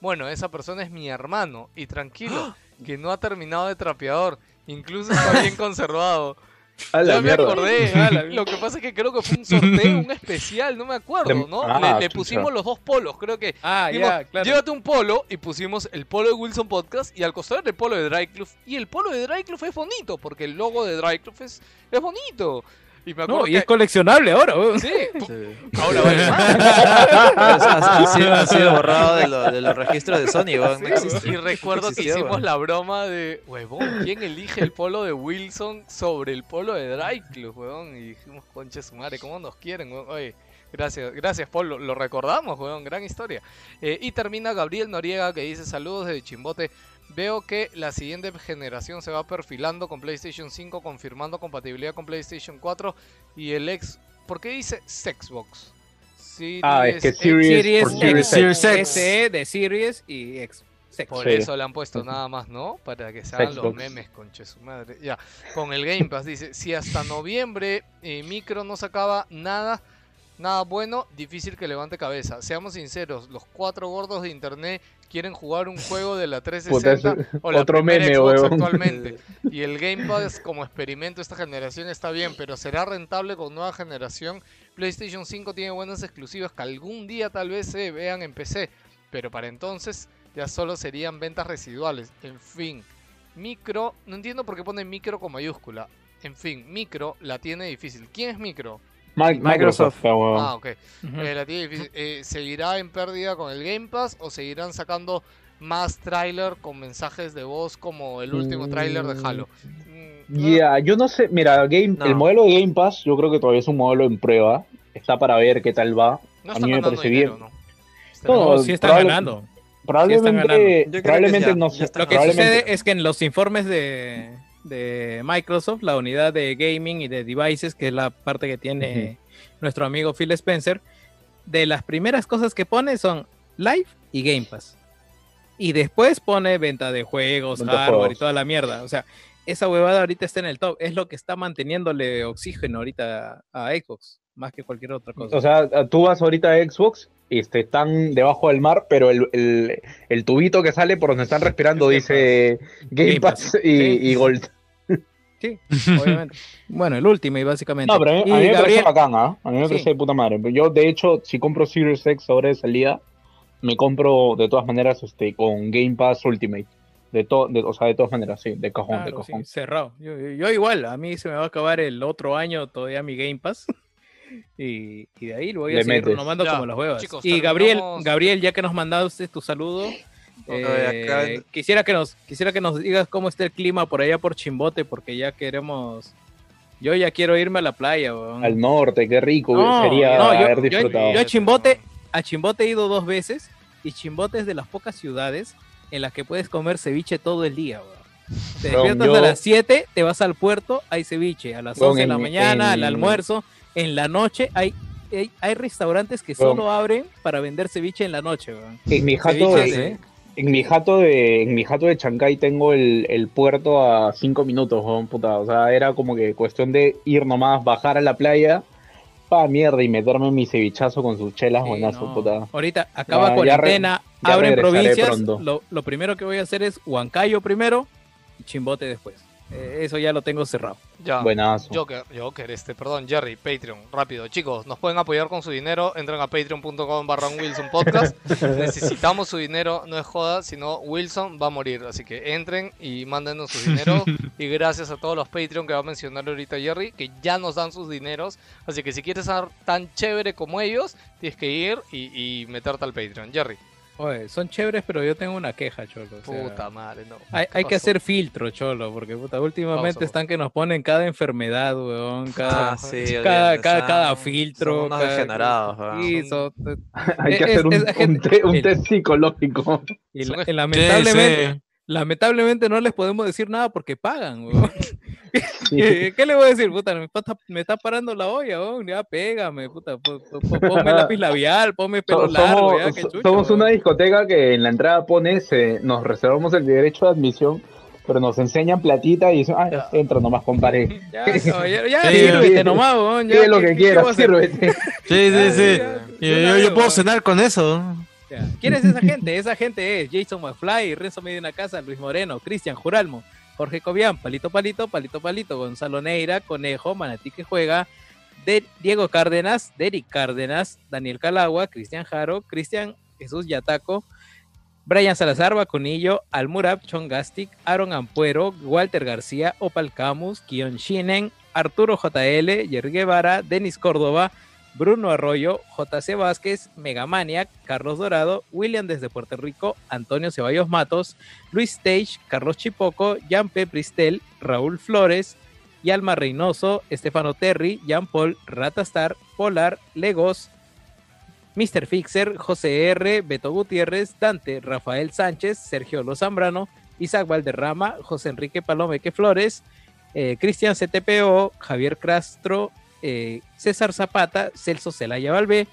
Bueno, esa persona es mi hermano y tranquilo, que no ha terminado de trapeador. Incluso está bien conservado. A la Ya me acordé. Lo que pasa es que creo que fue un sorteo, un especial, no me acuerdo, ¿no? Ah, le, le chucha. pusimos los dos polos, creo que Ah, Dijimos, ya, claro. Llévate un polo y pusimos el polo de Wilson Podcast y al costado el polo de Dry Club. Y el polo de Dry Club es bonito, porque el logo de Dry Club es, es bonito. Y me acuerdo No, y que- es coleccionable ahora, weón. Sí, Sí. ahora vale más. ha, ha sido, ha sido borrado de, lo- de los registros de Sony, weón. No existe. Y recuerdo No que hicimos weón. la broma de, huevón, ¿quién elige el polo de Wilson sobre el polo de Dry Club, huevón? Y dijimos, conche su madre, ¿cómo nos quieren, huevón? Oye, gracias, gracias, Paul, lo, lo recordamos, huevón, gran historia. Eh, y termina Gabriel Noriega que dice, saludos desde Chimbote. Veo que la siguiente generación se va perfilando con PlayStation 5, confirmando compatibilidad con PlayStation 4 y el ex... ¿Por qué dice Xbox? Ah, es que Series Series, Series X, Series X. Series X. SE de Series y X. Sex. Por Sí. eso le han puesto nada más, ¿no? Para que se hagan los memes, conche su madre. Ya, con el Game Pass dice, si hasta noviembre eh, Micro no sacaba nada, nada bueno, difícil que levante cabeza. Seamos sinceros, los cuatro gordos de internet quieren jugar un juego de la Puta, 360 ese- o la otro meme, Xbox weón. actualmente. Y el Game Pass como experimento esta generación está bien, pero será rentable con nueva generación. PlayStation 5 tiene buenas exclusivas que algún día tal vez se vean en PC, pero para entonces ya solo serían ventas residuales. En fin, Micro, no entiendo por qué pone Micro con mayúscula. En fin, Micro la tiene difícil. ¿Quién es Micro? Mi- Microsoft. weón. Ah, ok. Eh, la tiene difícil. Eh, ¿Seguirá en pérdida con el Game Pass o seguirán sacando más tráiler con mensajes de voz como el último tráiler de Halo? Mm, Ya, yo no sé, mira, Game, No. el modelo de Game Pass yo creo que todavía es un modelo en prueba, está para ver qué tal va. No a están mí me ganando parece dinero, bien. ¿no? Están No, ganando- No, sí están probable- ganando. Probablemente, ganando. Yo creo que probablemente ya- no están Lo que probablemente- sucede es que en los informes de, de Microsoft, la unidad de gaming y de devices, que es la parte que tiene nuestro amigo Phil Spencer, de las primeras cosas que pone son Live y Game Pass. y después pone venta de juegos, Venta hardware y juegos. toda la mierda. O sea, esa huevada ahorita está en el top. Es lo que está manteniéndole oxígeno ahorita a Xbox, más que cualquier otra cosa. O sea, tú vas ahorita a Xbox y este, están debajo del mar, pero el, el, el tubito que sale por donde están respirando dice Game Game Pass Pass, y, sí. y Gold. Sí, obviamente. bueno, el Ultimate, básicamente. No, pero a mí, Y a mí me parece bacán, ¿ah? A mí me Sí. parece de puta madre. Yo, de hecho, si compro Series X ahora de salida, me compro de todas maneras este con Game Pass Ultimate. De to, de, o sea, de todas maneras, sí, de cajón, de Claro, sí, cajón. cerrado. Yo, yo- yo igual, a mí se me va a acabar el otro año todavía mi Game Pass. Y, y de ahí lo voy a Le seguir metes. Ya, como las huevas. chicos, y Gabriel, terminamos- Gabriel, ya que nos mandaste tu saludo, eh, acá- quisiera que nos quisiera que nos digas cómo está el clima por allá por Chimbote, porque ya queremos. Yo ya quiero irme a la playa, weón. Al norte, qué rico No, sería no, yo- haber yo- disfrutado. Yo a Chimbote, a Chimbote he ido dos veces y Chimbote es de las pocas ciudades en las que puedes comer ceviche todo el día, weón. Te despiertas yo- a las 7, te vas al puerto, hay ceviche. A las Weón, 11 de la mañana, al en- almuerzo, en la noche hay, hay, hay restaurantes que solo abren para vender ceviche en la noche. En mi jato, de, ¿eh? en mi jato de, en mi jato de Chancay tengo el, el puerto a cinco minutos, puta. O sea, era como que cuestión de ir nomás, bajar a la playa, pa mierda, y meterme mi cevichazo con sus chelas, Sí, buenazo, no. puta. Ahorita acaba re- cuarentena, abren provincias. Lo, lo primero que voy a hacer es Huancayo primero y Chimbote después. Eh, eso ya lo tengo cerrado. Ya. Buenazo. Joker, Joker, este, perdón, Jerry, Patreon, rápido. Chicos, nos pueden apoyar con su dinero. Entren a patreon.com barra Wilson Podcast. Necesitamos su dinero, no es joda, sino Wilson va a morir. Así que entren y mándenos su dinero. y gracias a todos los Patreon que va a mencionar ahorita Jerry, que ya nos dan sus dineros. Así que si quieres ser tan chévere como ellos, tienes que ir y, y meterte al Patreon. Jerry, Oye, son chéveres, pero yo tengo una queja, cholo. o sea, puta madre, no. Hay, ¿Qué hay que hacer filtro, cholo, porque puta, últimamente Pausa, están que nos ponen cada enfermedad, weón, cada, Ah, sí, cada, cada, filtro. son unos cada- degenerados, weón. Sí, son- Hay que es- hacer un, es- un gente- te- un test psicológico. y lamentablemente, Sí, lamentablemente no les podemos decir nada porque pagan, weón. ¿Qué, qué le voy a decir, puta? Me está, me está parando la olla, weón. Ya pégame, puta. po- po- po- Ponme lápiz labial, ponme pelo largo, somos, ya, chucho, somos weón. una discoteca que en la entrada pone, se, nos reservamos el derecho de admisión, pero nos enseñan platita y dicen, ah, entra nomás, compadre. Ya, caballero, ya, Sí, sírvete sí. nomás. Ya, Pide lo ¿qué- que quieras, sírvete. Sí, sí, sí. ya, Yo, yo- puedo cenar con eso. Ya. ¿Quién es esa gente? Esa gente es Jason McFly, Renzo Medina Casa, Luis Moreno, Cristian Juralmo, Jorge Cobian, Palito Palito, Palito Palito, Gonzalo Neira, Conejo, Manatí que juega, De- Diego Cárdenas, Derek Cárdenas, Daniel Calagua, Cristian Jaro, Cristian Jesús Yataco, Brian Salazar, Bacunillo, Almurab, Chongastic, Aaron Ampuero, Walter García, Opal Camus, Kion Shinen, Arturo JL, Jerry Guevara, Denis Córdoba, Bruno Arroyo, JC Vázquez, Megamaniac, Carlos Dorado, William desde Puerto Rico, Antonio Ceballos Matos, Luis Stage, Carlos Chipoco, Jean P. Pristel, Raúl Flores, Yalma Reynoso, Estefano Terry, Jean Paul, Ratastar, Polar, Legos, Mr. Fixer, José R., Beto Gutiérrez, Dante, Rafael Sánchez, Sergio Lozambrano, Isaac Valderrama, José Enrique Palomeque Flores, eh, Cristian CTPO, Javier Castro, eh, César Zapata, Celso Celaya Valvé,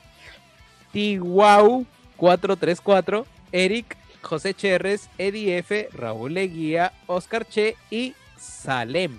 Tiwau 434, Eric, José Cherres, Eddie F., Raúl Leguía, Oscar Che y Salem.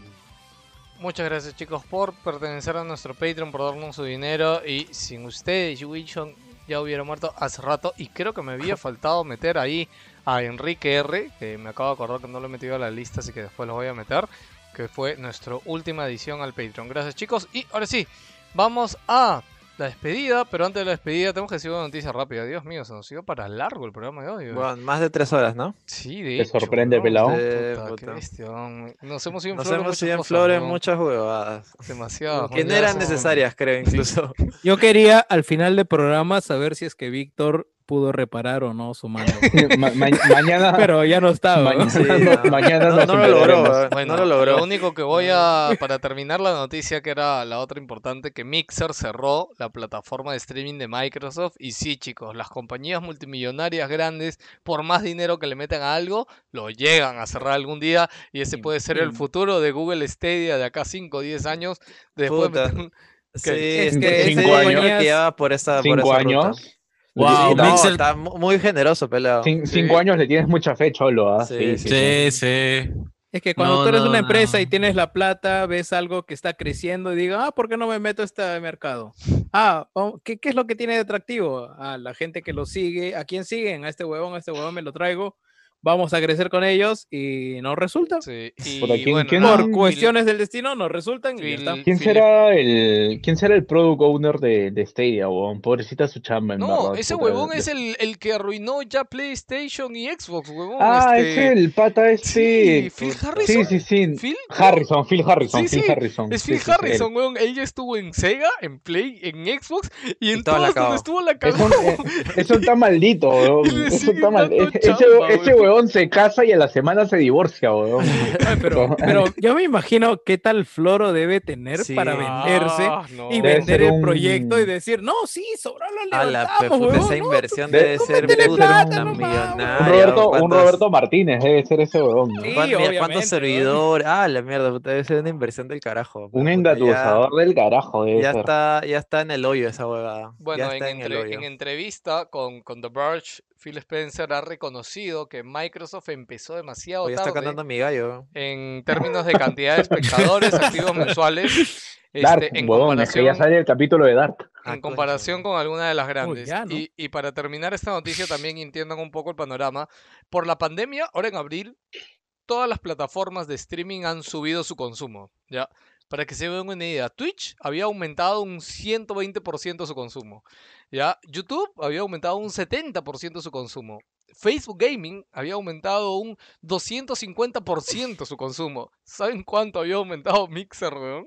Muchas gracias chicos por pertenecer a nuestro Patreon, por darnos su dinero y sin ustedes Wilson ya hubiera muerto hace rato y creo que me había faltado meter ahí a Enrique R, que me acabo de acordar que no lo he metido a la lista, así que después lo voy a meter, que fue nuestra última edición al Patreon. Gracias chicos y ahora sí, vamos a la despedida, pero antes de la despedida tenemos que decir una noticia rápida. Dios mío, se nos ido para largo el programa de hoy. weón. Bueno, más de tres horas, ¿no? Sí, de ¿Te hecho, sorprende, ¿no? pelado? Weón. Nos hemos ido en Nos flor en hemos muchas ido en cosas, flores weón. muchas huevadas. Demasiado. Que no eran necesarias, creo, incluso. Yo quería al final del programa saber si es que Víctor pudo reparar o no su mano. Ma- ma- mañana, Pero ya no estaba. ¿no? mañana, Sí, no- no. mañana No, nos no lo logró. Bueno, no lo logró. lo único que voy a, para terminar la noticia, que era la otra importante, que Mixer cerró la plataforma de streaming de Microsoft. Y sí, chicos, las compañías multimillonarias grandes, por más dinero que le metan a algo, lo llegan a cerrar algún día. Y ese puede ser el futuro de Google Stadia de acá 5 o 10 años. Después de Puta. meter un- Sí, Es que cinco años- que por esa, por Cinco esa años. Wow, no, está mu- muy generoso, pelado. Cin- cinco años le tienes mucha fe, cholo. ¿ah? Sí, Sí, sí, Sí, sí. Es que cuando No, tú eres no, una empresa y tienes la plata, ves algo que está creciendo y digas, ah, ¿por qué no me meto a este mercado? Ah, oh, ¿qué, qué es lo que tiene de atractivo? A la gente que lo sigue. ¿A quién siguen? A este huevón, a este huevón me lo traigo. Vamos a crecer con ellos y no resulta. Sí, y Puta, ¿quién- bueno, quién- nada, Por cuestiones del destino no resultan y ya. ¿Quién será el quién será el product owner de, de Stadia, weón? Pobrecita su chamba, en No, verdad, ese huevón de- es el, el que arruinó ya PlayStation y Xbox, huevón. Ah, este... es el pata este. Sí, Phil Sí, Harrison. sí, sí. Phil, Harrison, Phil Harrison, Sí, Phil sí, Harrison. Es sí, Phil sí, sí, Harrison, weón. Él ya estuvo en Sega, en Play, en Xbox y en todas la todas donde estuvo la Es cagó. un, eh, eso está maldito, weón. Y Eso está mal. dando Ese, ese weón. Huevón se casa y a la semana se divorcia, weón. Ay, pero, pero yo me imagino qué tal floro debe tener Sí. para venderse Ah, no. y Debe vender el un- proyecto y decir, no, sí, sobró lo A la huevón, esa inversión De- debe ser puta, plata una nomás, millonaria. Un Roberto, un ¿cuántos- Roberto Martínez debe ser ese huevón. ¿no? Sí, cuán- mira, obviamente, ¿Cuántos weón. servidores? Ah, la mierda, puta, debe ser una inversión del carajo. Un engatusador del carajo debe Ya ser. está, ya está en el hoyo esa huevada. Bueno, ya en, está en, el entre- hoyo. en entrevista con, con The Verge, Phil Spencer ha reconocido que Microsoft empezó demasiado Hoy está tarde cantando mi gallo. en términos de cantidad de espectadores activos mensuales. Dark, este, en huevón, es que ya comparación, sale el capítulo de Dark. Ah, en comparación con alguna de las grandes. ya, ¿no? y, y para terminar esta noticia también entiendan un poco el panorama. Por la pandemia, ahora en abril, todas las plataformas de streaming han subido su consumo. ¿ya? Para que se vean una idea, Twitch había aumentado un 120% su consumo. ¿Ya? YouTube había aumentado un 70% su consumo. Facebook Gaming había aumentado un 250% su consumo. ¿Saben cuánto había aumentado Mixer, weón?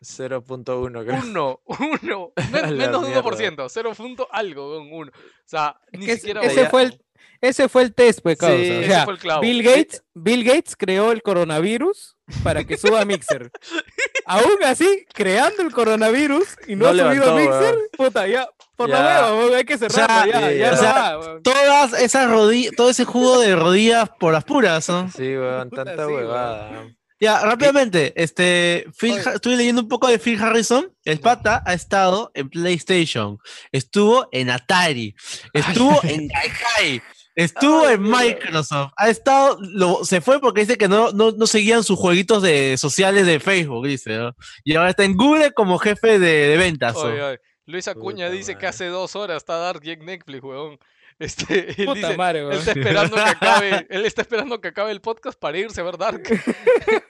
0.1 creo. Uno, uno, men- A la menos de mierda. 1%, 0 punto algo, weón, uno. O sea, ni es- siquiera ese fue el ese fue el test, pues, causa. Sí, o ese sea, fue el clavo. Bill Gates, Bill Gates creó el coronavirus para que suba Mixer. Aún así, creando el coronavirus y no, No ha subido levantó, Mixer, puta, ya, por Ya. lo menos, weón, hay que cerrarlo, sea, ya, ya o no sea, va. Todas esas rodillas, todo ese jugo de rodillas por las puras, ¿no? Sí, weón, Puta, tanta sí, huevada. Ya, rápidamente, este, Phil estuve leyendo un poco de Phil Harrison. El pata ha estado en PlayStation, estuvo en Atari, estuvo en Gaikai, estuvo en Microsoft, ha estado, lo, se fue porque dice que no, no, no seguían sus jueguitos de, sociales de Facebook, dice, ¿no? Y ahora está en Google como jefe de, de ventas. ¿no? Oye, oye, Luis Acuña Puta dice que hace dos horas está Dark en Netflix, weón. Este, él, Puta dice- madre, él weón. está esperando que acabe, él está esperando que acabe el podcast para irse a ver Dark.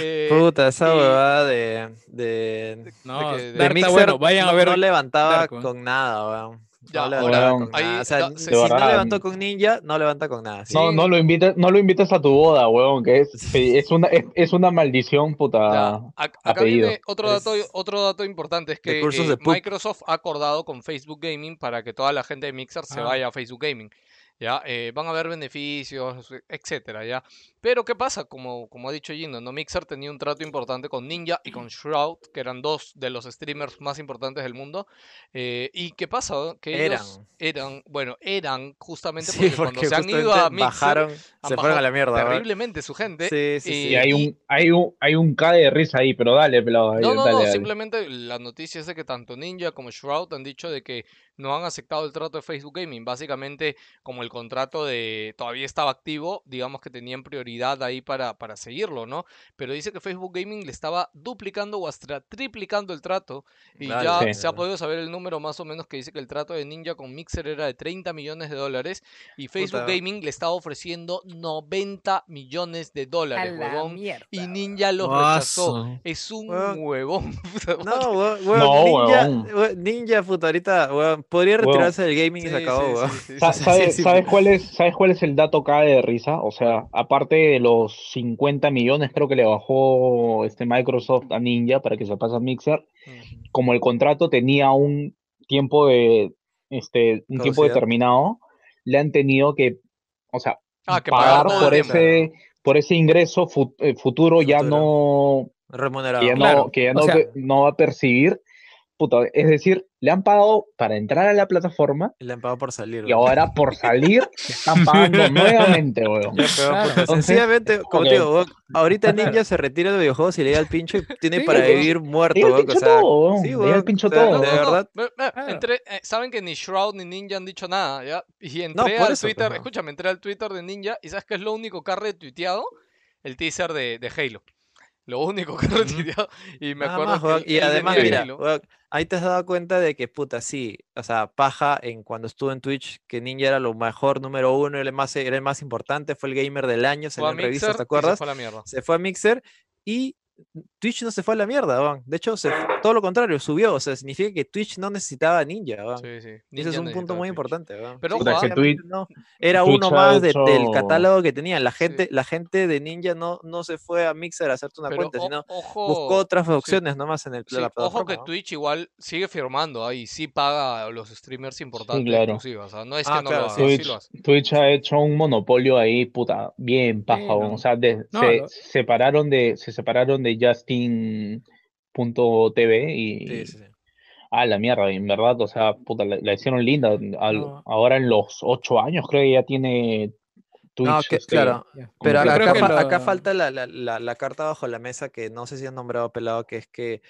Eh, Puta, esa y- huevada de, de, No, que- de Dark está Mixer bueno, vayan no, a ver. no levantaba Dark, con nada, weón. Ya, no ahora, levantaba con ahí nada. O sea, da- si de no verdad. levantó con Ninja, no levanta con nada. sí. No, no lo invites, no lo invites a tu boda, weón, que es, es una, es, es una maldición, Ya, puta. ac- acá apellido. viene otro dato, Es- otro dato importante, es que eh. Microsoft ha acordado con Facebook Gaming para que toda la gente de Mixer se Ah. vaya a Facebook Gaming. ¿ya? Eh, van a haber beneficios, etcétera, ¿ya? Pero, ¿qué pasa? Como, como ha dicho Gino, ¿no? Mixer tenía un trato importante con Ninja y con Shroud, que eran dos de los streamers más importantes del mundo. eh, ¿Y qué pasa? Que ellos eran, bueno, eran justamente Sí, porque, cuando porque se han ido a Mixer, bajaron, han se fueron a la mierda. terriblemente su gente. Sí, sí, sí. Y hay un, hay un, hay un K de risa ahí, pero dale, pelado. No, no, dale, no, dale. simplemente la noticia es de que tanto Ninja como Shroud han dicho de que no han aceptado el trato de Facebook Gaming. Básicamente, como el contrato de todavía estaba activo, digamos que tenían prioridad ahí para, para seguirlo, ¿no? Pero dice que Facebook Gaming le estaba duplicando o hasta triplicando el trato y ya sí. se ha podido saber el número más o menos que dice que el trato de Ninja con Mixer era de 30 millones de dólares y Facebook Puta. Gaming le estaba ofreciendo 90 millones de dólares, la huevón. mierda, Y. Ninja los rechazó. Es un Weón. huevón. No, weón, weón, No, Ninja, weón. weón, Ninja, puta, ahorita, weón, podría retirarse del gaming y se acabó, sí, weón. sí, sí, Sa- sí, sí. ¿Sabes, cuál es, ¿Sabes cuál es el dato K de risa? O sea, aparte de los 50 millones creo que le bajó este Microsoft a Ninja para que se pase a Mixer, Ujú. como el contrato tenía un tiempo de este un tiempo Caducidad. determinado, le han tenido que, o sea, Ah, que pagar por ese por ese ingreso fu- eh, futuro, ya Futuro. no Remunerado. que ya no Claro, que ya o no, sea- pe- no va a percibir. Puta, es decir, le han pagado para entrar a la plataforma Y le han pagado por salir. y ahora por salir le están pagando nuevamente, weón. Ya, pero, Claro, puta, entonces, sencillamente, como te digo, weón, ahorita Ninja se retira de videojuegos y le da el pincho y tiene Sí, para weón. vivir muerto, Le da el weón, o pincho sea, todo, weón, sí, le da el weón, pincho o sea, todo. De No, no, verdad. entré, eh, saben que ni Shroud ni Ninja han dicho nada, ¿ya? Y entré al eso, Twitter, no. escúchame, entré al Twitter de Ninja y ¿sabes qué es lo único que ha retuiteado? El teaser de, de Halo. Lo único que retuiteado. Y me Nada acuerdo más, que weón, él- Y además, mira, ahí te has dado cuenta de que, puta, sí, o sea, paja en cuando estuvo en Twitch, que Ninja era lo mejor, número uno, era el más, era el más importante, fue el gamer del año, a salió en revistas, ¿te y se acuerdas? fue a la mierda. Se fue a Mixer y Twitch no se fue a la mierda. De hecho, se, todo lo contrario, subió, o sea, significa que Twitch no necesitaba Ninja. Sí, sí. Y ese es un punto muy Twitch. importante. Pero Sí, ojo, ah, que Twitch- no, era Twitch uno más de- del catálogo que tenían. La Sí. gente, la gente de Ninja no, no se fue a Mixer a hacerte una pero cuenta, o- sino ojo, buscó otras sí. opciones nomás en el, Sí, la ojo que ¿no? Twitch igual sigue firmando ahí, sí paga a los streamers importantes claro. exclusivos. O sea, no es Ah, que no claro, lo haga, sí. sí Twitch, lo hace. Twitch ha hecho un monopolio ahí, puta, bien paja, Sí, weón. no. O sea, de- No, se separaron de, se separaron de Justin.tv y Sí, sí, sí. a la mierda, en verdad, o sea, puta, la, la hicieron linda. Al- No. Ahora en los ocho años creo que ya tiene Twitch. No, que- este, claro. Pero acá, fa- lo- acá falta la, la- la- carta bajo la mesa que no sé si han nombrado pelado, que es que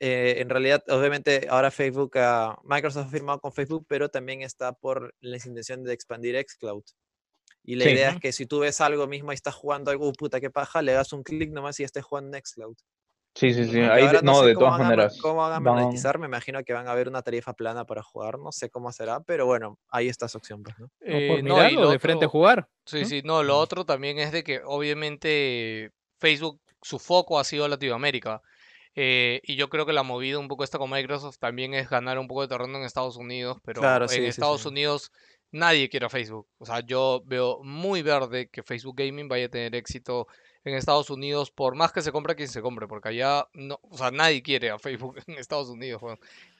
eh, en realidad, obviamente, ahora Facebook, ah, Microsoft ha firmado con Facebook, pero también está por la intención de expandir xCloud. Y la Sí. idea es que si tú ves algo mismo y estás jugando algo, "Uh, puta, qué paja, le das un clic nomás y estés jugando en xCloud. Sí, sí, sí. Ahí no, sé de cómo todas van a ma- maneras. ¿Cómo van a van- monetizar? Me imagino que van a haber una tarifa plana para jugar. No sé cómo será, pero bueno, ahí está su opción. Pues, ¿no? Eh, mirar y o lo de frente a jugar. Sí, ¿no? sí, no, lo otro también es de que obviamente Facebook, su foco ha sido Latinoamérica. eh, y yo creo que la movida un poco esta con Microsoft también es ganar un poco de terreno en Estados Unidos, pero Claro, en sí, sí, Estados sí. Unidos nadie quiere a Facebook. O sea, yo veo muy verde que Facebook Gaming vaya a tener éxito en Estados Unidos, por más que se compre quien se compre, porque allá no, o sea, nadie quiere a Facebook en Estados Unidos,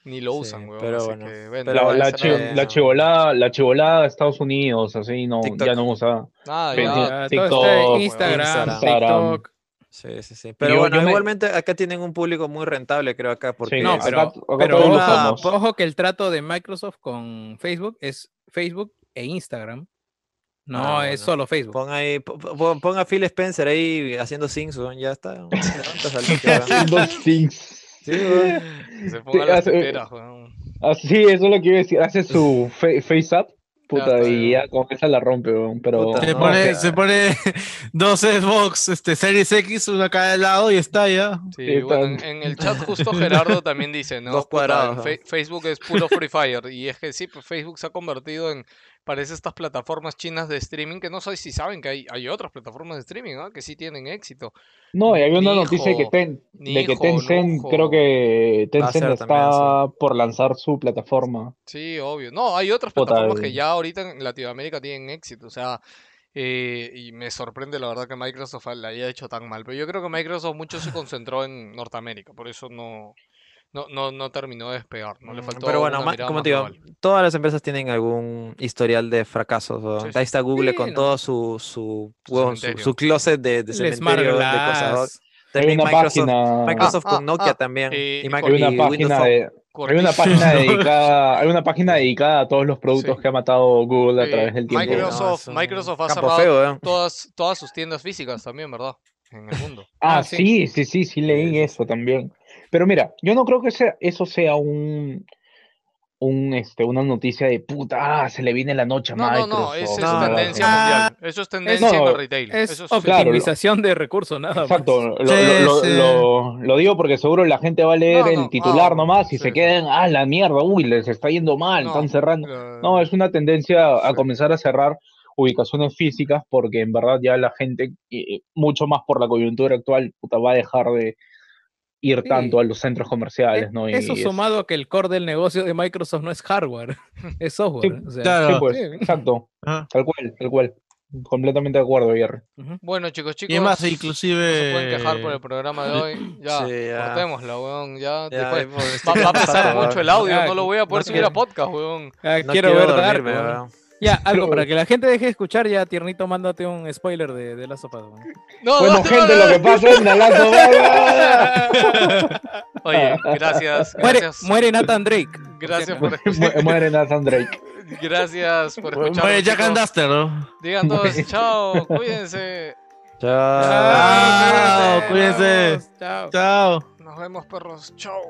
ni lo Sí, usan, weón, pero así bueno, que, bueno, pero La, la, chi- chivolada, la chivolada de Estados Unidos, así no, TikTok. ya no usa. nada, Sí, ya, sí. Ya, todo TikTok, Instagram, Instagram. TikTok. Sí, sí, sí. Pero yo- bueno, yo me- igualmente acá tienen un público muy rentable, creo, acá, porque... No, acá- pero, acá pero todos lo ojo, que el trato de Microsoft con Facebook es Facebook e Instagram. No Ah, es solo Facebook. Pon ahí, po- po- pon a Phil Spencer ahí haciendo weón, ya está. Dos things. Sí, se pongan las hace- teteras, weón. Así, eso es lo que iba a decir. Hace su fa- face up, puta, está, y ya. con esa la rompe, weón, pero. Puta, Se no, pone, que- se pone dos Xbox, este, Series X, una cada de lado y está ya. Sí, Sí, bueno, en, el chat justo Gerardo también dice, ¿no? Dos Puta, cuadrados, Facebook es puro Free Fire. Y es que sí, pues Facebook se ha convertido en, parece estas plataformas chinas de streaming que no sé si saben que hay, hay otras plataformas de streaming, ¿no? Que sí tienen éxito. No, y había una Ni noticia de que, Ten- de que Tencent, creo que Tencent está también, por lanzar su plataforma. Sí, obvio. No, hay otras plataformas que el- ya ahorita en Latinoamérica tienen éxito. O sea, eh, y me sorprende la verdad que Microsoft la haya hecho tan mal. Pero yo creo que Microsoft mucho se concentró en Norteamérica. Por eso no, no, no, no terminó de despegar. No le Mm, faltó Pero bueno, como te digo, global. todas las empresas tienen algún historial de fracasos. Sí, Ahí está Google Sí, con no. todo su, su, Su closet de, de cementerio de cosas. También una Microsoft, página, Microsoft Ah, con ah, Nokia ah, también. eh, y, Micro- hay una y página de, hay una página dedicada, hay una página dedicada a todos los productos Sí. que ha matado Google a Eh, través del tiempo. Microsoft- Microsoft, ha cerrado feo, weón. todas, todas sus tiendas físicas también, ¿verdad? En el mundo. Ah, Ah, sí, sí, sí, sí, leí eso también. Pero mira, yo no creo que sea, eso sea un, un, este, una noticia de puta, ah, se le viene la noche a No, no, no, Microsoft. esa es No, no, tendencia no. mundial. Eso es tendencia en no, el retail. Es Eso es Claro, lo- optimización de recursos, nada más. Exacto, lo, Sí, lo- lo- sí. lo- lo digo porque seguro la gente va a leer No, el no, titular nomás y sí, se sí. queden, ah, la mierda, uy, les está yendo mal, No, están cerrando. No, es una tendencia a comenzar a cerrar ubicaciones físicas porque en verdad ya la gente, mucho más por la coyuntura actual, puta, va a dejar de ir Sí. tanto a los centros comerciales, ¿no? Y Eso es- sumado a que el core del negocio de Microsoft no es hardware, es software. o sea, claro. Sí, pues, sí. exacto, Ajá. tal cual, tal cual. Completamente de acuerdo, Jerry. ujú. Bueno, chicos, chicos. Y además, No se inclusive. pueden quejar por el programa de hoy. Ya, Sí, ya. cortémosla, weón. Ya, Ya, después- Va, va a pesar mucho el audio, Ya, no lo voy a poder no subir a quiero- podcast, weón. Ah, No quiero, ver Dark. dormirme, weón. weón. Ya, algo para que la gente deje de escuchar, ya tiernito, mándate un spoiler de, de la sopa. No, Bueno, no, gente, no, lo no. que pasa es la lazo- Oye, gracias. Muere, Gracias, muere Nathan Drake. gracias por escuchar. Muere Nathan Drake. Gracias por escuchar. Muere Jack and Duster, ¿no? Digan todos, chao, cuídense. Chao. Chao, cuídense. Chao. Chao. Nos vemos, perros. Chao.